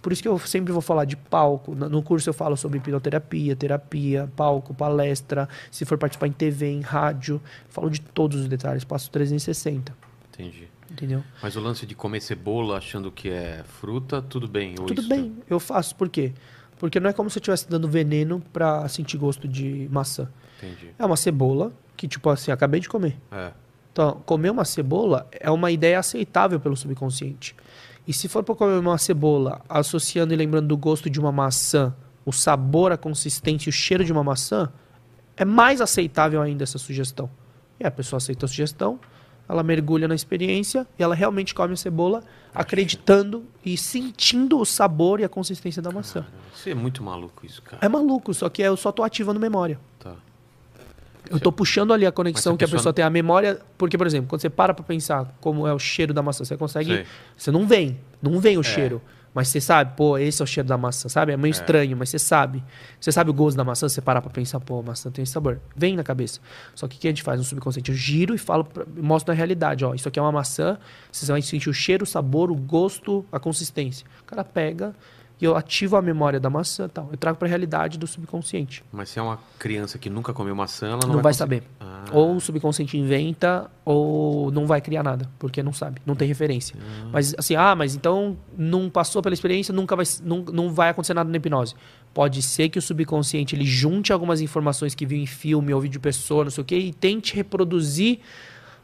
Por isso que eu sempre vou falar de palco. No curso eu falo sobre hipnoterapia, terapia, palco, palestra. Se for participar em TV, em rádio, falo de todos os detalhes, passo 360. Entendi. Entendeu? Mas o lance de comer cebola achando que é fruta, tudo bem. Tudo isso- bem, eu faço. Por quê? Porque não é como se eu estivesse dando veneno pra sentir gosto de maçã. Entendi. É uma cebola que, tipo assim, acabei de comer. É. Então, comer uma cebola é uma ideia aceitável pelo subconsciente. E se for para comer uma cebola, associando e lembrando do gosto de uma maçã, o sabor, a consistência e o cheiro de uma maçã, é mais aceitável ainda essa sugestão. E a pessoa aceita a sugestão, ela mergulha na experiência e ela realmente come a cebola, acreditando e sentindo o sabor e a consistência da maçã. Você é muito maluco isso, cara. É maluco, só que eu só tô ativando memória. Tá. Eu tô puxando ali a conexão a que a pessoa tem a memória. Porque, por exemplo, quando você para pra pensar como é o cheiro da maçã, você consegue. Sei. Você não vem. Não vem o cheiro. Mas você sabe, pô, esse é o cheiro da maçã, sabe? É meio estranho, mas você sabe. Você sabe o gosto da maçã, você parar pra pensar, pô, a maçã tem esse sabor. Vem na cabeça. Só que o que a gente faz no subconsciente? Eu giro e falo, pra, mostro na realidade, ó, isso aqui é uma maçã, você vai sentir o cheiro, o sabor, o gosto, a consistência. O cara pega e eu ativo a memória da maçã e tal. Eu trago pra realidade do subconsciente. Mas se é uma criança que nunca comeu maçã, ela não, Não, vai, conseguir- saber. Ah, Ou o subconsciente inventa, ou não vai criar nada, porque não sabe, não tem referência. Mas assim, ah, mas então não passou pela experiência, nunca vai, não, não vai acontecer nada na hipnose. Pode ser que o subconsciente ele junte algumas informações que viu em filme ou vídeo de pessoa, não sei o quê, e tente reproduzir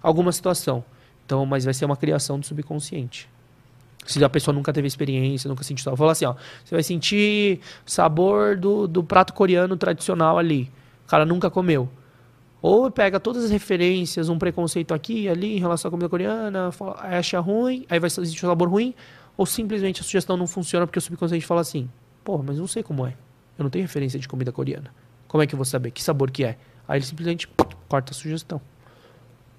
alguma situação. Então, mas vai ser uma criação do subconsciente. Se a pessoa nunca teve experiência, nunca sentiu sabor. Fala assim, ó, você vai sentir sabor do, do prato coreano tradicional ali. O cara nunca comeu. Ou pega todas as referências, um preconceito aqui ali em relação à comida coreana, fala- acha ruim, aí vai sentir um sabor ruim, ou simplesmente a sugestão não funciona porque o subconsciente fala assim: pô, mas não sei como é. Eu não tenho referência de comida coreana. Como é que eu vou saber? Que sabor que é? Aí ele simplesmente corta a sugestão,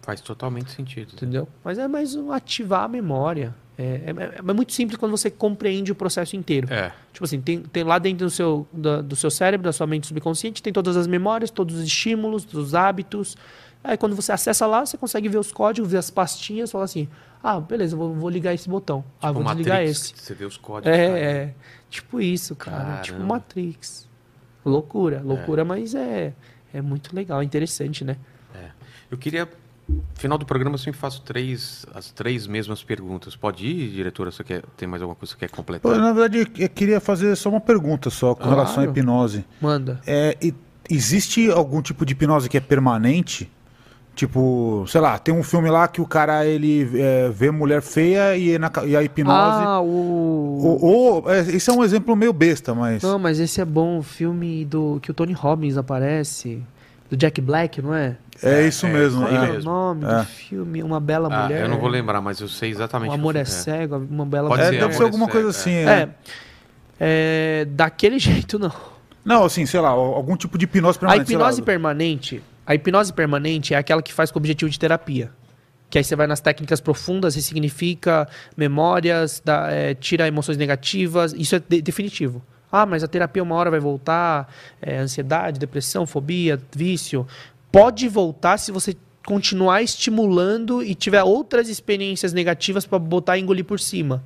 Faz totalmente sentido. entendeu? Mas é mais um ativar a memória. É, é- é muito simples quando você compreende o processo inteiro. É. Tipo assim, tem, tem lá dentro do seu, da- do seu cérebro, da sua mente subconsciente, tem todas as memórias, todos os estímulos, os hábitos. Aí quando você acessa lá, você consegue ver os códigos, ver as pastinhas, falar assim, ah, beleza, vou, vou ligar esse botão. ah, Tipo vou desligar Matrix, esse. que Você vê os códigos. cara. É, é. Tipo isso, cara. Tipo Caramba. Matrix. Loucura, loucura, mas é, é muito legal, interessante, né? Eu queria. Final do programa eu sempre faço três, as três mesmas perguntas. Pode ir, diretora? Você quer, tem mais alguma coisa que você quer Pô, completar? na verdade, eu queria fazer só uma pergunta só com relação à Claro. hipnose. Manda. É, e- existe algum tipo de hipnose que é permanente? Tipo, sei lá, tem um filme lá que o cara ele é, vê mulher feia e, na ca- e a hipnose. Ah, o. Ou, ou- é, esse é um exemplo meio besta, mas. Não, mas esse é bom, o filme do que o Tony Robbins aparece, do Jack Black, não é? é isso é, mesmo. isso aí Qual é. é o mesmo. nome É. do filme? Uma Bela Ah, Mulher. eu não vou lembrar, mas eu sei exatamente. O amor é filme, cego, uma bela Pode É, ser, mulher. deve ser alguma é coisa cego, assim. É. É. É, daquele jeito não. Não, assim, sei lá, algum tipo de hipnose A permanente. lá. hipnose permanente, a hipnose permanente é aquela que faz com o objetivo de terapia. Que aí você vai nas técnicas profundas, ressignifica memórias, dá, é, tira emoções negativas. Isso é de- definitivo. Ah, mas a terapia uma hora vai voltar. é, ansiedade, depressão, fobia, vício. Pode voltar se você continuar estimulando e tiver outras experiências negativas para botar e engolir por cima.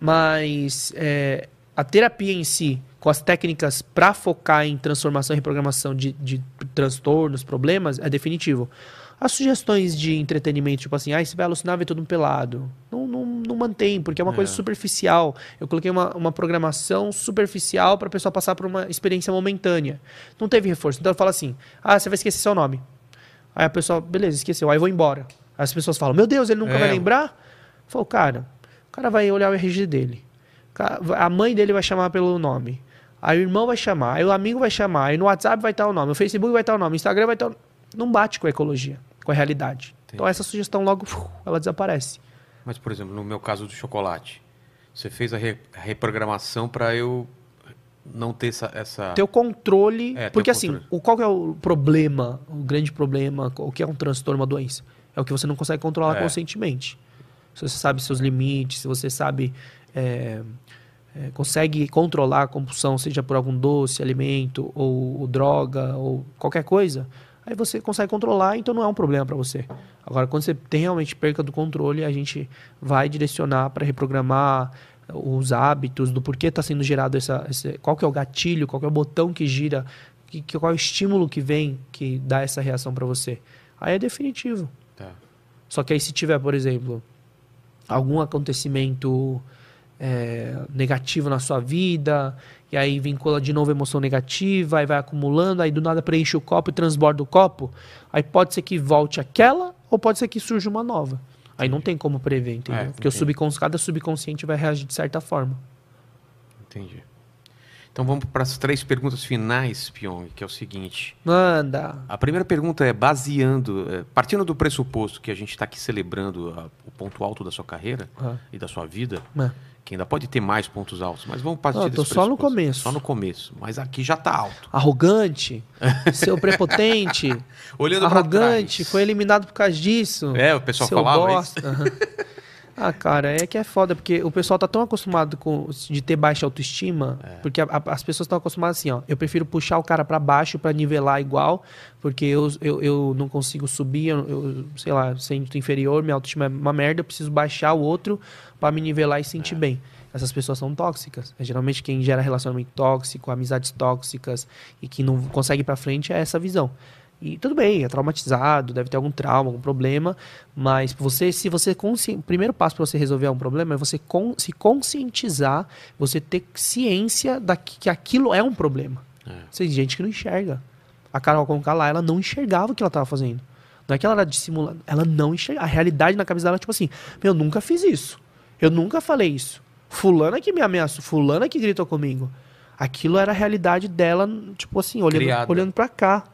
Mas é, a terapia em si, com as técnicas para focar em transformação e reprogramação de, de transtornos, problemas, é definitivo. As sugestões de entretenimento, tipo assim, ah, você vai alucinar ver todo mundo pelado. Não, não, não mantém, porque é uma coisa É. superficial. Eu coloquei uma, uma programação superficial para a pessoa passar por uma experiência momentânea. Não teve reforço. Então eu falo assim: ah, você vai esquecer seu nome. Aí a pessoa, beleza, esqueceu, aí vou embora. Aí as pessoas falam, meu Deus, ele nunca É. vai lembrar? Falou, cara, o cara vai olhar o RG dele. A mãe dele vai chamar pelo nome. Aí o irmão vai chamar, aí o amigo vai chamar, aí no WhatsApp vai estar o nome, no Facebook vai estar o nome, no Instagram vai estar o... Não bate com a ecologia, com a realidade. Então Entendi. ela essa sugestão logo, ela desaparece. Mas, por exemplo, no meu caso do chocolate. Você fez a, re- reprogramação para eu não ter essa. essa... Ter o controle. É, porque assim, controle. o, qual que é o problema, o grande problema, o que é um transtorno, uma doença? É o que você não consegue controlar É. conscientemente. Se você sabe seus limites, se você sabe. é, é, consegue controlar a compulsão, seja por algum doce, alimento, ou, ou droga, ou qualquer coisa, aí você consegue controlar, então não é um problema para você. Agora, quando você tem realmente perca do controle, a gente vai direcionar para reprogramar os hábitos, do porquê está sendo gerado essa, esse, qual que é o gatilho, qual que é o botão que gira, que, que- qual é o estímulo que vem que dá essa reação para você. Aí é definitivo. Tá. Só que aí se tiver, por exemplo, algum acontecimento é, negativo na sua vida, e aí vincula de novo a emoção negativa, aí vai acumulando, aí do nada preenche o copo e transborda o copo, aí pode ser que volte aquela, ou pode ser que surja uma nova. Aí não tem como prever, entendeu? É, Porque o subcons cada subconsciente vai reagir de certa forma. Entendi. Então vamos para as três perguntas finais, Pyong, que é o seguinte. Manda! A primeira pergunta é baseando, é, partindo do pressuposto que a gente está aqui celebrando a- o ponto alto da sua carreira Ah, e da sua vida, ah. Que ainda pode ter mais pontos altos, mas vamos partir Não, eu tô só no começo. Só no começo, mas aqui já está alto. Arrogante, seu prepotente, Olhando arrogante, foi eliminado por causa disso. É, o pessoal falava bosta. Aham. Ah, cara, é que é foda, porque o pessoal tá tão acostumado com de ter baixa autoestima, É. porque a- a- as pessoas estão acostumadas assim, ó. Eu prefiro puxar o cara pra baixo pra nivelar igual, porque eu, eu, eu não consigo subir, eu, eu, sei lá, sendo inferior, minha autoestima é uma merda, eu preciso baixar o outro pra me nivelar e sentir É. bem. Essas pessoas são tóxicas. É geralmente quem gera relacionamento tóxico, amizades tóxicas e que não consegue ir pra frente é essa visão. E tudo bem, é traumatizado, deve ter algum trauma, algum problema, mas você, se você consci... o primeiro passo para você resolver um problema é você con- se conscientizar, você ter ciência da que aquilo é um problema. É. Tem gente que não enxerga. A Carol Conká lá, ela não enxergava o que ela estava fazendo. Não é que ela era dissimulada, ela não enxergava. A realidade na cabeça dela é tipo assim: meu, eu nunca fiz isso. Eu nunca falei isso. Fulana que me ameaçou, fulana que gritou comigo. Aquilo era a realidade dela, tipo assim, olhando, Criada. olhando para cá.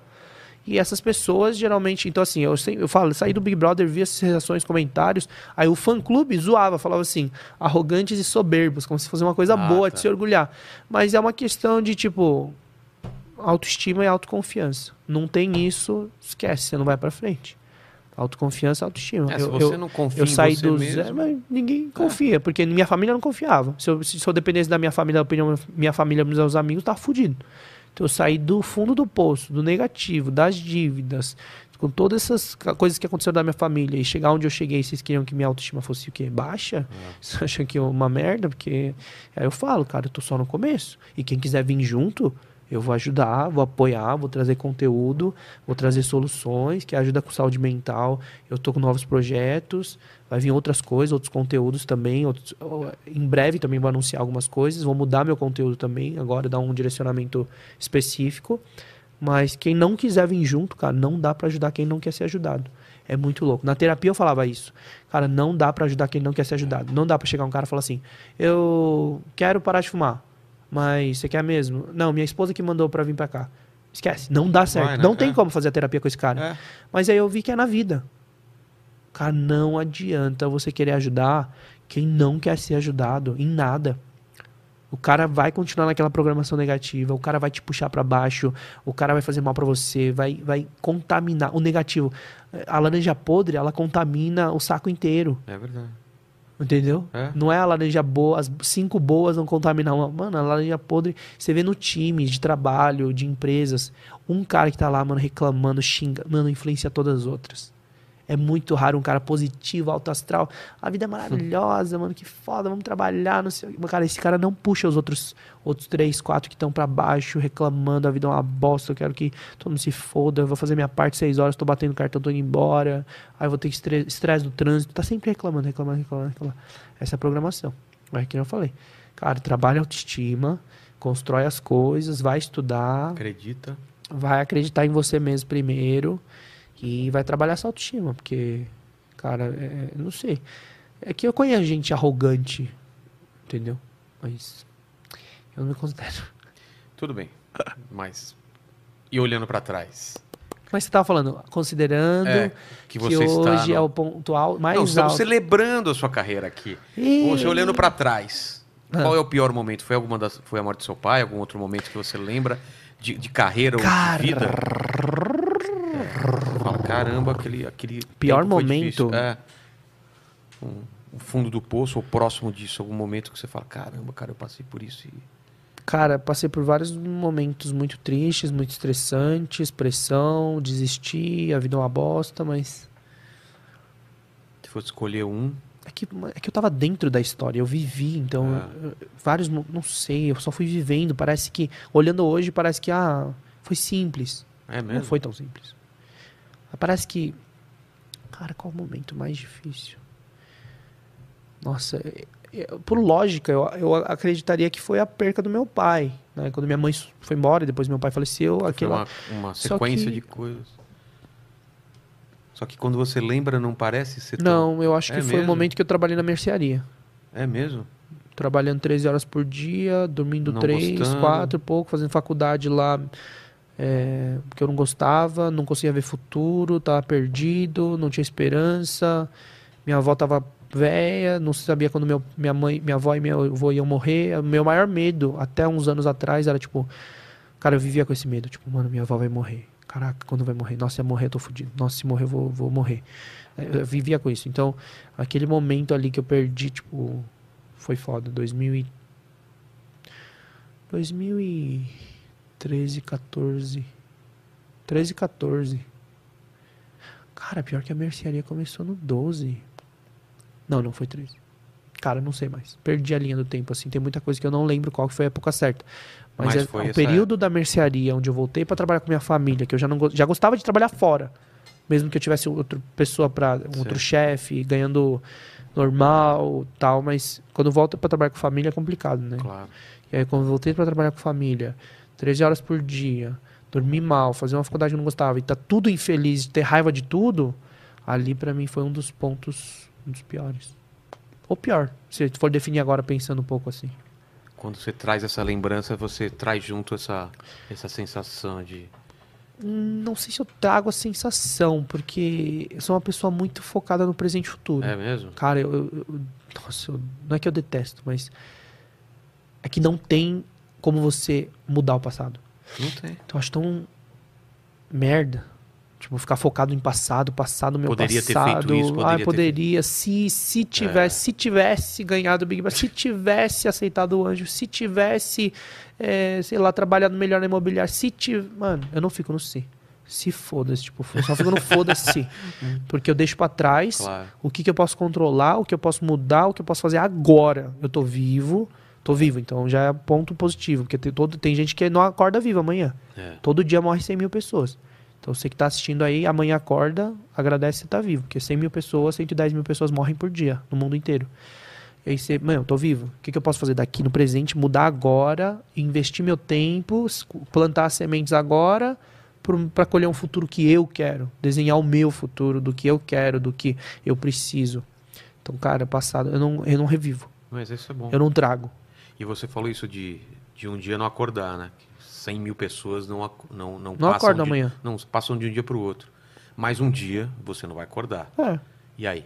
E essas pessoas geralmente, então assim, eu, sempre, eu falo, saí do Big Brother, vi essas reações, comentários, aí o fã clube zoava, falava assim, arrogantes e soberbos, como se fosse uma coisa Ah, boa tá. de se orgulhar. Mas é uma questão de tipo autoestima e autoconfiança. Não tem isso, esquece, você não vai pra frente. Autoconfiança e autoestima. É, se eu, você eu, não confia eu saí do zero, mas ninguém confia, porque minha família não confiava. Se eu, se eu dependesse da minha família, da opinião minha família, dos meus amigos, tava fudido. Então eu saí do fundo do poço, do negativo, das dívidas, com todas essas coisas que aconteceram da minha família e chegar onde eu cheguei, vocês queriam que minha autoestima fosse o quê? Baixa? Você acha que é uma merda? Porque aí eu falo, cara, eu tô só no começo. E quem quiser vir junto, eu vou ajudar, vou apoiar, vou trazer conteúdo, vou trazer soluções que ajuda com saúde mental. Eu tô com novos projetos, vai vir outras coisas, outros conteúdos também. outros- em breve também vou anunciar algumas coisas, vou mudar meu conteúdo também, agora dar um direcionamento específico. Mas quem não quiser vir junto, cara, não dá pra ajudar quem não quer ser ajudado. É muito louco. Na terapia eu falava isso. Cara, não dá pra ajudar quem não quer ser ajudado. Não dá pra chegar um cara e falar assim: "Eu quero parar de fumar". Mas você quer mesmo? Não, minha esposa que mandou pra vir pra cá. Esquece, não dá certo. Vai, né? Não tem É. como fazer a terapia com esse cara. É. Mas aí eu vi que é na vida. Cara, não adianta você querer ajudar quem não quer ser ajudado em nada. O cara vai continuar naquela programação negativa, o cara vai te puxar pra baixo, o cara vai fazer mal pra você, vai, vai contaminar o negativo. A laranja podre, ela contamina o saco inteiro, É verdade. entendeu? É. Não é a laranja boa, as cinco boas não contaminam uma. Mano, a laranja podre, você vê no time de trabalho, de empresas, um cara que tá lá, mano, reclamando, xinga, mano, influencia todas as outras. É muito raro um cara positivo, alto astral. A vida é maravilhosa, mano, que foda, vamos trabalhar, não sei o. Cara, esse cara não puxa os outros, outros três, quatro que estão pra baixo, reclamando, a vida é uma bosta, eu quero que todo mundo se foda, eu vou fazer minha parte seis horas, tô batendo cartão, tô indo embora, aí eu vou ter estre- estresse no trânsito, tá sempre reclamando, reclamando, reclamando, reclamando. Essa é a programação. É que eu falei. Cara, trabalha a autoestima, constrói as coisas, vai estudar, Acredita. vai acreditar em você mesmo primeiro e vai trabalhar essa autoestima, porque, cara, é, não sei. É que eu conheço gente arrogante, entendeu? Mas eu não me considero. Tudo bem. Mas. E olhando pra trás? Mas você tava falando, considerando É, que, que você está hoje no- é o ponto alto, mais Não, estamos alto. celebrando a sua carreira aqui. Ih. Você olhando pra trás, Ah. qual é o pior momento? Foi alguma das, foi a morte do seu pai? Algum outro momento que você lembra de, de carreira ou Cara. de vida? É. Caramba, aquele, aquele Pior momento? É. Um, o fundo do poço ou próximo disso, algum momento que você fala, caramba, cara, eu passei por isso e Cara, passei por vários momentos muito tristes, muito estressantes, pressão, desisti, a vida é uma bosta, mas se fosse escolher um, é que, é que eu tava dentro da história, eu vivi, então Ah. eu- vários, não sei, eu só fui vivendo, parece que, olhando hoje, parece que, ah, foi simples, é não mesmo? foi tão simples. Parece que, cara, qual o momento mais difícil? Nossa, é- é- por lógica, eu, eu acreditaria que foi a perca do meu pai, né? Quando minha mãe foi embora e depois meu pai faleceu, Foi aquela... uma, uma sequência que- de coisas. Só que quando você lembra, não parece ser tão- Não, eu acho que É foi o momento que eu trabalhei na mercearia. É mesmo? Trabalhando 13 horas por dia, dormindo Não 3, gostando. 4 e pouco, fazendo faculdade lá, é, porque eu não gostava, não conseguia ver futuro, tava perdido, não tinha esperança. Minha avó tava velha, não sabia quando meu, minha mãe, minha avó e meu avô iam morrer. O meu maior medo, até uns anos atrás, era tipo, cara, eu vivia com esse medo, tipo, mano, minha avó vai morrer. Caraca, quando vai morrer? Nossa, se eu morrer, eu tô fudido. Nossa, se morrer, eu vou, vou morrer. Eu vivia com isso. Então, aquele momento ali que eu perdi, tipo, foi foda. 2000 e... 2013, 14. 13, 14. Cara, pior que a mercearia começou no 12. Não, não foi 13. Cara, não sei mais. Perdi a linha do tempo, assim. Tem muita coisa que eu não lembro qual que foi a época certa. Mas, Mas é, o período da mercearia, onde eu voltei pra trabalhar com minha família, que eu já não já gostava de trabalhar fora. Mesmo que eu tivesse outra pessoa para um outro chefe, ganhando normal, tal, mas quando volta pra trabalhar com família é complicado, né? Claro. E aí quando eu voltei pra trabalhar com família, 13 horas por dia, dormir mal, fazer uma faculdade que eu não gostava e tá tudo infeliz, ter raiva de tudo, ali pra mim foi um dos pontos, um dos piores. Ou pior, se for definir agora pensando um pouco assim. Quando você traz essa lembrança, você traz junto essa, essa sensação de. Não sei se eu trago a sensação, porque eu sou uma pessoa muito focada no presente e futuro. É mesmo? Cara, eu, eu- eu- nossa, eu- não é que eu detesto, mas é que não tem como você mudar o passado. Não tem. Então eu acho tão merda. Tipo, ficar focado em passado, passado meu Poderia ter passado. feito isso, ah, poderia ter poderia. Se, se tivesse, se tivesse ganhado o Big Brother, se tivesse aceitado o anjo, se tivesse, é, sei lá, trabalhado melhor na imobiliária, se tivesse. Mano, eu não fico no se. Se foda-se, tipo, eu só fico no foda-se. Porque eu deixo pra trás Claro. o que, que eu posso controlar, o que eu posso mudar, o que eu posso fazer agora. Eu tô vivo, tô vivo, então já é ponto positivo, porque tem, todo, tem gente que não acorda vivo amanhã. É. Todo dia morre 100 mil pessoas. Então você que tá assistindo aí, amanhã acorda, agradece que tá vivo, porque 100 mil pessoas, 110 mil pessoas morrem por dia, no mundo inteiro. E aí você, mano, eu tô vivo. O que, que eu posso fazer daqui no presente? Mudar agora, investir meu tempo, plantar sementes agora, para colher um futuro que eu quero. Desenhar o meu futuro, do que eu quero, do que eu preciso. Então, cara, passado, eu não, eu não revivo. Mas isso é bom. Eu não trago. E você falou isso de, de um dia não acordar, né? 100 mil pessoas não, não, não, Não passam acorda de, amanhã. Não passam de um dia para o outro. Mas um dia você não vai acordar. É. E aí?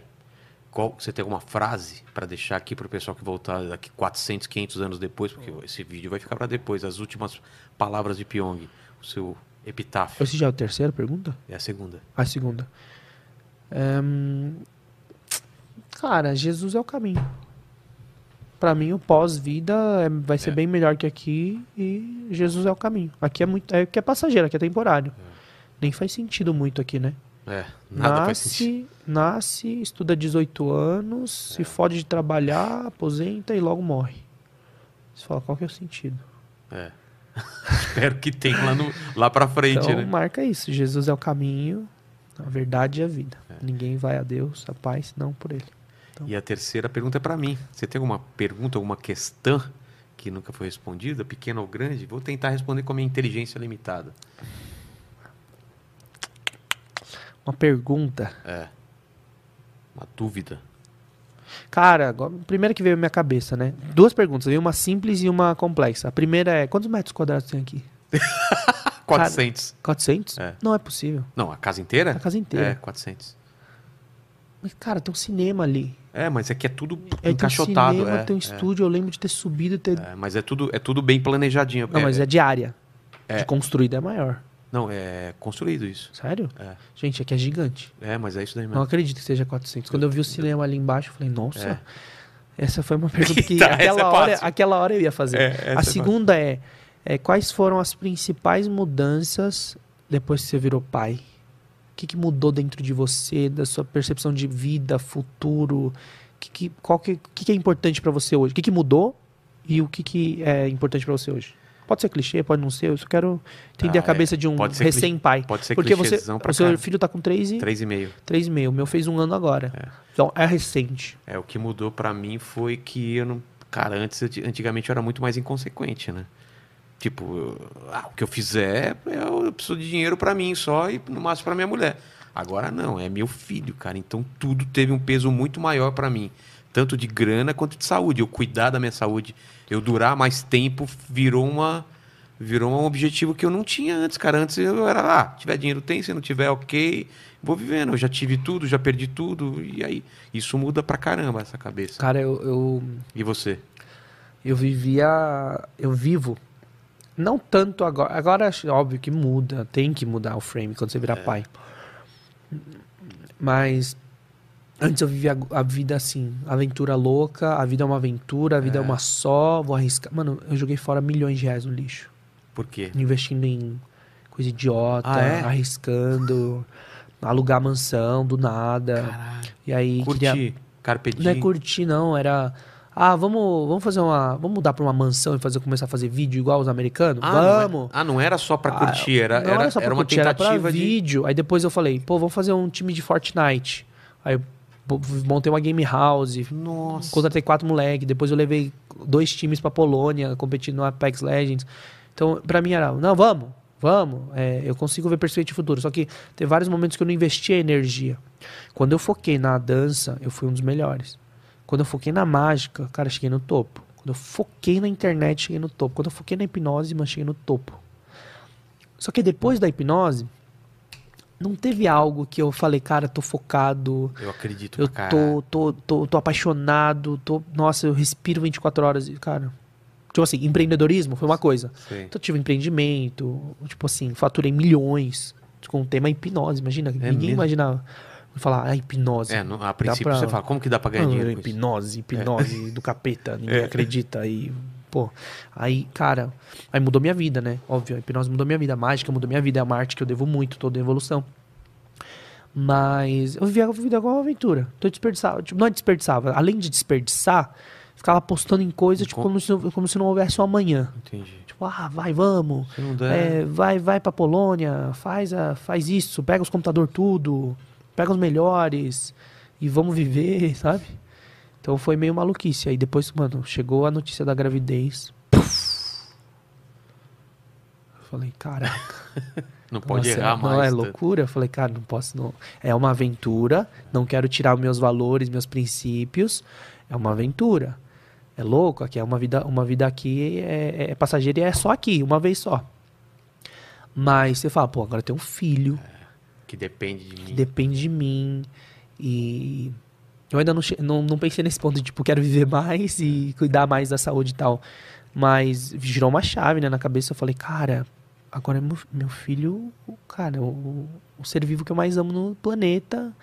Qual, você tem alguma frase para deixar aqui para o pessoal que voltar daqui 400, 500 anos depois? Porque esse vídeo vai ficar para depois. As últimas palavras de Pyong. O seu epitáfio. Esse já é a terceira pergunta? É a segunda. A segunda. Ehm, cara, Jesus é o caminho. Pra mim, o pós-vida é- vai ser É. bem melhor que aqui e Jesus é o caminho. Aqui é muito, é, aqui é passageiro, aqui é temporário. Nem faz sentido muito aqui, né? É, nada faz sentido. nasce, nasce, estuda 18 anos, se fode de trabalhar, aposenta e logo morre. Você fala, qual que é o sentido? É. Espero que tenha lá, no, lá pra frente, Então né? marca isso, Jesus é o caminho, a verdade e a vida. É. Ninguém vai a Deus, a paz, não por ele. E a terceira pergunta é para mim. Você tem alguma pergunta, alguma questão que nunca foi respondida, pequena ou grande? Vou tentar responder com a minha inteligência limitada. Uma pergunta. É. Uma dúvida. Cara, agora, primeiro que veio à minha cabeça, né? Duas perguntas, veio uma simples e uma complexa. A primeira é, quantos metros quadrados tem aqui? 400. 400? É. Não é possível. Não, a casa inteira? A casa inteira. É, 400. Mas, cara, tem um cinema ali. É, mas aqui é tudo Aí tem um encaixotado. cinema, é, tem um é, estúdio. Eu lembro de ter subido e ter. é, mas é tudo, é tudo bem planejadinho. Não, mas é diária. É. De construída é maior. Não, é construído isso. Sério? É. Gente, aqui é gigante. É, mas é isso daí Não mesmo. acredito que seja 400. Quando eu vi o cinema ali embaixo, eu falei, nossa. É. Essa foi uma pergunta que Tá, aquela, é hora, fácil. aquela hora eu ia fazer. É, é a segunda é, é, quais foram as principais mudanças depois que você virou pai? O que, que mudou dentro de você, da sua percepção de vida, futuro? Que, que, qual que, que, que é importante pra você hoje? O que, que mudou e o que, que é importante pra você hoje? Pode ser clichê, pode não ser. Eu só quero entender Ah, a cabeça é. de um recém-pai. Pode ser Porque você, o seu caramba. filho tá com 3 e... 3,5. 3,5. O meu fez um ano agora. É. Então é recente. É, o que mudou pra mim foi que eu não. Cara, antes, antigamente eu era muito mais inconsequente, né? Tipo, ah, o que eu fizer, eu, preciso de dinheiro pra mim só e no máximo pra minha mulher. Agora não, é meu filho, cara. Então tudo teve um peso muito maior pra mim. Tanto de grana quanto de saúde. Eu cuidar da minha saúde, eu durar mais tempo, virou uma. Virou um objetivo que eu não tinha antes, cara. Antes eu era lá, ah, tiver dinheiro tem, se não tiver, ok. Vou vivendo. Eu já tive tudo, já perdi tudo. E aí, isso muda pra caramba essa cabeça. Cara, eu, eu, E você? eu vivia. Eu vivo. Não tanto agora. Agora, óbvio que muda. Tem que mudar o frame quando você virar pai. Mas. Antes eu vivia a vida assim, aventura louca, a vida é uma aventura, a vida é, uma só, vou arriscar. Mano, eu joguei fora milhões de reais no lixo. Por quê? Investindo em coisa idiota, Ah, é? arriscando, alugar mansão do nada. E aí Curti. queria. Carpe diem. Não é curtir, não. Era. Ah, vamos, vamos fazer uma. Vamos mudar pra uma mansão e fazer, começar a fazer vídeo igual os americanos? Ah, não é- vamos! ah, não era só pra Ah, curtir, era, não era, pra era uma curtir, era pra tentativa de... vídeo. Aí depois eu falei, pô, vamos fazer um time de Fortnite. Aí montei uma game house, Nossa. contratei quatro moleques. Depois eu levei dois times pra Polônia, competindo no Apex Legends. Então, pra mim era, não, vamos, vamos. É, eu consigo ver perspectiva futuro. Só que tem vários momentos que eu não investi a energia. Quando eu foquei na dança, eu fui um dos melhores. Quando eu foquei na mágica, cara, cheguei no topo. Quando eu foquei na internet, cheguei no topo. Quando eu foquei na hipnose, mano, cheguei no topo. Só que depois da hipnose, não teve algo que eu falei, cara, tô focado, Eu acredito eu caralho. tô, tô, tô, tô apaixonado, tô, nossa, eu respiro 24 horas. e, Cara, tipo assim, empreendedorismo foi uma coisa. Sei. Então eu tive empreendimento, tipo assim, faturei milhões com o tema hipnose, imagina, ninguém É mesmo? imaginava. Falar, ah, hipnose. É, no- a princípio pra- você fala, como que dá pra ganhar dinheiro com isso? hipnose, hipnose do capeta, ninguém É. acredita. Aí, pô, aí, cara, aí mudou minha vida, né? Óbvio, a hipnose mudou minha vida, a mágica mudou minha vida, é uma arte que eu devo muito, toda a evolução. Mas eu vivia a vida igual uma aventura. Então eu desperdiçava, tipo, não é desperdiçava, além de desperdiçar, ficava postando em coisas tipo, Com- como, se, como se não houvesse um amanhã. Entendi. Tipo, ah, vai, vamos. É, vai, vai pra Polônia, faz, a, faz isso, pega os computador tudo, pega os melhores e vamos viver, sabe? Então foi meio maluquice. Aí depois, mano, chegou a notícia da gravidez. Eu falei, caraca. Não pode nossa, errar mais. Não, é tá? loucura. Eu falei, cara, não posso não. É uma aventura, não quero tirar meus valores, meus princípios. É uma aventura. É louco, aqui é uma vida, uma vida aqui é, é passageira e é só aqui, uma vez só. Mas você fala, pô, agora tem um filho Que depende de que mim. depende de mim. E eu ainda não, não, não pensei nesse ponto de tipo quero viver mais e cuidar mais da saúde e tal. Mas girou uma chave né, na cabeça. Eu falei cara agora é meu, meu filho o cara o, o ser vivo que eu mais amo no planeta.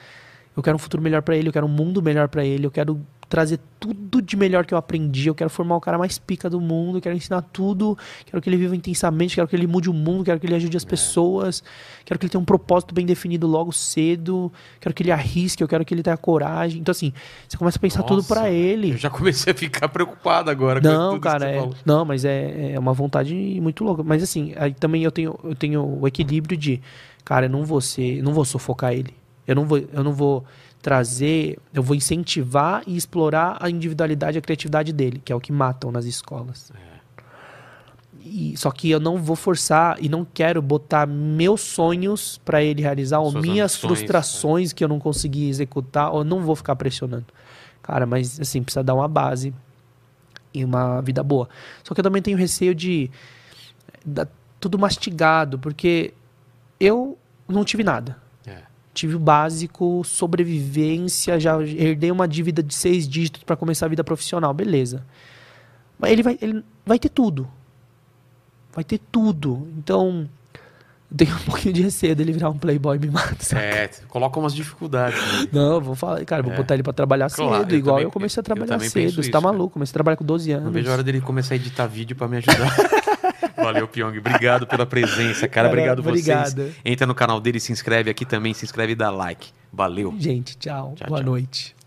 Eu quero um futuro melhor pra ele eu quero um mundo melhor pra ele eu quero trazer tudo de melhor que eu aprendi eu quero formar o cara mais pica do mundo eu quero ensinar tudo quero que ele viva intensamente quero que ele mude o mundo quero que ele ajude as pessoas quero que ele tenha um propósito bem definido logo cedo, quero que ele arrisque, eu quero que ele tenha coragem. Então, assim, você começa a pensar tudo Nossa, pra ele. Eu já comecei a ficar preocupado agora com Não, tudo cara, é, não, mas é, é uma vontade muito louca. Mas assim, aí também eu tenho, eu tenho o equilíbrio de, cara, eu não vou ser, não vou sufocar ele. Eu não vou, eu não vou trazer, eu vou incentivar e explorar a individualidade e a criatividade dele, que é o que matam nas escolas. E, só que eu não vou forçar e não quero botar meus sonhos pra ele realizar ou Suas minhas ambições, frustrações que eu não consegui executar, ou eu não vou ficar pressionando. Cara, mas assim, precisa dar uma base e uma vida boa. Só que eu também tenho receio de da- tudo mastigado, porque eu não tive nada. Tive o básico, sobrevivência, já herdei uma dívida de seis dígitos para começar a vida profissional, beleza. Mas ele vai, ele vai ter tudo. Vai ter tudo. Então, eu tenho um pouquinho de receio dele virar um playboy mimado. sabe? É, coloca umas dificuldades. né? Não, eu vou falar, cara, vou É. botar ele pra trabalhar Claro, cedo, eu igual também- eu comecei a eu trabalhar também cedo. Você isso, tá maluco? Comecei a trabalhar com 12 anos. Não vejo a hora dele começar a editar vídeo pra me ajudar. Valeu, Pyong. Obrigado pela presença, cara. Cara, Obrigado vocês. obrigado. Entra no canal dele, se inscreve aqui também, se inscreve e dá like. Valeu. Gente, tchau. Tchau, Boa tchau. noite.